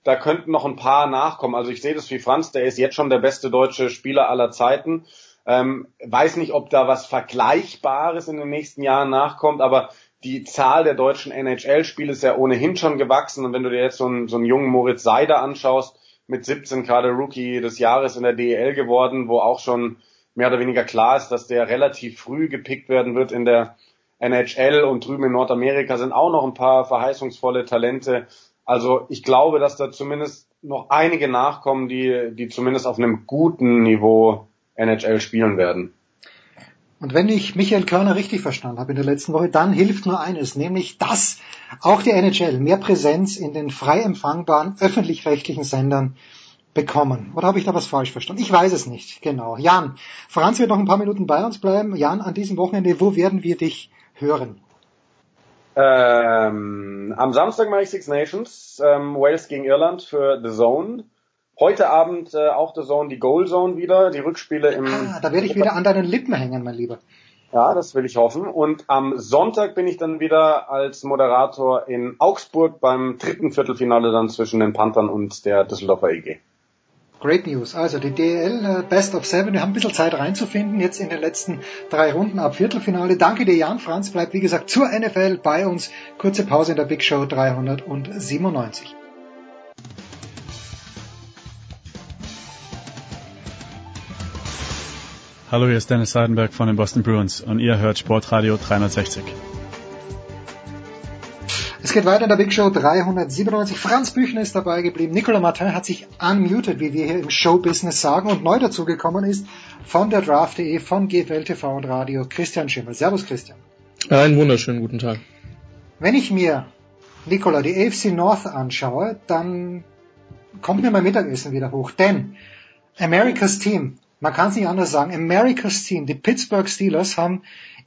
da könnten noch ein paar nachkommen. Also ich sehe das wie Franz, der ist jetzt schon der beste deutsche Spieler aller Zeiten. Ähm, weiß nicht, ob da was Vergleichbares in den nächsten Jahren nachkommt, aber die Zahl der deutschen NHL-Spiele ist ja ohnehin schon gewachsen. Und wenn du dir jetzt so einen, so einen jungen Moritz Seider anschaust, mit 17 gerade Rookie des Jahres in der DEL geworden, wo auch schon mehr oder weniger klar ist, dass der relativ früh gepickt werden wird in der NHL und drüben in Nordamerika sind auch noch ein paar verheißungsvolle Talente. Also ich glaube, dass da zumindest noch einige nachkommen, die, die zumindest auf einem guten Niveau NHL spielen werden. Und wenn ich Michael Körner richtig verstanden habe in der letzten Woche, dann hilft nur eines, nämlich dass auch die NHL mehr Präsenz in den frei empfangbaren öffentlich-rechtlichen Sendern bekommen. Oder habe ich da was falsch verstanden? Ich weiß es nicht. Genau. Jan, Franz wird noch ein paar Minuten bei uns bleiben. Jan, an diesem Wochenende, wo werden wir dich hören? Ähm, am Samstag mache ich Six Nations, ähm, Wales gegen Irland für The Zone. Heute Abend äh, auch The Zone, die Goal Zone wieder, die Rückspiele im... Ah, da werde ich wieder an deinen Lippen hängen, mein Lieber. Ja, das will ich hoffen. Und am Sonntag bin ich dann wieder als Moderator in Augsburg beim dritten Viertelfinale dann zwischen den Panthern und der Düsseldorfer EG. Great News. Also die DL äh, Best of Seven. Wir haben ein bisschen Zeit reinzufinden jetzt in den letzten drei Runden ab Viertelfinale. Danke dir, Jan. Franz bleibt wie gesagt zur NFL bei uns. Kurze Pause in der Big Show 397. Hallo, hier ist Dennis Seidenberg von den Boston Bruins und ihr hört Sportradio 360. Es geht weiter in der Big Show 397. Franz Büchner ist dabei geblieben. Nicolas Martin hat sich unmuted, wie wir hier im Showbusiness sagen. Und neu dazugekommen ist von der Draft.de, von GFL TV und Radio Christian Schimmel. Servus Christian. Einen wunderschönen guten Tag. Wenn ich mir, Nicola, die AFC North anschaue, dann kommt mir mein Mittagessen wieder hoch. Denn America's Team, man kann es nicht anders sagen, America's Team, die Pittsburgh Steelers haben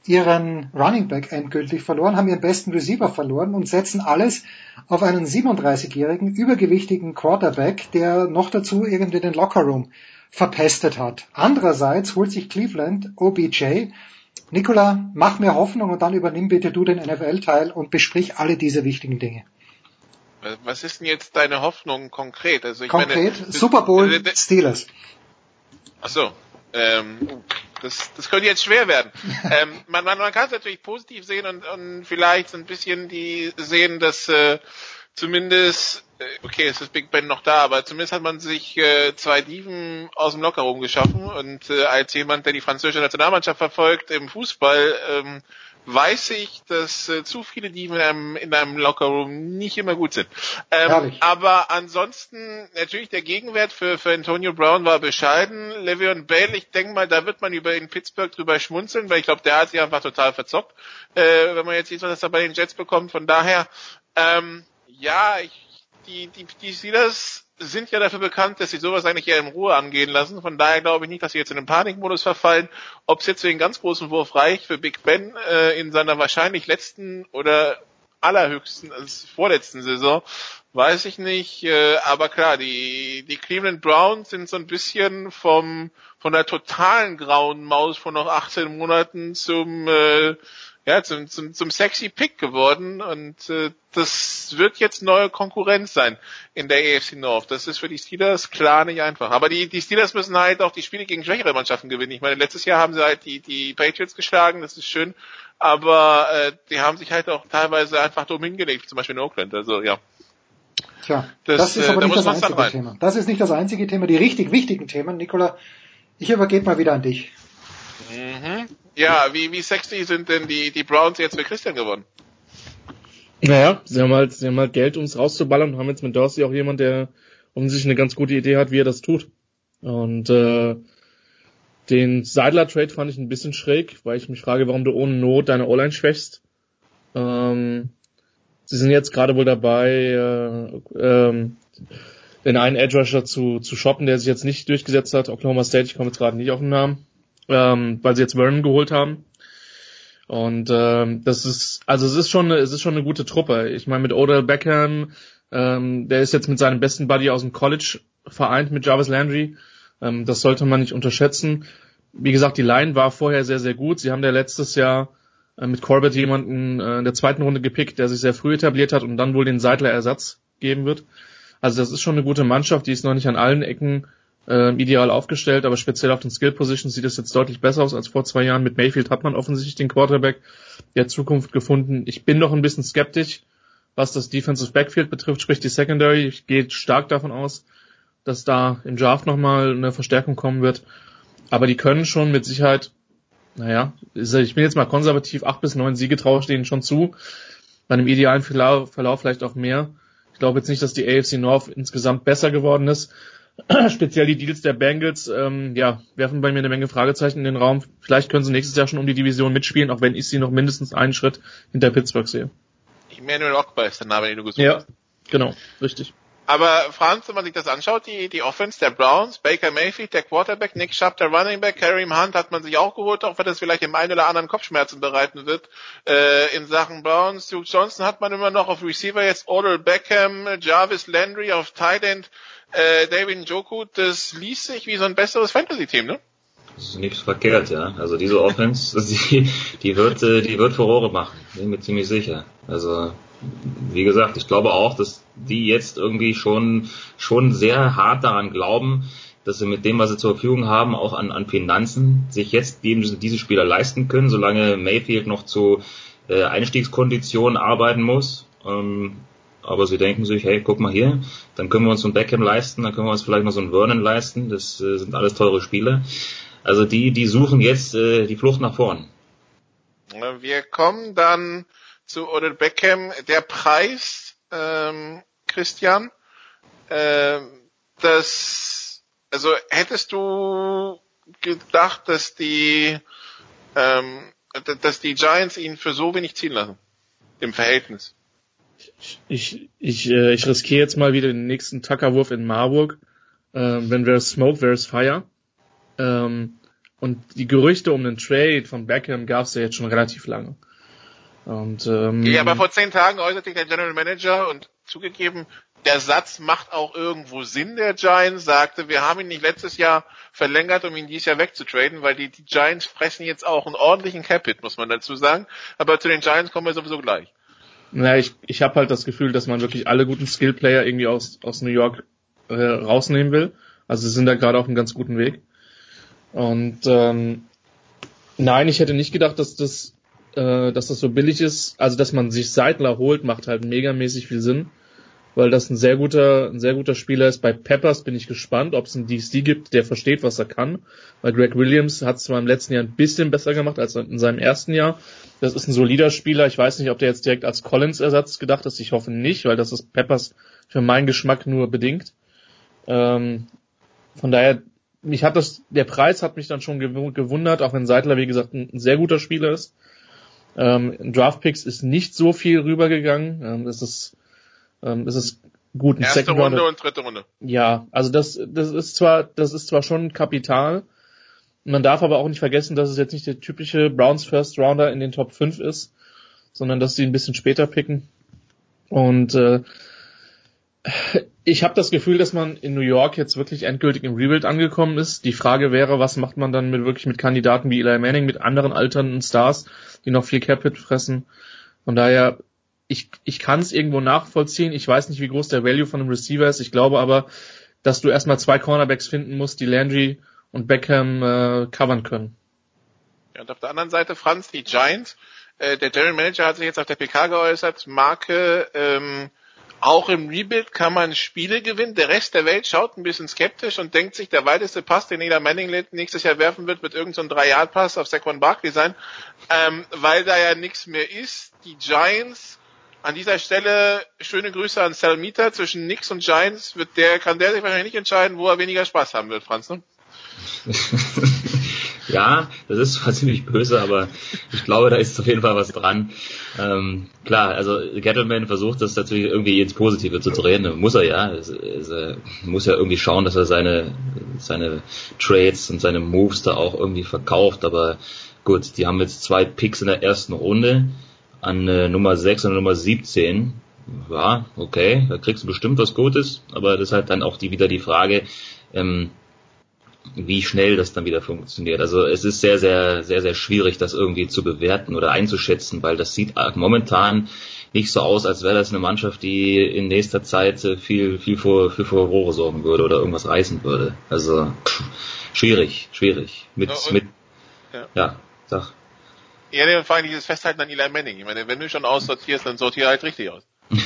ihren Running Back endgültig verloren, haben ihren besten Receiver verloren und setzen alles auf einen 37-jährigen, übergewichtigen Quarterback, der noch dazu irgendwie den Lockerroom verpestet hat. Andererseits holt sich Cleveland OBJ. Nicola, mach mir Hoffnung und dann übernimm bitte du den NFL-Teil und besprich alle diese wichtigen Dinge. Was ist denn jetzt deine Hoffnung konkret? Also ich konkret? Meine, Super Bowl Steelers. Ach so. Ähm, das, das könnte jetzt schwer werden. ähm, man, man, man kann es natürlich positiv sehen und, und vielleicht so ein bisschen die sehen, dass äh, zumindest, äh, okay, es ist Big Ben noch da, aber zumindest hat man sich äh, zwei Dieven aus dem Lockerroom geschaffen und äh, als jemand, der die französische Nationalmannschaft verfolgt im Fußball, ähm, weiß ich, dass äh, zu viele Dieben in einem, in einem Lockerroom nicht immer gut sind. Ähm, aber ansonsten, natürlich der Gegenwert für, für Antonio Brown war bescheiden. Le'Veon Bell, ich denke mal, da wird man über in Pittsburgh drüber schmunzeln, weil ich glaube, der hat sich einfach total verzockt, äh, wenn man jetzt sieht, was er bei den Jets bekommt. Von daher, ähm, ja, ich, die, die, die Steelers sind ja dafür bekannt, dass sie sowas eigentlich eher in Ruhe angehen lassen. Von daher glaube ich nicht, dass sie jetzt in den Panikmodus verfallen. Ob es jetzt für den ganz großen Wurf reicht für Big Ben äh, in seiner wahrscheinlich letzten oder allerhöchsten, also vorletzten Saison, weiß ich nicht. Äh, aber klar, die, die Cleveland Browns sind so ein bisschen vom von der totalen grauen Maus von noch 18 Monaten zum äh, ja, zum, zum, zum sexy Pick geworden und äh, das wird jetzt neue Konkurrenz sein in der AFC North. Das ist für die Steelers klar nicht einfach. Aber die, die Steelers müssen halt auch die Spiele gegen schwächere Mannschaften gewinnen. Ich meine, letztes Jahr haben sie halt die, die Patriots geschlagen, das ist schön, aber äh, die haben sich halt auch teilweise einfach dumm hingelegt, zum Beispiel in Oakland. Also ja. Tja, das, das ist aber äh, da nicht das einzige Thema. Das ist nicht das einzige Thema. Die richtig wichtigen Themen, Nicola, ich übergebe mal wieder an dich. Mhm. Ja, wie, wie sexy sind denn die, die Browns jetzt für Christian geworden? Naja, sie haben halt, sie haben halt Geld, um es rauszuballern und haben jetzt mit Dorsey auch jemand, der offensichtlich eine ganz gute Idee hat, wie er das tut. Und äh, den Seidler-Trade fand ich ein bisschen schräg, weil ich mich frage, warum du ohne Not deine O-Line schwächst. Ähm, sie sind jetzt gerade wohl dabei, äh, ähm, den einen Edge Rusher zu, zu shoppen, der sich jetzt nicht durchgesetzt hat. Oklahoma State, ich komme jetzt gerade nicht auf den Namen ähm, weil sie jetzt Vernon geholt haben. Und ähm, das ist, also es ist schon, eine, es ist schon eine gute Truppe. Ich meine mit Odell Beckham, ähm, der ist jetzt mit seinem besten Buddy aus dem College vereint mit Jarvis Landry. Ähm, das sollte man nicht unterschätzen. Wie gesagt, die Line war vorher sehr, sehr gut. Sie haben ja letztes Jahr äh, mit Corbett jemanden äh, in der zweiten Runde gepickt, der sich sehr früh etabliert hat und dann wohl den Seidler Ersatz geben wird. Also das ist schon eine gute Mannschaft, die ist noch nicht an allen Ecken äh, ideal aufgestellt, aber speziell auf den Skill Positions sieht es jetzt deutlich besser aus als vor zwei Jahren. Mit Mayfield hat man offensichtlich den Quarterback der Zukunft gefunden. Ich bin noch ein bisschen skeptisch, was das Defensive Backfield betrifft, sprich die Secondary. Ich gehe stark davon aus, dass da im Draft nochmal eine Verstärkung kommen wird. Aber die können schon mit Sicherheit, naja, ich bin jetzt mal konservativ, acht bis neun Siege traue ich denen schon zu. Bei einem idealen Verlauf, Verlauf vielleicht auch mehr. Ich glaube jetzt nicht, dass die AFC North insgesamt besser geworden ist. speziell die Deals der Bengals, ähm, ja, werfen bei mir eine Menge Fragezeichen in den Raum. Vielleicht können sie nächstes Jahr schon um die Division mitspielen, auch wenn ich sie noch mindestens einen Schritt hinter Pittsburgh sehe. Emmanuel Ogba ist der Name, den du gesucht ja, hast. genau, richtig. Aber Franz, wenn man sich das anschaut, die, die Offense der Browns, Baker Mayfield, der Quarterback, Nick Schapp, der Running Back, Kareem Hunt hat man sich auch geholt, auch wenn das vielleicht dem einen oder anderen Kopfschmerzen bereiten wird. Äh, in Sachen Browns, Duke Johnson hat man immer noch auf Receiver jetzt Odell Beckham, Jarvis Landry auf Tight End äh, David Njoku, das liest sich wie so ein besseres Fantasy-Team, ne? Das ist nichts verkehrt, ja. Also diese Offense, die, die wird, äh, die wird Furore machen, bin mir ziemlich sicher. Also wie gesagt, ich glaube auch, dass die jetzt irgendwie schon schon sehr hart daran glauben, dass sie mit dem, was sie zur Verfügung haben, auch an, an Finanzen sich jetzt eben diese Spieler leisten können, solange Mayfield noch zu äh, Einstiegskonditionen arbeiten muss. Ähm, aber sie denken sich, hey, guck mal hier, dann können wir uns so ein Beckham leisten, dann können wir uns vielleicht noch so ein Vernon leisten, das äh, sind alles teure Spiele. Also die, die suchen jetzt äh, die Flucht nach vorn. Wir kommen dann zu Odell Beckham. Der Preis, ähm, Christian, äh, das, also hättest du gedacht, dass die, ähm, dass die Giants ihn für so wenig ziehen lassen? Im Verhältnis? Ich, ich, äh, ich riskiere jetzt mal wieder den nächsten Tuckerwurf in Marburg. Ähm, wenn there's smoke, there's fire. Ähm, und die Gerüchte um den Trade von Beckham gab es ja jetzt schon relativ lange. Und, ähm, ja, aber vor zehn Tagen äußerte sich der General Manager und zugegeben, der Satz macht auch irgendwo Sinn, der Giants sagte, wir haben ihn nicht letztes Jahr verlängert, um ihn dieses Jahr wegzutraden, weil die, die Giants fressen jetzt auch einen ordentlichen Capit, muss man dazu sagen. Aber zu den Giants kommen wir sowieso gleich. Naja, ich, ich habe halt das Gefühl, dass man wirklich alle guten Skillplayer irgendwie aus, aus New York äh, rausnehmen will. Also sie sind da gerade auf einem ganz guten Weg. Und ähm, nein, ich hätte nicht gedacht, dass das, äh, dass das so billig ist. Also dass man sich Seidler holt, macht halt megamäßig viel Sinn. Weil das ein sehr guter, ein sehr guter Spieler ist. Bei Peppers bin ich gespannt, ob es einen DC gibt, der versteht, was er kann. Weil Greg Williams hat es zwar im letzten Jahr ein bisschen besser gemacht als in seinem ersten Jahr. Das ist ein solider Spieler. Ich weiß nicht, ob der jetzt direkt als Collins-Ersatz gedacht ist. Ich hoffe nicht, weil das ist Peppers für meinen Geschmack nur bedingt. Ähm, von daher, mich hat das, der Preis hat mich dann schon gewundert, auch wenn Seidler, wie gesagt, ein, sehr guter Spieler ist. Ähm, Draft Picks ist nicht so viel rübergegangen. Ähm, das ist ähm, es ist gut Erste Second Runde und dritte Runde. Ja, also das, das ist zwar, das ist zwar schon Kapital. Man darf aber auch nicht vergessen, dass es jetzt nicht der typische Browns First Rounder in den Top 5 ist, sondern dass sie ein bisschen später picken. Und äh, ich habe das Gefühl, dass man in New York jetzt wirklich endgültig im Rebuild angekommen ist. Die Frage wäre, was macht man dann mit wirklich mit Kandidaten wie Eli Manning, mit anderen alternden Stars, die noch viel Capit fressen. Von daher, ich, ich kann es irgendwo nachvollziehen. Ich weiß nicht, wie groß der Value von einem Receiver ist. Ich glaube aber, dass du erstmal zwei Cornerbacks finden musst, die Landry und Beckham äh, covern können. Ja, und auf der anderen Seite Franz, die Giants. Äh, der General Manager hat sich jetzt auf der PK geäußert, Marke, ähm, auch im Rebuild kann man Spiele gewinnen. Der Rest der Welt schaut ein bisschen skeptisch und denkt sich, der weiteste Pass, den Eli Manning nächstes Jahr werfen wird, wird irgendein so 3-Yard-Pass auf Saquon Barkley sein, ähm, weil da ja nichts mehr ist. Die Giants, an dieser Stelle schöne Grüße an Salmita. Zwischen Knicks und Giants wird der, kann der sich wahrscheinlich nicht entscheiden, wo er weniger Spaß haben wird, Franz, ne? Ja, das ist zwar ziemlich böse, aber ich glaube, da ist auf jeden Fall was dran. Ähm, klar, also Gettleman versucht das natürlich irgendwie ins Positive zu drehen. Muss er ja. Er muss ja irgendwie schauen, dass er seine, seine Trades und seine Moves da auch irgendwie verkauft. Aber gut, die haben jetzt zwei Picks in der ersten Runde an äh, Nummer 6 und Nummer 17. Ja, okay, da kriegst du bestimmt was Gutes, aber das ist halt dann auch die, wieder die Frage, ähm, wie schnell das dann wieder funktioniert. Also es ist sehr, sehr, sehr, sehr schwierig, das irgendwie zu bewerten oder einzuschätzen, weil das sieht momentan nicht so aus, als wäre das eine Mannschaft, die in nächster Zeit viel, viel vor, viel vor Rohre sorgen würde oder irgendwas reißen würde. Also pff, schwierig, schwierig. Mit, Ja, mit, ja. ja, sag. Ja, und vor allem dieses Festhalten an Eli Manning. Ich meine, wenn du schon aussortierst, dann sortier halt richtig aus.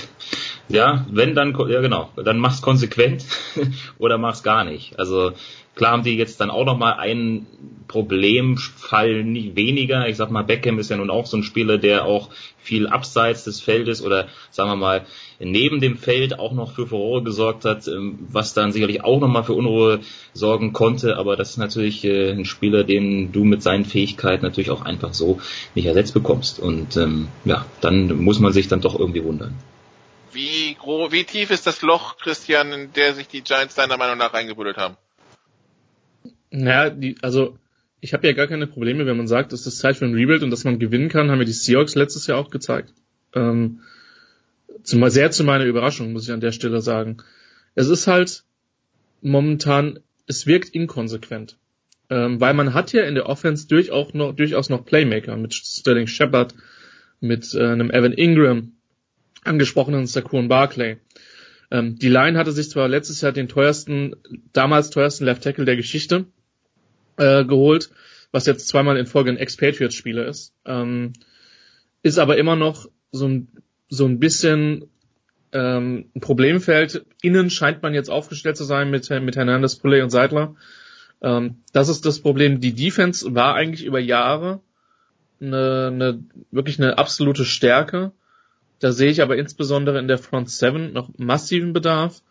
Ja, wenn dann, ja genau, dann mach's konsequent oder mach's gar nicht. Also klar haben die jetzt dann auch nochmal einen Problemfall nicht weniger. Ich sag mal, Beckham ist ja nun auch so ein Spieler, der auch viel abseits des Feldes oder sagen wir mal neben dem Feld auch noch für Furore gesorgt hat, ähm, was dann sicherlich auch nochmal für Unruhe sorgen konnte. Aber das ist natürlich äh, ein Spieler, den du mit seinen Fähigkeiten natürlich auch einfach so nicht ersetzt bekommst. Und ähm, ja, dann muss man sich dann doch irgendwie wundern. Wie, gro wie tief ist das Loch, Christian, in der sich die Giants deiner Meinung nach reingebuddelt haben? Naja, die, also ich habe ja gar keine Probleme, wenn man sagt, es ist Zeit für ein Rebuild und dass man gewinnen kann, haben mir die Seahawks letztes Jahr auch gezeigt. Ähm, zum, sehr zu meiner Überraschung, muss ich an der Stelle sagen. Es ist halt momentan, es wirkt inkonsequent. Ähm, weil man hat ja in der Offense durchaus noch, durchaus noch Playmaker mit Sterling Shepard, mit äh, einem Evan Ingram, angesprochenen Saquon Barclay. Ähm, die Line hatte sich zwar letztes Jahr den teuersten, damals teuersten Left Tackle der Geschichte äh, geholt, was jetzt zweimal in Folge ein Expatriates-Spieler ist, ähm, ist aber immer noch so ein, so ein bisschen ähm, ein Problemfeld. Innen scheint man jetzt aufgestellt zu sein mit, mit Hernandez, Poulet und Seidler. Ähm, das ist das Problem. Die Defense war eigentlich über Jahre eine, eine, wirklich eine absolute Stärke. Da sehe ich aber insbesondere in der Front 7 noch massiven Bedarf.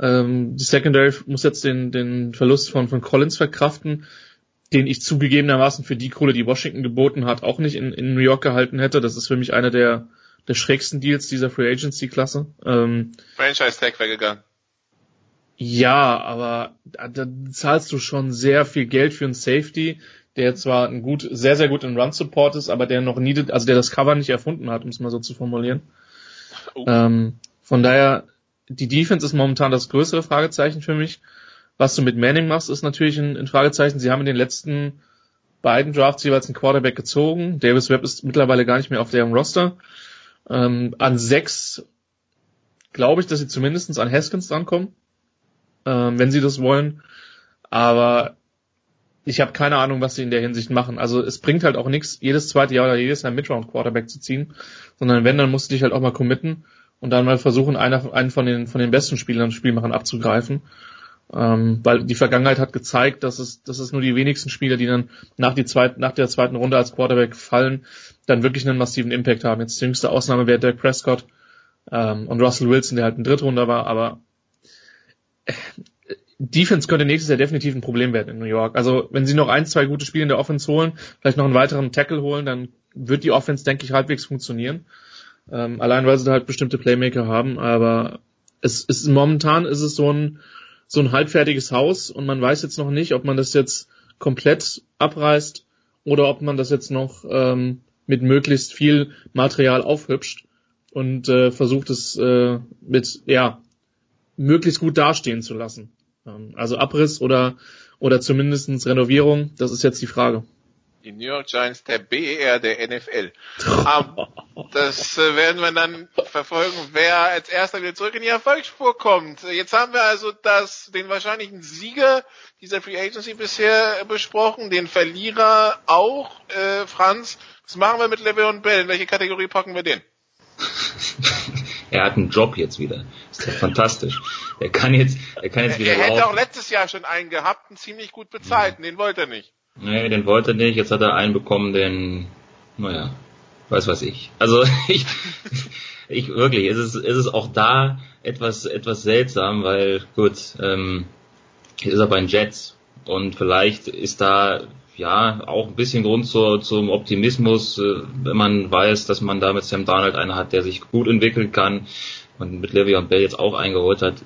Ähm, die Secondary muss jetzt den, den Verlust von, von Collins verkraften, den ich zugegebenermaßen für die Kohle, die Washington geboten hat, auch nicht in, in New York gehalten hätte. Das ist für mich einer der, der schrägsten Deals dieser Free Agency Klasse. Ähm, Franchise Tag wäre gegangen. ja, aber da, da zahlst du schon sehr viel Geld für einen Safety, der zwar ein gut, sehr, sehr gut in Run Support ist, aber der noch nie, also der das Cover nicht erfunden hat, um es mal so zu formulieren. Ähm, von daher, die Defense ist momentan das größere Fragezeichen für mich. Was du mit Manning machst, ist natürlich ein, ein Fragezeichen. Sie haben in den letzten beiden Drafts jeweils einen Quarterback gezogen. Davis Webb ist mittlerweile gar nicht mehr auf deren Roster. Ähm, an sechs glaube ich, dass sie zumindest an Haskins drankommen, ähm, wenn sie das wollen. Aber ich habe keine Ahnung, was sie in der Hinsicht machen. Also es bringt halt auch nichts, jedes zweite Jahr oder jedes Jahr Midround Quarterback zu ziehen, sondern wenn, dann musst du dich halt auch mal committen. Und dann mal versuchen, einer, einen von den, von den besten Spielern, Spielmachern abzugreifen. Ähm, weil die Vergangenheit hat gezeigt, dass es, dass es nur die wenigsten Spieler, die dann nach, die zweit, nach der zweiten Runde als Quarterback fallen, dann wirklich einen massiven Impact haben. Jetzt die jüngste Ausnahme wäre Dak Prescott ähm, und Russell Wilson, der halt ein Drittrunder war, aber äh, Defense könnte nächstes Jahr definitiv ein Problem werden in New York. Also wenn sie noch ein, zwei gute Spiele in der Offense holen, vielleicht noch einen weiteren Tackle holen, dann wird die Offense, denke ich, halbwegs funktionieren. Ähm, allein weil sie halt bestimmte Playmaker haben, aber es ist momentan ist es so ein so ein halbfertiges Haus und man weiß jetzt noch nicht, ob man das jetzt komplett abreißt oder ob man das jetzt noch ähm, mit möglichst viel Material aufhübscht und äh, versucht es äh, mit ja möglichst gut dastehen zu lassen. Ähm, also Abriss oder oder zumindestens Renovierung, das ist jetzt die Frage. Die New York Giants der BER der NFL. um, das äh, werden wir dann verfolgen, wer als erster wieder zurück in die Erfolgsspur kommt. Jetzt haben wir also das, den wahrscheinlichen Sieger dieser Free Agency bisher besprochen, den Verlierer auch. Äh, Franz, was machen wir mit Le'Veon Bell? In welche Kategorie packen wir den? er hat einen Job jetzt wieder. Ist ja fantastisch. Er kann jetzt, er kann jetzt wieder er laufen. Er hätte auch letztes Jahr schon einen gehabt, einen ziemlich gut bezahlten, den wollte er nicht. Nee, den wollte er nicht. Jetzt hat er einen bekommen, den, naja, weiß was ich. Also ich, ich wirklich, es ist, es ist auch da etwas, etwas seltsam, weil gut, ähm, ist er bei den Jets und vielleicht ist da ja auch ein bisschen Grund zur, zum Optimismus, äh, wenn man weiß, dass man da mit Sam Darnold einen hat, der sich gut entwickeln kann und mit Le'Veon Bell jetzt auch eingeholt hat.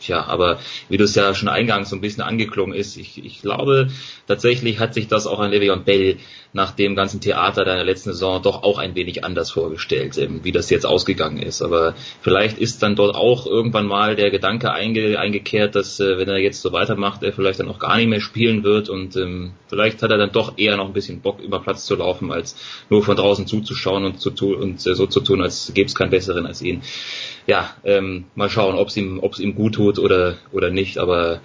Tja, aber wie du es ja schon eingangs so ein bisschen angeklungen ist, ich, ich glaube, tatsächlich hat sich das auch an Le'Veon Bell nach dem ganzen Theater der letzten Saison doch auch ein wenig anders vorgestellt, wie das jetzt ausgegangen ist. Aber vielleicht ist dann dort auch irgendwann mal der Gedanke einge, eingekehrt, dass äh, wenn er jetzt so weitermacht, er vielleicht dann auch gar nicht mehr spielen wird und ähm, vielleicht hat er dann doch eher noch ein bisschen Bock über Platz zu laufen, als nur von draußen zuzuschauen und, zu tun, und äh, so zu tun, als gäbe es keinen besseren als ihn. Ja, ähm, mal schauen, ob es ihm, ihm gut tut oder oder nicht. Aber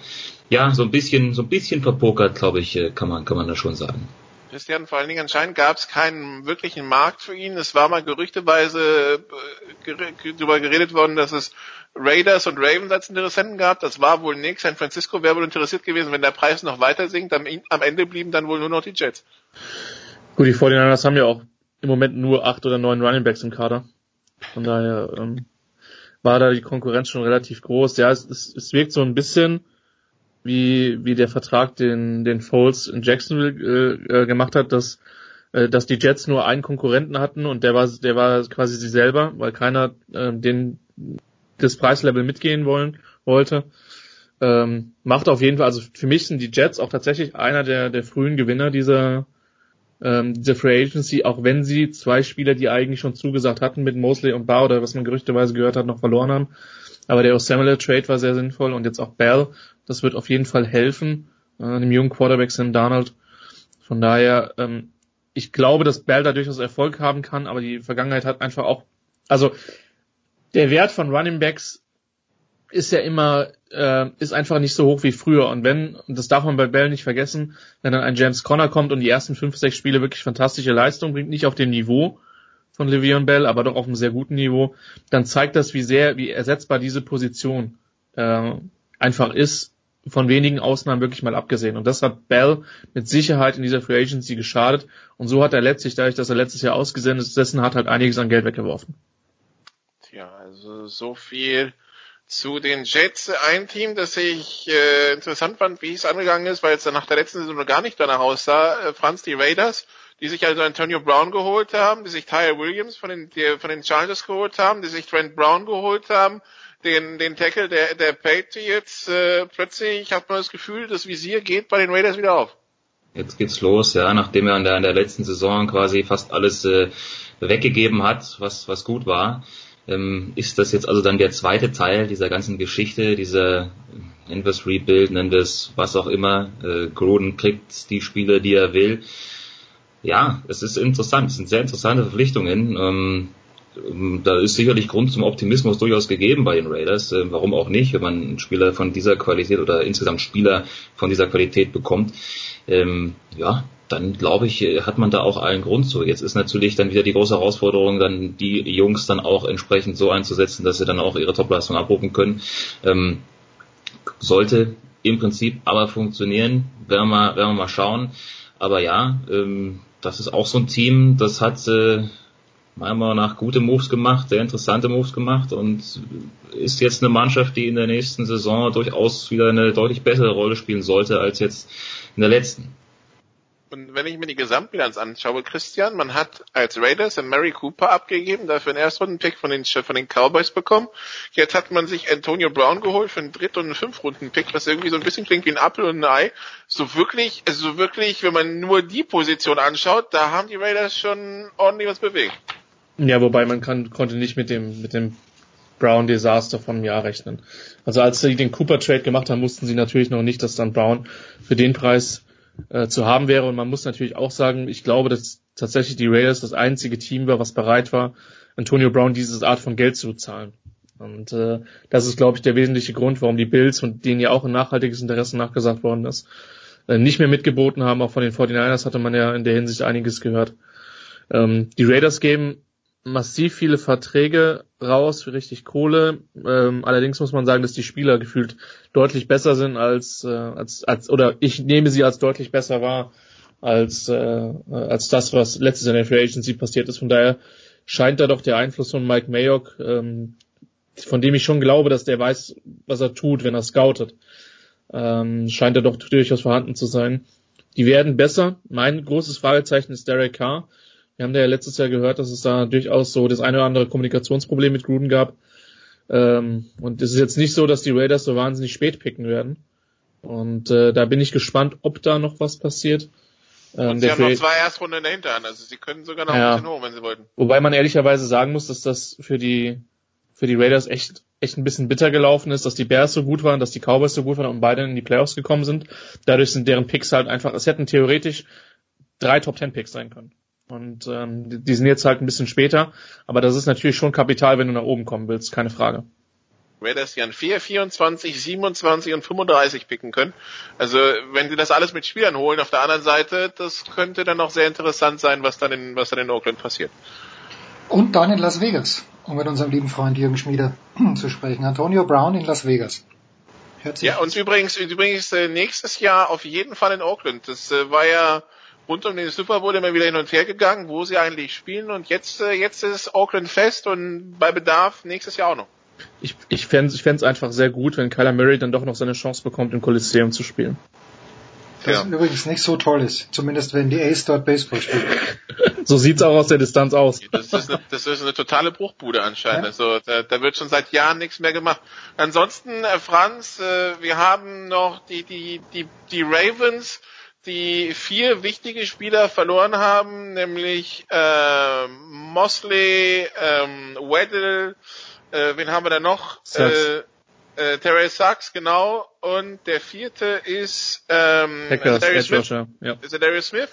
ja, so ein bisschen, so ein bisschen verpokert, glaube ich, äh, kann man kann man da schon sagen. Christian, vor allen Dingen anscheinend gab es keinen wirklichen Markt für ihn. Es war mal gerüchteweise äh, darüber geredet worden, dass es Raiders und Ravens als Interessenten gab. Das war wohl nichts. San Francisco wäre wohl interessiert gewesen, wenn der Preis noch weiter sinkt. Am, Ende blieben dann wohl nur noch die Jets. Gut, die 49ers haben ja auch im Moment nur acht oder neun Running Backs im Kader. Von daher ähm, war da die Konkurrenz schon relativ groß. Ja, es, es, es wirkt so ein bisschen wie, wie der Vertrag den, den Foles in Jacksonville äh, äh, gemacht hat, dass, äh, dass die Jets nur einen Konkurrenten hatten und der war, der war quasi sie selber, weil keiner äh, den, das Preislevel mitgehen wollen, wollte. Ähm, macht auf jeden Fall, also für mich sind die Jets auch tatsächlich einer der, der frühen Gewinner dieser, ähm, dieser Free Agency, auch wenn sie zwei Spieler, die eigentlich schon zugesagt hatten mit Mosley und Bar oder was man gerüchteweise gehört hat, noch verloren haben. Aber der Osamele Trade war sehr sinnvoll und jetzt auch Bell. Das wird auf jeden Fall helfen, äh, dem jungen Quarterback Sam Darnold. Von daher, ähm, ich glaube, dass Bell da durchaus Erfolg haben kann, aber die Vergangenheit hat einfach auch, also der Wert von Running Backs ist ja immer, äh, ist einfach nicht so hoch wie früher. Und wenn, und das darf man bei Bell nicht vergessen, wenn dann ein James Conner kommt und die ersten fünf, sechs Spiele wirklich fantastische Leistung bringt, nicht auf dem Niveau von Le'Veon Bell, aber doch auf einem sehr guten Niveau, dann zeigt das, wie sehr, wie ersetzbar diese Position äh, einfach ist von wenigen Ausnahmen wirklich mal abgesehen. Und das hat Bell mit Sicherheit in dieser Free Agency geschadet. Und so hat er letztlich, dadurch, dass er letztes Jahr ausgesendet ist, dessen hat halt einiges an Geld weggeworfen. Tja, also so viel zu den Jets. Ein Team, das ich äh, interessant fand, wie es angegangen ist, weil es dann nach der letzten Saison noch gar nicht danach aussah. Äh, Franz, die Raiders, die sich also Antonio Brown geholt haben, die sich Tyre Williams von den, die, von den Chargers geholt haben, die sich Trent Brown geholt haben, den, den Tackle der, der Patriots, äh, plötzlich hat man das Gefühl, das Visier geht bei den Raiders wieder auf. Jetzt geht's los, ja, nachdem er in der, in der letzten Saison quasi fast alles äh, weggegeben hat, was, was gut war, ähm, ist das jetzt also dann der zweite Teil dieser ganzen Geschichte, dieser, nennen wir es Rebuild, nennen wir es was auch immer, äh, Gruden kriegt die Spieler, die er will. Ja, es ist interessant, es sind sehr interessante Verpflichtungen. Ähm, da ist sicherlich Grund zum Optimismus durchaus gegeben bei den Raiders. Äh, warum auch nicht, wenn man einen Spieler von dieser Qualität oder insgesamt Spieler von dieser Qualität bekommt. Ähm, ja, dann glaube ich, hat man da auch allen Grund zu. Jetzt ist natürlich dann wieder die große Herausforderung, dann die Jungs dann auch entsprechend so einzusetzen, dass sie dann auch ihre Topleistung abrufen können. Ähm, sollte im Prinzip aber funktionieren, werden wir, werden wir mal schauen. Aber ja, ähm, das ist auch so ein Team, das hat äh, meiner Meinung nach gute Moves gemacht, sehr interessante Moves gemacht und ist jetzt eine Mannschaft, die in der nächsten Saison durchaus wieder eine deutlich bessere Rolle spielen sollte als jetzt in der letzten. Und wenn ich mir die Gesamtbilanz anschaue, Christian, man hat als Raiders einen Mary Cooper abgegeben, dafür einen Erstrunden-Pick von den, von den Cowboys bekommen. Jetzt hat man sich Antonio Brown geholt für einen Dritt- und einen Fünf-Runden-Pick, was irgendwie so ein bisschen klingt wie ein Apfel und ein Ei. So wirklich, also so wirklich, wenn man nur die Position anschaut, da haben die Raiders schon ordentlich was bewegt. Ja, wobei man kann, konnte nicht mit dem, mit dem Brown Desaster vom Jahr rechnen. Also als sie den Cooper Trade gemacht haben, wussten sie natürlich noch nicht, dass dann Brown für den Preis äh, zu haben wäre. Und man muss natürlich auch sagen, ich glaube, dass tatsächlich die Raiders das einzige Team war, was bereit war, Antonio Brown diese Art von Geld zu bezahlen. Und äh, das ist, glaube ich, der wesentliche Grund, warum die Bills, von denen ja auch ein nachhaltiges Interesse nachgesagt worden ist, äh, nicht mehr mitgeboten haben. Auch von den 49ers hatte man ja in der Hinsicht einiges gehört. Ähm, die Raiders geben massiv viele Verträge raus für richtig Kohle. Ähm, allerdings muss man sagen, dass die Spieler gefühlt deutlich besser sind als, äh, als, als oder ich nehme sie als deutlich besser wahr als, äh, als das, was letztes in der Free Agency passiert ist. Von daher scheint da doch der Einfluss von Mike Mayock, ähm, von dem ich schon glaube, dass der weiß, was er tut, wenn er scoutet, ähm, scheint er doch durchaus vorhanden zu sein. Die werden besser. Mein großes Fragezeichen ist Derek Carr wir haben da ja letztes Jahr gehört, dass es da durchaus so das eine oder andere Kommunikationsproblem mit Gruden gab. Ähm, und es ist jetzt nicht so, dass die Raiders so wahnsinnig spät picken werden. Und äh, da bin ich gespannt, ob da noch was passiert. Ähm, und sie haben noch zwei Erstrunden in der Hinterhand, also sie können sogar noch ja. ein bisschen hoch, wenn sie wollten. Wobei man ehrlicherweise sagen muss, dass das für die für die Raiders echt echt ein bisschen bitter gelaufen ist, dass die Bears so gut waren, dass die Cowboys so gut waren und beide in die Playoffs gekommen sind. Dadurch sind deren Picks halt einfach, es hätten theoretisch drei Top Ten Picks sein können. Und ähm, die sind jetzt halt ein bisschen später, aber das ist natürlich schon Kapital, wenn du nach oben kommen willst, keine Frage. Raiders die an 4, 24, 27 und 35 picken können. Also wenn sie das alles mit Spielern holen auf der anderen Seite, das könnte dann auch sehr interessant sein, was dann in, was dann in Oakland passiert. Und dann in Las Vegas, um mit unserem lieben Freund Jürgen Schmieder zu sprechen. Antonio Brown in Las Vegas. ja, und übrigens, übrigens äh, nächstes Jahr auf jeden Fall in Oakland. Das äh, war ja rund um den Super Bowl immer wieder hin und her gegangen, wo sie eigentlich spielen und jetzt, äh, jetzt ist Oakland fest und bei Bedarf nächstes Jahr auch noch. Ich, ich fände es ich einfach sehr gut, wenn Kyler Murray dann doch noch seine Chance bekommt, im Kolosseum zu spielen. Das ja. übrigens nicht so toll ist, zumindest wenn die Ace dort Baseball spielen. so sieht's auch aus der Distanz aus. Das ist eine, das ist eine totale Bruchbude anscheinend. Ja. Also da, da wird schon seit Jahren nichts mehr gemacht. Ansonsten, äh, Franz, äh, wir haben noch die, die, die, die Ravens, die vier wichtige Spieler verloren haben, nämlich äh, Mosley, ähm, Weddle, äh, wen haben wir da noch? Äh, äh, Terry Sachs, genau. Und der vierte ist ähm, Hackers, Darius, Smith, ja. ist Darius Smith.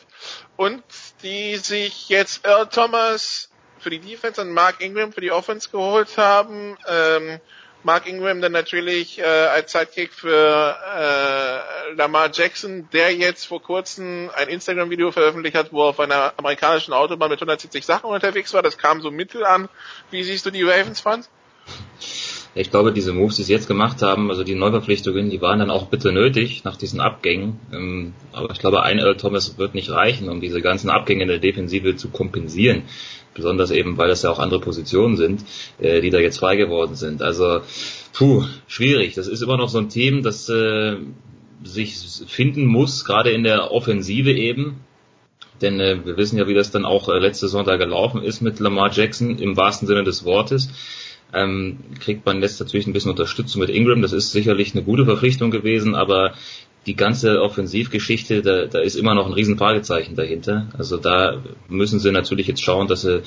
Und die sich jetzt Earl Thomas für die Defense und Mark Ingram für die Offense geholt haben. Ähm, Mark Ingram dann natürlich äh, als Sidekick für äh, Lamar Jackson, der jetzt vor kurzem ein Instagram-Video veröffentlicht hat, wo er auf einer amerikanischen Autobahn mit 170 Sachen unterwegs war. Das kam so mittel an. Wie siehst du die Ravens, Franz? Ich glaube, diese Moves, die sie jetzt gemacht haben, also die Neuverpflichtungen, die waren dann auch bitte nötig nach diesen Abgängen. Ähm, aber ich glaube, ein Earl Thomas wird nicht reichen, um diese ganzen Abgänge in der Defensive zu kompensieren besonders eben, weil das ja auch andere Positionen sind, äh, die da jetzt frei geworden sind. Also, puh, schwierig. Das ist immer noch so ein Team, das äh, sich finden muss, gerade in der Offensive eben. Denn äh, wir wissen ja, wie das dann auch äh, letzte da gelaufen ist mit Lamar Jackson im wahrsten Sinne des Wortes. Ähm, kriegt man jetzt natürlich ein bisschen Unterstützung mit Ingram. Das ist sicherlich eine gute Verpflichtung gewesen, aber die ganze Offensivgeschichte, da, da ist immer noch ein Riesenfragezeichen dahinter. Also da müssen sie natürlich jetzt schauen, dass sie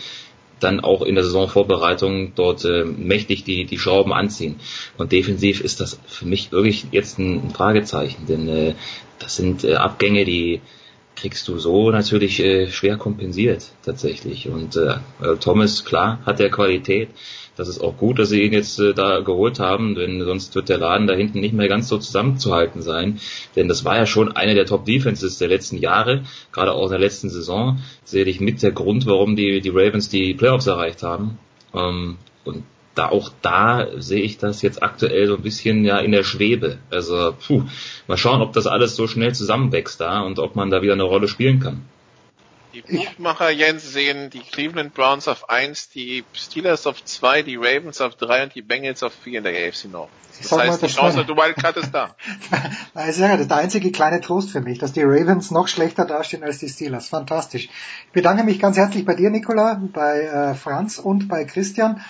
dann auch in der Saisonvorbereitung dort äh, mächtig die, die Schrauben anziehen. Und defensiv ist das für mich wirklich jetzt ein, Fragezeichen, denn äh, das sind äh, Abgänge, die kriegst du so natürlich äh, schwer kompensiert tatsächlich. Und äh, Thomas, klar, hat der Qualität. Das ist auch gut, dass sie ihn jetzt äh, da geholt haben, denn sonst wird der Laden da hinten nicht mehr ganz so zusammenzuhalten sein. Denn das war ja schon eine der Top-Defenses der letzten Jahre, gerade auch der letzten Saison. Sicherlich mit der Grund, warum die, die Ravens die Playoffs erreicht haben. Ähm, und da auch da sehe ich das jetzt aktuell so ein bisschen ja in der Schwebe. Also puh, mal schauen, ob das alles so schnell zusammenwächst da und ob man da wieder eine Rolle spielen kann. Die Buchmacher Jens sehen die Cleveland Browns auf 1, die Steelers auf 2, die Ravens auf 3 und die Bengals auf 4 in der AFC North. Das heißt, mal, die Chance der Wildcard ist da. Das ist ja der einzige kleine Trost für mich, dass die Ravens noch schlechter dastehen als die Steelers. Fantastisch. Ich bedanke mich ganz herzlich bei dir, Nicola, bei äh, Franz und bei Christian.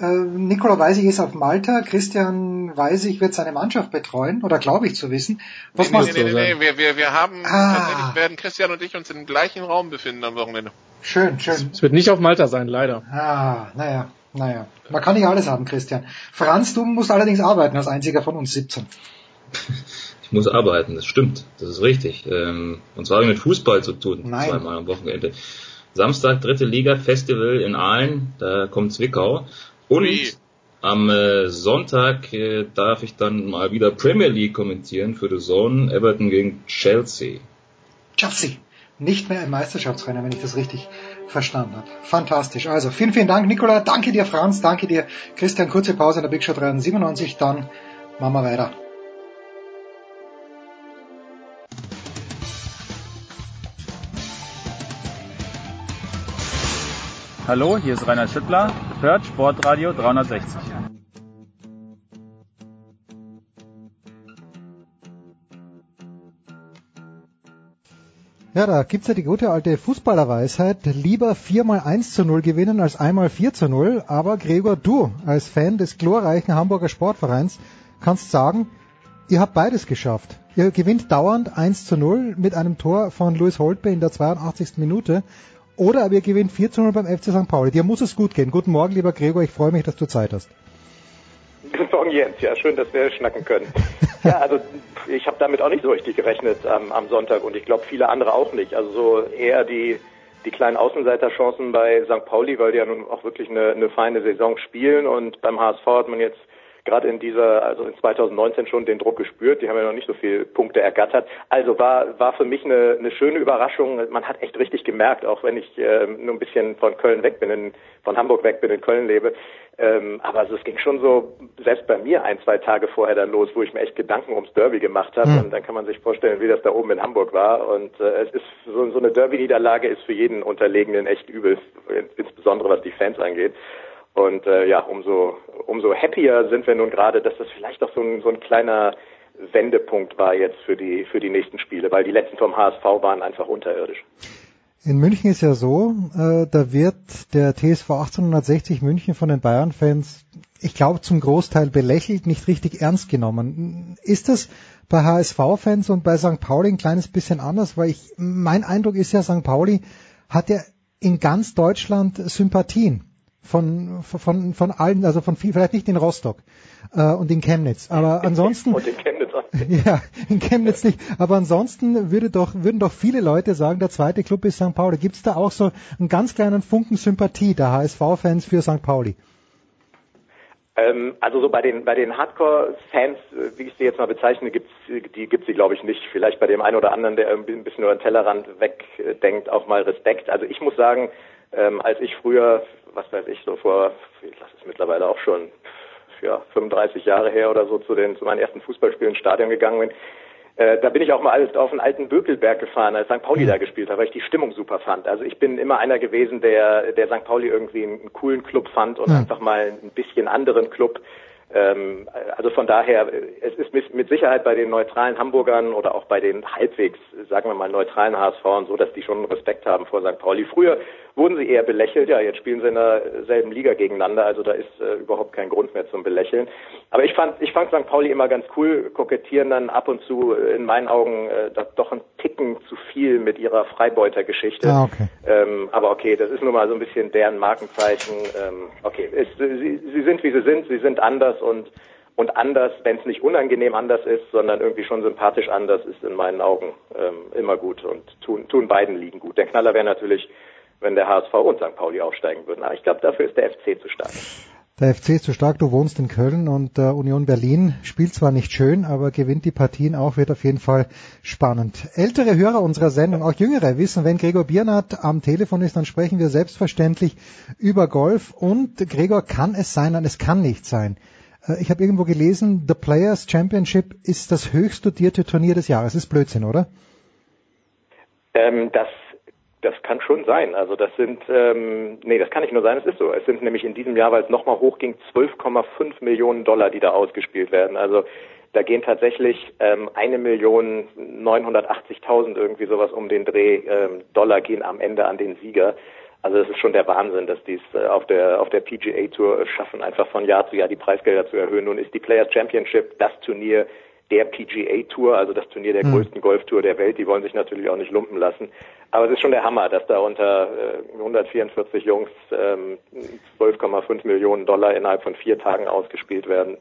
Äh, Nicola Weisig ist auf Malta, Christian Weisig wird seine Mannschaft betreuen, oder glaube ich zu wissen. Was nee, machst nee, du? nee, nee, wir, wir, wir haben, Ah. tatsächlich werden Christian und ich uns im gleichen Raum befinden am Wochenende. Schön, schön. Es wird nicht auf Malta sein, leider. Ah, naja, naja. Man kann nicht alles haben, Christian. Franz, du musst allerdings arbeiten als einziger von uns 17. Ich muss arbeiten, das stimmt, das ist richtig. Ähm, und zwar habe ich mit Fußball zu tun, Nein. zweimal am Wochenende. Samstag, dritte Liga, Festival in Aalen, da kommt Zwickau. Und am äh, Sonntag äh, darf ich dann mal wieder Premier League kommentieren für The Zone, Everton gegen Chelsea. Chelsea. Nicht mehr im Meisterschaftsrennen, wenn ich das richtig verstanden habe. Fantastisch. Also vielen, vielen Dank, Nicola. Danke dir, Franz. Danke dir, Christian. Kurze Pause in der Big Show 397. Dann machen wir weiter. Hallo, hier ist Rainer Schüttler. Hört Sportradio 360. Ja, da gibt's ja die gute alte Fußballerweisheit. Lieber viermal 1 zu 0 gewinnen als einmal 4 zu 0. Aber Gregor, du als Fan des glorreichen Hamburger Sportvereins kannst sagen, ihr habt beides geschafft. Ihr gewinnt dauernd 1 zu 0 mit einem Tor von Louis Holtby in der 82. Minute. Oder aber ihr gewinnt 4 zu 0 beim FC St. Pauli. Dir muss es gut gehen. Guten Morgen, lieber Gregor. Ich freue mich, dass du Zeit hast. Guten Morgen, Jens. Ja, schön, dass wir schnacken können. Ja, also ich habe damit auch nicht so richtig gerechnet ähm, am Sonntag und ich glaube viele andere auch nicht. Also so eher die die kleinen Außenseiterchancen bei St. Pauli, weil die ja nun auch wirklich eine, eine feine Saison spielen und beim HSV hat man jetzt gerade in dieser, also in 2019 schon den Druck gespürt. Die haben ja noch nicht so viele Punkte ergattert. Also war, war für mich eine, eine schöne Überraschung. Man hat echt richtig gemerkt, auch wenn ich äh, nur ein bisschen von Köln weg bin, in, von Hamburg weg bin, in Köln lebe. Ähm, aber also es ging schon so, selbst bei mir ein, zwei Tage vorher dann los, wo ich mir echt Gedanken ums Derby gemacht habe. Hm. Und dann kann man sich vorstellen, wie das da oben in Hamburg war. Und äh, es ist so, so eine Derby-Niederlage ist für jeden Unterlegenen echt übel, insbesondere was die Fans angeht. Und äh, ja, umso, umso happier sind wir nun gerade, dass das vielleicht auch so ein, so ein kleiner Wendepunkt war jetzt für die, für die nächsten Spiele, weil die letzten vom HSV waren einfach unterirdisch. In München ist ja so, äh, da wird der TSV 1860 München von den Bayern-Fans, ich glaube zum Großteil belächelt, nicht richtig ernst genommen. Ist das bei HSV-Fans und bei St. Pauli ein kleines bisschen anders? Weil ich, mein Eindruck ist ja, St. Pauli hat ja in ganz Deutschland Sympathien von, von, von allen, also von viel, vielleicht nicht in Rostock äh, und in Chemnitz, aber ansonsten Und in Chemnitz auch. ja, in Chemnitz nicht. Aber ansonsten würde doch, würden doch viele Leute sagen, der zweite Club ist St. Pauli. Gibt es da auch so einen ganz kleinen Funken Sympathie der HSV-Fans für St. Pauli? Ähm, also so bei den bei den Hardcore-Fans, wie ich sie jetzt mal bezeichne, gibt's die gibt's sie glaube ich nicht. Vielleicht bei dem einen oder anderen, der irgendwie ein bisschen über den Tellerrand wegdenkt, auch mal Respekt. Also ich muss sagen, ähm, als ich früher, was weiß ich, so vor, lasse es mittlerweile auch schon ja, 35 Jahre her oder so zu den zu meinen ersten Fußballspielen ins Stadion gegangen bin, äh, da bin ich auch mal auf den alten Bökelberg gefahren, als St. Pauli da gespielt hat, weil ich die Stimmung super fand. Also ich bin immer einer gewesen, der, der St. Pauli irgendwie einen, coolen Club fand und einfach mal ein bisschen anderen Club. Ähm, also von daher, es ist mit, mit Sicherheit bei den neutralen Hamburgern oder auch bei den halbwegs, sagen wir mal, neutralen HSVern so, dass die schon Respekt haben vor St. Pauli. Früher wurden sie eher belächelt, ja, jetzt spielen sie in derselben Liga gegeneinander, also da ist äh, überhaupt kein Grund mehr zum Belächeln. Aber ich fand, ich fand St. Pauli immer ganz cool, kokettieren dann ab und zu äh, in meinen Augen äh, doch ein Ticken zu viel mit ihrer Freibeuter-Geschichte. Ah, okay. Ähm, aber okay, das ist nun mal so ein bisschen deren Markenzeichen. Ähm, okay, es, sie, sie sind wie sie sind, sie sind anders und Und anders, wenn es nicht unangenehm anders ist, sondern irgendwie schon sympathisch anders, ist in meinen Augen ähm, immer gut und tun, tun beiden Ligen gut. Der Knaller wäre natürlich, wenn der HSV und St. Pauli aufsteigen würden. Aber ich glaube, dafür ist der FC zu stark. Der FC ist zu stark, du wohnst in Köln und äh, Union Berlin spielt zwar nicht schön, aber gewinnt die Partien auch, wird auf jeden Fall spannend. Ältere Hörer unserer Sendung, auch jüngere, wissen, wenn Gregor Biernat am Telefon ist, dann sprechen wir selbstverständlich über Golf und Gregor kann es sein, nein, es kann nicht sein. Äh, ich habe irgendwo gelesen, The Players Championship ist das höchst dotierte Turnier des Jahres. Ist Blödsinn, oder? Ähm, das das kann schon sein. Also das sind, ähm, nee, das kann nicht nur sein, es ist so. Es sind nämlich in diesem Jahr, weil es nochmal hochging, 12,5 Millionen Dollar, die da ausgespielt werden. Also da gehen tatsächlich ähm, eine Million 980.000 irgendwie sowas um den Dreh ähm, Dollar gehen am Ende an den Sieger. Also das ist schon der Wahnsinn, dass die es äh, auf der auf der PGA Tour schaffen, einfach von Jahr zu Jahr die Preisgelder zu erhöhen. Nun ist die Players Championship das Turnier der PGA Tour, also das Turnier der mhm. größten Golftour der Welt. Die wollen sich natürlich auch nicht lumpen lassen. Aber es ist schon der Hammer, dass da unter äh, 144 Jungs ähm, 12,5 Millionen Dollar innerhalb von vier Tagen ausgespielt werden.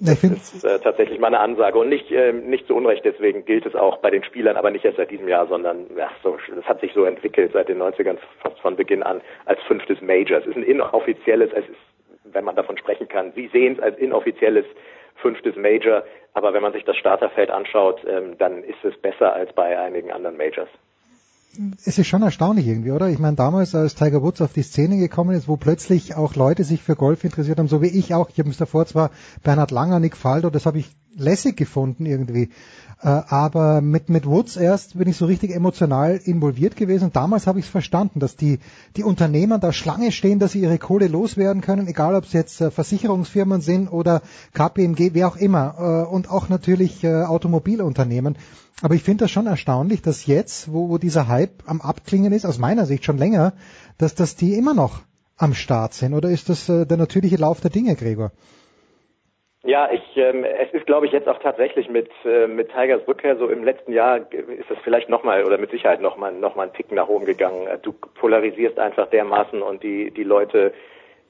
Das ist äh, tatsächlich mal eine Ansage und nicht äh, nicht zu Unrecht. Deswegen gilt es auch bei den Spielern, aber nicht erst seit diesem Jahr, sondern ja, so, das hat sich so entwickelt seit den 90ern fast von Beginn an als fünftes Major. Es ist ein inoffizielles, es ist, wenn man davon sprechen kann, Sie sehen es als inoffizielles fünftes Major. Aber wenn man sich das Starterfeld anschaut, ähm, dann ist es besser als bei einigen anderen Majors es ist schon erstaunlich irgendwie, oder? Ich meine, damals, als Tiger Woods auf die Szene gekommen ist, wo plötzlich auch Leute sich für Golf interessiert haben, so wie ich auch. Ich habe mich davor zwar Bernhard Langer, Nick Faldo, das habe ich lässig gefunden irgendwie. Äh, aber mit, mit Woods erst bin ich so richtig emotional involviert gewesen. Damals habe ich es verstanden, dass die, die Unternehmer da Schlange stehen, dass sie ihre Kohle loswerden können, egal ob es jetzt äh, Versicherungsfirmen sind oder KPMG, wer auch immer. Äh, und auch natürlich Automobilunternehmen. Aber ich finde das schon erstaunlich, dass jetzt, wo, wo dieser Hype am Abklingen ist, aus meiner Sicht schon länger, dass, dass die immer noch am Start sind. Oder ist das der natürliche Lauf der Dinge, Gregor? Ja, ich, ähm, es ist, glaube ich, jetzt auch tatsächlich mit äh, mit Tigers Rückkehr so im letzten Jahr ist es vielleicht nochmal oder mit Sicherheit nochmal noch mal einen Tick nach oben gegangen. Du polarisierst einfach dermaßen und die die Leute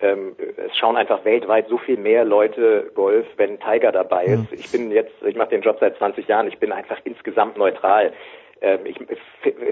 ähm, es schauen einfach weltweit so viel mehr Leute Golf, wenn Tiger dabei ist. Ich bin jetzt, ich mache den Job seit 20 Jahren, ich bin einfach insgesamt neutral. Ähm, ich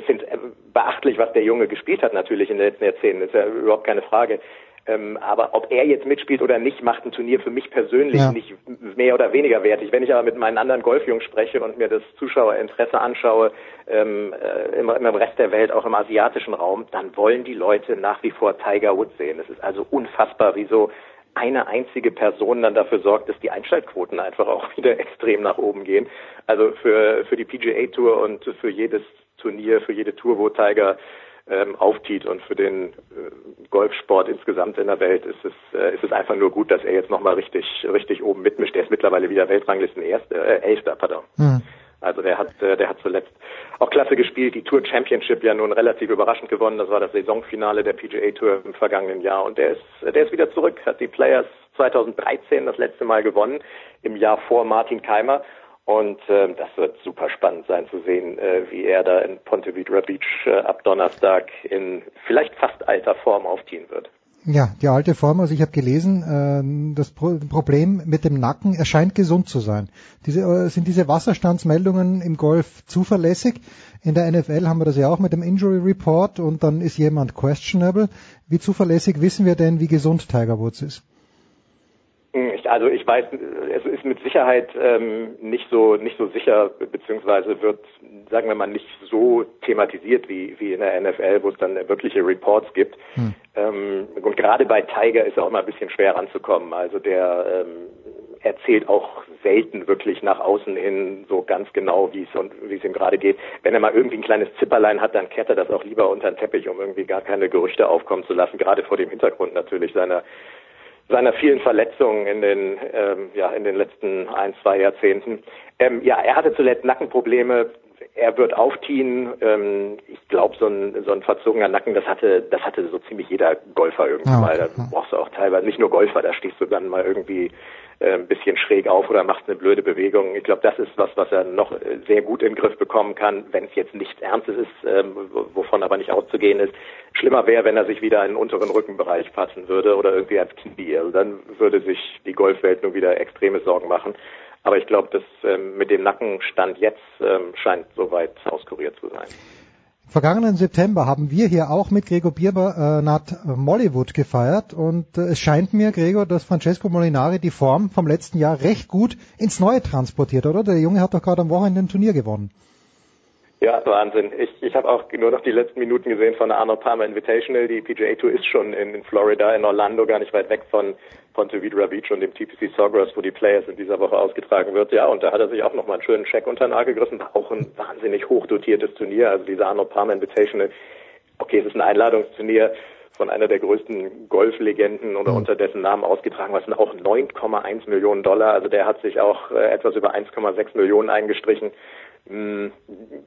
finde beachtlich, was der Junge gespielt hat natürlich in den letzten Jahrzehnten, ist ja überhaupt keine Frage. Ähm, aber ob er jetzt mitspielt oder nicht, macht ein Turnier für mich persönlich ja. nicht mehr oder weniger wertig. Wenn ich aber mit meinen anderen Golfjungs spreche und mir das Zuschauerinteresse anschaue, ähm, äh, im, im Rest der Welt, auch im asiatischen Raum, dann wollen die Leute nach wie vor Tiger Woods sehen. Es ist also unfassbar, wieso eine einzige Person dann dafür sorgt, dass die Einschaltquoten einfach auch wieder extrem nach oben gehen. Also für, für die PGA Tour und für jedes Turnier, für jede Tour, wo Tiger ähm, aufzieht. Und für den äh, Golfsport insgesamt in der Welt ist es, äh, ist es einfach nur gut, dass er jetzt nochmal richtig, richtig oben mitmischt. Er ist mittlerweile wieder Weltranglisten erster, äh, Elfter, pardon. Mhm. Also der hat, äh, der hat zuletzt auch klasse gespielt, die Tour Championship ja nun relativ überraschend gewonnen. Das war das Saisonfinale der PGA Tour im vergangenen Jahr und der ist, der ist wieder zurück, hat die Players 2013 das letzte Mal gewonnen, im Jahr vor Martin Keimer und äh, das wird super spannend sein zu sehen, äh, wie er da in Ponte Vedra Beach äh, ab Donnerstag in vielleicht fast alter Form aufziehen wird. Ja, die alte Form, also ich habe gelesen, äh, das Pro Problem mit dem Nacken, er scheint gesund zu sein. Diese, äh, sind diese Wasserstandsmeldungen im Golf zuverlässig? In der NFL haben wir das ja auch mit dem Injury Report und dann ist jemand questionable. Wie zuverlässig wissen wir denn, wie gesund Tiger Woods ist? Also ich weiß, es ist mit Sicherheit ähm, nicht so nicht so sicher, beziehungsweise wird, sagen wir mal, nicht so thematisiert wie wie in der NFL, wo es dann wirkliche Reports gibt. Hm. Ähm, und gerade bei Tiger ist auch immer ein bisschen schwer ranzukommen. Also der ähm, erzählt auch selten wirklich nach außen hin so ganz genau, wie es und wie es ihm gerade geht. Wenn er mal irgendwie ein kleines Zipperlein hat, dann kehrt er das auch lieber unter den Teppich, um irgendwie gar keine Gerüchte aufkommen zu lassen. Gerade vor dem Hintergrund natürlich seiner seiner vielen Verletzungen in den, ähm, ja, in den letzten ein, zwei Jahrzehnten. Ähm, ja, er hatte zuletzt Nackenprobleme. Er wird aufziehen. Ähm, ich glaube, so ein, so ein verzogener Nacken, das hatte, das hatte so ziemlich jeder Golfer irgendwann mal. Da brauchst du auch teilweise, nicht nur Golfer, da stehst du dann mal irgendwie ein bisschen schräg auf oder machst eine blöde Bewegung. Ich glaube, das ist was, was er noch sehr gut in den Griff bekommen kann, wenn es jetzt nichts Ernstes ist, ähm, wovon aber nicht auszugehen ist. Schlimmer wäre, wenn er sich wieder in den unteren Rückenbereich fassen würde oder irgendwie ans Knie. Also dann würde sich die Golfwelt nur wieder extreme Sorgen machen. Aber ich glaube, dass ähm, mit dem Nackenstand jetzt ähm, scheint soweit auskuriert zu sein. Vergangenen September haben wir hier auch mit Gregor Bierber äh, Mollywood gefeiert und äh, es scheint mir, Gregor, dass Francesco Molinari die Form vom letzten Jahr recht gut ins Neue transportiert, oder? Der Junge hat doch gerade am Wochenende ein Turnier gewonnen. Ja, Wahnsinn. Ich, ich habe auch nur noch die letzten Minuten gesehen von der Arnold Palmer Invitational. Die PGA Tour ist schon in, in Florida, in Orlando, gar nicht weit weg von Ponte Vedra Beach und dem TPC Sawgrass, wo die Players in dieser Woche ausgetragen wird. Ja, und da hat er sich auch nochmal einen schönen Check unter den Nagel gegriffen. Auch ein wahnsinnig hochdotiertes Turnier. Also diese Arnold Palmer Invitational. Okay, es ist ein Einladungsturnier von einer der größten Golflegenden oder unter dessen Namen ausgetragen. Was sind auch 9,1 Millionen Dollar. Also der hat sich auch äh, etwas über 1,6 Millionen eingestrichen. Mm,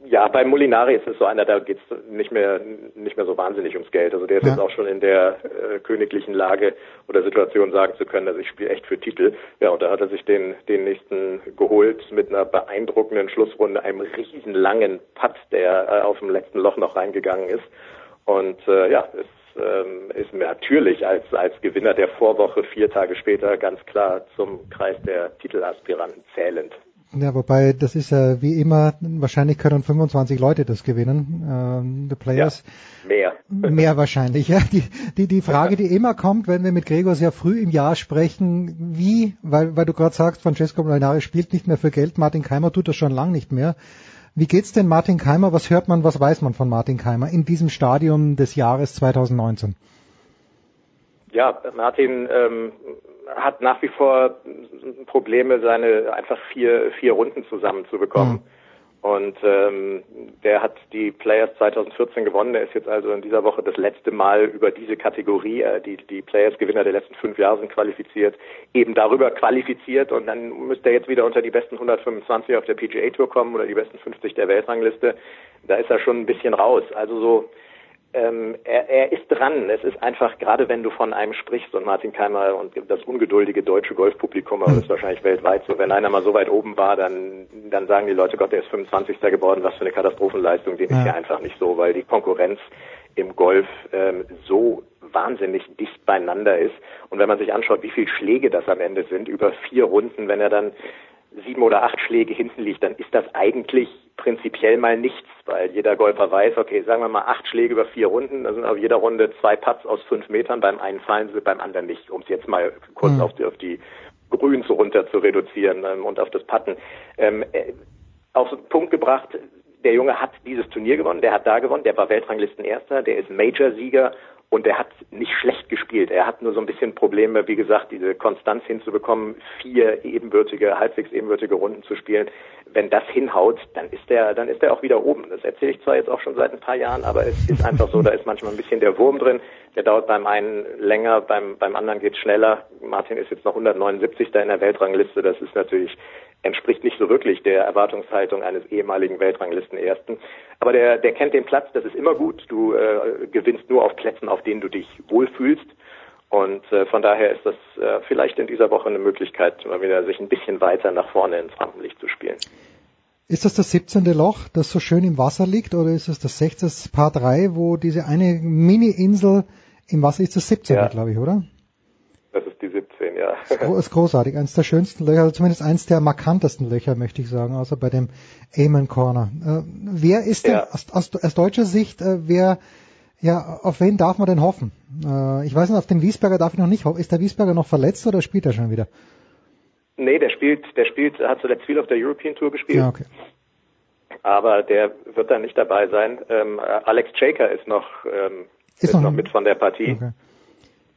ja, bei Molinari ist es so einer, da geht's nicht mehr nicht mehr so wahnsinnig ums Geld. Also der ist ja. jetzt auch schon in der äh, königlichen Lage oder Situation sagen zu können, dass ich spiele echt für Titel. Ja, und da hat er sich den den nächsten geholt mit einer beeindruckenden Schlussrunde, einem riesen langen Putt, der äh, auf dem letzten Loch noch reingegangen ist. Und äh, ja, es ähm, ist natürlich als als Gewinner der Vorwoche vier Tage später ganz klar zum Kreis der Titelaspiranten zählend. Ja, wobei das ist ja wie immer, wahrscheinlich können 25 Leute das gewinnen, ähm, the Players. Ja, mehr. Mehr wahrscheinlich, ja. Die, die, die Frage, die immer kommt, wenn wir mit Gregor sehr früh im Jahr sprechen, wie, weil, weil du gerade sagst, Francesco Molinari spielt nicht mehr für Geld, Martin Keimer tut das schon lang nicht mehr. Wie geht's denn Martin Keimer? Was hört man, was weiß man von Martin Keimer in diesem Stadium des Jahres 2019? Ja, Martin ähm, hat nach wie vor Probleme, seine einfach vier, vier Runden zusammenzubekommen. Mhm. Und ähm, der hat die Players 2014 gewonnen. Er ist jetzt also in dieser Woche das letzte Mal über diese Kategorie, äh, die, die Players-Gewinner der letzten fünf Jahre sind qualifiziert, eben darüber qualifiziert. Und dann müsste er jetzt wieder unter die besten 125 auf der PGA Tour kommen oder die besten 50 der Weltrangliste. Da ist er schon ein bisschen raus. Also so ähm, er, er ist dran. Es ist einfach, gerade wenn du von einem sprichst und Martin Keimer und das ungeduldige deutsche Golfpublikum, aber das ist wahrscheinlich weltweit so, wenn einer mal so weit oben war, dann, dann sagen die Leute, Gott, der ist 25. geworden, was für eine Katastrophenleistung, den ja. ist hier einfach nicht so, weil die Konkurrenz im Golf ähm, so wahnsinnig dicht beieinander ist. Und wenn man sich anschaut, wie viele Schläge das am Ende sind, über vier Runden, wenn er dann sieben oder acht Schläge hinten liegt, dann ist das eigentlich prinzipiell mal nichts, weil jeder Golfer weiß, okay, sagen wir mal acht Schläge über vier Runden, da sind auf jeder Runde zwei Putts aus fünf Metern, beim einen fallen sie, beim anderen nicht, um es jetzt mal kurz mhm. auf die, auf die Grüns runter zu reduzieren ähm, und auf das Putten. Ähm, äh, auf den Punkt gebracht, der Junge hat dieses Turnier gewonnen, der hat da gewonnen, der war Weltranglistenerster, der ist Major-Sieger und er hat nicht schlecht gespielt. Er hat nur so ein bisschen Probleme, wie gesagt, diese Konstanz hinzubekommen, vier ebenbürtige, halbwegs ebenbürtige Runden zu spielen. Wenn das hinhaut, dann ist er, dann ist er auch wieder oben. Das erzähle ich zwar jetzt auch schon seit ein paar Jahren, aber es ist einfach so, da ist manchmal ein bisschen der Wurm drin. Der dauert beim einen länger, beim, beim anderen geht schneller. Martin ist jetzt noch 179. da in der Weltrangliste. Das ist natürlich entspricht nicht so wirklich der Erwartungshaltung eines ehemaligen Weltranglistenersten. Aber der, der kennt den Platz, das ist immer gut. Du äh, gewinnst nur auf Plätzen, auf denen du dich wohlfühlst. Und äh, von daher ist das äh, vielleicht in dieser Woche eine Möglichkeit, mal wieder sich ein bisschen weiter nach vorne ins Rampenlicht zu spielen. Ist das das 17. Loch, das so schön im Wasser liegt, oder ist es das 16. Paar 3, wo diese eine Mini-Insel im Wasser ist? Das 17. Ja. glaube ich, oder? Das ist die 17, ja. Das ist großartig. Eines der schönsten Löcher, also zumindest eins der markantesten Löcher, möchte ich sagen, außer bei dem Amen Corner. Äh, wer ist denn ja. aus, aus, aus, deutscher Sicht, äh, wer, ja, auf wen darf man denn hoffen? Äh, ich weiß nicht, auf den Wiesberger darf ich noch nicht hoffen. Ist der Wiesberger noch verletzt oder spielt er schon wieder? Nee, der spielt, der spielt, hat zuletzt viel auf der European Tour gespielt. Ja, okay. Aber der wird da nicht dabei sein. Ähm, Alex Chaker ist noch, ähm, ist, ist noch, noch mit von der Partie. Okay.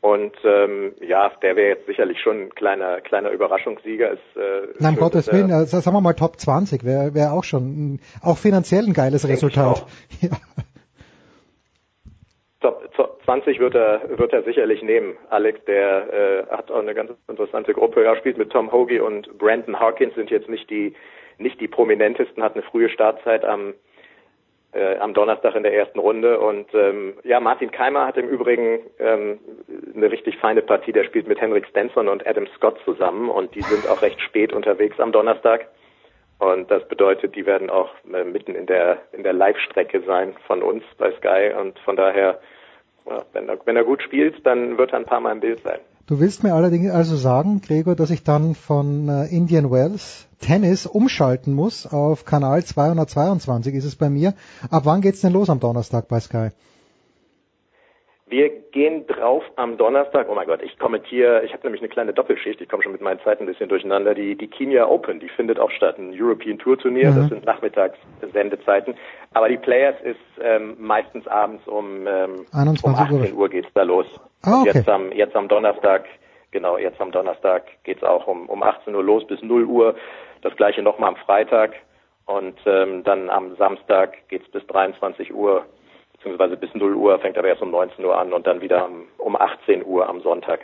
Und ähm, ja, der wäre jetzt sicherlich schon ein kleiner, kleiner Überraschungssieger. Ist, äh, Nein, um Gottes Willen, also, sagen wir mal Top 20 wäre wär auch schon, auch finanziell ein geiles Resultat. Ja. Top, Top 20 wird er, wird er sicherlich nehmen. Alex, der äh, hat auch eine ganz interessante Gruppe. Er spielt mit Tom Hoagie und Brandon Harkins, sind jetzt nicht die, nicht die prominentesten, hat eine frühe Startzeit am äh, am Donnerstag in der ersten Runde. Und ähm, ja, Martin Keimer hat im Übrigen ähm, eine richtig feine Partie. Der spielt mit Henrik Stenson und Adam Scott zusammen und die sind auch recht spät unterwegs am Donnerstag. Und das bedeutet, die werden auch äh, mitten in der in der Live-Strecke sein von uns bei Sky und von daher ja, wenn, er, wenn er gut spielt, dann wird er ein paar Mal im Bild sein. Du willst mir allerdings also sagen, Gregor, dass ich dann von äh, Indian Wells Tennis umschalten muss auf Kanal 222 ist es bei mir. Ab wann geht's denn los am Donnerstag bei Sky? Wir gehen drauf am Donnerstag. Oh mein Gott, ich kommentiere, ich habe nämlich eine kleine Doppelschicht, ich komme schon mit meinen Zeiten ein bisschen durcheinander. Die, die Kenya Open, die findet auch statt, ein European Tour Turnier, mhm. das sind nachmittags Sendezeiten. Aber die Players ist ähm, meistens abends um, ähm, um 18 Uhr geht's da los. Ah, okay. Jetzt am, jetzt am Donnerstag, genau, jetzt am Donnerstag geht's auch um, um 18 Uhr los bis 0 Uhr. Das gleiche nochmal am Freitag. Und ähm, dann am Samstag geht's bis 23 Uhr beziehungsweise bis 0 Uhr, fängt aber erst um 19 Uhr an und dann wieder um 18 Uhr am Sonntag.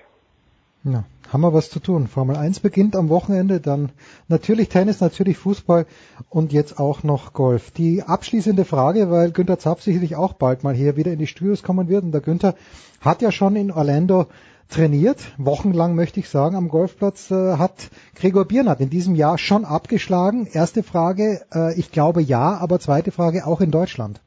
Ja, haben wir was zu tun. Formel 1 beginnt am Wochenende, dann natürlich Tennis, natürlich Fußball und jetzt auch noch Golf. Die abschließende Frage, weil Günther Zapf sicherlich auch bald mal hier wieder in die Studios kommen wird und der Günther hat ja schon in Orlando trainiert, wochenlang möchte ich sagen, am Golfplatz äh, hat Gregor Biernat in diesem Jahr schon abgeschlagen. Erste Frage, äh, ich glaube ja, aber zweite Frage auch in Deutschland.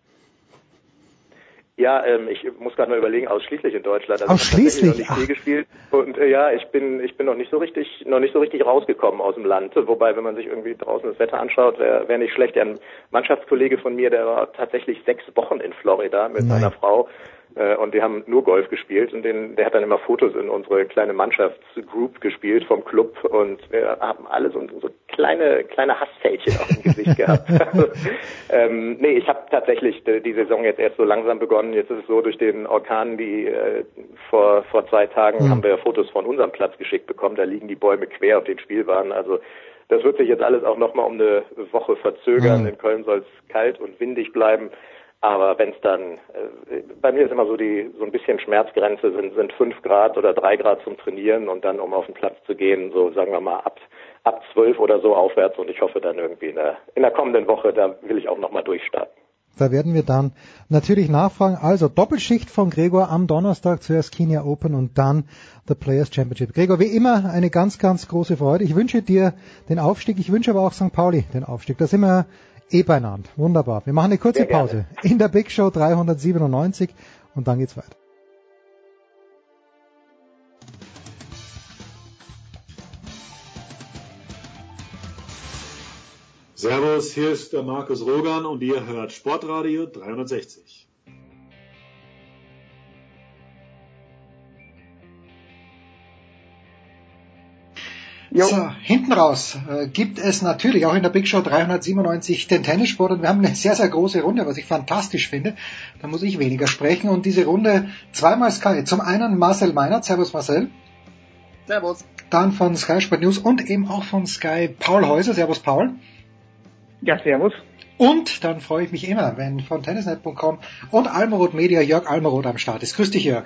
Ja, ähm, ich muss gerade mal überlegen, ausschließlich in Deutschland. Also ausschließlich? Ich habe noch nicht viel gespielt und äh, ja, ich bin ich bin noch nicht so richtig noch nicht so richtig rausgekommen aus dem Land. Wobei, wenn man sich irgendwie draußen das Wetter anschaut, wäre wär nicht schlecht. Ein Mannschaftskollege von mir, der war tatsächlich sechs Wochen in Florida mit Nein. seiner Frau und die haben nur Golf gespielt und den, der hat dann immer Fotos in unsere kleine Mannschaftsgroup gespielt vom Club und wir haben alle so, so kleine kleine Hassfältchen auf dem Gesicht gehabt. ähm, nee, ich habe tatsächlich die, die, Saison jetzt erst so langsam begonnen. Jetzt ist es so, durch den Orkan, die äh, vor vor zwei Tagen mhm. haben wir Fotos von unserem Platz geschickt bekommen. Da liegen die Bäume quer auf den Spielbahnen. Also das wird sich jetzt alles auch nochmal um eine Woche verzögern. Mhm. In Köln soll es kalt und windig bleiben. Aber wenn es dann, äh, bei mir ist immer so die so ein bisschen Schmerzgrenze sind sind fünf Grad oder drei Grad zum Trainieren und dann um auf den Platz zu gehen, so sagen wir mal ab ab zwölf oder so aufwärts und ich hoffe dann irgendwie in der in der kommenden Woche, da will ich auch nochmal durchstarten. Da werden wir dann natürlich nachfragen. Also Doppelschicht von Gregor am Donnerstag zuerst Kenia Open und dann the Players Championship. Gregor, wie immer eine ganz, ganz große Freude. Ich wünsche dir den Aufstieg. Ich wünsche aber auch St. Pauli den Aufstieg. Da sind wir eh beieinander. Wunderbar. Wir machen eine kurze Pause in der Big Show 397 und dann geht's weiter. Servus, hier ist der Markus Rogan und ihr hört Sportradio 360. Jo. So, hinten raus äh, gibt es natürlich auch in der Big Show 397 den Tennissport und wir haben eine sehr, sehr große Runde, was ich fantastisch finde. Da muss ich weniger sprechen und diese Runde zweimal Sky. Zum einen Marcel Meinert, Servus Marcel. Servus. Dann von Sky Sport News und eben auch von Sky Paul Häuser. Servus Paul. Ja, servus. Und dann freue ich mich immer, wenn von tennisnet.com und Almeroth Media Jörg Almeroth am Start ist. Grüß dich Jörg.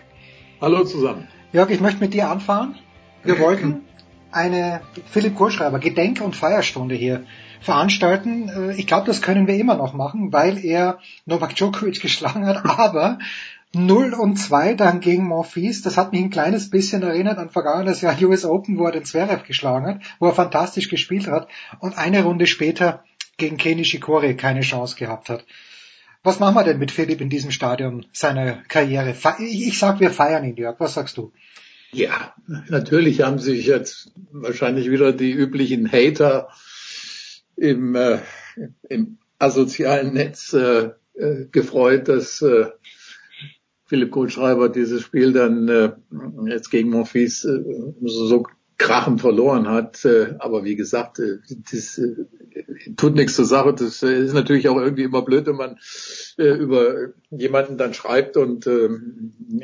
Hallo zusammen. Jörg, ich möchte mit dir anfahren. Wir wollten eine Philipp Kohlschreiber Gedenk- und Feierstunde hier veranstalten. Äh, ich glaube, das können wir immer noch machen, weil er Novak Djokovic geschlagen hat, aber 0 und 2 dann gegen Monfils, das hat mich ein kleines bisschen erinnert an vergangenes Jahr US Open, wo er den Zverev geschlagen hat, wo er fantastisch gespielt hat und eine Runde später gegen Kenny Shikori keine Chance gehabt hat. Was machen wir denn mit Philipp in diesem Stadion seiner Karriere? Ich sag, wir feiern ihn, Jörg. Was sagst du? Ja, natürlich haben sich jetzt wahrscheinlich wieder die üblichen Hater im, äh, im asozialen Netz äh, äh, gefreut, dass äh, Philipp Kohlschreiber dieses Spiel dann äh, jetzt gegen Monfils äh, so krachend verloren hat. Äh, aber wie gesagt, äh, das äh, tut nichts zur Sache. Das äh, ist natürlich auch irgendwie immer blöd, wenn man äh, über jemanden dann schreibt und äh,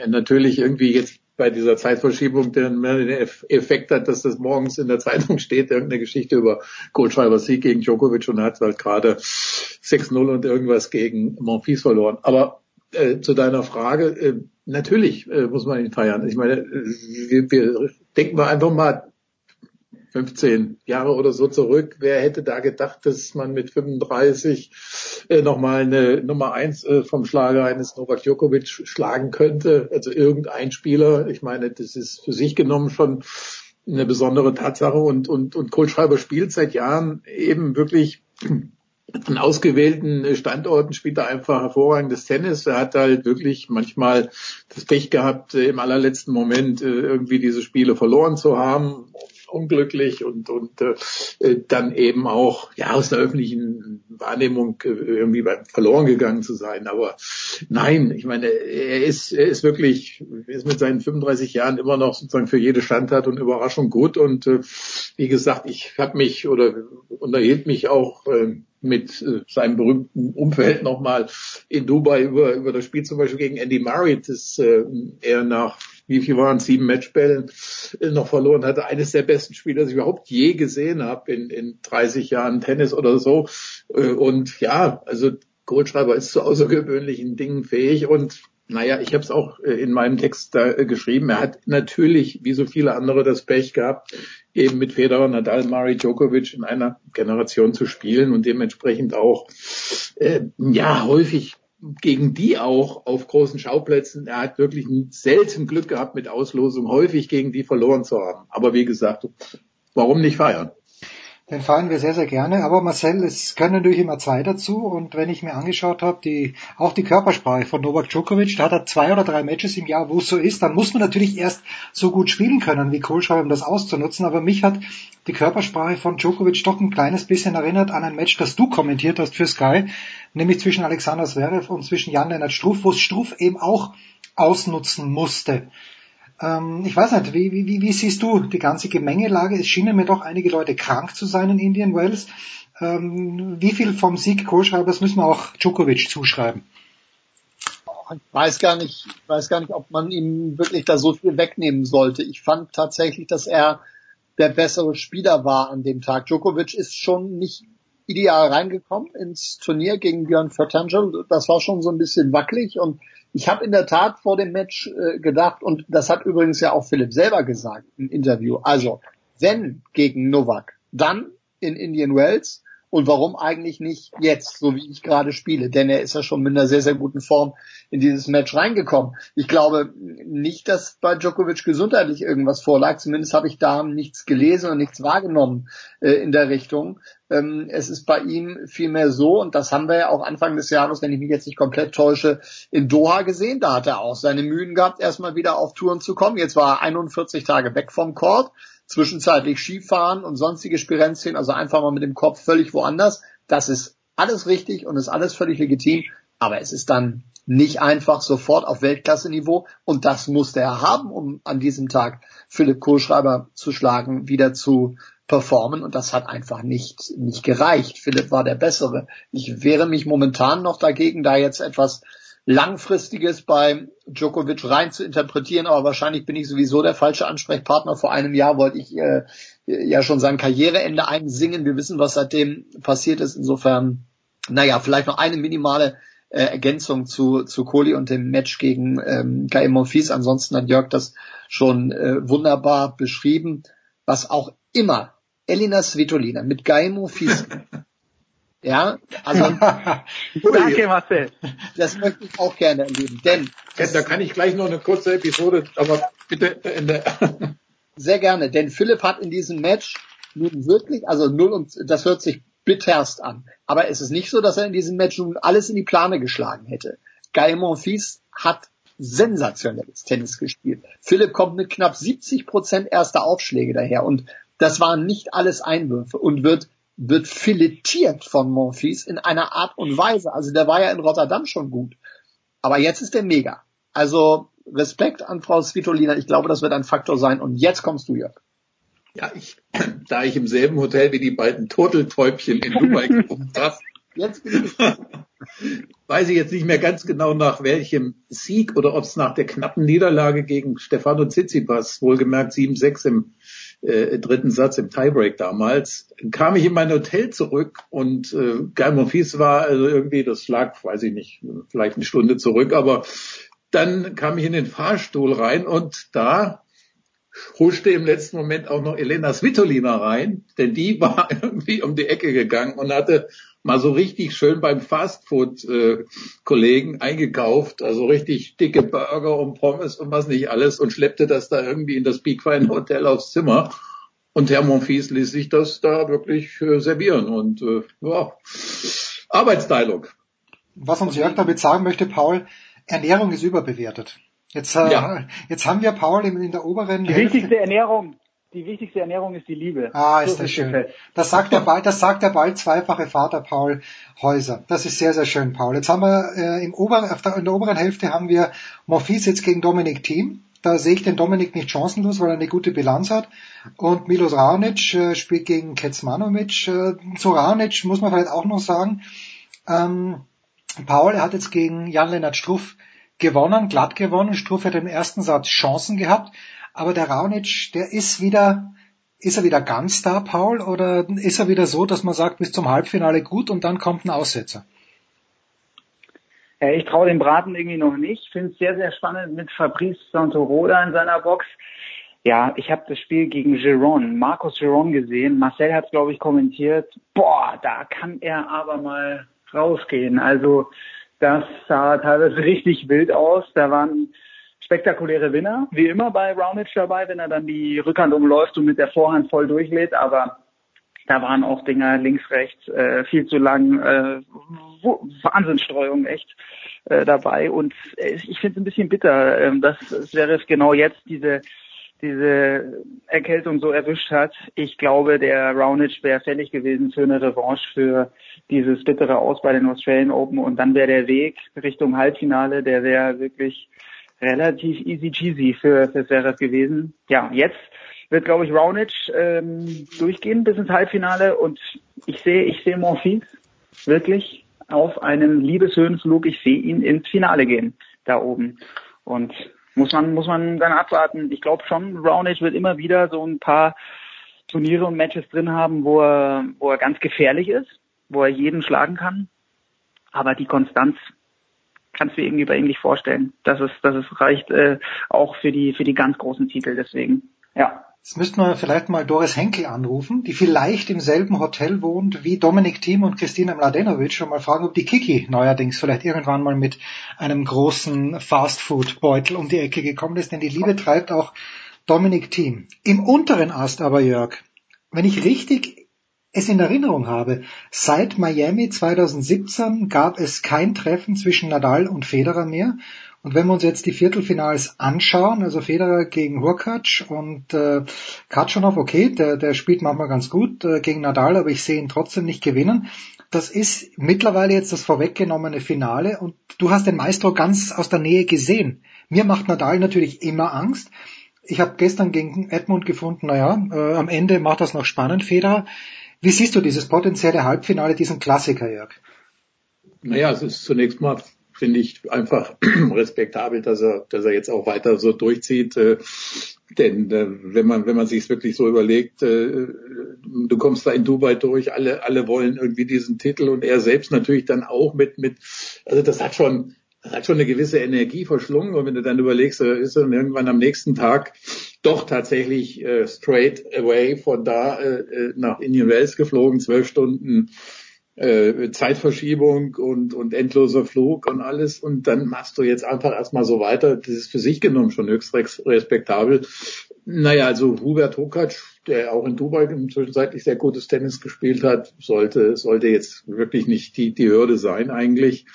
natürlich irgendwie jetzt bei dieser Zeitverschiebung den, den Effekt hat, dass das morgens in der Zeitung steht, irgendeine Geschichte über Goldschreiber Sieg gegen Djokovic und hat halt gerade 6-0 und irgendwas gegen Monfils verloren. Aber äh, zu deiner Frage, äh, natürlich äh, muss man ihn feiern. Ich meine, wir, wir denken wir einfach mal 15 Jahre oder so zurück. Wer hätte da gedacht, dass man mit 35 äh, nochmal eine Nummer eins äh, vom Schlager eines Novak Djokovic schlagen könnte? Also irgendein Spieler. Ich meine, das ist für sich genommen schon eine besondere Tatsache und, und, und Kohlschreiber spielt seit Jahren eben wirklich an ausgewählten Standorten spielt er einfach hervorragendes Tennis. Er hat halt wirklich manchmal das Pech gehabt, im allerletzten Moment äh, irgendwie diese Spiele verloren zu haben unglücklich und und äh, dann eben auch ja aus der öffentlichen Wahrnehmung äh, irgendwie verloren gegangen zu sein. Aber nein, ich meine, er ist er ist wirklich ist mit seinen 35 Jahren immer noch sozusagen für jede Standart und Überraschung gut und äh, wie gesagt, ich habe mich oder unterhielt mich auch äh, mit äh, seinem berühmten Umfeld nochmal in Dubai über, über das Spiel zum Beispiel gegen Andy Murray, das äh, er nach wie viel waren sieben Matchbällen äh, noch verloren hatte. Eines der besten Spiele, das ich überhaupt je gesehen habe in, in 30 Jahren Tennis oder so. Äh, und ja, also Goldschreiber ist zu außergewöhnlichen Dingen fähig und naja, ich habe es auch äh, in meinem Text da geschrieben. Er hat natürlich, wie so viele andere, das Pech gehabt, eben mit Federer, Nadal, Murray, Djokovic in einer Generation zu spielen und dementsprechend auch äh, ja häufig gegen die auch auf großen Schauplätzen. Er hat wirklich selten Glück gehabt mit Auslosung, häufig gegen die verloren zu haben. Aber wie gesagt, warum nicht feiern? Den feiern wir sehr, sehr gerne. Aber Marcel, es können natürlich immer zwei dazu. Und wenn ich mir angeschaut habe, die, auch die Körpersprache von Novak Djokovic, da hat er zwei oder drei Matches im Jahr, wo es so ist, dann muss man natürlich erst so gut spielen können, wie Kohlschreiber, um das auszunutzen. Aber mich hat die Körpersprache von Djokovic doch ein kleines bisschen erinnert an ein Match, das du kommentiert hast für Sky, nämlich zwischen Alexander Zverev und zwischen Jan-Lennart Struff, wo Struff eben auch ausnutzen musste. Ähm, ich weiß nicht, wie, wie, wie siehst du die ganze Gemengelage? Es schienen mir doch einige Leute krank zu sein in Indian Wells. Ähm, wie viel vom Sieg Kohlschreibers müssen wir auch Djokovic zuschreiben? Ich weiß gar nicht, ich weiß gar nicht, ob man ihm wirklich da so viel wegnehmen sollte. Ich fand tatsächlich, dass er der bessere Spieler war an dem Tag. Djokovic ist schon nicht ideal reingekommen ins Turnier gegen Björn Vertangel. Das war schon so ein bisschen wackelig und ich habe in der Tat vor dem Match äh, gedacht, und das hat übrigens ja auch Philipp selber gesagt im Interview, also wenn gegen Novak, dann in Indian Wells und warum eigentlich nicht jetzt, so wie ich gerade spiele, denn er ist ja schon mit einer sehr, sehr guten Form in dieses Match reingekommen. Ich glaube nicht, dass bei Djokovic gesundheitlich irgendwas vorlag, zumindest habe ich da nichts gelesen und nichts wahrgenommen äh, in der Richtung. Ähm, es ist bei ihm vielmehr so, und das haben wir ja auch Anfang des Jahres, wenn ich mich jetzt nicht komplett täusche, in Doha gesehen. Da hat er auch seine Mühen gehabt, erstmal wieder auf Touren zu kommen. Jetzt war er 41 Tage weg vom Court, zwischenzeitlich Skifahren und sonstige Spirenzien, also einfach mal mit dem Kopf völlig woanders. Das ist alles richtig und ist alles völlig legitim, aber es ist dann nicht einfach sofort auf Weltklasse-Niveau und das musste er haben, um an diesem Tag Philipp Kohlschreiber zu schlagen, wieder zu performen und das hat einfach nicht, nicht gereicht. Philipp war der Bessere. Ich wehre mich momentan noch dagegen, da jetzt etwas Langfristiges bei Djokovic rein zu interpretieren, aber wahrscheinlich bin ich sowieso der falsche Ansprechpartner. Vor einem Jahr wollte ich äh, ja schon sein Karriereende einsingen. Wir wissen, was seitdem passiert ist. Insofern, naja, vielleicht noch eine minimale äh, Ergänzung zu, zu Kohli und dem Match gegen ähm, Kai Monfils. Ansonsten hat Jörg das schon äh, wunderbar beschrieben. Was auch immer Elina Svitolina mit Gaimo Fies. Ja, also Danke, Marcel. Das möchte ich auch gerne erleben, denn da kann ich gleich noch eine kurze Episode, aber bitte Ende. Sehr gerne, denn Philipp hat in diesem Match nun wirklich, also null und das hört sich bitterst an, aber es ist nicht so, dass er in diesem Match nun alles in die Plane geschlagen hätte. Guy Monfils hat sensationelles Tennis gespielt. Philipp kommt mit knapp 70 Prozent erster Aufschläge daher und das waren nicht alles Einwürfe und wird wird filetiert von Monfils in einer Art und Weise. Also der war ja in Rotterdam schon gut. Aber jetzt ist der mega. Also Respekt an Frau Svitolina. Ich glaube, das wird ein Faktor sein. Und jetzt kommst du, Jörg. Ja, ich, da ich im selben Hotel wie die beiden Turteltäubchen in Dubai gewohnt habe, jetzt weiß ich jetzt nicht mehr ganz genau nach welchem Sieg oder ob es nach der knappen Niederlage gegen Stefano Tsitsipas, wohlgemerkt 7-6 im äh, dritten Satz im Tiebreak damals, kam ich in mein Hotel zurück und äh, Guy Monfils war also irgendwie, das lag, weiß ich nicht, vielleicht eine Stunde zurück, aber dann kam ich in den Fahrstuhl rein und da huschte im letzten Moment auch noch Elena Svitolina rein, denn die war irgendwie um die Ecke gegangen und hatte mal so richtig schön beim Fastfood-Kollegen äh, eingekauft, also richtig dicke Burger und Pommes und was nicht alles und schleppte das da irgendwie in das Peakfine Hotel aufs Zimmer. Und Herr Monfils ließ sich das da wirklich äh, servieren und äh, ja, Arbeitsteilung. Was uns Jörg damit sagen möchte, Paul, Ernährung ist überbewertet. Jetzt, äh, ja. jetzt haben wir Paul in, in der oberen Die Hälfte. wichtigste Ernährung, die wichtigste Ernährung ist die Liebe. Ah, ist so das schön. Das sagt der bald, das sagt der bald zweifache Vater Paul Häuser. Das ist sehr, sehr schön, Paul. Jetzt haben wir äh, im oberen, auf der, in der oberen Hälfte haben wir Morphis jetzt gegen Dominik Thiem. Da sehe ich den Dominik nicht chancenlos, weil er eine gute Bilanz hat. Und Milos Raonic äh, spielt gegen Kecmanovic. Äh, zu Raonic muss man vielleicht auch noch sagen, ähm, Paul er hat jetzt gegen Jan-Lennart Struff gewonnen, glatt gewonnen. Struff hat im ersten Satz Chancen gehabt. Aber der Raonic, der ist wieder, ist er wieder ganz da, Paul? Oder ist er wieder so, dass man sagt, bis zum Halbfinale gut und dann kommt ein Aussetzer? Ich traue dem Braten irgendwie noch nicht. Finde es sehr, sehr spannend mit Fabrice Santoroda in seiner Box. Ja, ich habe das Spiel gegen Giron, Markus Giron gesehen. Marcel hat es, glaube ich, kommentiert. Boah, da kann er aber mal rausgehen. Also das sah teilweise richtig wild aus. Da waren spektakuläre Winner, wie immer bei Raonic dabei, wenn er dann die Rückhand umläuft und mit der Vorhand voll durchlädt. Aber da waren auch Dinger links, rechts äh, viel zu lang, äh, Wahnsinnsstreuung echt äh, dabei. Und äh, ich finde es ein bisschen bitter, äh, dass Zverev genau jetzt diese diese Erkältung so erwischt hat. Ich glaube, der Raonic wäre fällig gewesen für eine Revanche für dieses bittere Aus bei den Australian Open und dann wäre der Weg Richtung Halbfinale, der wäre wirklich relativ easy cheesy für, für Zverev gewesen. Ja, jetzt wird, glaube ich, Raonic ähm, durchgehen bis ins Halbfinale und ich sehe, ich sehe Monfils wirklich auf einem Liebeshöhenflug. Ich sehe ihn ins Finale gehen da oben und muss man muss man dann abwarten. Ich glaube schon, Raonic wird immer wieder so ein paar Turniere und Matches drin haben, wo er wo er ganz gefährlich ist, wo er jeden schlagen kann. Aber die Konstanz kannst du irgendwie bei ihm nicht vorstellen. dass es, dass es reicht äh, auch für die für die ganz großen Titel. Deswegen, ja. Jetzt müssten wir vielleicht mal Doris Henkel anrufen, die vielleicht im selben Hotel wohnt wie Dominik Thiem und Christina Mladenovic und mal fragen, ob die Kiki neuerdings vielleicht irgendwann mal mit einem großen Fastfood-Beutel um die Ecke gekommen ist, denn die Liebe treibt auch Dominik Thiem. Im unteren Ast aber, Jörg, wenn ich richtig es in Erinnerung habe, seit Miami 2017 gab es kein Treffen zwischen Nadal und Federer mehr und wenn wir uns jetzt die Viertelfinals anschauen, also Federer gegen Hurkacz und äh, Katschanov, okay, der, der spielt manchmal ganz gut äh, gegen Nadal, aber ich sehe ihn trotzdem nicht gewinnen. Das ist mittlerweile jetzt das vorweggenommene Finale und du hast den Maestro ganz aus der Nähe gesehen. Mir macht Nadal natürlich immer Angst. Ich habe gestern gegen Edmund gefunden, naja, äh, am Ende macht das noch spannend, Federer. Wie siehst du dieses potenzielle Halbfinale, diesen Klassiker, Jörg? Naja, es ist zunächst mal finde ich einfach respektabel, dass er, dass er jetzt auch weiter so durchzieht. Äh, denn äh, wenn man, wenn man sich wirklich so überlegt, äh, du kommst da in Dubai durch, alle, alle wollen irgendwie diesen Titel und er selbst natürlich dann auch mit, mit, also das hat schon, das hat schon eine gewisse Energie verschlungen. Und wenn du dann überlegst, ist er dann irgendwann am nächsten Tag doch tatsächlich äh, straight away von da äh, äh nach Indian Wells geflogen, zwölf Stunden äh, Zeitverschiebung und, und endloser Flug und alles. Und dann machst du jetzt einfach erstmal so weiter. Das ist für sich genommen schon höchst respektabel. Naja, also Hubert Hokac, der auch in Dubai zwischenzeitlich sehr gutes Tennis gespielt hat, sollte, sollte jetzt wirklich nicht die, die Hürde sein eigentlich.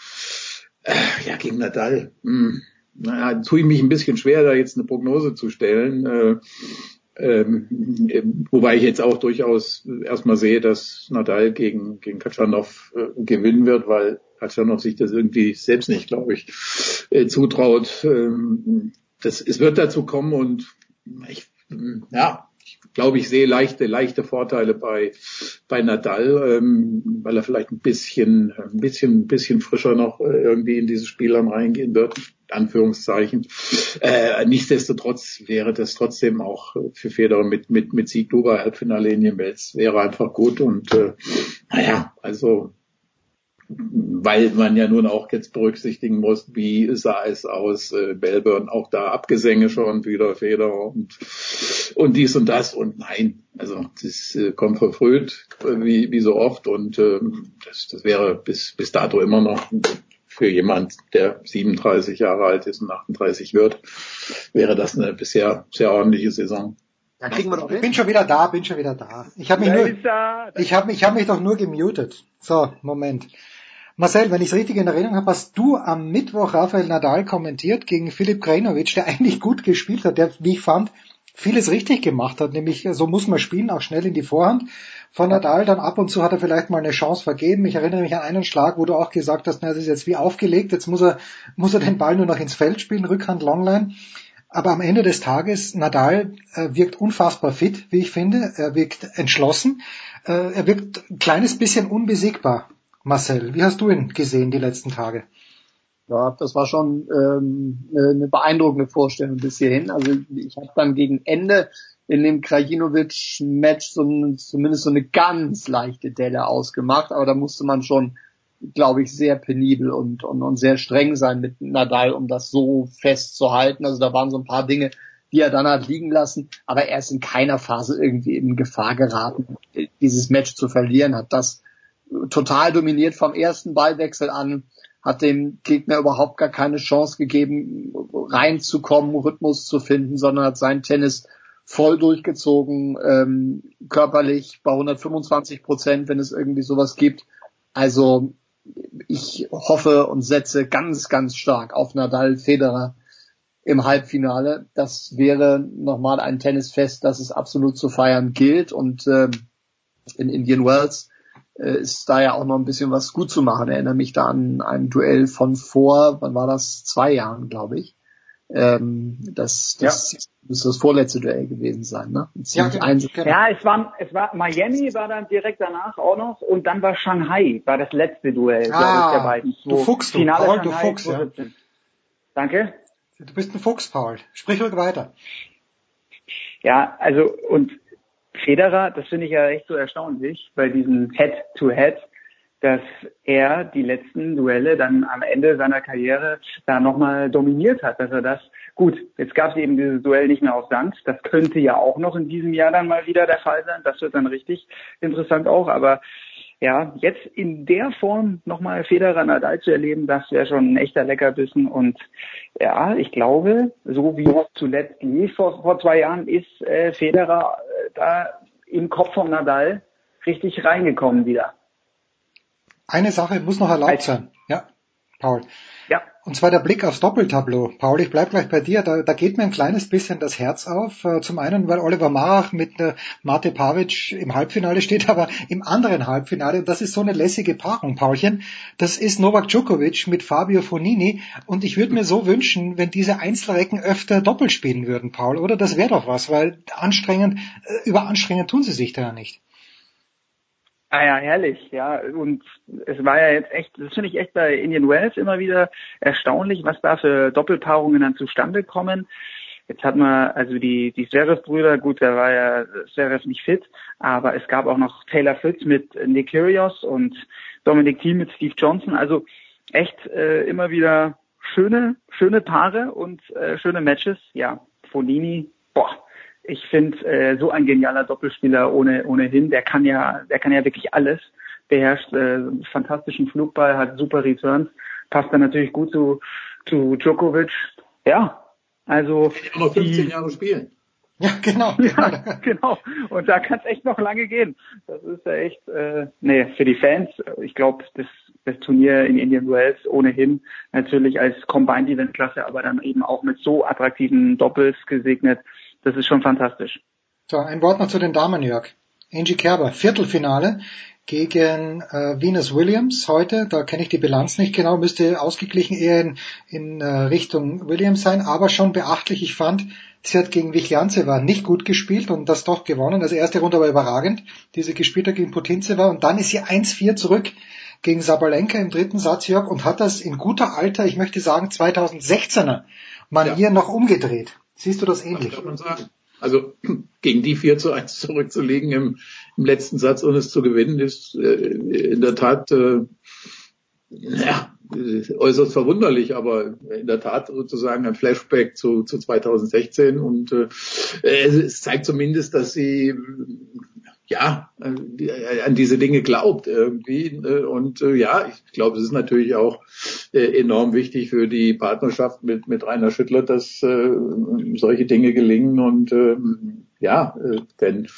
Äh, ja, gegen Nadal. Hm. Naja, tue ich mich ein bisschen schwer, da jetzt eine Prognose zu stellen. Äh, ähm, wobei ich jetzt auch durchaus erstmal sehe, dass Nadal gegen, gegen Katschanov äh, gewinnen wird, weil Katschanov sich das irgendwie selbst nicht, glaube ich, äh, zutraut. Ähm, das, es wird dazu kommen und ich, ja, ich glaube, ich sehe leichte, leichte Vorteile bei, bei Nadal, ähm, weil er vielleicht ein bisschen, ein bisschen, ein bisschen frischer noch äh, irgendwie in dieses Spiel dann reingehen wird. Anführungszeichen. Äh, nichtsdestotrotz wäre das trotzdem auch für Federer mit, mit, mit Sieg Dubai Halbfinale in den wäre einfach gut und äh, naja, also weil man ja nun auch jetzt berücksichtigen muss, wie sah es aus, äh, Melbourne, auch da Abgesänge schon wieder Federer und, und dies und das und nein, also das äh, kommt verfrüht, wie, wie so oft und äh, das, das wäre bis, bis dato immer noch für jemand, der 37 Jahre alt ist und 38 wird, wäre das eine bisher sehr ordentliche Saison. Ja, kriegen wir doch Ich bin schon wieder da, bin schon wieder da. Ich habe mich Da nur, er. ich habe ich hab mich doch nur gemutet. So, Moment. Marcel, wenn ich es richtig in Erinnerung habe, hast du am Mittwoch Rafael Nadal kommentiert gegen Filip Krajinovic, der eigentlich gut gespielt hat, der, wie ich fand, vieles richtig gemacht hat, nämlich so muss man spielen, auch schnell in die Vorhand. Von Nadal dann ab und zu hat er vielleicht mal eine Chance vergeben. Ich erinnere mich an einen Schlag, wo du auch gesagt hast, na, das ist jetzt wie aufgelegt, jetzt muss er, muss er den Ball nur noch ins Feld spielen, Rückhand, Longline. Aber am Ende des Tages, Nadal äh, wirkt unfassbar fit, wie ich finde. Er wirkt entschlossen. Äh, er wirkt ein kleines bisschen unbesiegbar. Marcel, wie hast du ihn gesehen die letzten Tage? Ja, das war schon ähm, eine beeindruckende Vorstellung bis hierhin. Also ich habe dann gegen Ende in dem Krajinovic-Match so zumindest so eine ganz leichte Delle ausgemacht, aber da musste man schon, glaube ich, sehr penibel und, und, und sehr streng sein mit Nadal, um das so festzuhalten. Also da waren so ein paar Dinge, die er dann hat liegen lassen, aber er ist in keiner Phase irgendwie in Gefahr geraten, dieses Match zu verlieren, hat das total dominiert vom ersten Ballwechsel an, hat dem Gegner überhaupt gar keine Chance gegeben, reinzukommen, Rhythmus zu finden, sondern hat sein Tennis voll durchgezogen, ähm, körperlich bei 125 Prozent, wenn es irgendwie sowas gibt. Also ich hoffe und setze ganz, ganz stark auf Nadal Federer im Halbfinale. Das wäre nochmal ein Tennisfest, das es absolut zu feiern gilt. Und ähm, in Indian Wells äh, ist da ja auch noch ein bisschen was gut zu machen. Ich erinnere mich da an ein Duell von vor, wann war das? Zwei Jahren, glaube ich. Ähm, das, das müsste das vorletzte Duell gewesen sein, ne? Ja, Ziemlich einsam. ja, es war, es war, Miami war dann direkt danach auch noch und dann war Shanghai, war das letzte Duell, glaube ich, der beiden. du Fuchs, du, Finale Paul, du Fuchs, ja. 2017. Danke. Du bist ein Fuchs, Paul. Sprich ruhig weiter. Ja, also und Federer, das finde ich ja echt so erstaunlich bei diesem Head-to-Head, dass er die letzten Duelle dann am Ende seiner Karriere da nochmal dominiert hat, dass er das, gut, jetzt gab es eben dieses Duell nicht mehr auf Sand, das könnte ja auch noch in diesem Jahr dann mal wieder der Fall sein, das wird dann richtig interessant auch, aber ja, jetzt in der Form nochmal Federer Nadal zu erleben, das wäre schon ein echter Leckerbissen. Und ja, ich glaube, so wie es zuletzt lief vor, vor zwei Jahren, ist äh, Federer äh, da im Kopf von Nadal richtig reingekommen wieder. Eine Sache muss noch erlaubt sein. Ja, Paul. Und zwar der Blick aufs Doppeltableau. Paul, ich bleib gleich bei dir. Da, da geht mir ein kleines bisschen das Herz auf. Äh, Zum einen, weil Oliver Marach mit äh, Mate Pavic im Halbfinale steht, aber im anderen Halbfinale, und das ist so eine lässige Paarung, Paulchen, das ist Novak Djokovic mit Fabio Fonini. Und ich würde mir so wünschen, wenn diese Einzelrecken öfter doppelt spielen würden, Paul, oder? Das wäre doch was, weil anstrengend, äh, überanstrengend tun sie sich da ja nicht. Ah ja, herrlich, ja. Und es war ja jetzt echt, das finde ich echt bei Indian Wells immer wieder erstaunlich, was da für Doppelpaarungen dann zustande kommen. Jetzt hat man also die, die Zverev-Brüder, gut, da war ja Zverev nicht fit, aber es gab auch noch Taylor Fritz mit Nick Kyrgios und Dominic Thiem mit Steve Johnson. Also echt äh, immer wieder schöne, schöne Paare und äh, schöne Matches. Ja, Fonini, boah, ich finde äh, so ein genialer Doppelspieler ohne ohnehin. Der kann ja, der kann ja wirklich alles. Beherrscht äh, fantastischen Flugball, hat super Returns, passt dann natürlich gut zu zu Djokovic. Ja, also auch noch 15 Jahre spielen. Ja, genau. Ja, genau. Und da kann es echt noch lange gehen. Das ist ja echt, äh, nee, für die Fans, ich glaube, das, das Turnier in Indian Wells ohnehin natürlich als Combined Event Klasse, aber dann eben auch mit so attraktiven Doppels gesegnet das ist schon fantastisch. So, ein Wort noch zu den Damen, Jörg. Angie Kerber, Viertelfinale gegen äh, Venus Williams heute. Da kenne ich die Bilanz nicht genau, müsste ausgeglichen eher in, in äh, Richtung Williams sein, aber schon beachtlich. Ich fand, sie hat gegen Wichlianzeva nicht gut gespielt und das doch gewonnen. Also erste Runde war überragend, die sie gespielt hat gegen Putinzeva und dann ist sie 1-4 zurück gegen Sabalenka im dritten Satz, Jörg, und hat das in guter Alter, ich möchte sagen 2016er Manier ja. noch umgedreht. Siehst du das ähnlich? Man sagen. Also gegen die 4 zu 1 zurückzulegen im, im letzten Satz und es zu gewinnen, ist äh, in der Tat äh, ja, äußerst verwunderlich, aber in der Tat sozusagen ein Flashback zu, zu 2016 und äh, es zeigt zumindest, dass sie ja, an diese Dinge glaubt irgendwie. Und ja, ich glaube, es ist natürlich auch enorm wichtig für die Partnerschaft mit, mit Rainer Schüttler, dass solche Dinge gelingen. Und ja, äh, denn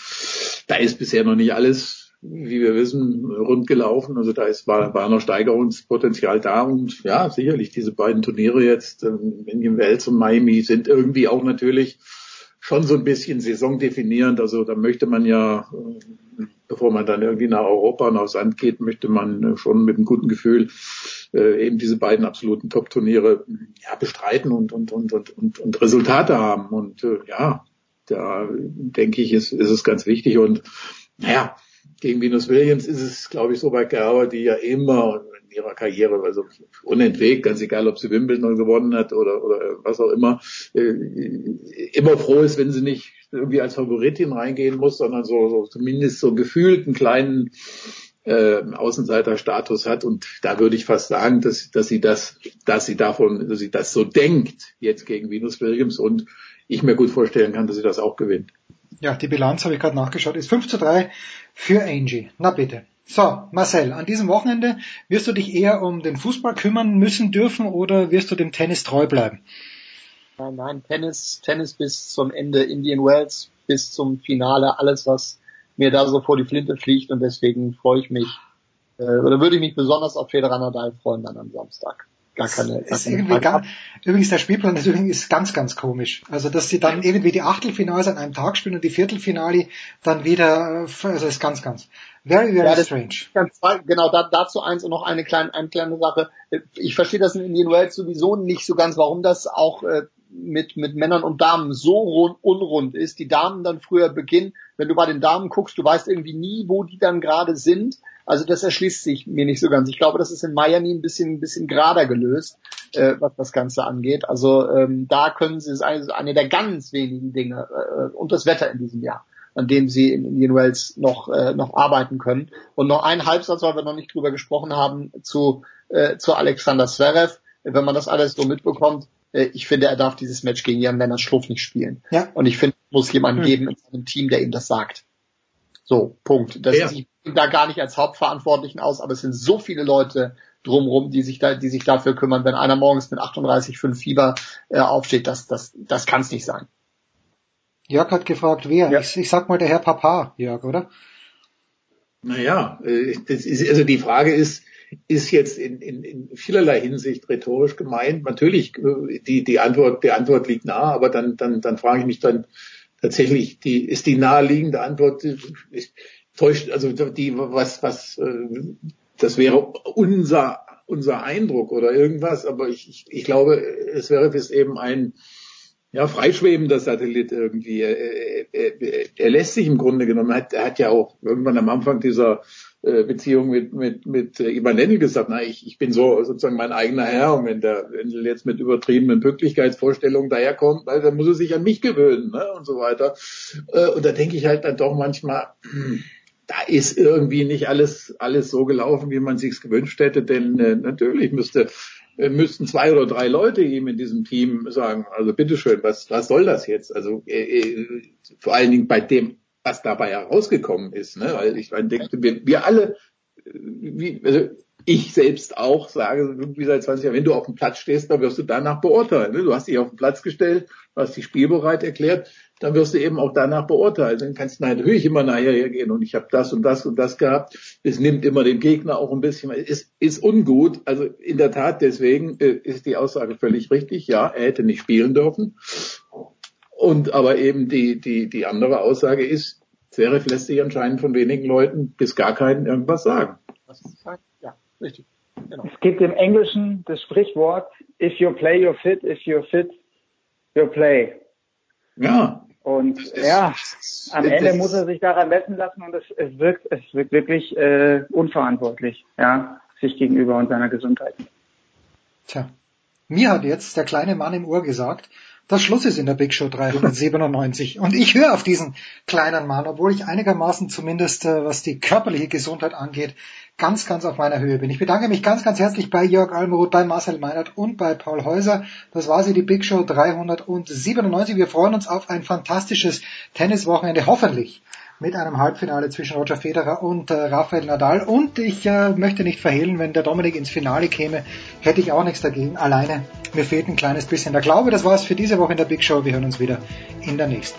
da ist bisher noch nicht alles, wie wir wissen, rund gelaufen. Also da ist, war, war noch Steigerungspotenzial da und ja, sicherlich diese beiden Turniere jetzt, ähm, Indian Wells und Miami sind irgendwie auch natürlich schon so ein bisschen saisondefinierend. Also da möchte man ja, äh, bevor man dann irgendwie nach Europa und aufs Land geht, möchte man schon mit einem guten Gefühl äh, eben diese beiden absoluten Top-Turniere ja, bestreiten und, und, und, und, und, und Resultate haben. Und äh, ja, da denke ich, ist, ist es ganz wichtig. Und naja, gegen Venus Williams ist es, glaube ich, so bei Gerber, die ja immer ihrer Karriere, also unentwegt, ganz egal, ob sie Wimbledon gewonnen hat oder, oder was auch immer, äh, immer froh ist, wenn sie nicht irgendwie als Favoritin reingehen muss, sondern so, so zumindest so gefühlt einen kleinen äh, Außenseiterstatus hat. Und da würde ich fast sagen, dass, dass sie das, dass sie davon, dass sie das so denkt jetzt gegen Venus Williams und ich mir gut vorstellen kann, dass sie das auch gewinnt. Ja, die Bilanz habe ich gerade nachgeschaut, ist 5 zu 3 für Angie. Na bitte. So, Marcel, an diesem Wochenende wirst du dich eher um den Fußball kümmern müssen dürfen oder wirst du dem Tennis treu bleiben? Nein, nein, Tennis, Tennis bis zum Ende, Indian Wells bis zum Finale, alles was mir da so vor die Flinte fliegt und deswegen freue ich mich, äh, oder würde ich mich besonders auf Federer Nadal freuen dann am Samstag gar keine. Gar ist irgendwie gar, übrigens der Spielplan ist übrigens ganz, ganz komisch. Also dass sie dann irgendwie die Achtelfinals an einem Tag spielen und die Viertelfinale dann wieder, also ist ganz, ganz very, very ja, strange. Ganz, genau, da, dazu eins und noch eine kleine, eine kleine Sache. Ich verstehe das in Indian Wells sowieso nicht so ganz, warum das auch äh, mit, mit Männern und Damen so rund, unrund ist. Die Damen dann früher beginnen, wenn du bei den Damen guckst, du weißt irgendwie nie, wo die dann gerade sind also das erschließt sich mir nicht so ganz. Ich glaube, das ist in Miami ein bisschen, ein bisschen gerader gelöst, äh, was das Ganze angeht. Also ähm, da können sie, es eine, eine der ganz wenigen Dinge äh, und das Wetter in diesem Jahr an dem sie in Indian Wells noch, äh, noch arbeiten können. Und noch ein Halbsatz, weil wir noch nicht drüber gesprochen haben, zu, äh, zu Alexander Zverev. Wenn man das alles so mitbekommt, äh, ich finde, er darf dieses Match gegen Jan Lennart Schluff nicht spielen. Ja. Und ich finde, es muss jemanden hm. geben in seinem Team, der ihm das sagt. So, Punkt. Das ja. sieht da gar nicht als Hauptverantwortlichen aus, aber es sind so viele Leute drumherum, die sich da, die sich dafür kümmern, wenn einer morgens mit 38,5 Fieber äh, aufsteht, das, das, das kann es nicht sein. Jörg hat gefragt, wer? Ja. Ich, ich sag mal der Herr Papa, Jörg, oder? Naja, äh, das ist, also die Frage ist, ist jetzt in, in, in vielerlei Hinsicht rhetorisch gemeint. Natürlich, äh, die, die Antwort, die Antwort liegt nah, aber dann, dann, dann frage ich mich dann tatsächlich, die, ist die naheliegende Antwort, ich, täuscht, also die, was, was, äh, das wäre unser, unser Eindruck oder irgendwas, aber ich, ich, ich glaube, es wäre bis eben ein, ja, freischwebender Satellit irgendwie. Er, er, er lässt sich im Grunde genommen, er hat, er hat ja auch irgendwann am Anfang dieser Beziehung mit, mit, mit äh, Ivan Lendl gesagt, na, ich, ich bin so sozusagen mein eigener Herr und wenn der Lendl jetzt mit übertriebenen Pünktlichkeitsvorstellungen daherkommt, dann muss er sich an mich gewöhnen ne, und so weiter. Äh, und da denke ich halt dann doch manchmal, da ist irgendwie nicht alles, alles so gelaufen, wie man sich's gewünscht hätte, denn äh, natürlich müsste, äh, müssten zwei oder drei Leute ihm in diesem Team sagen, also bitteschön, was, was soll das jetzt? Also äh, äh, vor allen Dingen bei dem, was dabei herausgekommen ist, ne? weil ich meine, denke, wir, wir alle, äh, wie, also ich selbst auch sage, wie seit 20 Jahren, wenn du auf dem Platz stehst, dann wirst du danach beurteilen. Ne? Du hast dich auf den Platz gestellt, du hast dich spielbereit erklärt, dann wirst du eben auch danach beurteilen. Dann kannst du natürlich immer nachher hergehen und ich habe das und das und das gehabt. Es nimmt immer dem Gegner auch ein bisschen, es ist ungut. Also in der Tat, deswegen äh, ist die Aussage völlig richtig. Ja, er hätte nicht spielen dürfen. Und aber eben die, die, die andere Aussage ist, Zverev lässt sich anscheinend von wenigen Leuten bis gar keinen irgendwas sagen. Ja, richtig. Genau. Es gibt im Englischen das Sprichwort, if you play, you're fit, if you're fit, you play. Ja. Und ja, am Ende muss er sich daran messen lassen und es, es wirkt, es wirkt wirklich äh, unverantwortlich, ja, sich gegenüber und seiner Gesundheit. Tja, mir hat jetzt der kleine Mann im Ohr gesagt, dass Schluss ist in der Big Show 397. Und ich höre auf diesen kleinen Mann, obwohl ich einigermaßen zumindest, äh, was die körperliche Gesundheit angeht, ganz, ganz auf meiner Höhe bin. Ich bedanke mich ganz, ganz herzlich bei Jörg Almeroth, bei Marcel Meinert und bei Paul Häuser. Das war sie, die Big Show 397. Wir freuen uns auf ein fantastisches Tenniswochenende, hoffentlich mit einem Halbfinale zwischen Roger Federer und äh, Rafael Nadal. Und ich äh, möchte nicht verhehlen, wenn der Dominik ins Finale käme, hätte ich auch nichts dagegen. Alleine, mir fehlt ein kleines bisschen der Glaube. Das war's für diese Woche in der Big Show. Wir hören uns wieder in der nächsten.